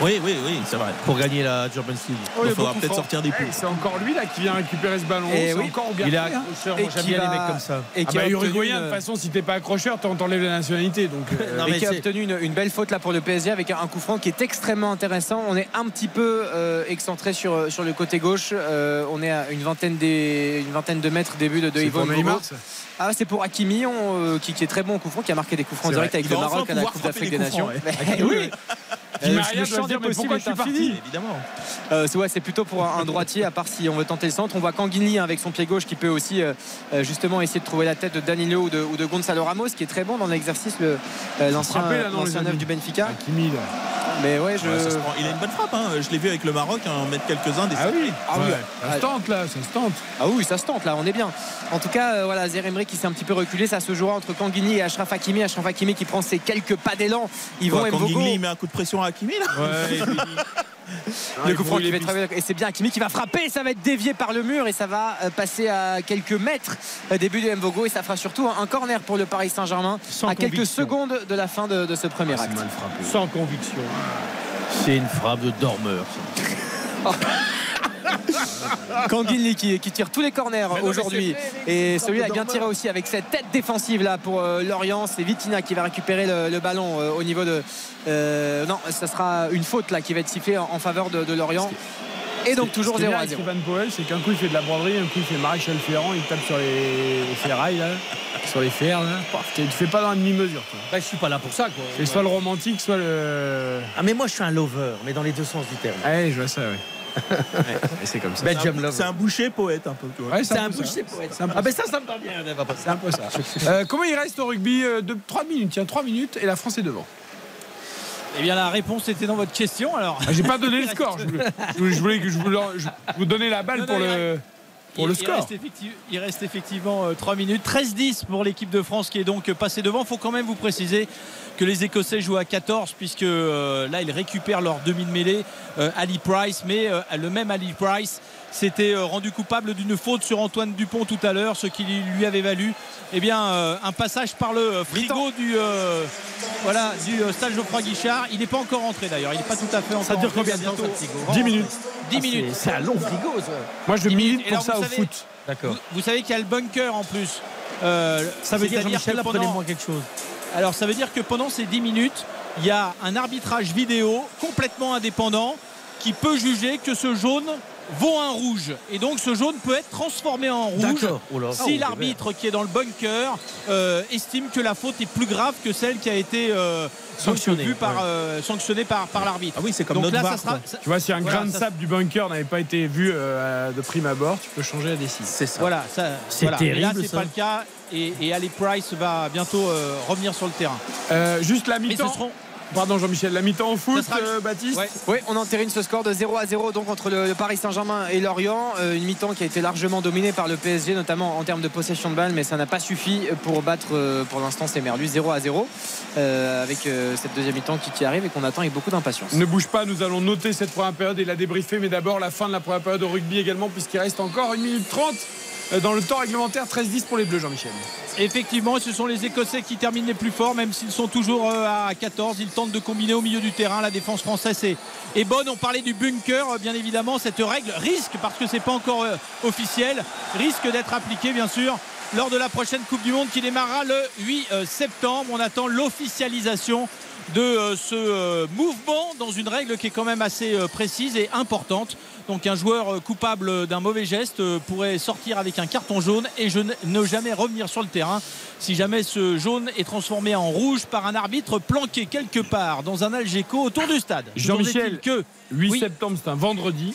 Oui, oui, oui, c'est vrai. pour gagner la German League. Oh, il a faudra peut-être sortir des Eh, poules. C'est encore lui là qui vient récupérer ce ballon. Et C'est oui. encore bien Il hein. accrocheur, Et moi j'aime qui bien les mecs comme ça. Et Ah bah a obtenu uruguayen, de une- toute façon, si t'es pas accrocheur, t'en- t'enlèves la nationalité. Donc, euh, Non, et mais qui a obtenu une, une belle faute là pour le PSG avec un coup franc qui est extrêmement intéressant. On est un petit peu euh, excentré sur, sur le côté gauche. Euh, on est à une vingtaine, des, une vingtaine de mètres début de, de Yvonne. Ah, c'est pour Hakimi on, euh, qui, qui est très bon au coup franc, qui a marqué des coups francs directs avec le Maroc à la Coupe d'Afrique des Nations. oui. Puis Euh, Maria le doit dire, mais pourquoi possibles est parti. Évidemment. Euh, c'est ouais, c'est plutôt pour un, un droitier, à part si on veut tenter le centre. On voit Kanguinli hein, avec son pied gauche qui peut aussi euh, justement essayer de trouver la tête de Danilo ou de, ou de Gonzalo Ramos, qui est très bon dans l'exercice, le- euh, l'ancien les neuf du Benfica. Mais ouais, je. Ouais, ça se prend. Il a une bonne frappe. hein. Je l'ai vu avec le Maroc en mettre quelques-uns des Ah oui, Ah oui. Ouais. Ça Ah. se tente là, ça se tente. Ah oui, ça se tente là, on est bien. En tout cas, euh, voilà, Zeremri qui s'est un petit peu reculé, ça se jouera entre Kanguini et Ashraf Hakimi. Ashraf Hakimi qui prend ses quelques pas d'élan. Yvon Quand Mbogo. Met un coup de pression à Hakimi là Ouais, et puis- Le il coup franc brûle qui les va être très- et c'est bien Hakimi qui va frapper, ça va être dévié par le mur et ça va euh, passer à quelques mètres euh, début de Mbogo et ça fera surtout un corner pour le Paris Saint-Germain Sans à quelques secondes de la fin de, de ce premier Ah, acte. c'est mal frappé. Sans conviction. C'est une frappe de dormeur. ça. Kanguinli qui, qui tire tous les corners aujourd'hui et celui-là bien tiré aussi avec cette tête défensive là pour euh, Lorient c'est Vitina qui va récupérer le, le ballon euh, au niveau de euh, non ça sera une faute là qui va être sifflée en, en faveur de, de Lorient et donc toujours Ce qui est 0 bien à avec 0 Stéphane Powell, c'est qu'un coup il fait de la broderie, un coup il fait maréchal ferrand, il tape sur les, les ferrailles là, sur les fers là. Tu fais pas dans la demi-mesure. Bah, je suis pas là pour ça quoi. C'est soit le romantique, soit le. Ah mais moi je suis un lover, mais dans les deux sens du terme. Ouais, je vois ça, ouais. Ouais, c'est comme ça. Belgium C'est lover. un boucher poète un peu. Ouais, C'est un ça. boucher poète. Un Ah ben ça, ça me parle bien. C'est un peu ça. Euh, comment il reste au rugby euh, de 3 minutes Tiens, 3 minutes et la France est devant. Eh bien, la réponse était dans votre question. Alors, Ah, J'ai pas donné le score. Je voulais, je que je vous, je vous donnais la balle Non, pour non, le, pour le il, reste effecti- il reste effectivement 3 minutes. 13-10 pour l'équipe de France qui est donc passée devant. Il faut quand même vous préciser que les Écossais jouent à 14 puisque euh, là ils récupèrent leur demi de mêlée euh, Ali Price mais euh, le même Ali Price s'était euh, rendu coupable d'une faute sur Antoine Dupont tout à l'heure ce qui lui avait valu eh bien euh, un passage par le euh, frigo du euh, voilà du stade Geoffroy Guichard il n'est pas encore rentré d'ailleurs il n'est pas tout à fait encore Ça dure combien de temps, bientôt ça, frigo 10 minutes. 10 minutes Ah, C'est un long frigo ça. Moi, je 10 milite minutes. Pour alors, ça au savez- foot. D'accord. vous, vous savez qu'il y a le bunker en plus Euh, Ça veut dire Jean-Michel, que pendant- quelque chose. Alors ça veut dire que pendant ces 10 minutes, il y a un arbitrage vidéo complètement indépendant qui peut juger que ce jaune vaut un rouge. Et donc ce jaune peut être transformé en rouge. Oh là. si Oh, l'arbitre qui est dans le bunker euh, estime que la faute est plus grave que celle qui a été euh, Sanctionnée, vue par, ouais. euh, sanctionnée par, par l'arbitre. Ah oui, c'est comme Donc notre là, ça sera, ça- Tu vois, si un Voilà, grain de ça- sable du bunker n'avait pas été vu euh, de prime abord, tu peux changer des 6. C'est ça. voilà, ça, C'est voilà. Et là, terrible, c'est ça. pas le cas. Et, et Ali Price va bientôt euh, revenir sur le terrain. Euh, juste la Mais ce mi-temps. Pardon Jean-Michel, la mi-temps au foot, sera- euh, Baptiste Ouais. Oui, on entérine ce score de 0 à 0 donc entre le, le Paris Saint-Germain et Lorient. Euh, une mi-temps qui a été largement dominée par le PSG, notamment en termes de possession de balle, mais ça n'a pas suffi pour battre euh, pour l'instant c'est Merlu 0 à 0 euh, avec euh, cette deuxième mi-temps qui, qui arrive et qu'on attend avec beaucoup d'impatience. Ne bouge pas, nous allons noter cette première période et la débriefer, mais d'abord la fin de la première période au rugby également, puisqu'il reste encore 1 minute 30 euh, dans le temps réglementaire, 13-10 pour les Bleus, Jean-Michel. Effectivement, ce sont les Écossais qui terminent les plus forts, même s'ils sont toujours euh, à 14. Ils tentent de combiner au milieu du terrain. La défense française est, bonne. On parlait du bunker, euh, bien évidemment. Cette règle risque, parce que c'est pas encore euh, officiel, risque d'être appliquée, bien sûr, lors de la prochaine Coupe du Monde qui démarrera le 8 euh, septembre. On attend l'officialisation de euh, ce euh, mouvement dans une règle qui est quand même assez euh, précise et importante. Donc un joueur euh, coupable d'un mauvais geste euh, pourrait sortir avec un carton jaune et je ne- jamais revenir sur le terrain si jamais ce jaune est transformé en rouge par un arbitre planqué quelque part dans un Algeco autour du stade. Jean-Michel, que 8 Oui. septembre, c'est un vendredi,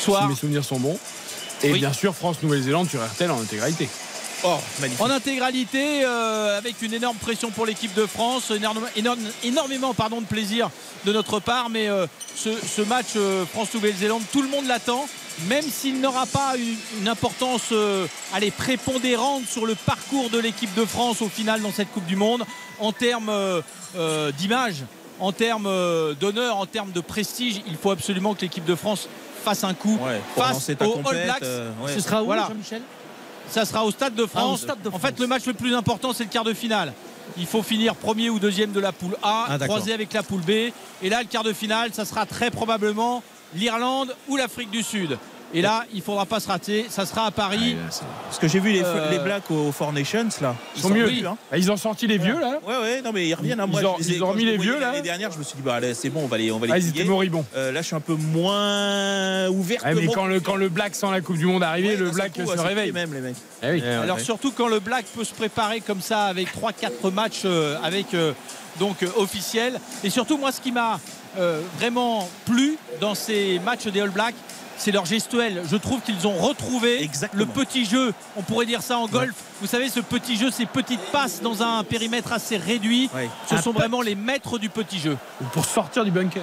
soir si mes souvenirs sont bons. Et Oui. bien sûr, France-Nouvelle-Zélande sur RTL en intégralité. Oh, magnifique. en intégralité euh, avec une énorme pression pour l'équipe de France, énorme- énorme- énormément pardon, de plaisir de notre part, mais euh, ce, ce match euh, France-Nouvelle-Zélande, tout le monde l'attend, même s'il n'aura pas une, une importance euh, allez, prépondérante sur le parcours de l'équipe de France au final dans cette Coupe du Monde, en termes euh, euh, d'image, en termes euh, d'honneur, en termes de prestige, il faut absolument que l'équipe de France fasse un coup Ouais, face aux All Blacks. euh, ouais. Ce sera où, Voilà. Jean-Michel? Ça sera au Stade de France. Ah, Stade de En fait, France. le match le plus important, c'est le quart de finale. il faut finir premier ou deuxième de la poule A, Ah, croiser avec la poule B. Et là, le quart de finale, ça sera très probablement l'Irlande ou l'Afrique du Sud. Et là, il ne faudra pas se rater. Ça sera à Paris. Parce que j'ai vu les, Euh, les Blacks au Four Nations là. Ils sont mieux. mieux, hein. Bah, Ils ont sorti les vieux là. Ouais, ouais, non, mais ils reviennent à moi. Ils ont- je les ils ont je les vieux, là L'année dernière, je me suis dit, bah, allez, c'est bon, on va les, on va les Ah, ils étaient moribonds. Euh, là, je suis un peu moins ouvert. Ouais, mais quand le, quand le Black sans la Coupe du Monde arrivé, le Black se réveille. même, les mecs. Eh oui. Alors surtout quand le Black peut se préparer comme ça avec 3-4 matchs euh, avec euh, donc euh, officiels. Et surtout moi ce qui m'a euh, vraiment plu dans ces matchs des All Blacks, c'est leur gestuel. Je trouve qu'ils ont retrouvé le petit jeu, on pourrait dire ça en golf. Vous savez, ce petit jeu, ces petites passes dans un périmètre assez réduit, ce Un sont vraiment les maîtres du petit jeu. Pour sortir du bunker.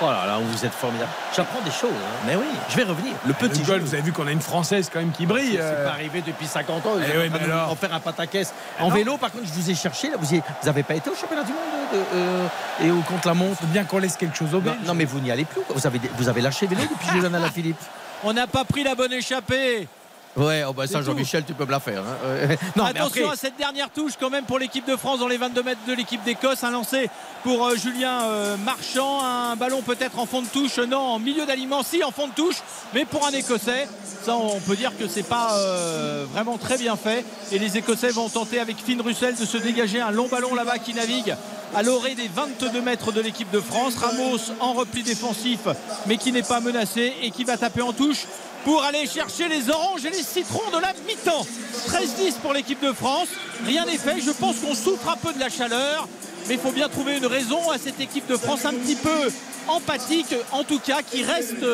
Oh là là, vous êtes formidable. J'apprends des choses. hein. Mais oui. Je vais revenir. Le petit golf, vous avez vu qu'on a une française quand même qui brille. C'est euh. pas arrivé depuis 50 ans. Vous Eh êtes oui, en mais alors en faire un pataquès. En non. vélo, par contre, je vous ai cherché. Là, vous n'avez pas été au championnat du monde de- de- euh, et au contre la montre. Faut bien qu'on laisse quelque chose au Non, Belges. non, mais vous n'y allez plus. Vous avez, vous avez lâché vélo depuis Julian Alaphilippe. On n'a pas pris la bonne échappée. Ouais, oh bah ça. Jean-Michel, tu peux me la faire. hein. Euh, non, Attention après- à cette dernière touche quand même pour l'équipe de France dans les 22 mètres de l'équipe d'Écosse. Un lancé pour euh, Julien euh, Marchand. Un ballon peut-être en fond de touche. Non, en milieu d'aliment. Si, en fond de touche. Mais pour un Écossais, ça on peut dire que c'est pas euh, vraiment très bien fait. Et les Écossais vont tenter avec Finn Russell de se dégager un long ballon là-bas qui navigue à l'orée des 22 mètres de l'équipe de France. Ramos en repli défensif mais qui n'est pas menacé et qui va taper en touche pour aller chercher les oranges et les citrons de la mi-temps. 13-10 pour l'équipe de France. Rien n'est fait. Je pense qu'on souffre un peu de la chaleur. Mais il faut bien trouver une raison à cette équipe de France un petit peu empathique, en tout cas, qui reste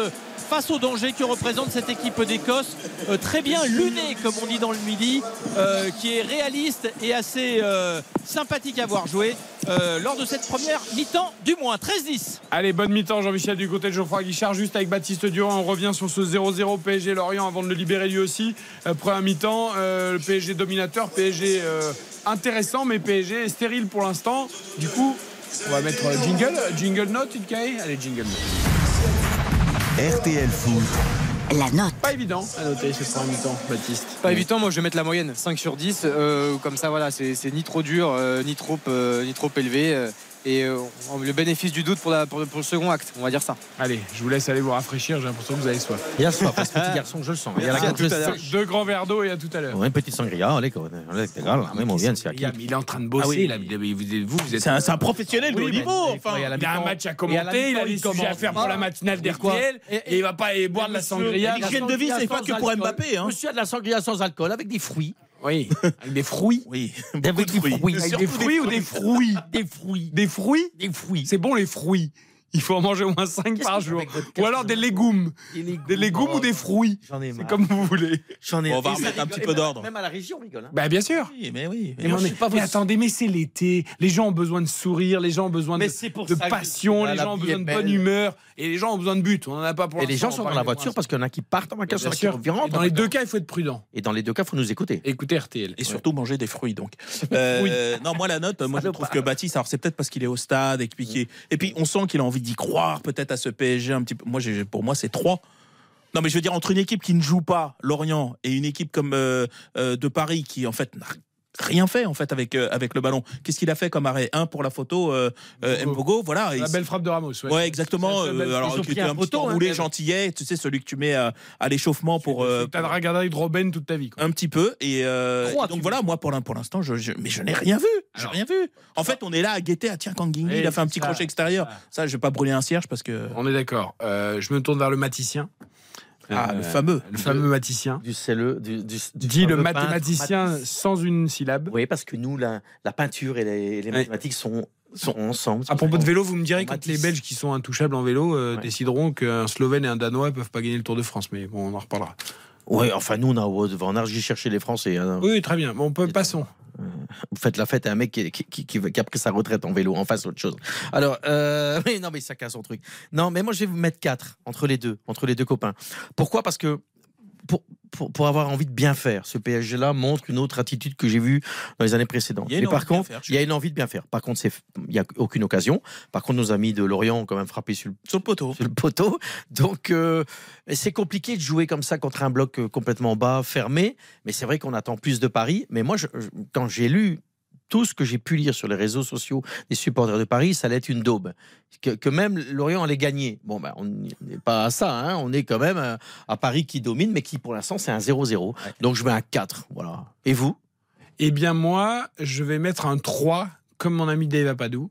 face au danger que représente cette équipe d'Écosse. Euh, très bien lunée, comme on dit dans le midi, euh, qui est réaliste et assez euh, sympathique à voir jouer lors de cette première mi-temps, du moins 13-10. Allez, bonne mi-temps, Jean-Michel, du côté de Geoffroy Guichard, juste avec Baptiste Durand. On revient sur ce 0-0 PSG Lorient avant de le libérer lui aussi. Première mi-temps, le PSG dominateur, PSG intéressant, mais PSG stérile pour l'instant. Du coup, on va mettre jingle, jingle note, Ilkay Allez, jingle note. RTL Foot. La note. Pas évident à noter cette première mi-temps, Baptiste. Pas évident, moi je vais mettre la moyenne 5 sur 10. euh, comme ça, voilà, c'est c'est ni trop dur, euh, ni, trop, euh, ni trop élevé. Et euh, le bénéfice du doute pour, la- pour le- pour le second acte, on va dire ça. Allez, je vous laisse aller vous rafraîchir, j'ai l'impression que vous avez soif. Il y a soif, parce que petit garçon, je le sens. Il y a la. Deux grands verres d'eau et à tout à l'heure. Une petite sangria, allez, quoi. Allez, c'est grave, là, même on vient, c'est à qui Il est en train de bosser, Ah oui. là. Vous, vous, êtes C'est un, professionnel de haut niveau. il y a un match à commenter, il a des sujets à faire pour la matinale d'RTL Et- il va pas aller boire de la sangria. L'hygiène de vie, c'est pas que pour. Mbappé, hein. Monsieur a de la sangria sans alcool avec des fruits. Oui, avec des fruits. oui, beaucoup de des fruits. fruits. Avec des fruits ou des fruits Des fruits. Des fruits Des fruits. C'est bon les fruits. Il faut en manger au moins 5 par jour. Ou alors des légumes. Des légumes, Des légumes oh, ou des fruits. J'en ai C'est marre. comme vous voulez. J'en ai On va remettre un petit Et peu d'ordre. Même à la région, on rigole. hein. Bah bien sûr. Oui, mais oui. Mais, on est- pas attendez, mais c'est l'été. Les gens ont besoin de sourire, les gens ont besoin de, Mais c'est pour de ça que passion, les gens ont besoin de bonne humeur et les gens ont besoin de but. On en a pas pour Et les gens sont on dans la voiture parce qu'il y en a qui partent en vacances, il y en Bien a qui reviennent. Dans les deux cas, il faut être prudent. Et dans les deux cas, il faut nous écouter. Écoutez RTL. Et surtout manger des fruits donc. Euh, Non moi la note, moi je trouve que Baptiste, alors c'est peut-être parce qu'il est au stade et, puis est- et puis on sent qu'il a envie d'y croire peut-être à ce PSG un petit peu. Moi pour moi c'est 3 Non mais je veux dire entre une équipe qui ne joue pas Lorient et une équipe comme euh, euh, de Paris qui en fait n'a rien fait en fait avec euh, avec le ballon. Qu'est-ce qu'il a fait comme arrêt? Un pour la photo euh, euh, Mbogo. Voilà. La belle frappe de Ramos. Ouais, Ouais, exactement. Belle Euh, alors, pris était un un petit hein, enroulé gentillet, tu sais, celui que tu mets à, à l'échauffement pour. euh, T'as regardé de Robben toute ta vie. Quoi. un petit peu et, euh, donc tu voilà moi pour l'in- pour l'instant je, je- mais je n'ai rien vu j'ai rien vu en fait on est là à guetter à tiens Et il a fait un petit ça, crochet extérieur ça. ça je vais pas brûler un cierge parce que On est d'accord. Euh, je me tourne vers le maticien. Ah Euh, le fameux Le fameux maticien. Du CLE, du, du, du Dit le peintre, mathématicien sans une syllabe. Oui, parce que nous, la, la peinture et les, les Ouais. mathématiques sont, sont ensemble. À propos de vélo, vous me direz quand les Belges qui sont intouchables en vélo euh, Ouais. décideront qu'un Slovène et un Danois peuvent pas gagner le Tour de France. Mais bon, on en reparlera. Oui, enfin, nous, on a van Aert, j'ai cherché les Français. hein. Oui, très bien. Bon, peut, passons. Vous faites la fête à un mec qui, qui, qui, qui- a pris sa retraite en vélo, en face autre chose. Alors, euh, non, mais ça casse son truc. Non, mais moi, je vais vous mettre 4 entre les deux, entre les deux copains. Pourquoi? Parce que pour, pour, pour avoir envie de bien faire, ce PSG-là montre une autre attitude que j'ai vue dans les années précédentes. Il y a une Mais par envie de bien contre, il y a une envie de bien faire. Par contre, c'est- il n'y a aucune occasion. Par contre, nos amis de Lorient ont quand même frappé sur le, sur le poteau sur le poteau. Donc, euh, c'est compliqué de jouer comme ça contre un bloc euh, complètement bas, fermé. Mais c'est vrai qu'on attend plus de Paris. Mais moi, je- je- quand j'ai lu tout ce que j'ai pu lire sur les réseaux sociaux des supporters de Paris, ça allait être une daube. Que, que même Lorient allait gagner. Bon, ben, on n'est pas à ça. hein. On est quand même à, à Paris qui domine, mais qui pour l'instant c'est un 0-0. Donc je mets un 4. Voilà. Et vous? Eh bien, moi, je vais mettre un 3, comme mon ami Dave Apadou.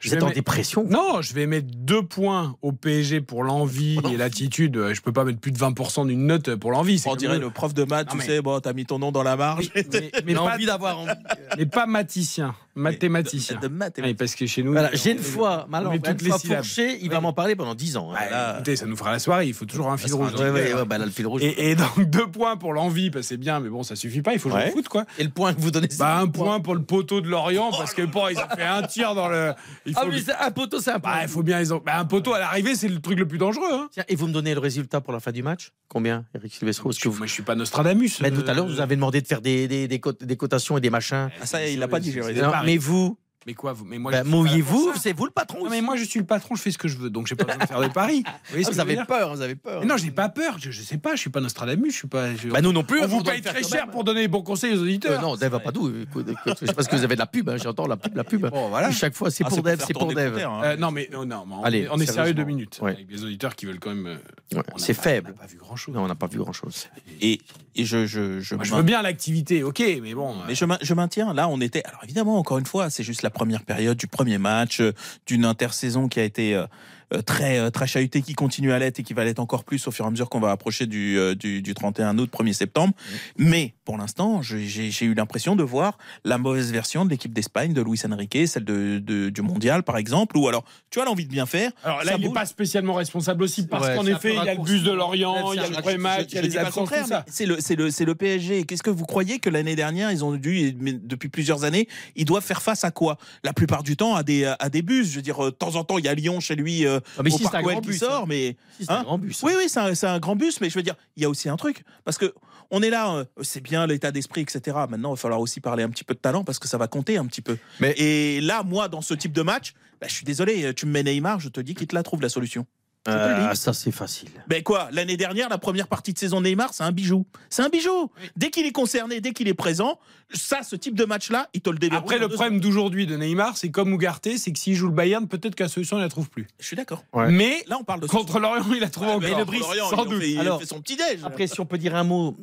Je Vous êtes vais en mettre- dépression Non, je vais mettre deux points au PSG pour l'envie et l'attitude. Je peux pas mettre plus de 20% d'une note pour l'envie. On dirait le- le prof de maths, Non, tu mais- sais, bon, t'as mis ton nom dans la marge. Mais, mais pas, envie d'avoir envie. mais pas mathicien, mathématicien. De, de maths et Oui, parce que chez nous, Voilà, j'ai une fois, une toutes les fois syllabes. fourché, il va m'en parler pendant 10 ans. hein. Là- écoutez, ça nous fera la soirée. Il faut toujours un fil rouge. Ouais, ouais, ouais, bah là, le fil rouge. Et, et donc deux points pour l'envie, parce que c'est bien, mais bon, ça suffit pas. Il faut jouer Ouais. au foot, quoi. Et le point que vous donnez, c'est Bah, un point pour le poteau de Lorient, parce que bon, ils ont fait un tir dans le. Il Ah, mais un poteau, c'est un bah, il faut bien. Ils ont... bah, un poteau à l'arrivée, c'est le truc le plus dangereux. Hein. Tiens, et vous me donnez le résultat pour la fin du match? Combien, Eric Silvestro? Est-ce que vous... Moi, je suis pas Nostradamus. Mais tout à l'heure, euh, vous avez demandé de faire des, des, des, cotes- des cotations et des machins. Ah, ça, il l'a pas digéré. Mais vous, Mais quoi vous Mais moi, bah, je pas mouillez-vous, c'est vous le patron. Non, mais moi, je suis le patron, je fais ce que je veux, donc j'ai pas besoin de faire des paris. Vous, voyez Ah, vous je veux avez peur, vous avez peur. Mais non, j'ai pas peur. Je, je sais pas, je suis pas Nostradamus, je suis pas. je- Bah, nous non plus. on vous doit paye très cher même. pour donner les bons conseils aux Euh, auditeurs. non, Dave Apadou, écoute, écoute, je sais pas ce que vous avez de la pub, hein, j'entends la pub, la pub. Bon, voilà. Chaque fois, c'est Ah, pour Dave, c'est pour Dave. hein. Euh, non, mais non, non, mais on, Allez, est, on est sérieux deux minutes. Ouais. Avec des auditeurs qui veulent quand même. euh, Ouais, c'est pas- faible. On n'a pas vu grand chose. Non, on n'a pas vu grand-chose. Et, et je, je, je, je veux bien l'activité, ok, mais bon. Mais euh, je, je maintiens, là, on était. Alors évidemment, encore une fois, c'est juste la première période du premier match, euh, d'une intersaison qui a été euh, euh, très, très chahutée, qui continue à l'être et qui va l'être encore plus au fur et à mesure qu'on va approcher du, du, du 31 août, 1er septembre. Mais pour l'instant, j'ai eu l'impression de voir la mauvaise version de l'équipe d'Espagne, de Luis Enrique, celle de, de- du mondial, par exemple. Ou alors, tu as l'envie de bien faire. Alors là, il n'est pas spécialement responsable aussi parce Ouais, qu'en effet, il y a le bus de Lorient, il y a le raccourci. match, il y a les absences, c'est le, le, le PSG. Qu'est-ce que vous croyez que l'année dernière, ils ont dû, depuis plusieurs années, ils doivent faire face à quoi? La plupart du temps, à des, à des bus. Je veux dire, euh, de temps en temps, il y a Lyon chez lui euh, Ah, mais au si, c'est Parc un Güell grand qui bus, sort, hein. mais Si, c'est un Hein grand bus. oui, oui, c'est un, c'est un grand bus, mais je veux dire, il y a aussi un truc parce que on est là, euh, c'est bien l'état d'esprit, etc. Maintenant, il va falloir aussi parler un petit peu de talent parce que ça va compter un petit peu. Mais- et là, moi, dans ce type de match, bah, je suis désolé, tu me mets Neymar, je te dis qu'il te la trouve la solution. Euh, ça, c'est facile. Ben quoi, l'année dernière, la première partie de saison Neymar, c'est un bijou. C'est un bijou. Dès qu'il est concerné, dès qu'il est présent, ça, ce type de match-là, il te le déverrouille. Après, le problème d'aujourd'hui de Neymar, c'est comme Ougarté, c'est que s'il joue le Bayern, peut-être que la solution, il la trouve plus. Je suis d'accord. Ouais. Mais Là, on parle de contre Lorient, il la trouve Ouais, encore. mais le Brice, sans doute. fait, il Alors, fait son petit déj. Après, si on peut dire un mot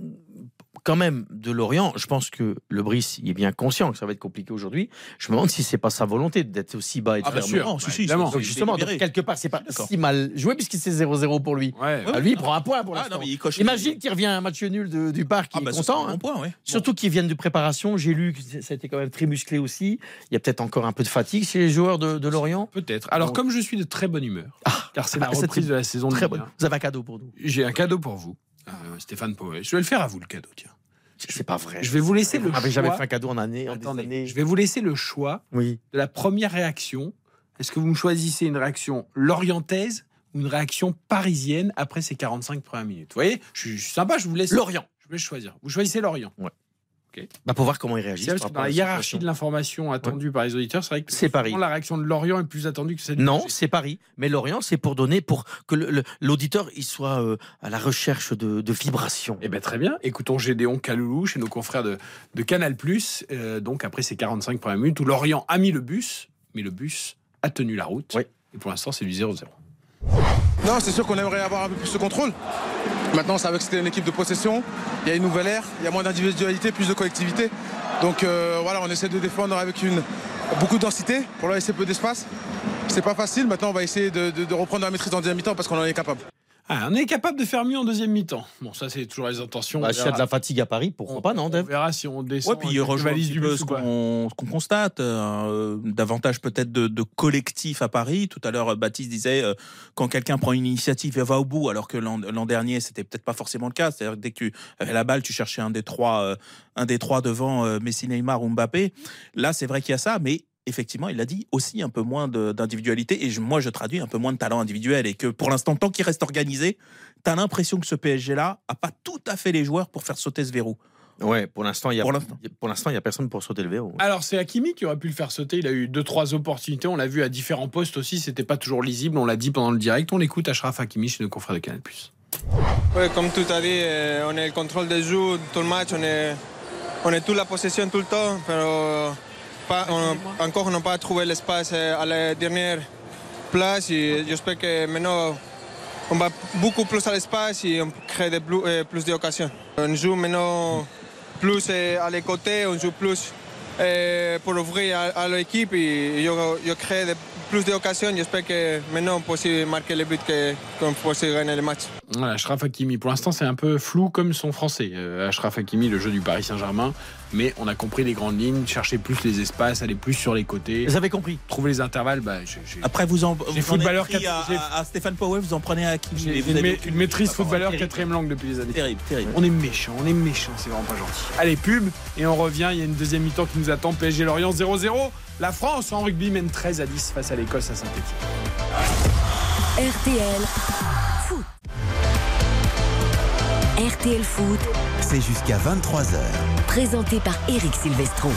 quand même de Lorient, je pense que le Brice il est bien conscient que ça va être compliqué aujourd'hui. Je me demande si c'est pas sa volonté d'être aussi bas et de Ah, bien faire sûr. Non, si, si, évidemment. c'est- Donc justement, donc, quelque part, c'est pas si mal joué puisqu'il c'est 0-0 pour lui. Ouais. Ah, lui, il prend un point pour Ah, l'instant. il. Imagine qu'il revient à un match nul de- du parc, il Ah, bah, est content. un hein. bon point, ouais. Surtout qu'ils viennent de préparation. J'ai lu que ça a été quand même très musclé aussi. Il y a peut-être encore un peu de fatigue chez les joueurs de, de Lorient. Peut-être. Alors, Donc- comme je suis de très bonne humeur, car c'est la Ah, reprise de la saison de Très Ligue bon. 1, Vous avez un cadeau pour nous. j'ai un cadeau pour vous, euh, Stéphane Poel. Je vais le faire à vous, le cadeau, tiens. C'est pas vrai. Je vais vous laisser le m'avez jamais choix. fait un cadeau en année. En des Attendez, années. je vais vous laisser le choix Oui. de la première réaction. Est-ce que vous me choisissez une réaction lorientaise ou une réaction parisienne après ces 45 premières minutes? Vous voyez, je suis, je suis sympa, je vous laisse. Lorient. Je laisse choisir. Vous choisissez Lorient. Bah, pour voir comment il réagit. C'est vrai, dans la hiérarchie de l'information attendue par les auditeurs, c'est vrai que C'est Paris. la réaction de Lorient est plus attendue que celle du Non, c'est Paris. Mais Lorient, c'est pour donner, pour que le- le- l'auditeur il soit euh, à la recherche de, de vibrations. Eh bien, très bien. Écoutons Gédéon Kaloulou chez nos confrères de, de Canal. euh, donc, après ces 45 premières minutes, où Lorient a mis le bus, mais le bus a tenu la route. Oui. Et pour l'instant, c'est du 0-0. Non, c'est sûr qu'on aimerait avoir un peu plus de contrôle. Maintenant, savait que c'était une équipe de possession. Il y a une nouvelle ère, il y a moins d'individualité, plus de collectivité. Donc euh, voilà, on essaie de défendre avec une, beaucoup de densité pour laisser peu d'espace. C'est pas facile. Maintenant, on va essayer de, de- de reprendre la maîtrise en deuxième mi-temps parce qu'on en est capable. Ah, on est capable de faire mieux en deuxième mi-temps. Bon, ça, c'est toujours les intentions. Bah, On S'il y a de la fatigue à Paris, pourquoi On- pas, non, On Dave verra si on descend. Ouais, puis il rejoint ce qu'on constate, euh, davantage peut-être de, de collectif à Paris. Tout à l'heure, Baptiste disait euh, quand quelqu'un prend une initiative et va au bout, alors que l'an l'an dernier c'était peut-être pas forcément le cas. C'est-à-dire que dès que tu avais la balle, tu cherchais un des trois, euh, un des trois devant euh, Messi, Neymar ou Mbappé. Là, c'est vrai qu'il y a ça, mais effectivement, il a dit aussi un peu moins de- d'individualité et je- moi je traduis un peu moins de talent individuel et que pour l'instant, tant qu'il reste organisé, tu as l'impression que ce PSG-là a pas tout à fait les joueurs pour faire sauter ce verrou. Ouais, pour l'instant, il y a Pour l'instant. pour l'instant, il y a personne pour sauter le verrou. Alors, c'est Hakimi qui aurait pu le faire sauter. Il a eu deux, trois opportunités. On l'a vu à différents postes aussi. C'était pas toujours lisible. On l'a dit pendant le direct. On l'écoute Ashraf Hakimi chez nos confrères de Canal. Ouais, comme tu as dit, euh, on est le contrôle des jeux tout le match, on est, on est toute la possession tout le temps, pero pas, on- encore n'a pas trouvé l'espace euh, à la dernière place et j'espère que maintenant on va beaucoup plus à l'espace et on crée euh, plus d'occasions. On joue maintenant plus euh, à les côtés, on joue plus pour ouvrir à, l'équipe et je, je crée de- plus d'occasions. J'espère que maintenant on peut aussi marquer les buts que- qu'on peut aussi gagner le match. Voilà, Achraf Hakimi. Pour l'instant, c'est un peu flou comme son français. Euh, Achraf Hakimi, le jeu du Paris Saint-Germain. Mais on a compris les grandes lignes, chercher plus les espaces, aller plus sur les côtés. Vous avez compris. Trouver les intervalles. Bah, j'ai- Après, vous en, vous footballeur pris quatre- à, j'ai- à- Stéphane Powell, vous en prenez à Hakimi. vous une, avez maîtrise footballeur quatrième langue depuis des années. Terrible, terrible. On est méchant, on est méchant, c'est vraiment pas gentil. Allez, pub, et on revient. Il y a une deuxième mi-temps qui nous attend. PSG Lorient 0-0. La France en rugby mène 13 à 10 face à l'Écosse à Saint-Etienne. RTL Foot. RTL Foot, C'est jusqu'à 23h. présenté par Eric Silvestro.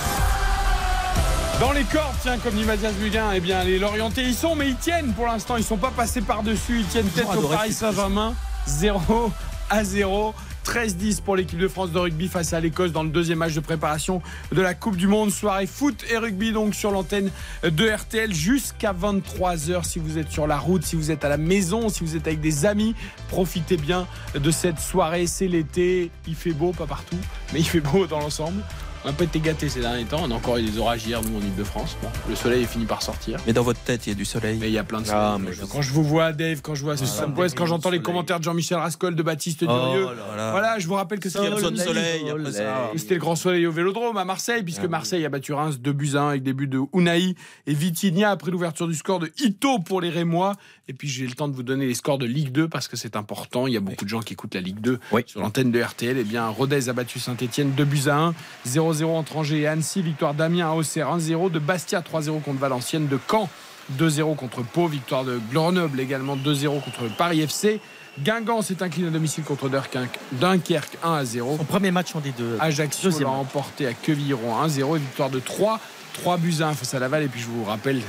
Dans les cordes, tiens, comme dit Mathias Buguin, eh bien, les Lorientais y sont, mais ils tiennent pour l'instant. Ils sont pas passés par-dessus. Ils tiennent tête au Paris. Saint-Germain. 0 à 0. 13-10 pour l'équipe de France de rugby face à l'Écosse dans le deuxième match de préparation de la Coupe du Monde. Soirée foot et rugby donc sur l'antenne de RTL jusqu'à 23h si vous êtes sur la route, si vous êtes à la maison, si vous êtes avec des amis. Profitez bien de cette soirée. C'est l'été. Il fait beau, pas partout, mais il fait beau dans l'ensemble. On a pas été gâtés ces derniers temps. On a encore eu des orages hier, nous, en Ile-de-France. Bon, le soleil est fini par sortir. Mais dans votre tête, il y a du soleil. Mais il y a plein de Ah, soleil. mais quand je vous vois, Dave, quand je vois Sam Poès, quand j'entends les commentaires de Jean-Michel Rascol, de Baptiste Durieux. là là. Voilà, je vous rappelle que Il y a besoin de c'était le grand soleil au Vélodrome à Marseille, puisque Marseille a battu Reims 2 buts à 1 avec des buts de Unai et Vitinha après l'ouverture du score de Ito pour les Rémois. Et puis j'ai le temps de vous donner les scores de Ligue 2 parce que c'est important. Il y a beaucoup de gens qui écoutent la Ligue 2 Oui. sur l'antenne de RTL. Bien, Rodez a battu Saint-Etienne 2 buts à 1, 0-0 entre Angers et Annecy, victoire d'Amiens à Auxerre 1-0, de Bastia 3-0 contre Valenciennes, de Caen 2-0 contre Pau, victoire de Grenoble également 2-0 contre Paris FC. Guingamp s'est incliné à domicile contre Dunkerque, Dunkerque 1 à 0. Son premier match en D2. Ajaccio l'a emporté à Quevilliron 1-0 et victoire de 3 3 buts à 1 face à Laval et puis je vous rappelle euh,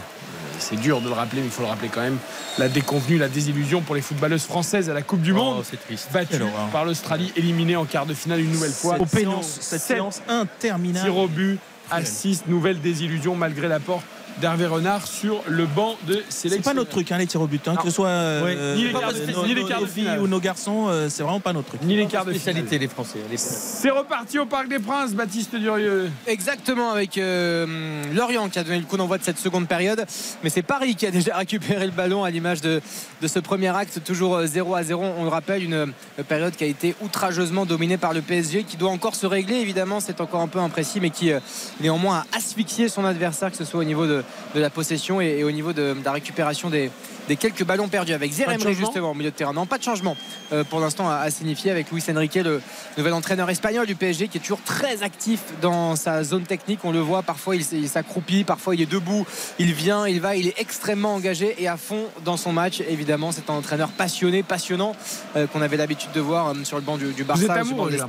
c'est dur de le rappeler mais il faut le rappeler quand même la déconvenue la désillusion pour les footballeuses françaises à la Coupe du Monde Oh, triste. battue horreur. par l'Australie éliminée en quart de finale une nouvelle fois Cette Au séance, cette Sept séance interminable. tirs au but à 6 nouvelle désillusion malgré l'apport d'Hervé Renard sur le banc de sélection C'est pas notre truc, hein, les tirs au but. hein, que ce soit euh, Ni les quarts de- nos- ni les nos quarts de filles finale. ou nos garçons, euh, c'est vraiment pas notre truc. ni les quarts de finale Spécialité, les Français. les- c'est reparti au Parc des Princes Baptiste Durieux Exactement avec euh, Lorient qui a donné le coup d'envoi de cette seconde période. Mais c'est Paris qui a déjà récupéré le ballon à l'image de, de ce premier acte, toujours euh, 0 à 0. On le rappelle, une euh, période qui a été outrageusement dominée par le PSG, qui doit encore se régler. Évidemment, c'est encore un peu imprécis, mais qui euh, néanmoins a asphyxié son adversaire, que ce soit au niveau de, de la possession et, au niveau de la récupération des, des quelques ballons perdus. Avec Zeremri justement au milieu de terrain. Non, pas de changement euh, pour l'instant à, à signifier avec Luis Enrique, le nouvel entraîneur espagnol du PSG, qui est toujours très actif dans sa zone technique. On le voit, parfois il, s'accroupit, parfois il est debout, il vient, il va, il est extrêmement engagé et à fond dans son match. Évidemment, c'est un entraîneur passionné, passionnant, euh, qu'on avait l'habitude de voir euh, sur le banc du, du Barça, vous êtes sur le banc amoureux de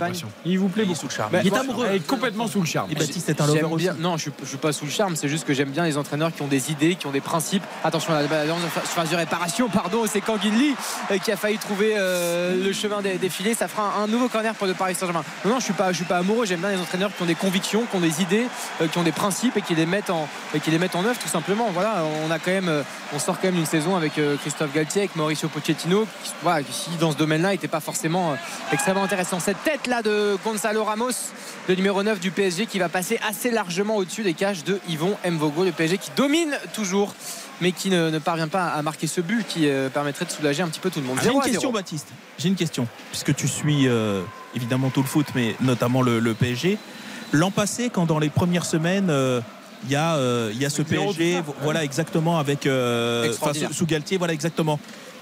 il vous plaît Il beaucoup sous le charme. Ben, Il est amoureux. est complètement sous le charme Et Baptiste est un lover J'aime aussi. bien. Non, je suis, je suis pas sous le charme. C'est juste que j'aime bien les entraîneurs qui ont des idées, qui ont des principes. Attention, la la- la phase de réparation, pardon, c'est Kanguinli euh, qui a failli trouver euh, le chemin des, filets. Ça fera un, nouveau corner pour le Paris Saint-Germain. Non, non, je suis pas, je suis pas amoureux. J'aime bien les entraîneurs qui ont des convictions, qui ont des idées, euh, qui ont des principes et qui les mettent en, qui les mettent en œuvre tout simplement. Voilà, on a quand même, on sort quand même d'une saison avec Christophe Galtier, avec Mauricio Pochettino, qui, voilà, qui dans ce domaine-là n'était pas forcément extrêmement intéressant. Cette tête là de Gonzalo Ramos, le numéro 9 du PSG, qui va passer assez largement au-dessus des cages de Yvon Mvogo, le PSG qui domine toujours. Mais qui ne, ne parvient pas à marquer ce but qui euh, permettrait de soulager un petit peu tout le monde. J'ai 0 une à 0. question, Baptiste. J'ai une question. Puisque tu suis euh, évidemment tout le foot, mais notamment le, le PSG. L'an passé, quand dans les premières semaines, euh, il y, a, euh, il y a ce PSG, voilà exactement, avec euh, sous Galtier, voilà exactement.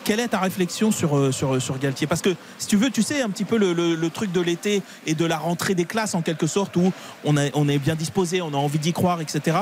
Quelle est ta réflexion sur, euh, sur, sur Galtier? Parce que si tu veux, tu sais un petit peu le, le- le truc de l'été et de la rentrée des classes en quelque sorte où on, a- on est bien disposé, on a envie d'y croire, etc.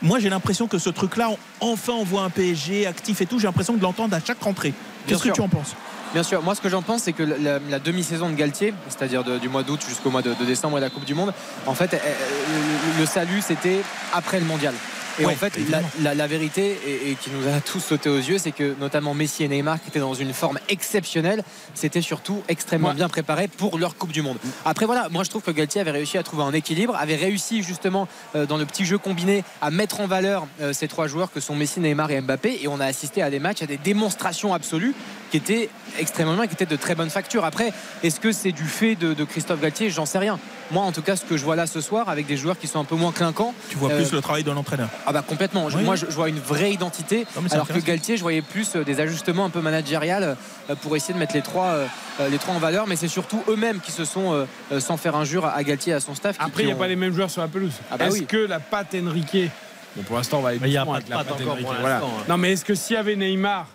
Moi j'ai l'impression que ce truc-là, enfin on voit un PSG actif et tout, j'ai l'impression de l'entendre à chaque rentrée. Qu'est-ce que tu en penses? Bien sûr, moi ce que j'en pense, c'est que la, la- la demi-saison de Galtier, c'est-à-dire du mois d'août jusqu'au mois de, de décembre et la Coupe du Monde, en fait, elle- elle- le, le salut c'était après le mondial. Et Ouais, en fait, la, évidemment. la- la vérité, et, et qui nous a tous sauté aux yeux, c'est que notamment Messi et Neymar, qui étaient dans une forme exceptionnelle, c'était surtout extrêmement Ouais. bien préparé pour leur Coupe du Monde. Après, voilà, moi je trouve que Galtier avait réussi à trouver un équilibre, avait réussi justement euh, dans le petit jeu combiné à mettre en valeur euh, ces trois joueurs que sont Messi, Neymar et Mbappé. Et on a assisté à des matchs, à des démonstrations absolues qui étaient extrêmement bien, qui étaient de très bonne facture. Après, est-ce que c'est du fait de, de Christophe Galtier? J'en sais rien. Moi, en tout cas, ce que je vois là ce soir, avec des joueurs qui sont un peu moins clinquants, Tu vois euh, plus le travail de l'entraîneur. ah bah complètement. Oui. Moi je, je vois une vraie identité Non, alors que. Galtier je voyais plus euh, des ajustements un peu managériales euh, pour essayer de mettre les trois, euh, euh, les trois en valeur mais c'est surtout eux-mêmes qui se sont euh, euh, sans faire injure à Galtier et à son staff. qui- Après, il n'y a ont- pas les mêmes joueurs sur la pelouse. Ah bah est-ce oui. que la patte Enrique. Bon, pour l'instant, on va aller avec de la patte patte Enrique. Voilà. hein. Non, mais est-ce que s'il y avait Neymar,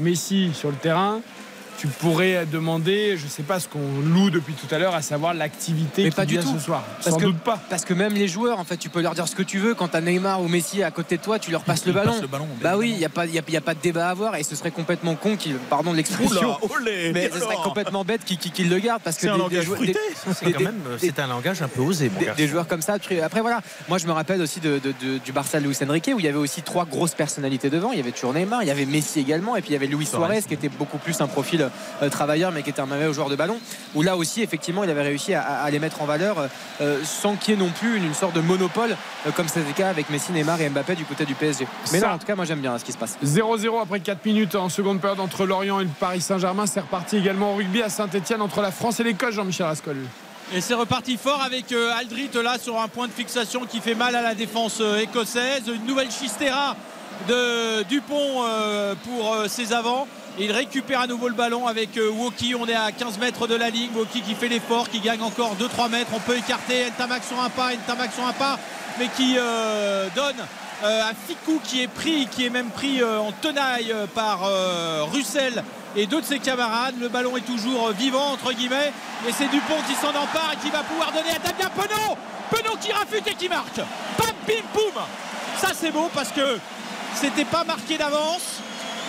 Messi sur le terrain, tu pourrais demander, je sais pas ce qu'on loue depuis tout à l'heure, à savoir l'activité Mais qui pas du tout. ce soir. Parce Sans que, doute pas. Parce que même les joueurs, en fait, tu peux leur dire ce que tu veux. Quand t'as Neymar ou Messi à côté de toi, tu leur passes le ballon. le ballon, bah oui, il n'y a, pas- y a, y a pas de débat à avoir et ce serait complètement con qu'il, pardon de l'expression, Oula, olé, mais ce serait complètement bête qu'il qu'il- qu'il le garde parce que C'est un des, langage joueurs- fruité. C'est des- quand même, des- c'est un langage un peu osé, mon des, joueurs comme ça. tu- Après voilà, moi je me rappelle aussi de, de- de- du Barça de Luis Enrique où il y avait aussi trois grosses personnalités devant. Il y avait toujours Neymar, il y avait Messi également, et puis il y avait Luis Suarez. Suarez qui était beaucoup plus un profil euh, travailleur, mais qui était un mauvais joueur de ballon. Où là aussi effectivement il avait réussi à, les mettre en valeur euh, sans qu'il y ait non plus une, une sorte de monopole euh, comme c'était le cas avec Messi, Neymar et Mbappé du côté du PSG. Mais Ça- non, en tout cas moi j'aime bien ce qui se passe. 0-0 après 4 minutes en seconde période entre Lorient et le Paris Saint-Germain. C'est reparti également au rugby à Saint-Etienne entre la France et l'Écosse, Jean-Michel Rascol. Et c'est reparti fort avec euh, Aldrit là sur un point de fixation qui fait mal à la défense euh, écossaise. Une nouvelle chistera de Dupont euh, pour euh, ses avants. Il récupère à nouveau le ballon avec euh, Woki. On est à 15 mètres de la ligne. Woki qui fait l'effort, qui gagne encore 2-3 mètres. On peut écarter Ntamak sur un pas, Ntamak sur un pas, mais qui euh, donne euh, un Ficou qui est pris, qui est même pris en tenaille par Russell et deux de ses camarades. Le ballon est toujours vivant entre guillemets, et c'est Dupont qui s'en empare et qui va pouvoir donner à Damien Penaud. Penaud qui rafute et qui marque. Pam, bim, boum. Ça c'est beau parce que c'était pas marqué d'avance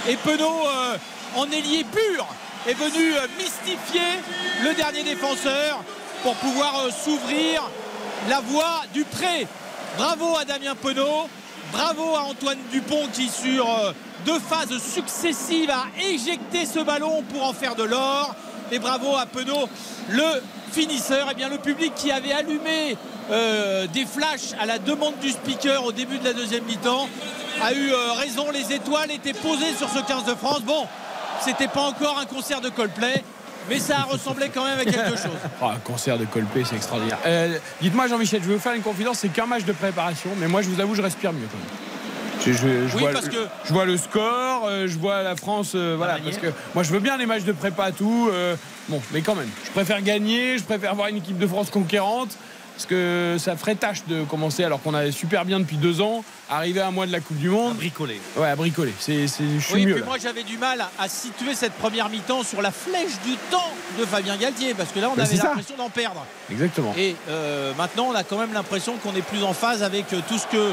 et Penaud en ailier pur est venu euh, mystifier le dernier défenseur pour pouvoir euh, s'ouvrir la voie du pré. Bravo à Damien Penaud, bravo à Antoine Dupont qui sur euh, deux phases successives a éjecté ce ballon pour en faire de l'or. Et bravo à Penaud, le finisseur. Et bien le public qui avait allumé des flashs à la demande du speaker au début de la deuxième mi-temps a eu raison. Les étoiles étaient posées sur ce 15 de France. Bon, c'était pas encore un concert de Coldplay, mais ça a ressemblé quand même à quelque chose. Oh, un concert de Colpé, c'est extraordinaire. Euh, Dites-moi, Jean-Michel, je vais vous faire une confidence. C'est qu'un match de préparation, mais moi, je vous avoue, je respire mieux quand même. Je, je- je Oui, vois, parce le- que- je vois le score, euh, je vois la France, euh, voilà, parce que moi je veux bien les matchs de prépa tout, euh, bon, mais quand même, je préfère gagner, je préfère voir une équipe de France conquérante, parce que ça ferait tâche de commencer alors qu'on allait super bien depuis deux ans, arriver à un mois de la Coupe du Monde, bricoler. ouais, à bricoler. C'est, c'est, je suis Oui, mieux. puis moi j'avais du mal à, à situer cette première mi-temps sur la flèche du temps de Fabien Galtier, parce que là on Ben, avait ça. l'impression d'en perdre. Exactement. Et euh, maintenant, on a quand même l'impression qu'on est plus en phase avec euh, tout ce que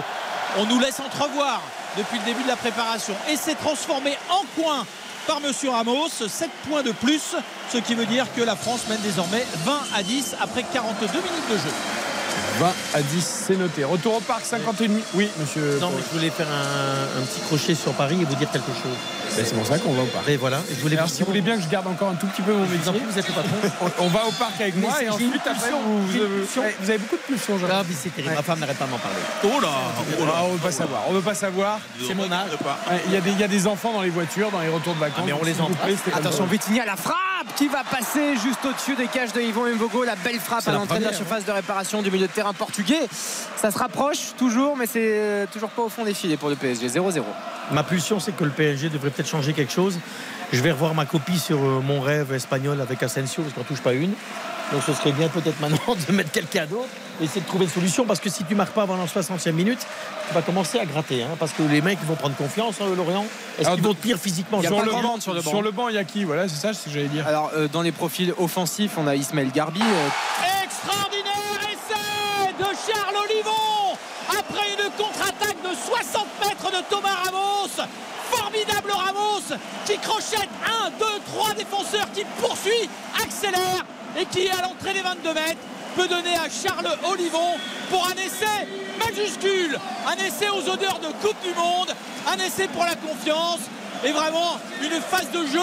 on nous laisse entrevoir depuis le début de la préparation. Et c'est transformé en coin par Monsieur Ramos, 7 points de plus, ce qui veut dire que la France mène désormais 20 à 10 après 42 minutes de jeu. 20 à 10, c'est noté. Retour au parc, 51 minutes. Oui, monsieur. Non, mais je voulais faire un, un petit crochet sur Paris et vous dire quelque chose. Ben, c'est pour ça qu'on va au parc. Et voilà, je voulais Alors, si vous voulez bien que je garde encore un tout petit peu mon métier, vous êtes le patron. on, on va au parc avec moi et ensuite une après vous, j'ai vous- une pulsion. ouais, vous avez beaucoup de pulsions. Ah, mais c'est terrible. Ma femme n'arrête pas de m'en parler. Oh là, oh là. Ah, on veut pas savoir. On veut pas savoir. C'est mon âge. Ouais, Il y, a des- il y a des enfants dans les voitures, dans les retours de vacances. Ah, mais on les comme Attention. Vitigny à la frappe qui va passer juste au-dessus des cages de Yvon Mvogo. La belle frappe à la l'entrée de la première, surface de réparation du milieu de terrain portugais. Ça se rapproche toujours, mais c'est euh, toujours pas au fond des filets pour le PSG. 0-0. Ma pulsion, c'est que le PSG devrait peut-être changer quelque chose. Je vais revoir ma copie sur euh, mon rêve espagnol avec Asensio, parce qu'on touche pas une. Donc ce serait bien peut-être maintenant de mettre quelqu'un d'autre et essayer de trouver une solution, parce que si tu marques pas avant la 60e minute, tu vas commencer à gratter. hein, parce que les mecs ils vont prendre confiance, hein, Lorient. Est-ce qu'ils vont tenir physiquement? il y a Sur pas le, banc, sur le banc. sur le banc, il y a qui? Voilà, c'est ça ce que j'allais dire. Alors, euh, dans les profils offensifs, on a Ismaël Garbi. euh, Extraordinaire Charles Olivon après une contre-attaque de 60 mètres de Thomas Ramos. Formidable Ramos qui crochette 1, 2, 3 défenseurs qui poursuit, accélère et qui à l'entrée des 22 mètres peut donner à Charles Olivon pour un essai majuscule. Un essai aux odeurs de Coupe du Monde, un essai pour la confiance et vraiment une phase de jeu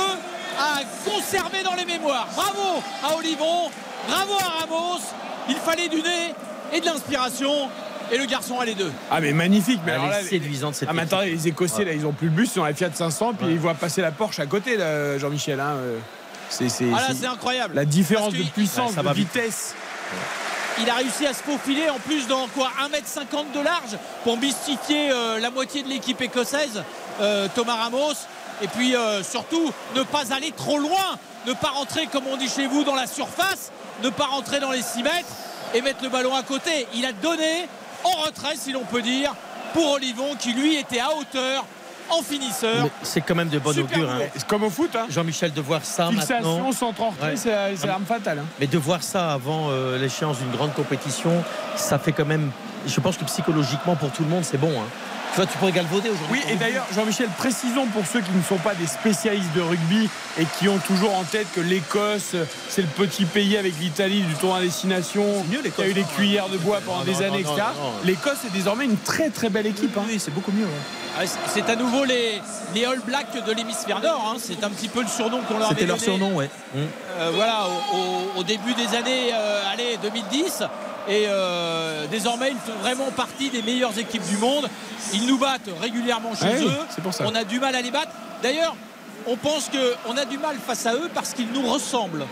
à conserver dans les mémoires. Bravo à Olivon, bravo à Ramos. Il fallait du nez et de l'inspiration. Et le garçon a les deux. Ah mais magnifique. Mais Elle alors est là, séduisante cette ah mais attendez, les Écossais Ouais. là, ils ont plus le bus, ils ont la Fiat 500, puis Ouais. ils voient passer la Porsche à côté, là, Jean-Michel. hein, euh. C'est c'est- Ah là, c'est- incroyable. la différence de puissance, Ouais, ça de vitesse. Il a réussi à se faufiler en plus dans quoi 1m50 de large pour mystifier euh, la moitié de l'équipe écossaise, euh, Thomas Ramos. Et puis euh, surtout, ne pas aller trop loin, ne pas rentrer, comme on dit chez vous, dans la surface, ne pas rentrer dans les 6 mètres et mettre le ballon à côté. Il a donné en retrait, si l'on peut dire, pour Olivon qui lui était à hauteur en finisseur. C'est quand même de bon augure. hein. C'est comme au foot, hein. Jean-Michel, de voir ça Fixation, maintenant. centre en retrait, Ouais. c'est c'est l'arme fatale. hein. Mais de voir ça avant euh, l'échéance d'une grande compétition, ça fait quand même. Je pense que psychologiquement, pour tout le monde, c'est bon. Tu vois, tu pourrais galvauder aujourd'hui. Oui, et d'ailleurs, Jean-Michel, précisons pour ceux qui ne sont pas des spécialistes de rugby et qui ont toujours en tête que l'Écosse, c'est le petit pays avec l'Italie du tournoi à destination, mieux, qui l'Écosse, a eu les cuillères de bois pendant Non, des non, années, non, etc. L'Écosse est désormais une très très belle équipe. hein. Oui, c'est beaucoup mieux. ouais. Ah, c'est- C'est à nouveau les, les All Blacks de l'hémisphère nord. hein. C'est un petit peu le surnom qu'on leur avait C'était leur donné. surnom, ouais. Euh, voilà, au, au- au début des années euh, allez, 2010. Et euh, désormais, ils font vraiment partie des meilleures équipes du monde. Ils nous battent régulièrement chez Ah oui, eux. c'est pour ça. On a du mal à les battre. D'ailleurs, on pense qu'on a du mal face à eux parce qu'ils nous ressemblent.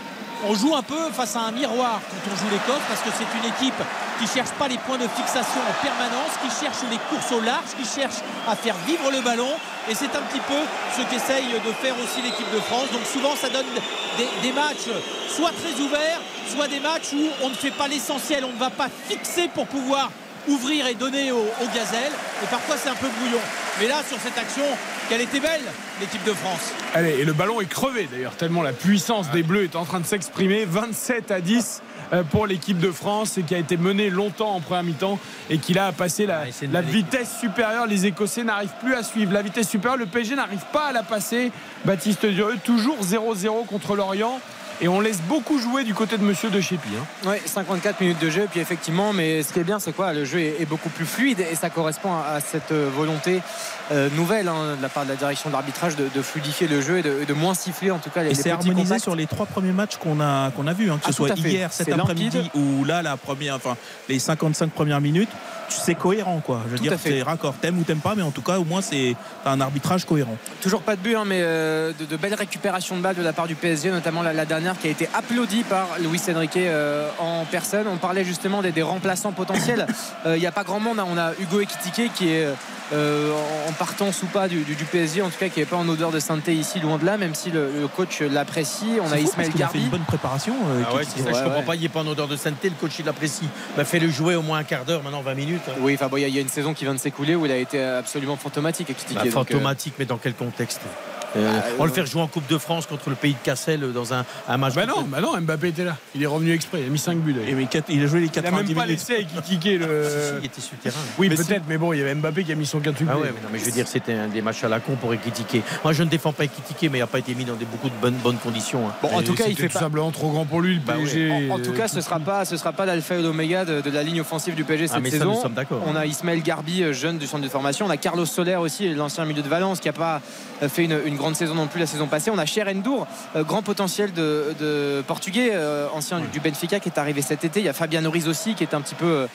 On joue un peu face à un miroir quand on joue l'Écosse parce que c'est une équipe qui cherche pas les points de fixation en permanence, qui cherche les courses au large, qui cherche à faire vivre le ballon. Et c'est un petit peu ce qu'essaye de faire aussi l'équipe de France. Donc souvent, ça donne des, des matchs soit très ouverts, soit des matchs où on ne fait pas l'essentiel, on ne va pas fixer pour pouvoir ouvrir et donner aux, aux gazelles. Et parfois, c'est un peu brouillon. Mais là, sur cette action, qu'elle était belle, l'équipe de France. Allez, et le ballon est crevé d'ailleurs, tellement la puissance des Bleus est en train de s'exprimer. 27 à 10 euh, pour l'équipe de France et qui a été menée longtemps en première mi-temps et qui là a passé la, Ah, vitesse supérieure. Les Écossais n'arrivent plus à suivre la vitesse supérieure. Le PSG n'arrive pas à la passer. Baptiste Durieux, toujours 0-0 contre l'Orient. Et on laisse beaucoup jouer du côté de Monsieur De Chépi. hein. Ouais, 54 minutes de jeu, puis effectivement, mais ce qui est bien, c'est quoi? Le jeu est, beaucoup plus fluide et ça correspond à, cette euh, volonté euh, nouvelle hein, de la part de la direction de l'arbitrage de, de fluidifier le jeu et de, moins siffler en tout cas les, Et les c'est petits harmonisé contacts. sur les trois premiers matchs qu'on a, qu'on a vus, hein, que Ah, ce soit hier, cet après-midi ou là, la première, enfin, les 55 premières minutes. C'est cohérent, quoi. Je veux Tout dire, c'est raccord. T'aimes ou t'aimes pas, mais en tout cas, au moins, c'est un arbitrage cohérent. Toujours pas de but, hein, mais euh, de, de belles récupérations de balles de la part du PSG, notamment la, la dernière qui a été applaudie par Luis Enrique euh, en personne. On parlait justement des, des remplaçants potentiels. Euh, Il n'y a pas grand monde. hein. On a Hugo Ekitike qui est euh, en partance ou pas du, du- du PSG, en tout cas qui n'est pas en odeur de sainteté ici, loin de là, même si le, le coach l'apprécie. On a Ismaël parce qu'il a fait Garbi. une bonne préparation. euh, Ah ouais, qui- c'est ça, Ouais, je comprends ouais. pas, il n'est pas en odeur de sainteté, le coach il l'apprécie. Bah, Fais-le jouer au moins un quart d'heure, maintenant 20 minutes. hein. Oui, enfin bon, il y a- il y, a une saison qui vient de s'écouler où il a été absolument fantomatique. Bah, Donc, euh, fantomatique, mais dans quel contexte? Euh, Ah, On le euh, fait jouer en Coupe de France contre le pays de Cassel dans un, un match. Bah non, bah non, Mbappé était là. Il est revenu exprès. Il a mis 5 buts. Et mais il a joué les Il a 90 même pas minutes. laissé Ekitike le. Si, il était sur le terrain. Oui, peut-être, mais bon, il y avait Mbappé qui a mis son 4 Ah ouais, mais, non, mais je veux dire, c'était un des matchs à la con pour critiquer. Moi, je ne défends pas critiquer, mais il n'a pas été mis dans des, beaucoup de bonnes, bonnes conditions. hein. Bon, en Et tout cas, il fait tout pas. simplement trop grand pour lui, le Bah PSG. En, en tout cas, ce sera pas, ce sera pas l'alpha et l'oméga de, de la ligne offensive du PSG Ah, cette mais ça, saison. nous sommes d'accord. On a Ismaël Garbi, euh, jeune du centre de formation. On a Carlos Soler aussi, l'ancien milieu de Valence, qui n'a pas fait une, une grande saison non plus la saison passée. On a Cher Endour, euh, grand potentiel de, de portugais, euh, ancien du- du Benfica, qui est arrivé cet été. Il y a Fabian Ruiz aussi, qui est un petit peu, euh,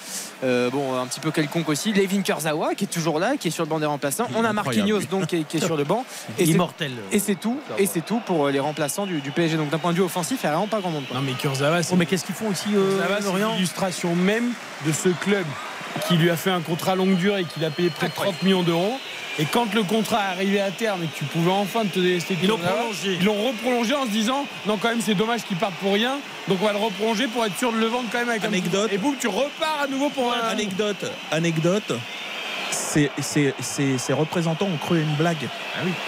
euh, bon, un petit peu quelconque aussi. Levin Kurzawa, qui est toujours là, qui est sur le banc des remplaçants. On a. Marquinhos, donc, qui est, qui est sur le banc. Et c'est- Immortel. Et c'est tout, et c'est tout pour euh, les remplaçants du, du PSG. Donc d'un point de vue offensif, il n'y a vraiment pas grand monde. quoi. Non, mais Kurzawa, c'est Oh, mais qu'est-ce qu'ils font ici, euh, l'illustration même de ce club qui lui a fait un contrat longue durée et qui l'a payé près de 30 millions d'euros. Et quand le contrat est arrivé à terme et que tu pouvais enfin te délester Ils l'ont prolongé. Ils l'ont reprolongé en se disant non, quand même, c'est dommage qu'il parte pour rien. Donc on va le reprolonger pour être sûr de le vendre quand même avec un Anecdote. petit- Et boum, tu repars à nouveau pour un. Anecdote, anecdote. Ses, ses- ses- ses représentants ont cru à une blague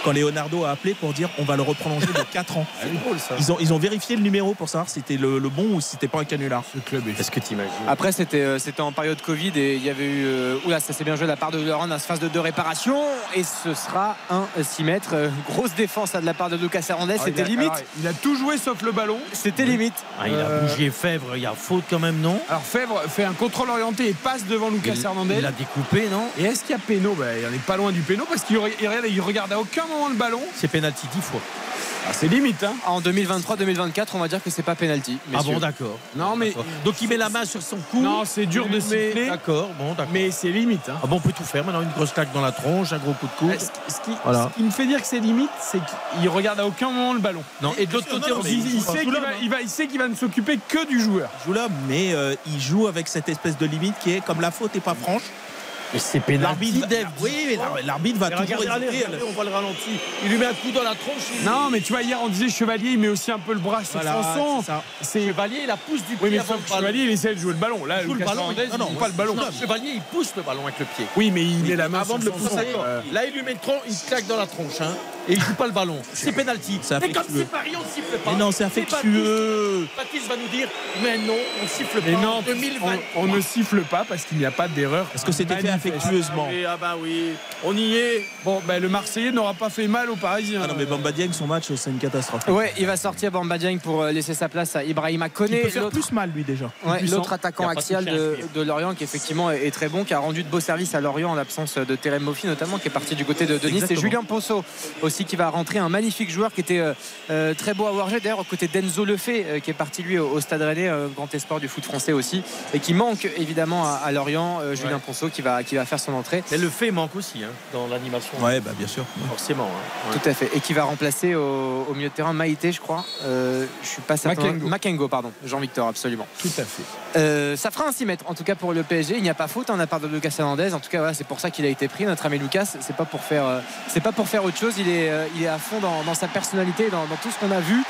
quand Leonardo a appelé pour dire on va le reprolonger de 4 ans. C'est drôle ça. Ils ont, ils ont vérifié le numéro pour savoir si c'était le, le bon ou si c'était pas un canular. Ce club est Est-ce que tu imagines Après, c'était euh, c'était en période Covid et il y avait eu. euh, oula, ça s'est bien joué de la part de Laurent dans phase de, de réparation. Et ce sera un 6 mètres. Euh, grosse défense là, de la part de Lucas Hernandez. Alors, C'était limite. alors, il a tout joué sauf le ballon. C'était limite. Ah, Il a Euh, bougé Fèvre, il y a faute quand même, non Alors Fèvre fait un contrôle orienté et passe devant Lucas il, Hernandez. il a découpé, non Et est-ce qu'il y a péno ben, Il en est pas loin du péno parce qu'il re- il regarde, il regarde à aucun moment le ballon. C'est penalty 10 fois. Ah, c'est limite. Hein. En 2023-2024, on va dire que c'est pas penalty. Ah bon, d'accord. Non mais. Donc il met la main sur son cou. non, c'est dur de Mais- siffler, D'accord, bon, d'accord. mais c'est limite. Hein. Ah bon, on peut tout faire maintenant, une grosse claque dans la tronche, un gros coup de coude. Ce, ce qui, Voilà. ce qui me fait dire que c'est limite, c'est qu'il regarde à aucun moment le ballon. Non, et de l'autre côté, dit Il, sait qu'il va, hein. il va- il sait qu'il va ne s'occuper que du joueur. Il joue là, mais euh, il joue avec cette espèce de limite qui est comme la faute est pas franche. C'est L'arbitre, oui, mais l'arbitre va toujours Regardez, allez, hésiter. regardez, on voit le ralenti. Il lui met un coup dans la tronche. il- Non, mais tu vois, hier on disait Chevalier, il met aussi un peu le bras sur Voilà, son sang. c'est ça. C'est Chevalier, il la pousse du pied Oui, mais avant le. Chevalier, il essaie de jouer le ballon. Là, Il joue le ballon. Hernandez, non, il non, joue pas le ballon. non, Chevalier, il pousse le ballon avec le pied. Oui, mais il met la main Avant de sur le son pousser, euh, là il lui met le tronc, il claque dans la tronche. Hein, et il joue pas le ballon. C'est penalty. C'est Mais comme affectueux. c'est Paris, on ne siffle pas. Mais non, c'est affectueux. Baptiste, Baptiste va nous dire, mais non, on ne siffle pas. Et en non, 2020. on, on ne siffle pas parce qu'il n'y a pas d'erreur. Parce que c'était fait affectueusement. Oui, ah bah oui, on y est. Bon, ben, le Marseillais n'aura pas fait mal aux Parisiens. Ah non, mais Bamba Dieng, son match, c'est une catastrophe. Ouais, il va sortir Bamba Dieng pour euh, laisser sa place à Ibrahima Il Koné. peut faire L'autre- plus mal, lui, déjà. Ouais, l'autre attaquant Il axial de, Lorient qui effectivement est, très bon, qui a rendu de beaux services à Lorient en l'absence de Terem Moffi notamment, qui est parti du côté de, de Nice. Et. Julien Posso aussi qui va rentrer, un magnifique joueur qui était euh, euh, très beau à voir jouer. D'ailleurs, aux côtés d'Enzo Lefebvre, euh, qui est parti lui au, au Stade Rennais, euh, grand espoir du foot français aussi, et qui manque évidemment à, à Lorient. euh, Julien Ponceau qui va, qui va faire son entrée. Mais le fait manque aussi hein, dans l'animation. Ouais, bah bien sûr. Forcément. hein. Ouais. Tout à fait. Et qui va remplacer au, au milieu de terrain Maïté, je crois. Euh, je suis pas certain. Makengo. Makengo, pardon. Jean-Victor, absolument. Tout à fait. Euh, ça fera un 6 mètres en tout cas pour le PSG. Il n'y a pas faute hein, de la part de Lucas Hernandez. En tout cas, voilà, c'est pour ça qu'il a été pris, notre ami Lucas. C'est pas pour faire, euh, c'est pas pour faire autre chose. Il est, euh, il est à fond dans, dans sa personnalité, dans, dans tout ce qu'on a vu,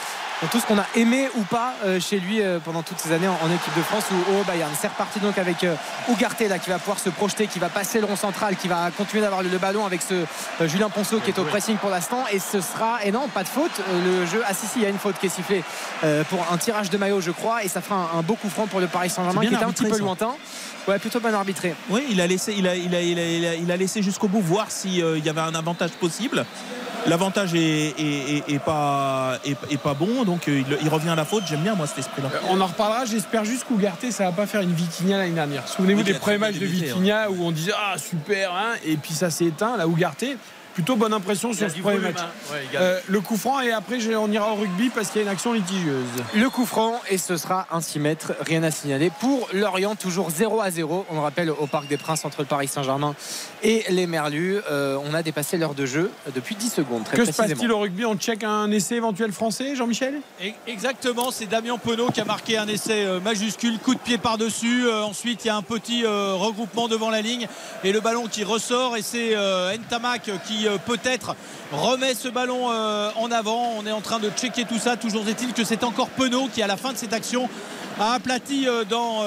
dans tout ce qu'on a aimé ou pas euh, chez lui euh, pendant toutes ces années en, équipe de France ou au Bayern. C'est reparti donc avec euh, Ougarté là qui va pouvoir se projeter, qui va passer le rond central, qui va continuer d'avoir le, ballon avec ce euh, Julien Ponceau qui est au pressing pour l'instant. Et ce sera, et non, pas de faute. Euh, le jeu, ah si si, il y a une faute qui est sifflée euh, pour un tirage de maillot, je crois, et ça fera un, beau coup franc pour le Paris Saint-Germain qui était un petit peu lointain. Ouais, plutôt bien arbitré. Oui, il a laissé, il a, il a, il a, il a, il a laissé jusqu'au bout voir s'il y avait un avantage possible. L'avantage est, est, est- est pas, est, est pas bon, donc euh, il, il revient à la faute. J'aime bien moi cet esprit-là. Euh, On en reparlera. J'espère juste qu'Ougarté, ça va pas faire une Vitinha l'année dernière. Souvenez-vous Oui, des premiers matchs de Vitinha où on disait ah super, hein, et puis ça s'est éteint. Là, Ougarté, plutôt bonne impression sur ce premier volume, match. hein. Ouais. Euh, le coup franc et après on ira au rugby parce qu'il y a une action litigieuse. Le coup franc et ce sera un 6 mètres, rien à signaler pour Lorient, toujours 0 à 0. On le rappelle au Parc des Princes entre le Paris Saint-Germain et les Merlus. Euh, on a dépassé l'heure de jeu depuis 10 secondes. Très Que se passe-t-il au rugby? On check un essai éventuel français, Jean-Michel? Exactement, c'est Damien Penaud qui a marqué un essai euh, majuscule, coup de pied par-dessus. Euh, ensuite, il y a un petit euh, regroupement devant la ligne et le ballon qui ressort. Et c'est euh, Ntamak qui euh, peut-être remet ce ballon euh, en avant. On est en train de checker tout ça. Toujours est-il que c'est encore Penaud qui, à la fin de cette action, a aplati euh, dans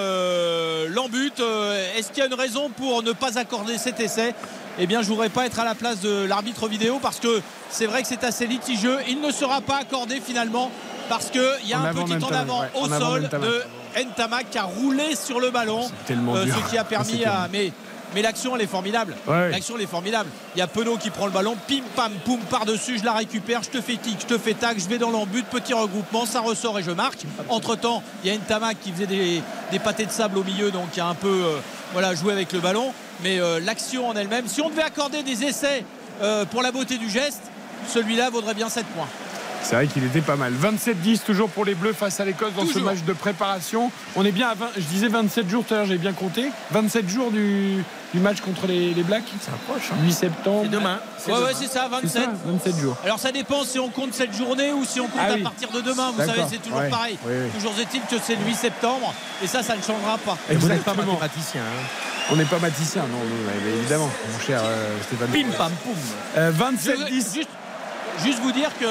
l'embut. Euh, Est-ce qu'il y a une raison pour ne pas accorder cet essai? Eh bien, je voudrais pas être à la place de l'arbitre vidéo parce que c'est vrai que c'est assez litigieux. Il ne sera pas accordé finalement parce qu'il y a En un avant petit en avant ouais, au en sol de Ntamak qui a roulé sur le ballon. Euh, ce qui a permis à. Mais, mais l'action, elle est formidable. Ouais. L'action, elle est formidable. Il y a Penaud qui prend le ballon, pim pam poum par-dessus, je la récupère, je te fais tic, je te fais tac, je vais dans l'embut, petit regroupement, ça ressort et je marque. Entre temps, il y a Ntamak qui faisait des, des pâtés de sable au milieu, donc qui a un peu euh, voilà, joué avec le ballon. Mais euh, l'action en elle-même, si on devait accorder des essais euh, pour la beauté du geste, celui-là vaudrait bien 7 points. C'est vrai qu'il était pas mal. 27-10 toujours pour les Bleus face à l'Écosse dans ce match de préparation. On est bien à 20, je disais 27 jours tout à l'heure, j'ai bien compté. 27 jours du, du match contre les, les Blacks. Ça approche. hein. 8 septembre. C'est demain. C'est Ouais, demain. ouais, c'est ça, C'est 27. ça, 27 jours. Alors ça dépend si on compte cette journée ou si on compte Ah à partir de demain. Vous savez, c'est toujours Ouais. pareil. Oui, oui. Toujours est-il que c'est le 8 septembre et ça, ça ne changera pas. Et vous n'êtes pas mathématicien. hein. On n'est pas mathématien, non, évidemment, mon cher euh, Stéphane. Pim pam poum. Euh, Je veux 27-10. Juste, juste vous dire que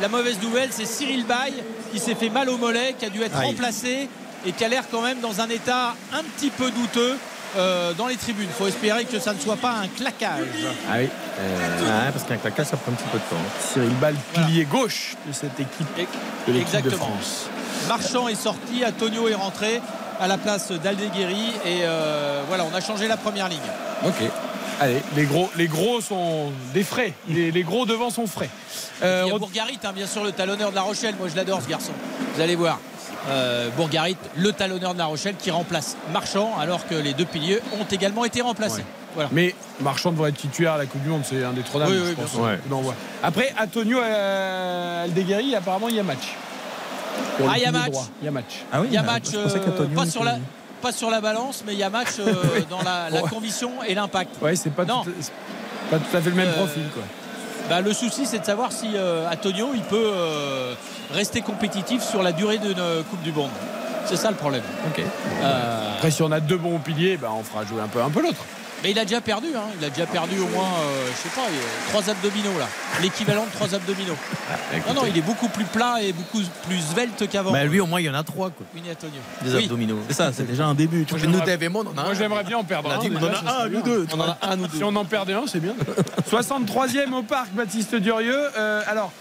la mauvaise nouvelle, c'est Cyril Bay qui s'est fait mal au mollet, qui a dû être Aïe. remplacé et qui a l'air quand même dans un état un petit peu douteux. Euh, dans les tribunes. Il faut espérer que ça ne soit pas un claquage. Ah oui. Ouais, parce qu'un claquage, ça prend un petit peu de temps. Cyril Ball, pilier gauche de cette équipe de l'équipe de Exactement. France. Marchand est sorti, Antonio est rentré à la place d'Aldeguerri et euh, voilà, on a changé la première ligne. Ok. Allez, les gros, les gros sont des frais. Les, les gros devant sont frais. Euh, Il y a re- Bourgarit, hein, bien sûr, le talonneur de La Rochelle. Moi, je l'adore, ce garçon. Vous allez voir. Euh, Bourgarit, le talonneur de La Rochelle, qui remplace Marchand, alors que les deux piliers ont également été remplacés. Ouais. Voilà. Mais Marchand devrait être titulaire à la Coupe du Monde, c'est indétrônable. Oui, je oui, bien pense, d'envoi. Après, Antonio euh, Aldeguerri, apparemment, il y a match. Ah, il y a match. Il y a match. Ah oui, Il y a match, euh, qu'Antonio pas, sur la, était- pas sur la balance, mais il y a match euh, dans la, la conviction et l'impact. Ouais, c'est pas, Non. tout- pas tout à fait le même Euh, profil. Quoi. Bah, le souci, c'est de savoir si euh, Antonio il peut euh, rester compétitif sur la durée d'une euh, Coupe du Monde. C'est ça le problème. Euh, Après, si on a deux bons piliers, bah, on fera jouer un peu, un peu l'autre. Mais il a déjà perdu. hein. Il a déjà perdu au moins, euh, je sais pas, a trois abdominaux là. L'équivalent de trois abdominaux. non, non, il est beaucoup plus plat et beaucoup plus svelte qu'avant. Bah, lui, au moins, il y en a trois. Quoi. Antonio. Des Oui. abdominaux. C'est ça, c'est déjà un début. tu Moi, vois. Nous, j'aimerais- Dave et moi, on en a Moi, un. j'aimerais bien en perdre On un. en a un, nous deux. On en a un, nous deux. Si on en perdait un, c'est bien. 63e au parc, Baptiste Durieux. Euh, alors,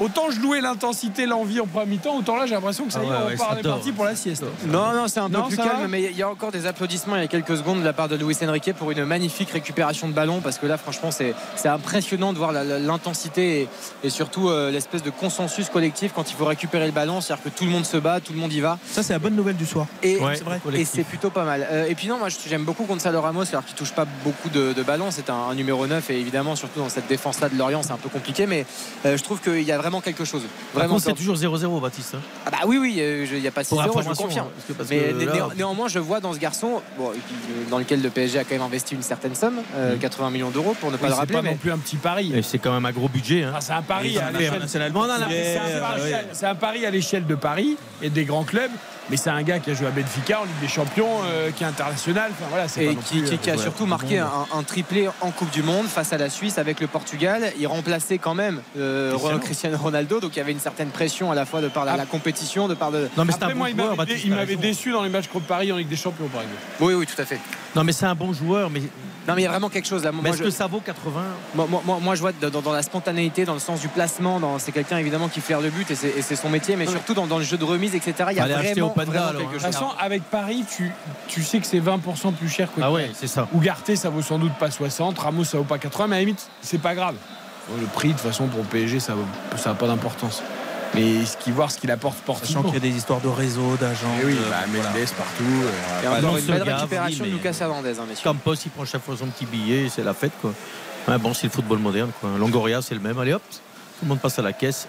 autant je louais l'intensité, l'envie en première mi-temps, autant là, j'ai l'impression que ça y est, Ah ouais, on ouais, part parties pour la sieste. Non, non, c'est un peu Non, plus calme, mais il y a encore des applaudissements il y a quelques secondes de la part de Luis Enrique pour une magnifique récupération de ballon parce que là, franchement, c'est impressionnant de voir l'intensité et, et surtout euh, l'espèce de consensus collectif quand il faut récupérer le ballon, c'est-à-dire que tout le monde se bat, tout le monde y va. Ça, c'est la bonne nouvelle du soir. Et, Ouais, c'est plutôt pas mal. Euh, et puis non, moi j'aime beaucoup Gonzalo Ramos, alors qu'il touche pas beaucoup de, de ballons. C'est un, un numéro 9 et évidemment, surtout dans cette défense-là de Lorient, c'est un peu compliqué, mais euh, je trouve qu'il y a vraiment quelque chose. Vraiment, c'est toujours 0-0, Baptiste. hein. Ah bah oui, oui, euh, il n'y a pas 6 Pour euros, je vous confirme. parce que- parce Mais que né- là- néan- néanmoins, je vois dans ce garçon, bon, euh, dans lequel le PSG a quand même investi une certaine somme, euh, 80 millions d'euros, pour ne pas Oui, le c'est rappeler. pas mais- non plus un petit pari. C'est quand même un gros budget. hein. Ah, c'est un pari à l'échelle c'est c'est un pari à l'échelle de Paris et des grands clubs. Mais c'est un gars qui a joué à Benfica en Ligue des Champions, euh, qui est international. Enfin, voilà, et non qui, plus, qui- qui a euh, surtout marqué un, triplé en Coupe du Monde face à la Suisse avec le Portugal. Il remplaçait quand même euh, Cristiano. Cristiano Ronaldo, donc il y avait une certaine pression à la fois de par la, Ah. la compétition, de par de. Non, mais c'est Après, un bon moi, joueur, il m'avait déçu dans les matchs contre Paris en Ligue des Champions, par exemple. Oui, oui, tout à fait. Non, mais c'est un bon joueur. Mais, Non, mais il y a vraiment quelque chose là. Moi, mais est-ce je- que ça vaut 80 Moi, moi- moi- moi, je vois dans, dans la spontanéité, dans le sens du placement, dans- c'est quelqu'un évidemment qui flaire le but et c'est, et c'est son métier, mais surtout dans, dans le jeu de remise, etc. Il y a Allez vraiment, au Panda, vraiment alors, quelque De chose. toute façon, avec Paris, tu, tu sais que c'est 20% plus cher que Ah ouais, c'est ça. Ougarté, ça vaut sans doute pas 60. Ramos, ça vaut pas 80. Mais à la limite, c'est pas grave. Le prix, de toute façon, pour le PSG, ça n'a pas d'importance. Mais ce qui, voir ce qu'il apporte Sachant sportivement. qu'il y a des histoires de réseau, d'agents. Et oui, de- bah, voilà. Mendes partout. euh, Et pas encore une belle récupération oui, de Lucas Hernandez, hein, messieurs. Campos, il prend chaque fois son petit billet, c'est la fête, quoi. Ouais, bon, c'est le football moderne, quoi. Longoria, c'est le même. Allez hop, tout le monde passe à la caisse.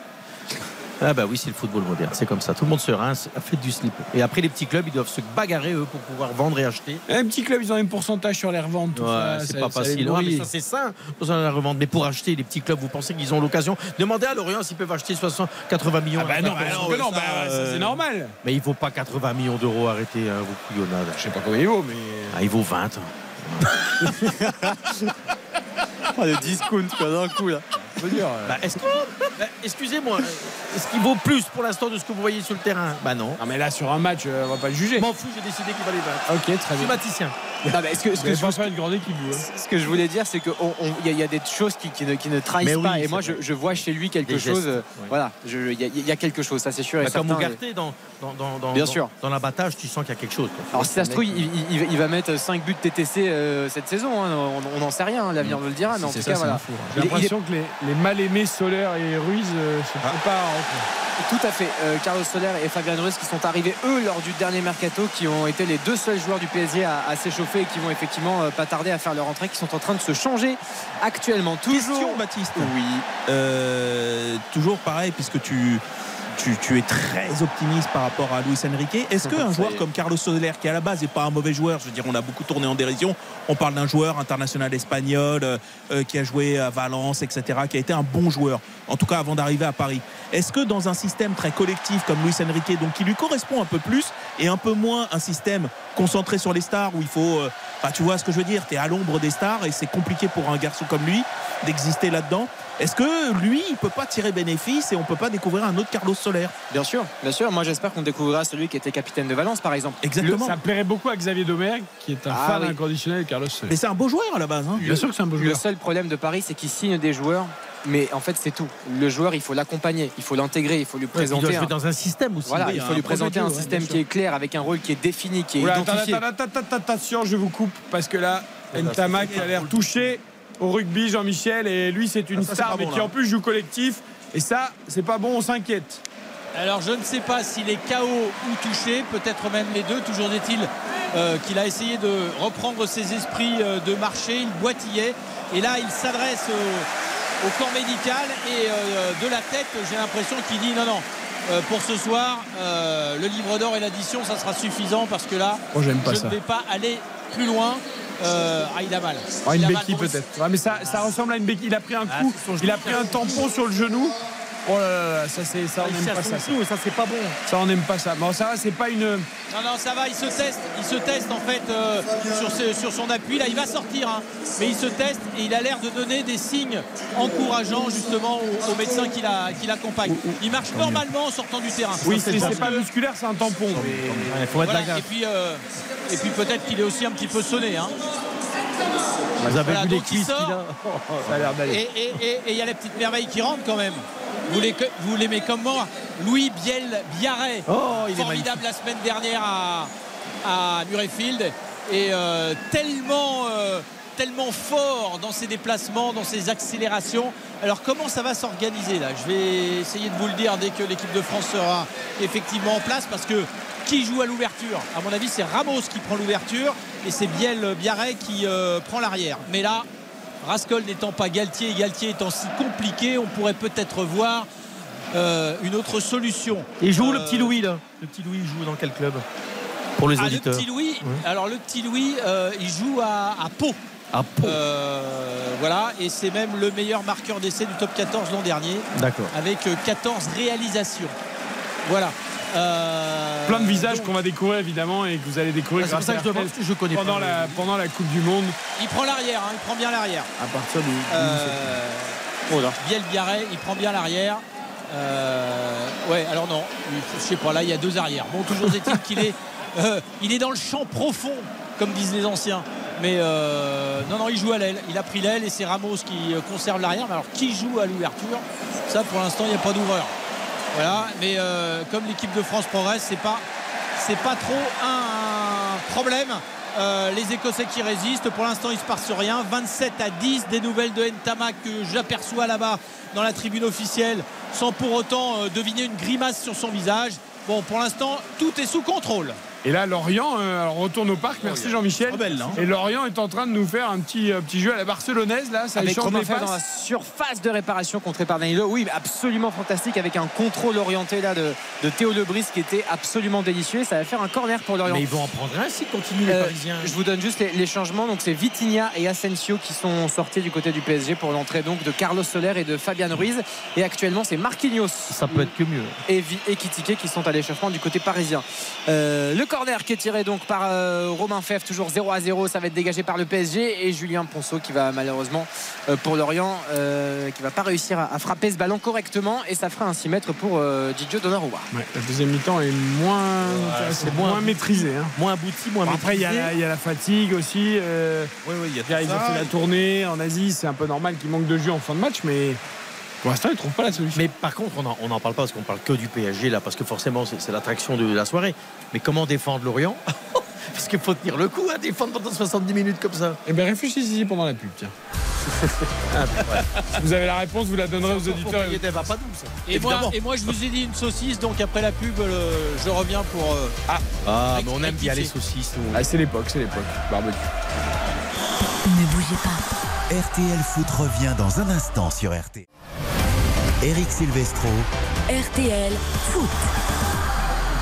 Ah bah oui, c'est le football moderne, c'est comme ça. Tout le monde se rince, fête du slip. Et après, les petits clubs, ils doivent se bagarrer, eux, pour pouvoir vendre et acheter. Un petit club, ils ont un pourcentage sur les reventes. tout Ouais, ça, c'est ça- pas ça facile. Ouais, mais ça, c'est de la revente. Mais pour acheter les petits clubs, vous pensez qu'ils ont l'occasion? Demandez à Lorient s'ils peuvent acheter 60, 80 millions. Ah bah non, bah bah bah, euh, c'est normal. Mais il vaut pas 80 millions d'euros, arrêtez hein, vos couillonnades. Je sais pas combien il vaut, mais. Ah, il vaut 20. Oh, le discount, quoi, d'un coup, là. Dire. euh, Bah, est-ce bah, Excusez-moi, euh, est-ce qu'il vaut plus pour l'instant de ce que vous voyez sur le terrain? Bah non. Non, mais là, sur un match, euh, on va pas le juger. Je m'en fous, j'ai décidé qu'il valait 20. Ok, très Je suis bien. mathématicien. Non, mais est-ce que, est-ce Vous que je pas fait une grande équipe, vous. hein. Ce que je voulais dire, c'est qu'il y, a- il y a des choses qui, qui ne, qui ne trahissent Mais oui, pas. Et c'est moi, je, je vois chez lui quelque Des chose. gestes, euh, ouais. Voilà, je- il y, a- il y a quelque chose, ça c'est sûr. et Bah, comme certain. Ougarté dans, dans, dans, dans, Bien dans- sûr. dans l'abattage, tu sens qu'il y a quelque chose. quoi. Alors si ça se trouve, il, il- il- il va mettre 5 buts TTC euh, cette saison. hein. On n'en sait rien, hein. l'avenir nous le dira. Mais en C'est tout ça, cas, c'est voilà. Il J'ai est- l'impression que les, les mal-aimés Soler et Ruiz euh, se rentrer. Tout à fait. Euh, Carlos Soler et Fabien Ruiz qui sont arrivés eux lors du dernier mercato, qui ont été les deux seuls joueurs du PSG à, à s'échauffer et qui vont effectivement euh, pas tarder à faire leur entrée, qui sont en train de se changer actuellement. Toujours. Question, Baptiste. Oui. Euh, toujours pareil, puisque tu, tu, tu es très optimiste par rapport à Luis Enrique. Est-ce qu'un joueur comme Carlos Soler, qui à la base n'est pas un mauvais joueur, je veux dire, on a beaucoup tourné en dérision, on parle d'un joueur international espagnol euh, euh, qui a joué à Valence, etc., qui a été un bon joueur, en tout cas avant d'arriver à Paris. Est-ce que dans un système très collectif comme Luis Enrique, donc qui lui correspond un peu plus et un peu moins un système concentré sur les stars où il faut, euh, bah, tu vois ce que je veux dire, tu es à l'ombre des stars et c'est compliqué pour un garçon comme lui. d'exister là-dedans. Est-ce que lui, il peut pas tirer bénéfice et on peut pas découvrir un autre Carlos Soler Bien sûr, bien sûr. Moi, j'espère qu'on découvrira celui qui était capitaine de Valence, par exemple. Exactement. Ça plairait beaucoup à Xavier Domergue, qui est un Ah fan oui. inconditionnel de Carlos Soler. Mais c'est un beau joueur à la base. hein. Bien sûr que c'est un beau Le joueur. seul problème de Paris, c'est qu'il signe des joueurs. Mais en fait, c'est tout. Le joueur, il faut l'accompagner, il faut l'intégrer, il faut lui Ouais, puis il doit présenter. jouer un- dans un système aussi. Voilà, Oui, il faut lui présenter un ouais, système qui est clair, avec un rôle qui est défini, qui est Oula, attends, identifié. attends, attends, attends, attention, je vous coupe parce que là, Ntamak a l'air touché au rugby, Jean-Michel, et lui, c'est une Ah, ça, star, mais qui là. en plus joue collectif. Et ça, c'est pas bon, on s'inquiète. Alors je ne sais pas s'il est KO ou touché, peut-être même les deux. Toujours est-il euh, qu'il a essayé de reprendre ses esprits euh, de marché, il boitillait. Et là, il s'adresse au, au corps médical et euh, de la tête, j'ai l'impression qu'il dit non, non. euh, pour ce soir, euh, le livre d'or et l'addition, ça sera suffisant parce que là, Oh, pas je ça. ne vais pas aller plus loin. Euh, ah, il a mal. Ah, une béquille peut-être. Ouais, mais ça, ça ressemble à une béquille. Il a pris un coup, c'est son il a pris un tampon sur le genou. Oh là là, là, ça, c'est, ça on n'aime pas ça. ça. c'est pas bon. Ça, on n'aime pas ça. Bon, ça va, c'est pas une. Non, non, ça va, il se teste, il se teste en fait euh, sur, ce- sur son appui. Là, il va sortir, hein. mais il se teste et il a l'air de donner des signes encourageants justement aux, aux médecins qui, la- qui l'accompagnent. Il marche normalement en sortant du terrain. Oui, c'est, pas musculaire, c'est un tampon. Il faut être voilà, et puis, euh, et puis peut-être qu'il est aussi un petit peu sonné. hein. Vous avez Voilà, vu les cuisses sort. Ça a l'air d'aller. Et et- et- et il y a la petite merveille qui rentre quand même. Vous les- vous l'aimez comme moi Louis Biel Biarret. Oh, formidable la semaine dernière à, à Murrayfield. Et euh, tellement, euh, tellement fort dans ses déplacements, dans ses accélérations. Alors comment ça va s'organiser là? Je vais essayer de vous le dire dès que l'équipe de France sera effectivement en place parce que qui joue à l'ouverture À mon avis, c'est Ramos qui prend l'ouverture et c'est Biel Biarret qui euh, prend l'arrière. Mais là, Rascol n'étant pas Galtier et Galtier étant si compliqué, on pourrait peut-être voir euh, une autre solution. Il joue le Euh, petit Louis là. Le petit Louis il joue dans quel club Pour les ah, le auditeurs. petit Louis, alors le petit Louis, euh, il joue à, à Pau. À Pau. Euh, voilà, et c'est même le meilleur marqueur d'essai du top 14 l'an dernier, D'accord. avec euh, 14 réalisations. Voilà. Euh, Plein de visages qu'on va découvrir évidemment et que vous allez découvrir Ah, c'est pour grâce ça à que je demande, RTL parce que je connais pendant pas. la, pendant la Coupe du Monde. Il prend l'arrière, hein, il prend bien l'arrière. À partir du. Euh, Biel Biarret, il prend bien l'arrière. Euh, ouais, alors non, je sais pas, là il y a deux arrières. Bon, toujours est-il qu'il est, euh, il est dans le champ profond, comme disent les anciens. Mais euh, non, non, il joue à l'aile. Il a pris l'aile et c'est Ramos qui conserve l'arrière. Mais alors, qui joue à l'ouverture? Ça, pour l'instant, il n'y a pas d'ouvreur. Voilà, mais euh, comme l'équipe de France progresse, c'est pas, c'est pas trop un problème. Euh, les Écossais qui résistent, pour l'instant il se passe rien. 27 à 10 des nouvelles de Ntamak que j'aperçois là-bas dans la tribune officielle, sans pour autant euh, deviner une grimace sur son visage. Bon, pour l'instant tout est sous contrôle. Et là, Lorient euh, alors, retourne au parc. Merci Jean-Michel. belle, hein. Et Lorient est en train de nous faire un petit, euh, petit jeu à la barcelonaise. Là, ça avec les Fèvre dans la passes. surface de réparation contrée par Danilo. Oui, absolument fantastique avec un contrôle orienté là de, de Théo Lebris qui était absolument délicieux. Ça va faire un corner pour Lorient. Mais ils vont en prendre un s'ils continuent les Euh, Parisiens. je vous donne juste les, les changements. Donc c'est Vitinha et Asensio qui sont sortis du côté du PSG pour l'entrée donc de Carlos Soler et de Fabian Ruiz. Et actuellement c'est Marquinhos Ça peut être que mieux. et, et Kitike qui sont à l'échauffement du côté parisien. Euh, le corner qui est tiré donc par euh, Romain Fèvre, toujours 0 à 0, ça va être dégagé par le PSG et Julien Ponceau qui va malheureusement euh, pour Lorient, euh, qui va pas réussir à, à frapper ce ballon correctement et ça fera un 6 mètres pour euh, Didio Donnarumma. Ouais, la deuxième mi-temps est moins, c'est moins, moins- maîtrisé. hein. Moins abouti, moins Bon, après, il y, a maîtrisé. la- il y a la fatigue aussi. euh, Oui, oui, il y a ils ont fait la tournée en Asie. C'est un peu normal qu'il manque de jus en fin de match, mais pour l'instant, ils ne trouvent pas la solution. Mais par contre, on n'en parle pas parce qu'on parle que du PSG là, parce que forcément c'est l'attraction de la soirée. Mais comment défendre Lorient Parce qu'il faut tenir le coup à défendre pendant 70 minutes comme ça. Eh bien, réfléchissez pendant la pub, tiens. si vous avez la réponse, vous la donnerez aux auditeurs. Pas. Et moi, et moi je vous ai dit une saucisse, donc après la pub, je reviens pour. euh, Ah, mais on aime bien les saucisses. Ah, c'est l'époque, c'est l'époque. Barbecue. Ne bougez pas. RTL Foot revient dans un instant sur RT. Eric Silvestro. RTL Foot.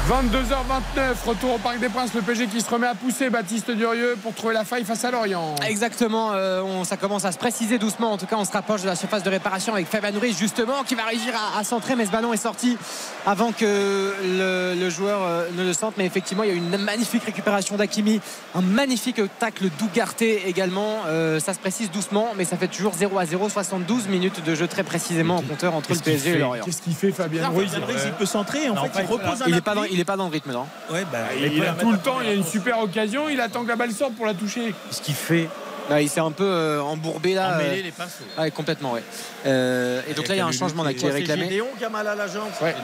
22h29, retour au Parc des Princes, le PG qui se remet à pousser Baptiste Durieux pour trouver la faille face à Lorient. Exactement, euh, on- ça commence à se préciser doucement. En tout cas, on se rapproche de la surface de réparation avec Fabien Nourri, justement, qui va réussir à, à centrer. Mais ce ballon est sorti avant que le, le joueur euh, ne le sente. Mais effectivement, il y a eu une magnifique récupération d'Akimi, un magnifique tacle d'Ougarté également. Euh, ça se précise doucement, mais ça fait toujours 0 à 0, 72 minutes de jeu très précisément en compteur entre le PSG et Lorient. Qu'est-ce qu'il fait Fabien Ruiz il peut centrer. En Non, fait, il repose un il il est pas dans le rythme, non? Ouais, bah, Il, peut a tout le temps, il a une super occasion, il attend que la balle sorte pour la toucher. Ce qu'il fait. Là, il s'est un peu euh, embourbé là. Emmêler euh, les pinceaux. ouais, complètement, ouais. Euh, et donc là, il y a un changement là, qui est C'est réclamé. Gédéon qui a mal à la jambe. Ouais.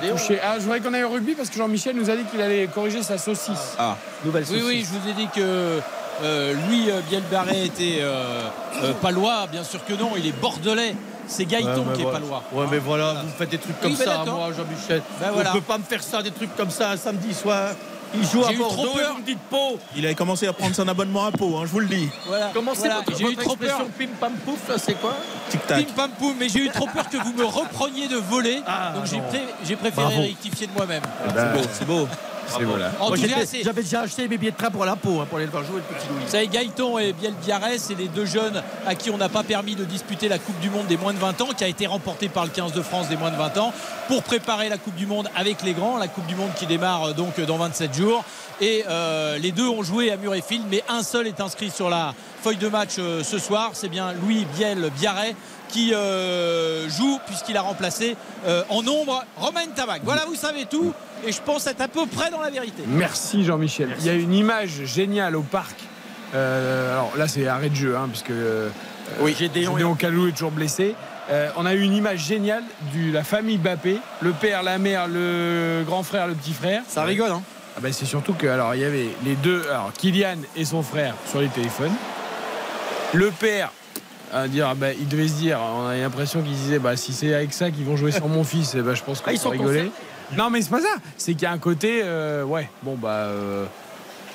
Ah, je voudrais qu'on aille au rugby parce que Jean-Michel nous a dit qu'il allait corriger sa saucisse. Ah. Nouvelle Oui, saucisse. oui, je vous ai dit que euh, Louis Bielbarré était euh, euh, palois. Bien sûr que non, il est bordelais. C'est Gaëton Ouais, qui est voilà. palois. Ouais, mais voilà, vous faites des trucs comme Oui, ça, moi, Jean-Michel. Ben On voilà. peut pas me faire ça, des trucs comme ça, un samedi soir. Il joue à J'ai eu trop Bordeaux et peur. vous me dites Pau. Il avait commencé à prendre son abonnement à Pau, hein, je vous le dis. Voilà. Comment c'est Voilà. votre, J'ai eu votre trop expression peur. pim pam pouf, c'est quoi Tic-tac. Pim pam poum, mais j'ai eu trop peur que vous me repreniez de voler. Ah, donc j'ai non. pré- j'ai préféré Bravo. rectifier de moi-même. bah, C'est beau, c'est beau. C'est voilà. J'avais déjà acheté mes billets de train pour la Pau, hein, pour aller le voir jouer le petit Louis. Vous savez, Gaëton et Biel Biarrez, c'est les deux jeunes à qui on n'a pas permis de disputer la Coupe du Monde des moins de 20 ans, qui a été remportée par le 15 de France des moins de 20 ans, pour préparer la Coupe du Monde avec les grands, la Coupe du Monde qui démarre euh, donc dans 27 jours. Et euh, les deux ont joué à Murrayfield, mais un seul est inscrit sur la feuille de match euh, ce soir. C'est bien Louis Biel Biarrez qui euh, joue puisqu'il a remplacé euh, en nombre Romain Tabac. Voilà, vous savez tout. Et je pense être à peu près dans la vérité. Merci Jean-Michel. Il y a une image géniale au parc. Euh, alors là, c'est arrêt de jeu, hein, puisque euh, Oui, Gédéon. Gédéon Calou est toujours blessé. Euh, on a eu une image géniale de la famille Bappé, le père, la mère, le grand frère, le petit frère. Ça rigole, hein Ah ben, c'est surtout que alors il y avait les deux, alors Kylian et son frère sur les téléphones. Le père à dire ah ben, il devait se dire, on a l'impression qu'il disait bah si c'est avec ça qu'ils vont jouer sans mon fils, eh ben, je pense qu'on Ah, rigoler. Non mais c'est pas ça, c'est qu'il y a un côté euh, ouais. Bon bah euh,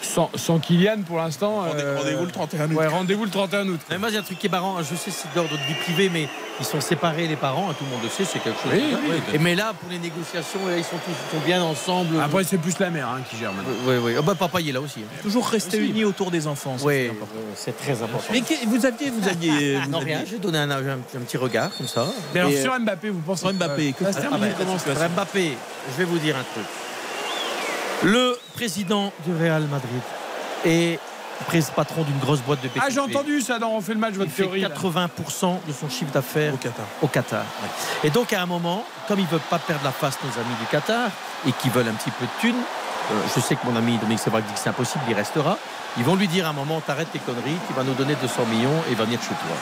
sans, sans Kylian pour l'instant. Euh, Rendez-vous le 31 août. Ouais, rendez-vous le 31 août. Mais moi, il y a un truc qui est marrant. Je sais, c'est d'ordre de vie privée, mais ils sont séparés, les parents. hein, tout le monde le sait, c'est quelque chose. Oui, de- oui. Et mais là, pour les négociations, là, ils sont tous ils sont bien ensemble. Après c'est plus la mère hein, qui gère maintenant. oui, oui. Ah bah, papa, il est là aussi. hein. Toujours rester unis autour des enfants. Oui, c'est très important. Mais que- vous aviez, vous aviez, vous non, aviez- rien. J'ai donné un, un- un petit regard comme ça. Mais alors sur Mbappé, vous pensez Sur Mbappé, que Ah termine bah, Mbappé, je vais vous dire un truc. Le président du Real Madrid est pré- patron d'une grosse boîte de Ah j'ai PTP. entendu ça dans On fait le match Il votre fait théorie. là. 80% de son chiffre d'affaires au Qatar. au Qatar. Et donc à un moment, comme ils ne veulent pas perdre la face, nos amis du Qatar, et qui veulent un petit peu de thunes, euh, je sais que mon ami Dominique Sévrac dit que c'est impossible, il restera. Ils vont lui dire à un moment, t'arrêtes tes conneries, tu vas nous donner 200 millions et va venir chez toi.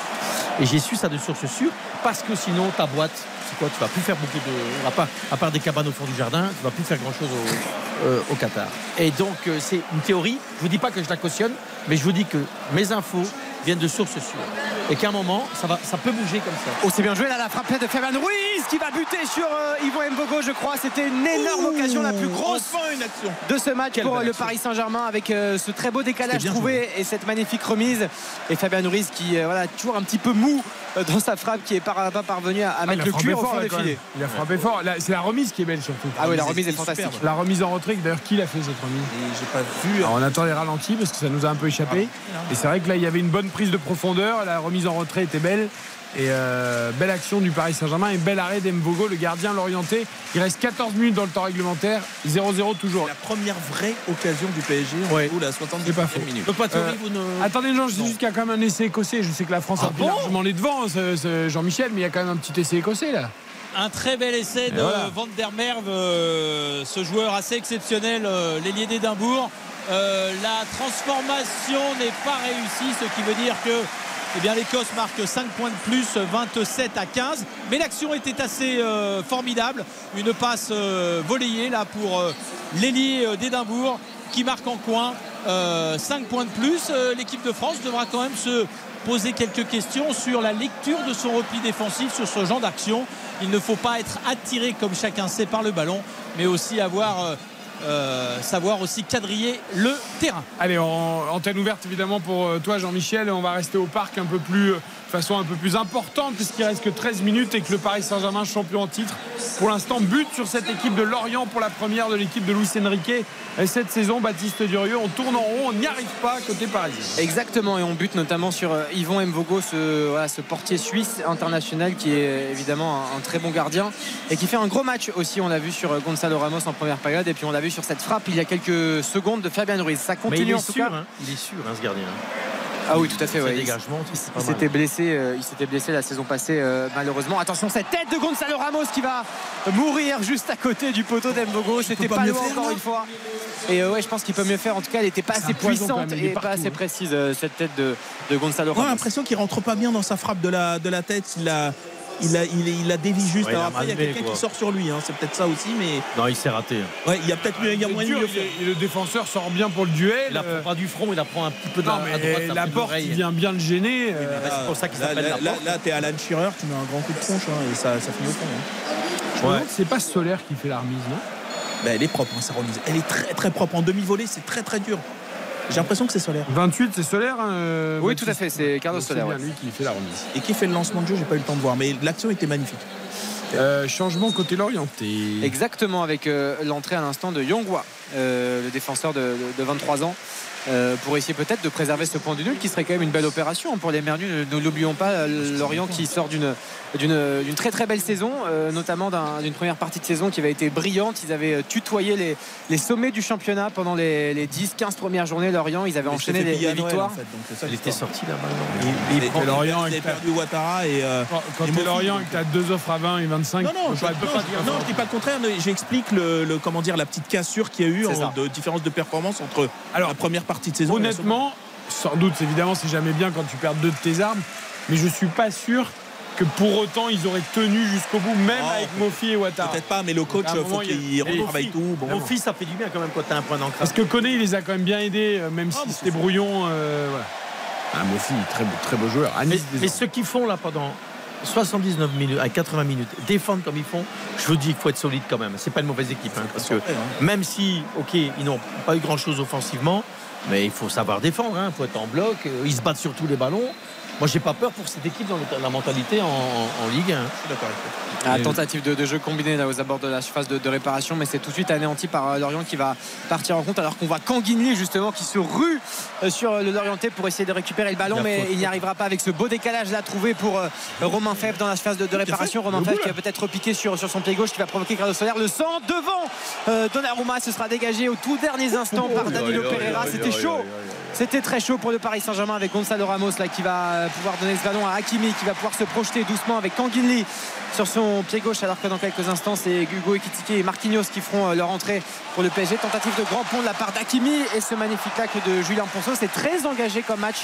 Et j'ai su ça de source sûre, parce que sinon ta boîte, c'est quoi Tu vas plus faire beaucoup de, à part, à part des cabanes au fond du jardin, tu vas plus faire grand chose au, euh, Qatar. Et donc euh, c'est une théorie. Je vous dis pas que je la cautionne, mais je vous dis que mes infos viennent de sources sûres. Et qu'à un moment, ça va, ça peut bouger comme ça. Oh, c'est bien joué là, la frappe de Fabien Ruiz qui va buter sur euh, Ivo Mbogo, je crois. C'était une énorme occasion, la plus grosse Enfin une action. de ce match Quelle pour le. Paris Saint-Germain avec euh, ce très beau décalage trouvé et cette magnifique remise. Et Fabien Ruiz qui, euh, voilà, toujours un petit peu mou dans sa frappe, qui est pas, pas parvenu à, à Ah, il mettre a le frappé cuir au fort, fond là, des quand même. filets. Il a frappé fort. Là, C'est la remise qui est belle surtout. Ah oui, la remise est est fantastique. superbe. La remise en retrait, d'ailleurs, qui l'a fait cette remise j'ai pas vu. Alors, on attend les ralentis parce que ça nous a un peu échappé. Et c'est vrai que là, il y avait une bonne prise de profondeur. La remise en retrait était belle. Et euh, belle action du Paris Saint-Germain et bel arrêt d'Embogo, le gardien l'orienté. Il reste 14 minutes dans le temps réglementaire. 0-0 toujours. La première vraie occasion du PSG. Ouais. Ou la C'est pas 70 faux. minute. Le Patori, Euh, vous ne. Attendez, non, je sais juste qu'il y a quand même un essai écossais. Je sais que la France Ah a bon largement les devants, ce- ce Jean-Michel, mais il y a quand même un petit essai écossais là. Un très bel essai de voilà. Van der Merwe, euh, ce joueur assez exceptionnel, euh, l'ailier d'Édimbourg. Euh, la transformation n'est pas réussie, ce qui veut dire que eh bien, l'Écosse marque 5 points de plus, 27 à 15. Mais l'action était assez euh, formidable. Une passe euh, volleyée là pour euh, l'ailier euh, d'Édimbourg qui marque en coin 5 points de plus. L'équipe de France devra quand même se poser quelques questions sur la lecture de son repli défensif sur ce genre d'action. Il ne faut pas être attiré comme chacun sait par le ballon, mais aussi avoir euh, savoir aussi quadriller le terrain. Allez, en, antenne ouverte évidemment pour euh, toi Jean-Michel. On va rester au parc un peu plus euh, façon un peu plus importante puisqu'il reste que 13 minutes et que le Paris Saint-Germain, champion en titre, pour l'instant bute sur cette équipe de Lorient pour la première de l'équipe de Luis Enrique. Et cette saison, Baptiste Durieux, on tourne en rond, on n'y arrive pas côté parisien. Exactement, et on bute notamment sur euh, Yvon Mvogo, ce, voilà, ce portier suisse international qui est euh, évidemment un, un très bon gardien et qui fait un gros match aussi. On l'a vu sur euh, Gonzalo Ramos en première période et puis on l'a vu sur cette frappe il y a quelques secondes de Fabien Ruiz. Ça Mais continue il est en tout sûr, cas. hein. il est sûr, hein, ce gardien. Ah oui, tout à fait. Ouais. Il, il s'était blessé, euh, il s'était blessé la saison passée euh, malheureusement. Attention cette tête de Gonzalo Ramos qui va mourir juste à côté du poteau d'Embogo. C'était pas pas loin faire, encore une fois. Et euh, ouais, je pense qu'il peut mieux faire. En tout cas, elle n'était pas assez puissante et pas partout, assez hein. précise euh, cette tête de, de Gonzalo On a Ramos. l'impression qu'il rentre pas bien dans sa frappe de la, de la tête. Il la, il a, il, il la dévie juste. Ouais, il a Alors après, il y a quelqu'un qui sort sur lui. hein. C'est peut-être ça aussi, mais Non, il s'est raté. ouais, il y a peut-être a C'est moyen de le faire. et le défenseur sort bien pour le duel. Il la Euh, prend pas du front, il la prend un petit peu de non, la, à droite. la porte il vient bien le gêner. euh, bah, c'est pour ça qu'il Là, s'appelle là, la là, porte. là, t'es Alan Shearer, tu mets un grand coup de tronche hein, et ça, ça finit au fond. hein. je me demande si c'est pas Solaire qui fait la remise, non? Bah, elle est propre, hein, sa remise. Elle est très très propre. En demi-volée, c'est très très dur. J'ai l'impression que c'est solaire. 28, c'est Solaire hein, euh, Oui, tout à fait, c'est Carlos bien ouais. lui qui fait la remise. Et qui fait le lancement de jeu, j'ai pas eu le temps de voir. Mais l'action était magnifique. Euh, changement côté l'orienté. Exactement, avec euh, l'entrée à l'instant de Yongwa, euh, le défenseur de, de- de 23 ans. Euh, pour essayer peut-être de préserver ce point du nul qui serait quand même une belle opération pour les Mernus. Ne, ne l'oublions pas, euh, Lorient qui sort d'une d'une très très belle saison, euh, notamment d'un- d'une première partie de saison qui avait été brillante. Ils avaient euh, tutoyé les, les sommets du championnat pendant les, les 10-15 premières journées. Lorient, ils avaient Mais enchaîné il les, les victoires. en fait, donc c'est ça Il était sorti là maintenant. Et- Et et- Lorient, avaient avec perdu Ouattara et. euh, Quand, quand. Lorient et que t'as deux offres à 20 et 25, Non, non, tu je, peux pas non, dire je- non, je dis pas le contraire. J'explique le, le- comment dire la petite cassure qu'il y a eu en de différence de performance entre Alors, la première partie de saison. Honnêtement, sans doute, évidemment, c'est jamais bien quand tu perds deux de tes armes, mais je suis pas sûr que pour autant ils auraient tenu jusqu'au bout, même Oh, avec Mofi et Ouattara. Peut-être pas, mais le coach, faut moment, qu'il il y a- retravaille tout. Bon, Mon fils, ça fait du bien quand même quand t'as un point d'ancrage. Parce que Koné, il les a quand même bien aidés, euh, même Ah, si mais c'était c'est brouillon. euh, voilà. Ah, Mofi, très beau, très beau joueur. Mais, ce qu'ils font là pendant 79 minutes, à 80 minutes, défendre comme ils font, je vous dis qu'il faut être solide quand même. C'est pas une mauvaise équipe. hein, parce que même si, ok, ils n'ont pas eu grand chose offensivement, mais il faut savoir défendre. Il faut être en bloc. euh, Ils se battent sur tous les ballons. Moi, j'ai pas peur pour cette équipe dans la mentalité en, en Ligue 1. Je suis d'accord avec toi. Ah, tentative de, de jeu combiné là aux abords de la surface de, de réparation, mais c'est tout de suite anéanti par euh, Lorient qui va partir en compte alors qu'on voit Kanguinli justement qui se rue euh, sur euh, le Lorientais pour essayer de récupérer le ballon, La mais faute. il n'y arrivera pas avec ce beau décalage là trouvé pour euh, Romain Fèvre dans la surface de, de réparation. Romain Fèvre qui va peut-être repiquer sur, sur son pied gauche qui va provoquer Carlos Soler. Le sang devant euh, Donnarumma se sera dégagé au tout dernier instant par Danilo Pereira. C'était chaud. C'était très chaud pour le Paris Saint-Germain avec Gonzalo Ramos là qui va pouvoir donner ce ballon à Hakimi qui va pouvoir se projeter doucement avec Kanguinli sur son pied gauche alors que dans quelques instants c'est Hugo Ekitike et Marquinhos qui feront euh, leur entrée pour le PSG tentative de grand pont de la part d'Hakimi et ce magnifique tacle de Julien Ponceau c'est très engagé comme match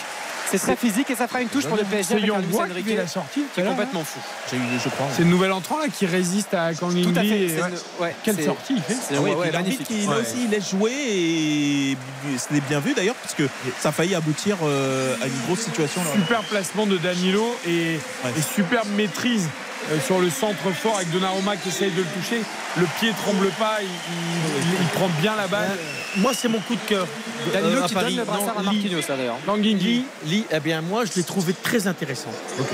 c'est très physique et ça fera une touche pour le PSG C'est avec un Luis qui la sortie. qui est tout à l'heure, complètement fou. C'est le nouvel entrant là qui résiste à Kangin tout à fait Lee. c'est et- ouais. une- ouais, Quelle sortie il fait c'est Ah ouais, ouais, magnifique il, là Ouais. aussi, il laisse jouer et c'était bien vu d'ailleurs parce que ça a failli aboutir euh, à une grosse situation. là. Super placement de Danilo et, Ouais. et superbe maîtrise euh, sur le centre fort avec Donnarumma qui essaye de le toucher. Le pied tremble pas, il, il- il prend bien la balle. Moi, c'est mon coup de cœur. Danilo Euh, à qui Paris. donne le brassard Non, Marquinhos là, d'ailleurs Tanguingui. Lee, Lee, eh bien moi je l'ai trouvé très intéressant.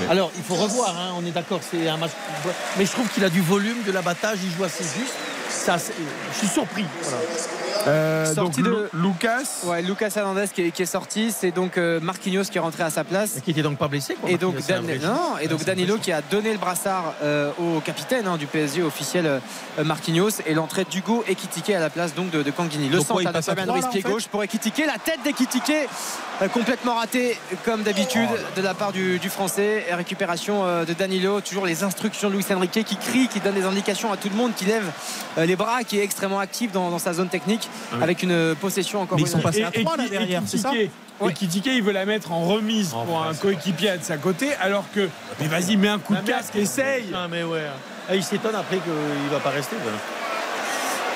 Alors il faut revoir, hein, on est d'accord, c'est un match. Mais je trouve qu'il a du volume, de l'abattage, il joue assez juste. Assez- Je suis surpris. voilà. Euh, donc Sortie de- Lu- Lucas. ouais Lucas Hernandez qui est, qui est sorti c'est donc euh, Marquinhos qui est rentré à sa place Et qui était donc pas blessé. Quoi, Et donc, Dan- non, et donc Danilo qui a donné le brassard euh, au capitaine hein, du PSG officiel euh, Marquinhos et l'entrée d'Hugo Ekitike à la place donc de, de Kanguini. Le centre à Fabien Ruiz pied gauche pour Ekitike. La tête d'Ekitike complètement ratée comme d'habitude de la part du, du français. Et récupération euh, de Danilo. Toujours les instructions de Luis Enrique qui crie, qui donne des indications à tout le monde, qui lève euh, les bras, qui est extrêmement actif dans, dans sa zone technique avec une possession encore Mais ils sont passés à Et- et trois, là, qui- derrière, c'est ça. Et Kitike, il veut la mettre en remise En pour vrai, un coéquipier de sa côté, alors que. Mais vas-y, mets un coup de Ah, casque, essaye Ah, mais ouais. Ah, il s'étonne après qu'il va pas rester. voilà.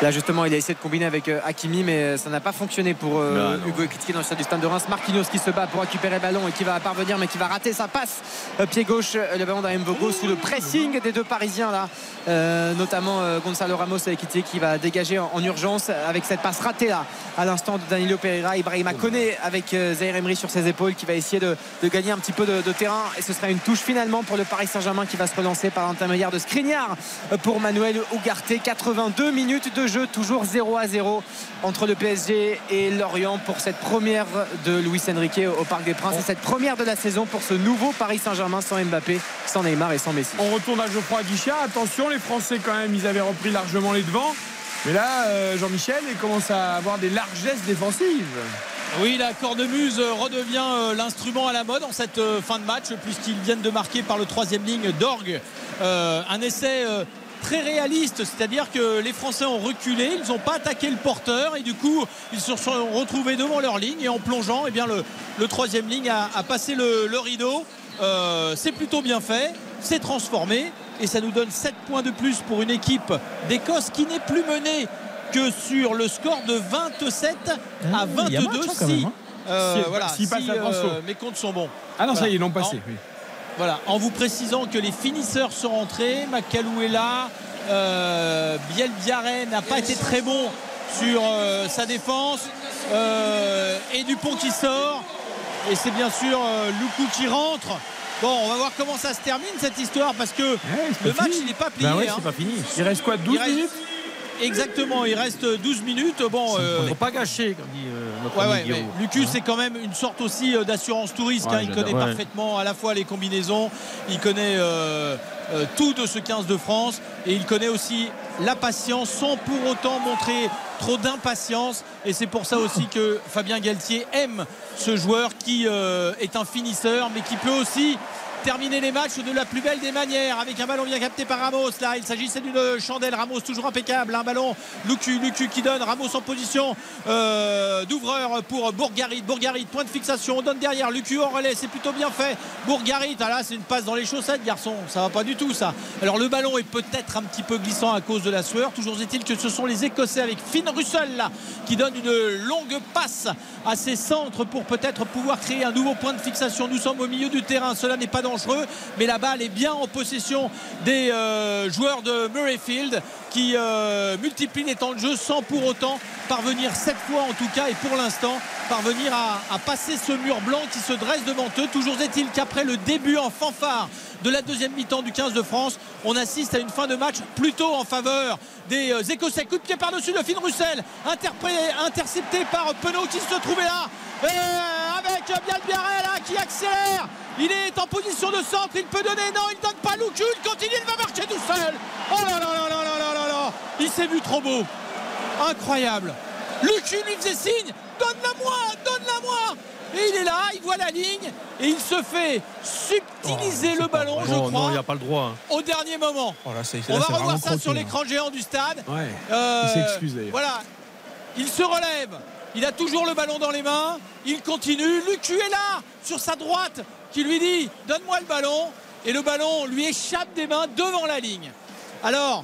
Là justement il a essayé de combiner avec euh, Hakimi mais euh, ça n'a pas fonctionné pour euh, Bah, Hugo Ekitike dans le stade du Stade de Reims. Marquinhos qui se bat pour récupérer le ballon et qui va parvenir mais qui va rater sa passe. Euh, pied gauche le ballon d'Amvogo sous le pressing des deux Parisiens là. Euh, notamment euh, Gonzalo Ramos et Ekitike qui va dégager en, en urgence avec cette passe ratée là à l'instant de Danilo Pereira. Ibrahima Koné avec Zaire Emery sur ses épaules qui va essayer de, de gagner un petit peu de, de terrain et ce sera une touche finalement pour le Paris Saint-Germain qui va se relancer par l'intermédiaire de Skriniar pour Manuel Ugarte 82 minutes de jeu toujours 0 à 0 entre le PSG et Lorient pour cette première de Luis Enrique au Parc des Princes et cette première de la saison pour ce nouveau Paris Saint-Germain sans Mbappé sans Neymar et sans Messi On retourne à Geoffroy Guichard. Attention, les Français, quand même, ils avaient repris largement les devants. Mais là, euh, Jean-Michel, il commence à avoir des largesses défensives. Oui, la cornemuse euh, redevient euh, l'instrument à la mode en cette fin de match puisqu'ils viennent de marquer par le troisième ligne d'Orgue euh, un essai euh, très réaliste, c'est-à-dire que les Français ont reculé, ils n'ont pas attaqué le porteur et du coup ils se sont retrouvés devant leur ligne et en plongeant, eh bien le, le troisième ligne a, a passé le, le rideau. Euh, c'est plutôt bien fait, c'est transformé et ça nous donne 7 points de plus pour une équipe d'Écosse qui n'est plus menée que sur le score de 27 à Ah, il y a 22 match, hein, si, hein. euh, euh, mes comptes sont bons. Ah non, ça y est, ils l'ont passé. En- oui. Voilà, en vous précisant que les finisseurs sont rentrés, Macalou est là, euh, Biel Biarré n'a pas été très bon sur euh, sa défense, euh, et Dupont qui sort, et c'est bien sûr Loukou qui rentre. Bon, on va voir comment ça se termine cette histoire parce que le match fini. il n'est pas plié. Bah ouais, hein. pas fini. Il reste quoi, 12 Il reste- minutes? Exactement, il reste 12 minutes. Bon, euh, Faut pas gâcher, comme dit euh, notre Ouais, ouais, Guillaume. Lucu, c'est quand même une sorte aussi euh, d'assurance touriste. Ouais, hein. Il connaît parfaitement à la fois les combinaisons, il connaît euh, tout de ce 15 de France et il connaît aussi la patience sans pour autant montrer trop d'impatience. Et c'est pour ça aussi que Fabien Galtier aime ce joueur qui est un finisseur, mais qui peut aussi terminer les matchs de la plus belle des manières avec un ballon bien capté par Ramos. Là il s'agissait d'une chandelle. Ramos toujours impeccable un ballon Lucu Lucu qui donne. Ramos en position euh, d'ouvreur pour Bourgarit. Bourgarit point de fixation on donne derrière. Lucu en relais c'est plutôt bien fait. Bourgarit ah là c'est une passe dans les chaussettes garçon. Ça va pas du tout ça. Alors le ballon est peut-être un petit peu glissant à cause de la sueur. Toujours est-il que ce sont les Écossais avec Finn Russell là qui donne une longue passe à ses centres pour peut-être pouvoir créer un nouveau point de fixation. Nous sommes au milieu du terrain. Cela n'est pas mais la balle est bien en possession des euh, joueurs de Murrayfield qui euh, multiplient les temps de jeu sans pour autant parvenir cette fois en tout cas et pour l'instant parvenir à passer ce mur blanc qui se dresse devant eux. Toujours est-il qu'après le début en fanfare de la deuxième mi-temps du 15 de France. On assiste à une fin de match plutôt en faveur des euh, Écossais. Coup de pied par-dessus le Finn Russell, intercepté par Penaud qui se trouvait là. Et avec Bialbiarella hein, qui accélère. Il est en position de centre, il peut donner. Non, il ne donne pas l'occul. quand il va marcher tout seul. Oh là là là là là là là Il s'est vu trop beau. Incroyable. Lucu lui faisait signe. Donne-la moi, donne-la moi et il est là il voit la ligne et il se fait subtiliser le ballon je Non, crois non, il n'y a pas le droit. hein. au dernier moment. Oh là, on va revoir ça croqué, sur l'écran géant du stade. Ouais. Euh, Il s'excuse, d'ailleurs. voilà. Il se relève. Il a toujours le ballon dans les mains. Il continue. Lucu est là sur sa droite qui lui dit donne-moi le ballon. Et le ballon lui échappe des mains devant la ligne. Alors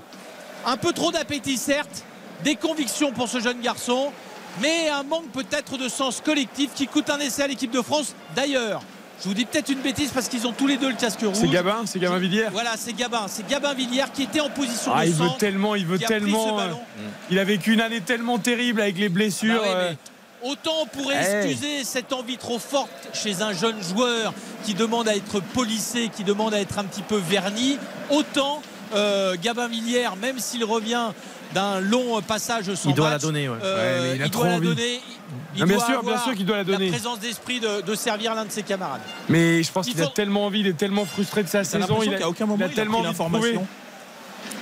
un peu trop d'appétit certes des convictions pour ce jeune garçon mais un manque peut-être de sens collectif qui coûte un essai à l'équipe de France d'ailleurs je vous dis peut-être une bêtise parce qu'ils ont tous les deux le casque rouge C'est Gabin, c'est Gabin Villiers. voilà c'est Gabin c'est Gabin Villière qui était en position Ah, de il veut tellement, il veut tellement. euh. Il a vécu une année tellement terrible avec les blessures. Bah euh, Autant on pourrait Hey. excuser cette envie trop forte chez un jeune joueur qui demande à être polissé, qui demande à être un petit peu verni, autant euh, Gabin Villière, même s'il revient d'un long passage sans Il doit match, la donner, ouais. euh, Ouais, mais il a il trop doit la donner. Il Non, bien doit sûr, bien avoir sûr qu'il doit la donner. présence d'esprit de, de servir l'un de ses camarades. Mais je pense Il qu'il a faut- tellement envie, il est tellement frustré de sa saison. Il a, aucun il moment a il a tellement l'information.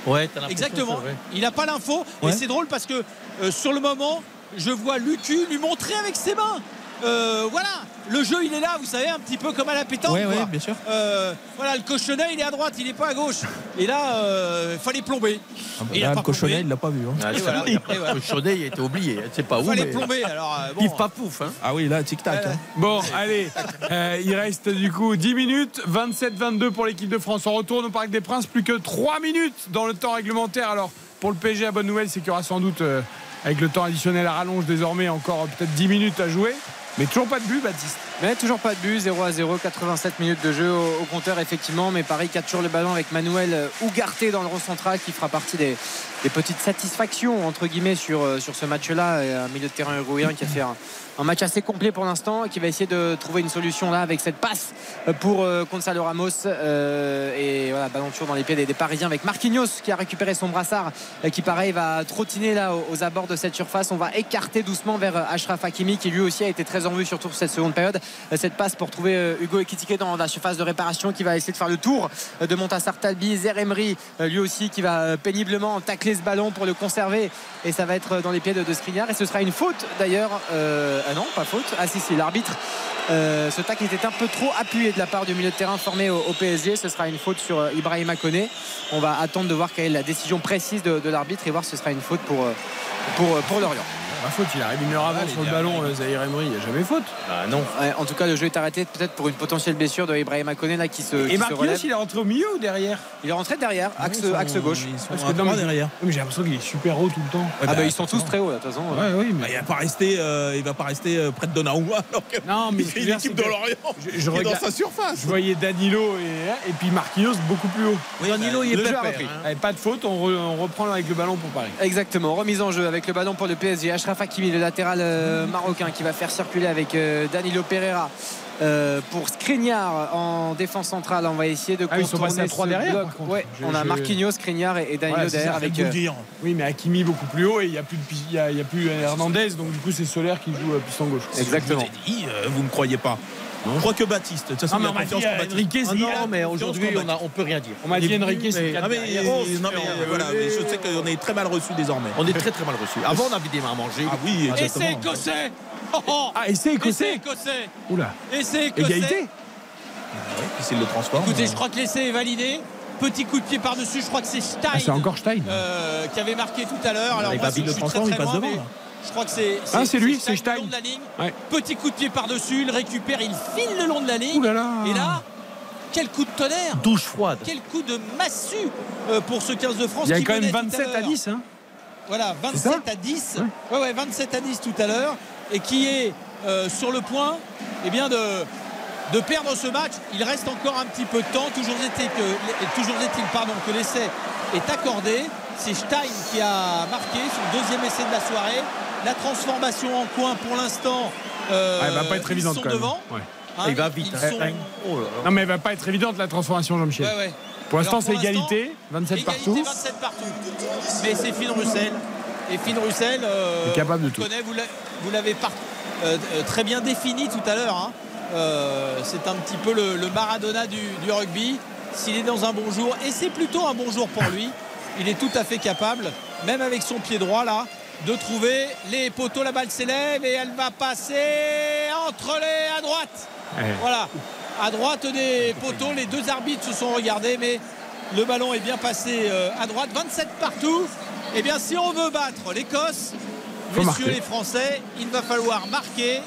Ouais, Exactement. Il n'a pas l'info. Ouais. Et c'est drôle parce que euh, sur le moment, je vois Lucu lui montrer avec ses mains. Euh, voilà, le jeu il est là, vous savez, un petit peu comme à la pétanque. Ouais, ouais, bien sûr. Euh, voilà, le cochonnet il est à droite, il n'est pas à gauche. Et là, euh, fallait plomber. Ah bah Et il a le cochonnet, il l'a pas vu. hein. Ah, Et voilà, il voilà. Le chaudé, il était oublié. Je sais pas où. Fallait mais- plomber. Alors, euh, bon, Pif pas pouf. Hein. Ah oui, là, tic-tac. hein. Bon, allez, euh, il reste du coup 10 minutes, 27-22 pour l'équipe de France. On retourne au Parc des Princes, plus que 3 minutes dans le temps réglementaire. Alors, pour le PSG, la bonne nouvelle, c'est qu'il y aura sans doute, euh, avec le temps additionnel à rallonge désormais, encore peut-être 10 minutes à jouer. Mais toujours pas de but, Baptiste. Mais toujours pas de but, 0 à 0, 87 minutes de jeu au, compteur effectivement. Mais Paris qui a toujours le ballon avec Manuel euh, Ougarté dans le rond central qui fera partie des, petites satisfactions entre guillemets sur, euh, sur ce match-là. Un milieu de terrain uruguayen qui a fait un, un match assez complet pour l'instant qui va essayer de trouver une solution là avec cette passe euh, pour euh, Ramos. Euh, et voilà, ballon toujours dans les pieds des, Parisiens avec Marquinhos qui a récupéré son brassard euh, qui pareil va trottiner là aux, abords de cette surface. On va écarter doucement vers Ashraf Hakimi qui lui aussi a été très en vue surtout cette seconde période. Cette passe pour trouver Hugo Ekitike dans la surface de réparation qui va essayer de faire le tour de Montassar Talbi. Zer Emery, euh, lui aussi qui va péniblement tacler ce ballon pour le conserver et ça va être dans les pieds de, de et ce sera une faute d'ailleurs. Ah non, pas faute. Ah si, si, l'arbitre. euh, ce tacle était un peu trop appuyé de la part du milieu de terrain formé au, PSG. Ce sera une faute sur euh, Ibrahima Koné. On va attendre de voir quelle est la décision précise de, l'arbitre et voir si ce sera une faute pour, pour, pour Lorient. La faute, il arrive une heure avant sur le ballon, Zahir Emery, il n'y a jamais faute. Ah non. en tout cas, le jeu est arrêté peut-être pour une potentielle blessure de Ibrahima Koné là qui se, qui Et Marquinhos, il est rentré au milieu ou derrière? Il est rentré derrière, axe, axe gauche. Parce que non, mais- j'ai l'impression qu'il est super haut tout le temps. Ah bah ils sont tous très hauts là, de toute façon. Ouais, oui, mais- Bah, il va pas rester, euh, il va pas rester euh, près de Donnarumma alors que Non, mais il ce fait que je une veux dire, équipe c'est de Lorient je- est dans sa surface. Je voyais Danilo et, et puis Marquinhos beaucoup plus haut. Oui, Danilo, bah, il est repris. hein. Allez, Pas de faute, on reprend avec le ballon pour Paris. Exactement, remise en jeu avec le ballon pour le PSG. Ashraf Hakimi, le latéral euh, marocain qui va faire circuler avec euh, Danilo Pereira. euh, pour Skriniar en défense centrale, on va essayer de Ah, ils sont à derrière, bloc. par contre. Ouais, Je- on a je- Marquinhos, Skriniar et, et Danilo Voilà, derrière avec euh. Oui, mais Hakimi beaucoup plus haut et il n'y a plus, de pi- il y a, il y a plus Hernandez, donc du coup c'est Solaire qui joue à piston gauche. Exactement. Je vous ai dit, euh, vous me croyez pas. Je crois que Baptiste. De toute façon, Ah, mais il a on euh. Enrique, Ah non, il a mais aujourd'hui, on, a- on peut rien dire. On m'a dit Enrique, c'est Ah, mais, euh, non, mais, euh, voilà, mais je sais qu'on est très mal reçus désormais. On est très très mal reçus. Avant, on avait des mains à manger. Ah oui, Et c'est exactement. écossais Oh, oh. Ah, et c'est Et écossais écossais Oula. Et c'est écossais Égalité Ouais, s'il le transforme. Écoutez, je crois que l'essai est validé. Petit coup de pied par-dessus, je crois que c'est Stein Ah, c'est encore Stein. euh, qui avait marqué tout à l'heure. Alors moi, Babi je le très, il passe devant. Je crois que c'est Ah, c'est lui, c'est le Stein. long de la ligne. Ouais. Petit coup de pied par-dessus, il récupère, il file le long de la ligne. Ouh là là. Et là, quel coup de tonnerre Douche froide. Quel coup de massue euh, pour ce 15 de France Il y a qui quand même menait tout 27 à l'heure. 10. Hein. Voilà, C'est ça 27 à 10. Ouais. ouais, 27 à 10 tout à l'heure. Et qui est euh, sur le point eh bien, de, de perdre ce match. Il reste encore un petit peu de temps. Toujours est-il que, toujours est-il, pardon, que l'essai est accordé. C'est Stein qui a marqué son deuxième essai de la soirée. La transformation en coin pour l'instant. euh, Ah, elle va pas être ils évidente sont quand même. devant. Ouais. Hein, il va vite. hein. sont- Oh là là. Non, mais elle va pas être évidente la transformation, Jean-Michel. Ouais, ouais. Pour l'instant, c'est égalité, 27 Égalité, partout. 27 partout. Mais c'est Finn Russell. Et Finn Russell, euh, est capable de tout. connaît, vous l'a- vous l'avez par- euh, euh, très bien défini tout à l'heure. hein. Euh, c'est un petit peu le, le Maradona du, du rugby. S'il est dans un bon jour, et c'est plutôt un bon jour pour lui, il est tout à fait capable, même avec son pied droit là, de trouver les poteaux. La balle s'élève et elle va passer entre les à droite. Ouais. Voilà, à droite des poteaux, les deux arbitres se sont regardés, mais le ballon est bien passé euh, à droite. 27 partout. Eh bien, si on veut battre l'Écosse, messieurs marquer. les Français, il va falloir marquer.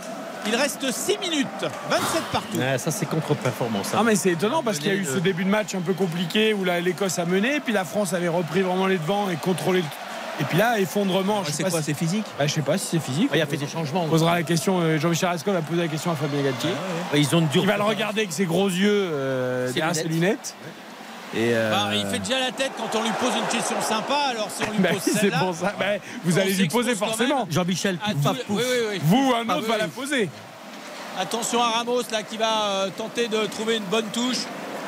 Il reste 6 minutes, 27 partout. Ouais, ça, c'est contre-performance. hein. Ah mais c'est étonnant parce qu'il y a eu ce début de match un peu compliqué où l'Écosse a mené, puis la France avait repris vraiment les devants et contrôlé le... Et puis là, effondrement. je sais C'est pas quoi si- C'est physique Bah, Je sais pas si c'est physique. Ouais, il a fait des changements. On posera la question, euh, Jean-Michel Rascol va poser la question à Fabien Galtier. Ouais, Ils ont Il va le regarder avec ses gros yeux euh, Ses derrière ses lunettes. lunettes. Et euh, Bah, il fait déjà la tête quand on lui pose une question sympa. Alors si on lui bah, pose celle-là, pour ça. Bah, vous allez lui poser forcément. Jean-Michel, oui, oui. Vous ou un Ah, autre oui, va oui. la poser. Attention à Ramos là qui va euh, tenter de trouver une bonne touche.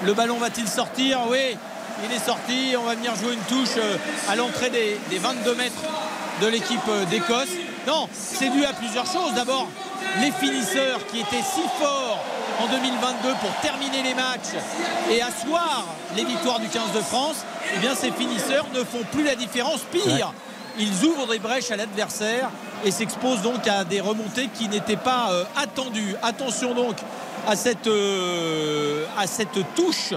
Le ballon va-t-il sortir? Oui, il est sorti. On va venir jouer une touche euh, à l'entrée des, des 22 mètres de l'équipe euh, d'Écosse. Non, c'est dû à plusieurs choses. D'abord, les finisseurs qui étaient si forts en 2022 pour terminer les matchs et asseoir les victoires du 15 de France. Eh bien, ces finisseurs ne font plus la différence. Pire, ils ouvrent des brèches à l'adversaire et s'exposent donc à des remontées qui n'étaient pas euh, attendues. Attention donc à cette, euh, à cette touche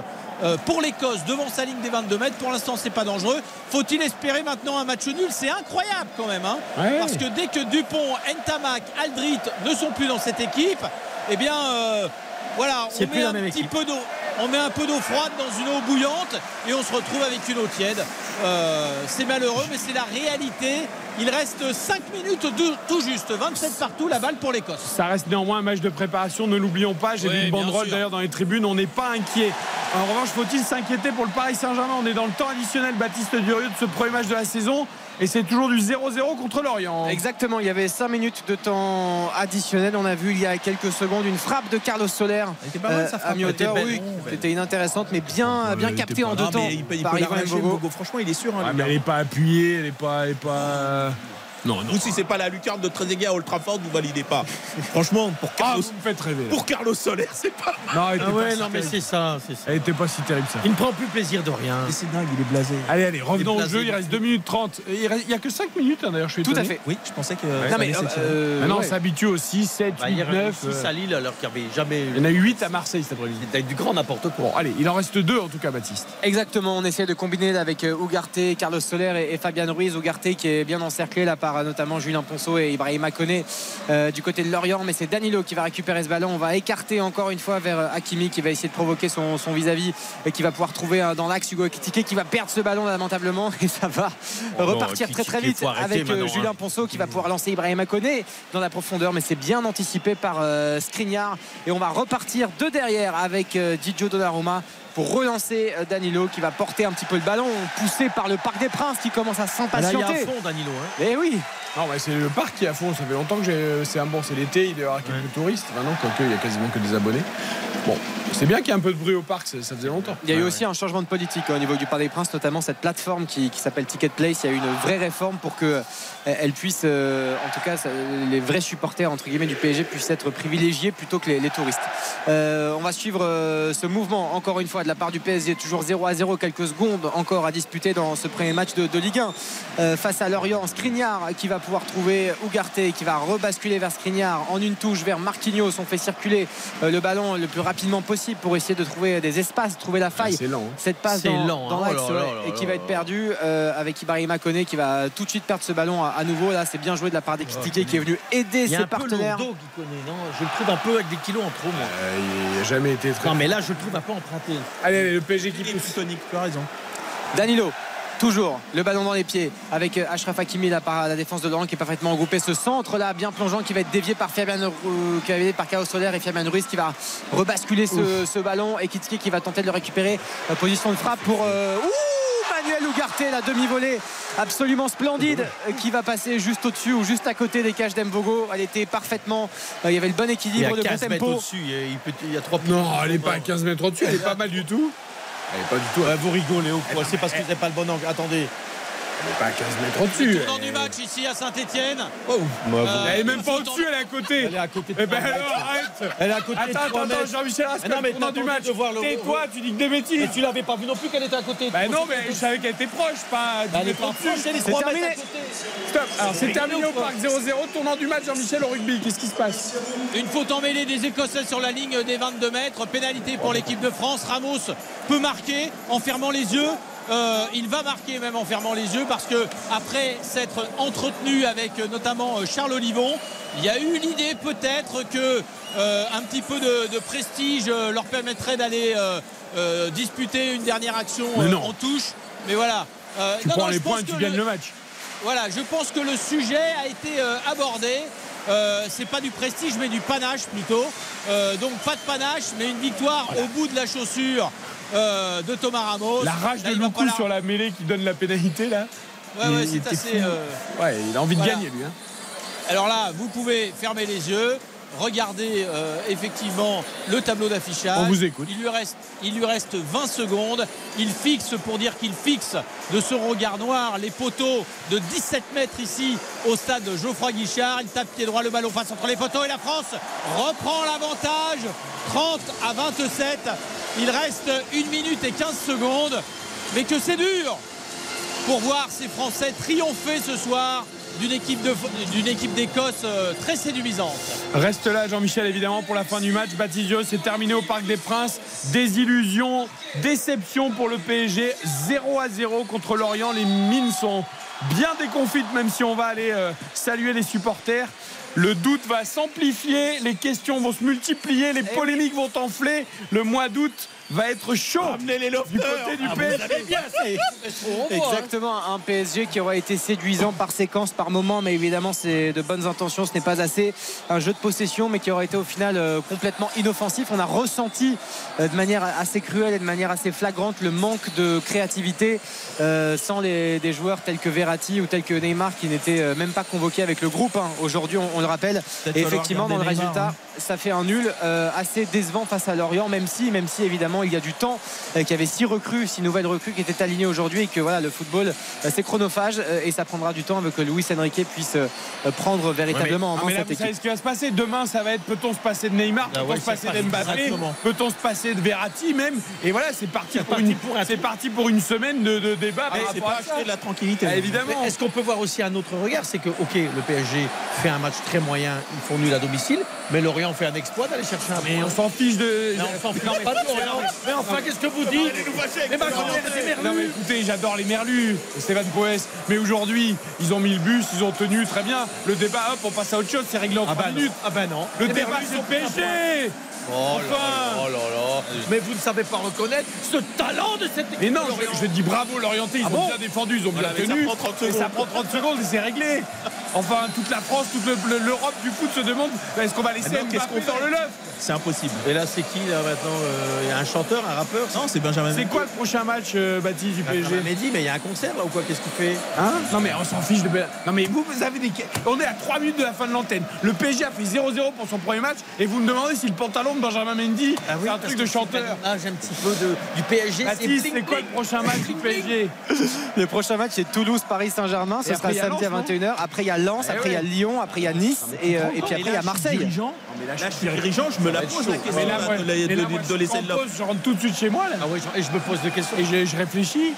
pour l'Écosse devant sa ligne des 22 mètres. Pour l'instant, c'est pas dangereux. Faut-il espérer maintenant un match nul? C'est incroyable quand même. hein. Ouais. Parce que dès que Dupont, Ntamak, Aldrit ne sont plus dans cette équipe, eh bien, euh, voilà, on met un petit équipe. peu d'eau. on met un peu d'eau froide dans une eau bouillante et on se retrouve avec une eau tiède. Euh, c'est malheureux, mais c'est la réalité. Il reste 5 minutes de- tout juste, 27 partout, la balle pour l'Écosse. Ça reste néanmoins un match de préparation, ne l'oublions pas. J'ai Ouais, vu une banderole d'ailleurs dans les tribunes, on n'est pas inquiet. En revanche, faut-il s'inquiéter pour le Paris Saint-Germain? On est dans le temps additionnel, Baptiste Durieux, de ce premier match de la saison. Et c'est toujours du 0-0 contre l'Orient. Exactement, il y avait 5 minutes de temps additionnel. On a vu il y a quelques secondes une frappe de Carlos Soler était pas mal, euh, sa à frappe. mi-hauteur. Elle était Oui, belle, non, qui était inintéressante, mais bien, bien captée en deux temps. Franchement, il est sûr. hein, elle n'est pas appuyée, elle n'est pas. Pas... Non, non. Ou si c'est pas la lucarne de Trezeguet à Old Trafford, vous validez pas. Franchement, pour Ah, Carlos, vous me faites rêver. pour Carlos Soler, c'est pas. Non, elle était Ah pas ouais, si non, mais terrible. c'est ça, c'est ça. Elle était pas si terrible ça. Il ne prend plus plaisir de rien. Mais c'est dingue, il est blasé. Allez, allez, revenons au jeu. Il il est reste 2 minutes 30. Et Il reste- il y a que 5 minutes hein, d'ailleurs, je suis Tout à fait. Oui, je pensais que. Non, mais, euh, Maintenant, ouais. on s'habitue au 6, 7, Bah, 8, hier, il y a eu 9. six à Lille alors qu'il n'y avait jamais. Il y en a eu 8 à Marseille cet après-midi. C'était du grand n'importe quoi. Bon, allez, il en reste 2 en tout cas, Baptiste. Exactement, on essaie de combiner avec euh, Ugarte, Carlos Soler et, Fabian Ruiz. Ugarte qui est bien encerclé là par notamment Julien Ponceau et Ibrahima Koné euh, du côté de Lorient. Mais c'est Danilo qui va récupérer ce ballon. On va écarter encore une fois vers euh, Hakimi qui va essayer de provoquer son, vis-à-vis et qui va pouvoir trouver euh, dans l'axe Hugo Ekitike qui va perdre ce ballon lamentablement et ça va Oh non, repartir très très vite avec euh, Julien hein. Ponceau qui va pouvoir lancer Ibrahima Koné dans la profondeur. Mais c'est bien anticipé par Skriniar et on va repartir de derrière avec Gigio Donnarumma pour relancer euh, Danilo qui va porter un petit peu le ballon poussé par le Parc des Princes qui commence à Là, il y a à s'impatienter. fond, Danilo. hein. Et oui, Non, mais c'est le parc qui est à fond. Ça fait longtemps que j'ai. C'est un bon, c'est l'été. Il doit y avoir quelques touristes. Maintenant, quoique, il y a quasiment que des abonnés. Bon, c'est bien qu'il y ait un peu de bruit au parc. Ça, ça faisait longtemps. il y a eu Ouais, aussi un changement de politique hein, au niveau du Parc des Princes, notamment cette plateforme qui, qui s'appelle Ticket Place. Il y a eu une vraie réforme pour que euh, elle puisse, euh, en tout cas, les vrais supporters entre guillemets du PSG puissent être privilégiés plutôt que les, les touristes. Euh, on va suivre euh, ce mouvement encore une fois de la part du PSG, toujours 0 à 0, quelques secondes encore à disputer dans ce premier match de, de Ligue 1 euh, face à Lorient. Skriniar qui va pouvoir trouver Ugarte, qui va rebasculer vers Skriniar en une touche vers Marquinhos. On fait circuler euh, le ballon le plus rapidement possible pour essayer de trouver des espaces, trouver la faille. C'est lent. hein. Cette passe C'est dans, lent, dans hein. l'axe, Oh ouais, là et qui là va être perdu euh, avec Ibrahima Koné qui va tout de suite perdre ce ballon à, à nouveau. Là, c'est bien joué de la part d'Ekitike qui est venu aider Il y a ses un peu partenaires. lourdeau qui connaît, non? Je le trouve un peu avec des kilos en trop, moi. Euh, il n'a jamais été très. Non, mais là, je le trouve un peu emprunté. Allez, allez, le PSG qui pousse. plutonique, tu as raison. Danilo. Toujours le ballon dans les pieds avec euh, Ashraf Hakimi là par la défense de Laurent qui est parfaitement regroupé. Ce centre là bien plongeant qui va être dévié par Fabian euh, qui va être dévié par Carlos Soler et Fabian Ruiz qui va rebasculer ce, ce ballon et Kitski qui va tenter de le récupérer. Euh, position de frappe pour euh, ouh, Manuel Ugarte la demi-volée absolument splendide euh, qui va passer juste au-dessus ou juste à côté des cages d'Embogo. Elle était parfaitement. euh, il y avait le bon équilibre, le bon 15 mètres tempo. au-dessus. Il y a, il peut- il y a 3 Non, elle n'est pas à 15 mètres au-dessus. Elle est pas mal du tout. Elle n'est pas du tout. vous rigolez ou quoi C'est parce que vous n'avez pas le bon angle. Attendez. N'est pas à 15 mètres au-dessus. Tournant du match ici à Saint-Etienne. Elle est même pas au-dessus, elle est à côté. Elle est à côté de Eh ben alors, arrête. Elle est à côté de Attends, attends, attends, Jean-Michel Mais non, Rascol, mais du match. le- Tais-toi, tu dis que des bêtises. Et tu l'avais pas vu non plus qu'elle était à côté. Bah non, mais je savais qu'elle était proche, pas Bah, elle est 10 pas mètres proche, au-dessus. elle est C'est 3 terminé. mètres à côté. Stop. Alors c'est terminé au parc 0-0, tournant du match Jean-Michel au rugby. Qu'est-ce qui se passe? Une faute en mêlée des Écossais sur la ligne des 22 mètres. Pénalité pour l'équipe de France. Ramos peut marquer en fermant les yeux. Euh, il va marquer même en fermant les yeux parce que après s'être entretenu avec euh, notamment euh, Charles Olivon, il y a eu l'idée peut-être que euh, un petit peu de, de prestige leur permettrait d'aller euh, disputer une dernière action en touche. Mais voilà. Tu non, prends non, les points et tu gagnes le- le match. voilà, je pense que le sujet a été abordé. Euh, c'est pas du prestige mais du panache plutôt. Euh, donc pas de panache mais une victoire au bout de la chaussure euh, de Thomas Ramos. La rage Là, de Loukou sur la mêlée qui donne la pénalité là. Ouais, il- ouais, c'est assez. euh, Ouais, il a envie de gagner lui. hein. Alors là, vous pouvez fermer les yeux, regarder euh, effectivement le tableau d'affichage. On vous écoute. Il lui, reste, il lui reste 20 secondes. Il fixe, pour dire qu'il fixe de son regard noir, les poteaux de 17 mètres ici au stade Geoffroy Guichard. Il tape pied droit, le ballon passe entre les poteaux et la France reprend l'avantage. 30 à 27. Il reste 1 minute et 15 secondes. Mais que c'est dur pour voir ces Français triompher ce soir d'une équipe d'Écosse euh, très séduisante. Reste là Jean-Michel évidemment pour la fin du match. Baptiste c'est terminé au Parc des Princes. Désillusion, déception pour le PSG. 0 à 0 contre l'Orient. Les mines sont bien déconfites même si on va aller euh, saluer les supporters. Le doute va s'amplifier, les questions vont se multiplier, les polémiques vont enfler. Le mois d'août va être chaud Amenez les du côté du Ah, vous PSG. hein. Exactement, un PSG qui aurait été séduisant par séquence, par moment, mais évidemment c'est de bonnes intentions, ce n'est pas assez un jeu de possession, mais qui aurait été au final euh, complètement inoffensif. On a ressenti euh, de manière assez cruelle et de manière assez flagrante le manque de créativité euh, sans les, des joueurs tels que Verratti ou tels que Neymar qui n'étaient même pas convoqués avec le groupe. hein. Aujourd'hui, on, on le rappelle. Et effectivement, dans le Neymar, résultat, hein. Ça fait un nul euh, assez décevant face à Lorient, même si, même si évidemment il y a du temps, euh, qu'il y avait six recrues, six nouvelles recrues qui étaient alignées aujourd'hui et que voilà, le football euh, c'est chronophage euh, et ça prendra du temps avec que Luis Enrique puisse euh, prendre véritablement en Ah, main mais là, cette vous savez équipe. ce qui va se passer Demain, ça va être peut-on se passer de Neymar, Ah peut-on ouais, se passer d'Mbappé, peut-on se passer de Verratti même Et voilà, c'est parti, pour, parti une, pour un c'est parti pour une semaine de, de débat Mais par c'est pas acheter de la tranquillité. Ah, évidemment. Mais Est-ce qu'on peut voir aussi un autre regard? C'est que, ok, le PSG fait un match très moyen, ils font nul à domicile, mais Lorient fait un exploit d'aller chercher un Mais point. on s'en fiche de. Non, on s'en fiche pas de Lorient. Mais enfin, qu'est-ce que vous dites Mais ma grand-mère, c'est Merlu. Non mais écoutez, j'adore les Merlus, Stéphane Poès. Mais aujourd'hui, ils ont mis le bus, ils ont tenu très bien. Le débat, hop, on passe à autre chose, c'est réglé en Ah 3 bah minutes. Ah bah non. Le Les débat, Merlus c'est PSG. Oh là Enfin. là, oh là là. Mais vous ne savez pas reconnaître ce talent de cette équipe. Mais non, je, je dis bravo l'orienté, ils Ah ont bon bien défendu, ils ont Voilà, bien ça tenu. prend 30 et ça prend 30 secondes et c'est réglé. Enfin, toute la France, toute le- le- l'Europe du foot se demande est-ce qu'on va laisser Ah Mbappé qu'on dans fait le neuf? C'est impossible. Et là, c'est qui là maintenant Euh, Il y a un chanteur, un rappeur? Non, c'est Benjamin. C'est quoi le prochain match, euh, Baptiste, du PSG Mehdi, mais il y a un concert là ou quoi? Qu'est-ce qu'il fait? Hein? Non mais on s'en fiche de Non mais vous, vous avez des on est à 3 minutes de la fin de l'antenne. Le PSG a fait 0-0 pour son premier match et vous me demandez si le pantalon de Benjamin Mendy Ah c'est un truc de chanteur. Ah, j'ai un petit peu de, du PSG. Baptiste, c'est quoi le prochain match du PSG Le prochain match c'est Toulouse-Paris Saint-Germain, Et ce après, sera samedi à Lens, 21h. Après il y a Lens, Eh après il y a. Lyon, après il y a Nice et, euh, et puis après il y a Marseille. Dirigeant, mais là, là, je suis dirigeant, je me la pose la question Mais là, là, moi, de, mais de- là, de- moi, de je rentre tout de suite chez moi là. Ah ouais, je- et je me pose des questions. Et je, je réfléchis.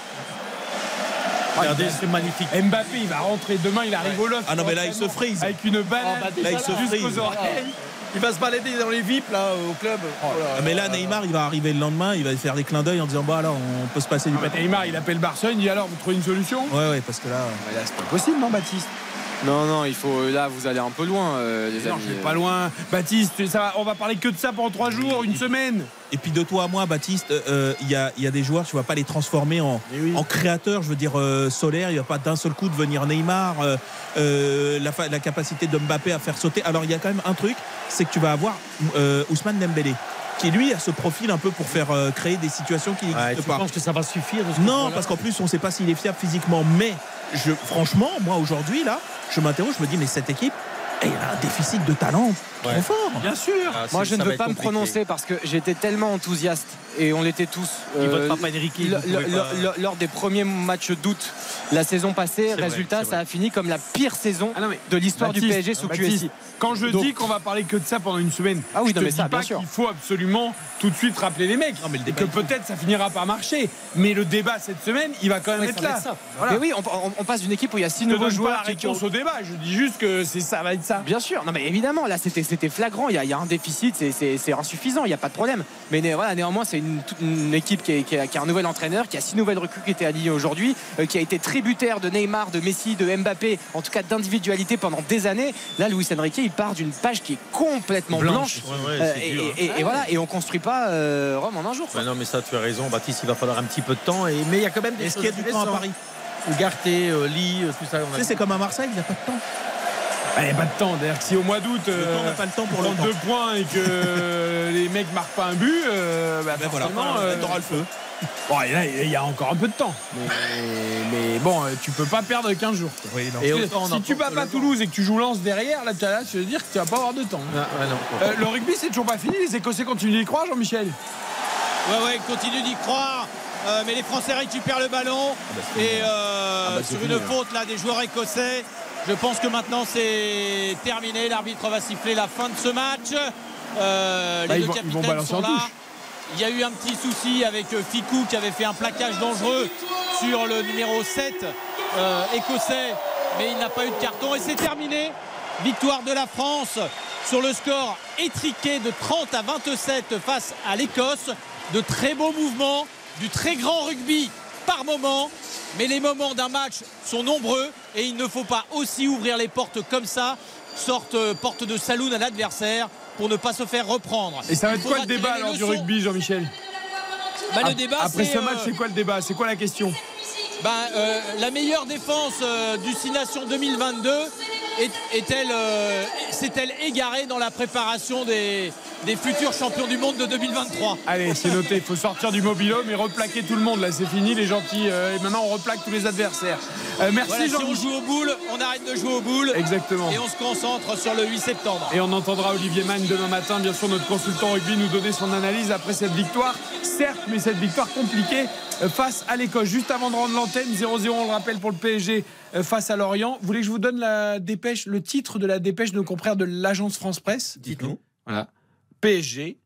Regardez, c'est magnifique. Mbappé, il va rentrer demain, il arrive au loft. Ah non, mais là, il se frise. Avec une balle Ah, bah, Là, il se frise. oreilles. Il va se balader dans les VIP là au club. Oh là Ah, Mais là, Neymar, il va arriver le lendemain, il va faire des clins d'œil en disant Bah là, on peut se passer du Ah, pétrole. Neymar, il appelle Barcelone, il dit alors, vous trouvez une solution? Ouais, ouais, parce que là. Mais là, c'est pas possible, non, Baptiste? Non, non, il faut. Là, vous allez un peu loin, euh, les Non, amis. je vais pas loin. Baptiste, ça va- on va parler que de ça pendant 3 jours, une semaine. Et puis de toi à moi, Baptiste, euh, il y, a, il y a des joueurs, tu vas pas les transformer en, en créateurs. Je veux dire, euh, Solaire, il n'y a pas d'un seul coup de venir Neymar, euh, euh, la, capacité de Mbappé à faire sauter. Alors il y a quand même un truc, c'est que tu vas avoir euh, Ousmane Dembélé, qui lui a ce profil un peu pour faire euh, créer des situations qui Ouais, n'existent tu pas. penses que ça va suffire de ce Non, parce qu'en plus, on ne sait pas s'il est fiable physiquement. Mais je, franchement, moi aujourd'hui, là, je m'interroge, je me dis, mais cette équipe, elle a un déficit de talent trop Ouais. fort. Bien sûr. Ah, Moi, c'est- je ne veux pas me prononcer parce que j'étais tellement enthousiaste et on l'était tous. Il euh, votera pas Enrique, lors des premiers matchs d'août la saison passée, résultat, ça a fini comme la pire saison Ah non, mais de l'histoire du PSG sous Baptiste, QSI. Quand je Donc- dis qu'on va parler que de ça pendant une semaine, Ah oui, je non, te mais dis ça, pas bien sûr. qu'il faut absolument tout de suite rappeler les mecs. Non, mais le et débat, que peut-être ça finira par marcher. Mais le débat cette semaine, il va quand même Ouais, être là. être ça. Voilà. Mais oui, on, on- on passe d'une équipe où il y a six Je nouveaux donne pas joueurs la qui, qui ont- réponse au débat. Je dis juste que c'est ça va être ça. Bien sûr, non mais évidemment, là c'était c'était flagrant, il y, a, il y a un déficit, c'est- c'est c'est insuffisant, il n'y a pas de problème. Mais né- voilà, néanmoins, c'est une, toute une équipe qui, est- qui a, qui a un nouvel entraîneur, qui a six nouvelles recrues qui étaient alignées aujourd'hui, euh, qui a été tributaire de Neymar, de Messi, de Mbappé, en tout cas d'individualité pendant des années. Là, Luis Enrique, il part d'une page qui est complètement blanche. Ouais, ouais, Euh, et, hein. et- et voilà, et on construit pas euh, Rome en un jour. non, mais ça, tu as raison, Baptiste. Il va falloir un petit peu de temps. Et... Mais il y a quand même des Est-ce choses qu'il y a du temps à. Paris? Ougarté, euh, Lee, euh, tout ça. c'est comme à Marseille, il n'y a pas de temps. Il n'y a pas de temps. D'ailleurs, si au mois d'août, Le temps euh, n'a pas le temps pour on le deux points et que les mecs marquent pas un but, euh, bah, Ben voilà, forcément, euh, t'auras le feu. bon, et là, il y a encore un peu de temps. Mais, mais bon, euh, tu peux pas perdre 15 jours. Oui. Et on si tu bats pas Toulouse et que tu joues Lens derrière, là, tu là, je veux dire que tu vas pas avoir de temps. Ah, ouais, non. Euh, le rugby, c'est toujours pas fini. Les Écossais continuent d'y croire, Jean-Michel. Ouais, ouais, il continue d'y croire. Euh, mais les Français récupèrent le ballon. et euh, Ah bah, c'est sur fini, une faute là des joueurs écossais, je pense que maintenant c'est terminé. L'arbitre va siffler la fin de ce match. Euh, les Bah, deux vont- capitaines sont là. Il y a eu un petit souci avec euh, Ficou qui avait fait un plaquage dangereux sur le numéro 7 euh, écossais, mais il n'a pas eu de carton. Et c'est terminé. Victoire de la France sur le score étriqué de 30 à 27 face à l'Écosse. De très beaux mouvements, du très grand rugby par moment. Mais les moments d'un match sont nombreux et il ne faut pas aussi ouvrir les portes comme ça, sorte euh, porte de saloon à l'adversaire pour ne pas se faire reprendre. Et ça va être quoi le débat alors du rugby, Jean-Michel? Bah, le Ap- débat, Après ce match, euh, c'est quoi le débat? C'est quoi la question? Ben, euh, la meilleure défense euh, du Six Nations 2022 est- est-elle, euh, s'est-elle égarée dans la préparation des, des futurs champions du monde de 2023 Allez, c'est noté. Il faut sortir du mobilhome et replaquer tout le monde. Là, c'est fini, les gentils. Euh, et maintenant, on replaque tous les adversaires. Euh, merci, Voilà, si jean on joue au boule, on arrête de jouer au boule. Exactement. Et on se concentre sur le 8 septembre. Et on entendra Olivier Mann demain matin, bien sûr, notre consultant rugby, nous donner son analyse après cette victoire. Certes, mais cette victoire compliquée face à l'Écosse. Juste avant de rendre l'antenne, 0-0, on le rappelle, pour le PSG face à Lorient. Vous voulez que je vous donne la dépêche, le titre de la dépêche de nos confrères de l'agence France Presse? Dites-nous. Voilà. PSG,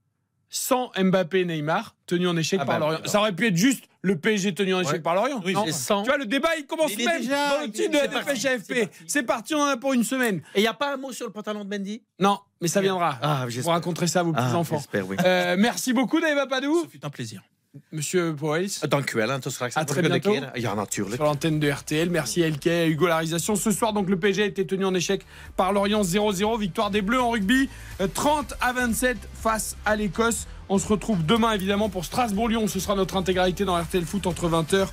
sans Mbappé et Neymar, tenu en échec Ah par bah, Lorient. Ça aurait pu être juste le PSG tenu en échec Ouais. par Lorient. Oui, non sans. Tu vois, le débat, il commence Il même déjà- dans le titre de la c'est parti, dépêche AFP. C'est parti, on en a pour une semaine. Et il n'y a pas un mot sur le pantalon de Mendy? Non, mais ça viendra. Ah, j'espère. raconterez ça à vos Ah, petits-enfants. j'espère, oui. Euh, merci beaucoup, Dave Apadou. C'est un plaisir. Monsieur Poels. Dank u wel en tot straks. À très bientôt. keer. Ja, natuurlijk. Sur l'antenne de RTL. Merci à LK et à Hugo Larisation. Ce soir, donc, le PSG a été tenu en échec par Lorient 0-0. Victoire des Bleus en rugby. euh, 30 à 27 face à l'Écosse. On se retrouve demain, évidemment, pour Strasbourg-Lyon. Ce sera notre intégralité dans RTL Foot entre 20h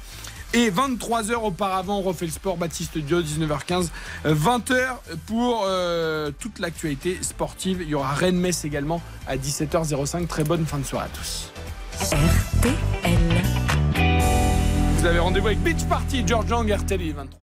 et 23h auparavant. On refait le sport. Baptiste Dio, 19h15. euh, 20h pour euh, toute l'actualité sportive. Il y aura Rennes-Metz également à 17h05. Très bonne fin de soirée à tous. RTL. Vous avez rendez-vous avec Beach Party, George Young, RTL il est 23.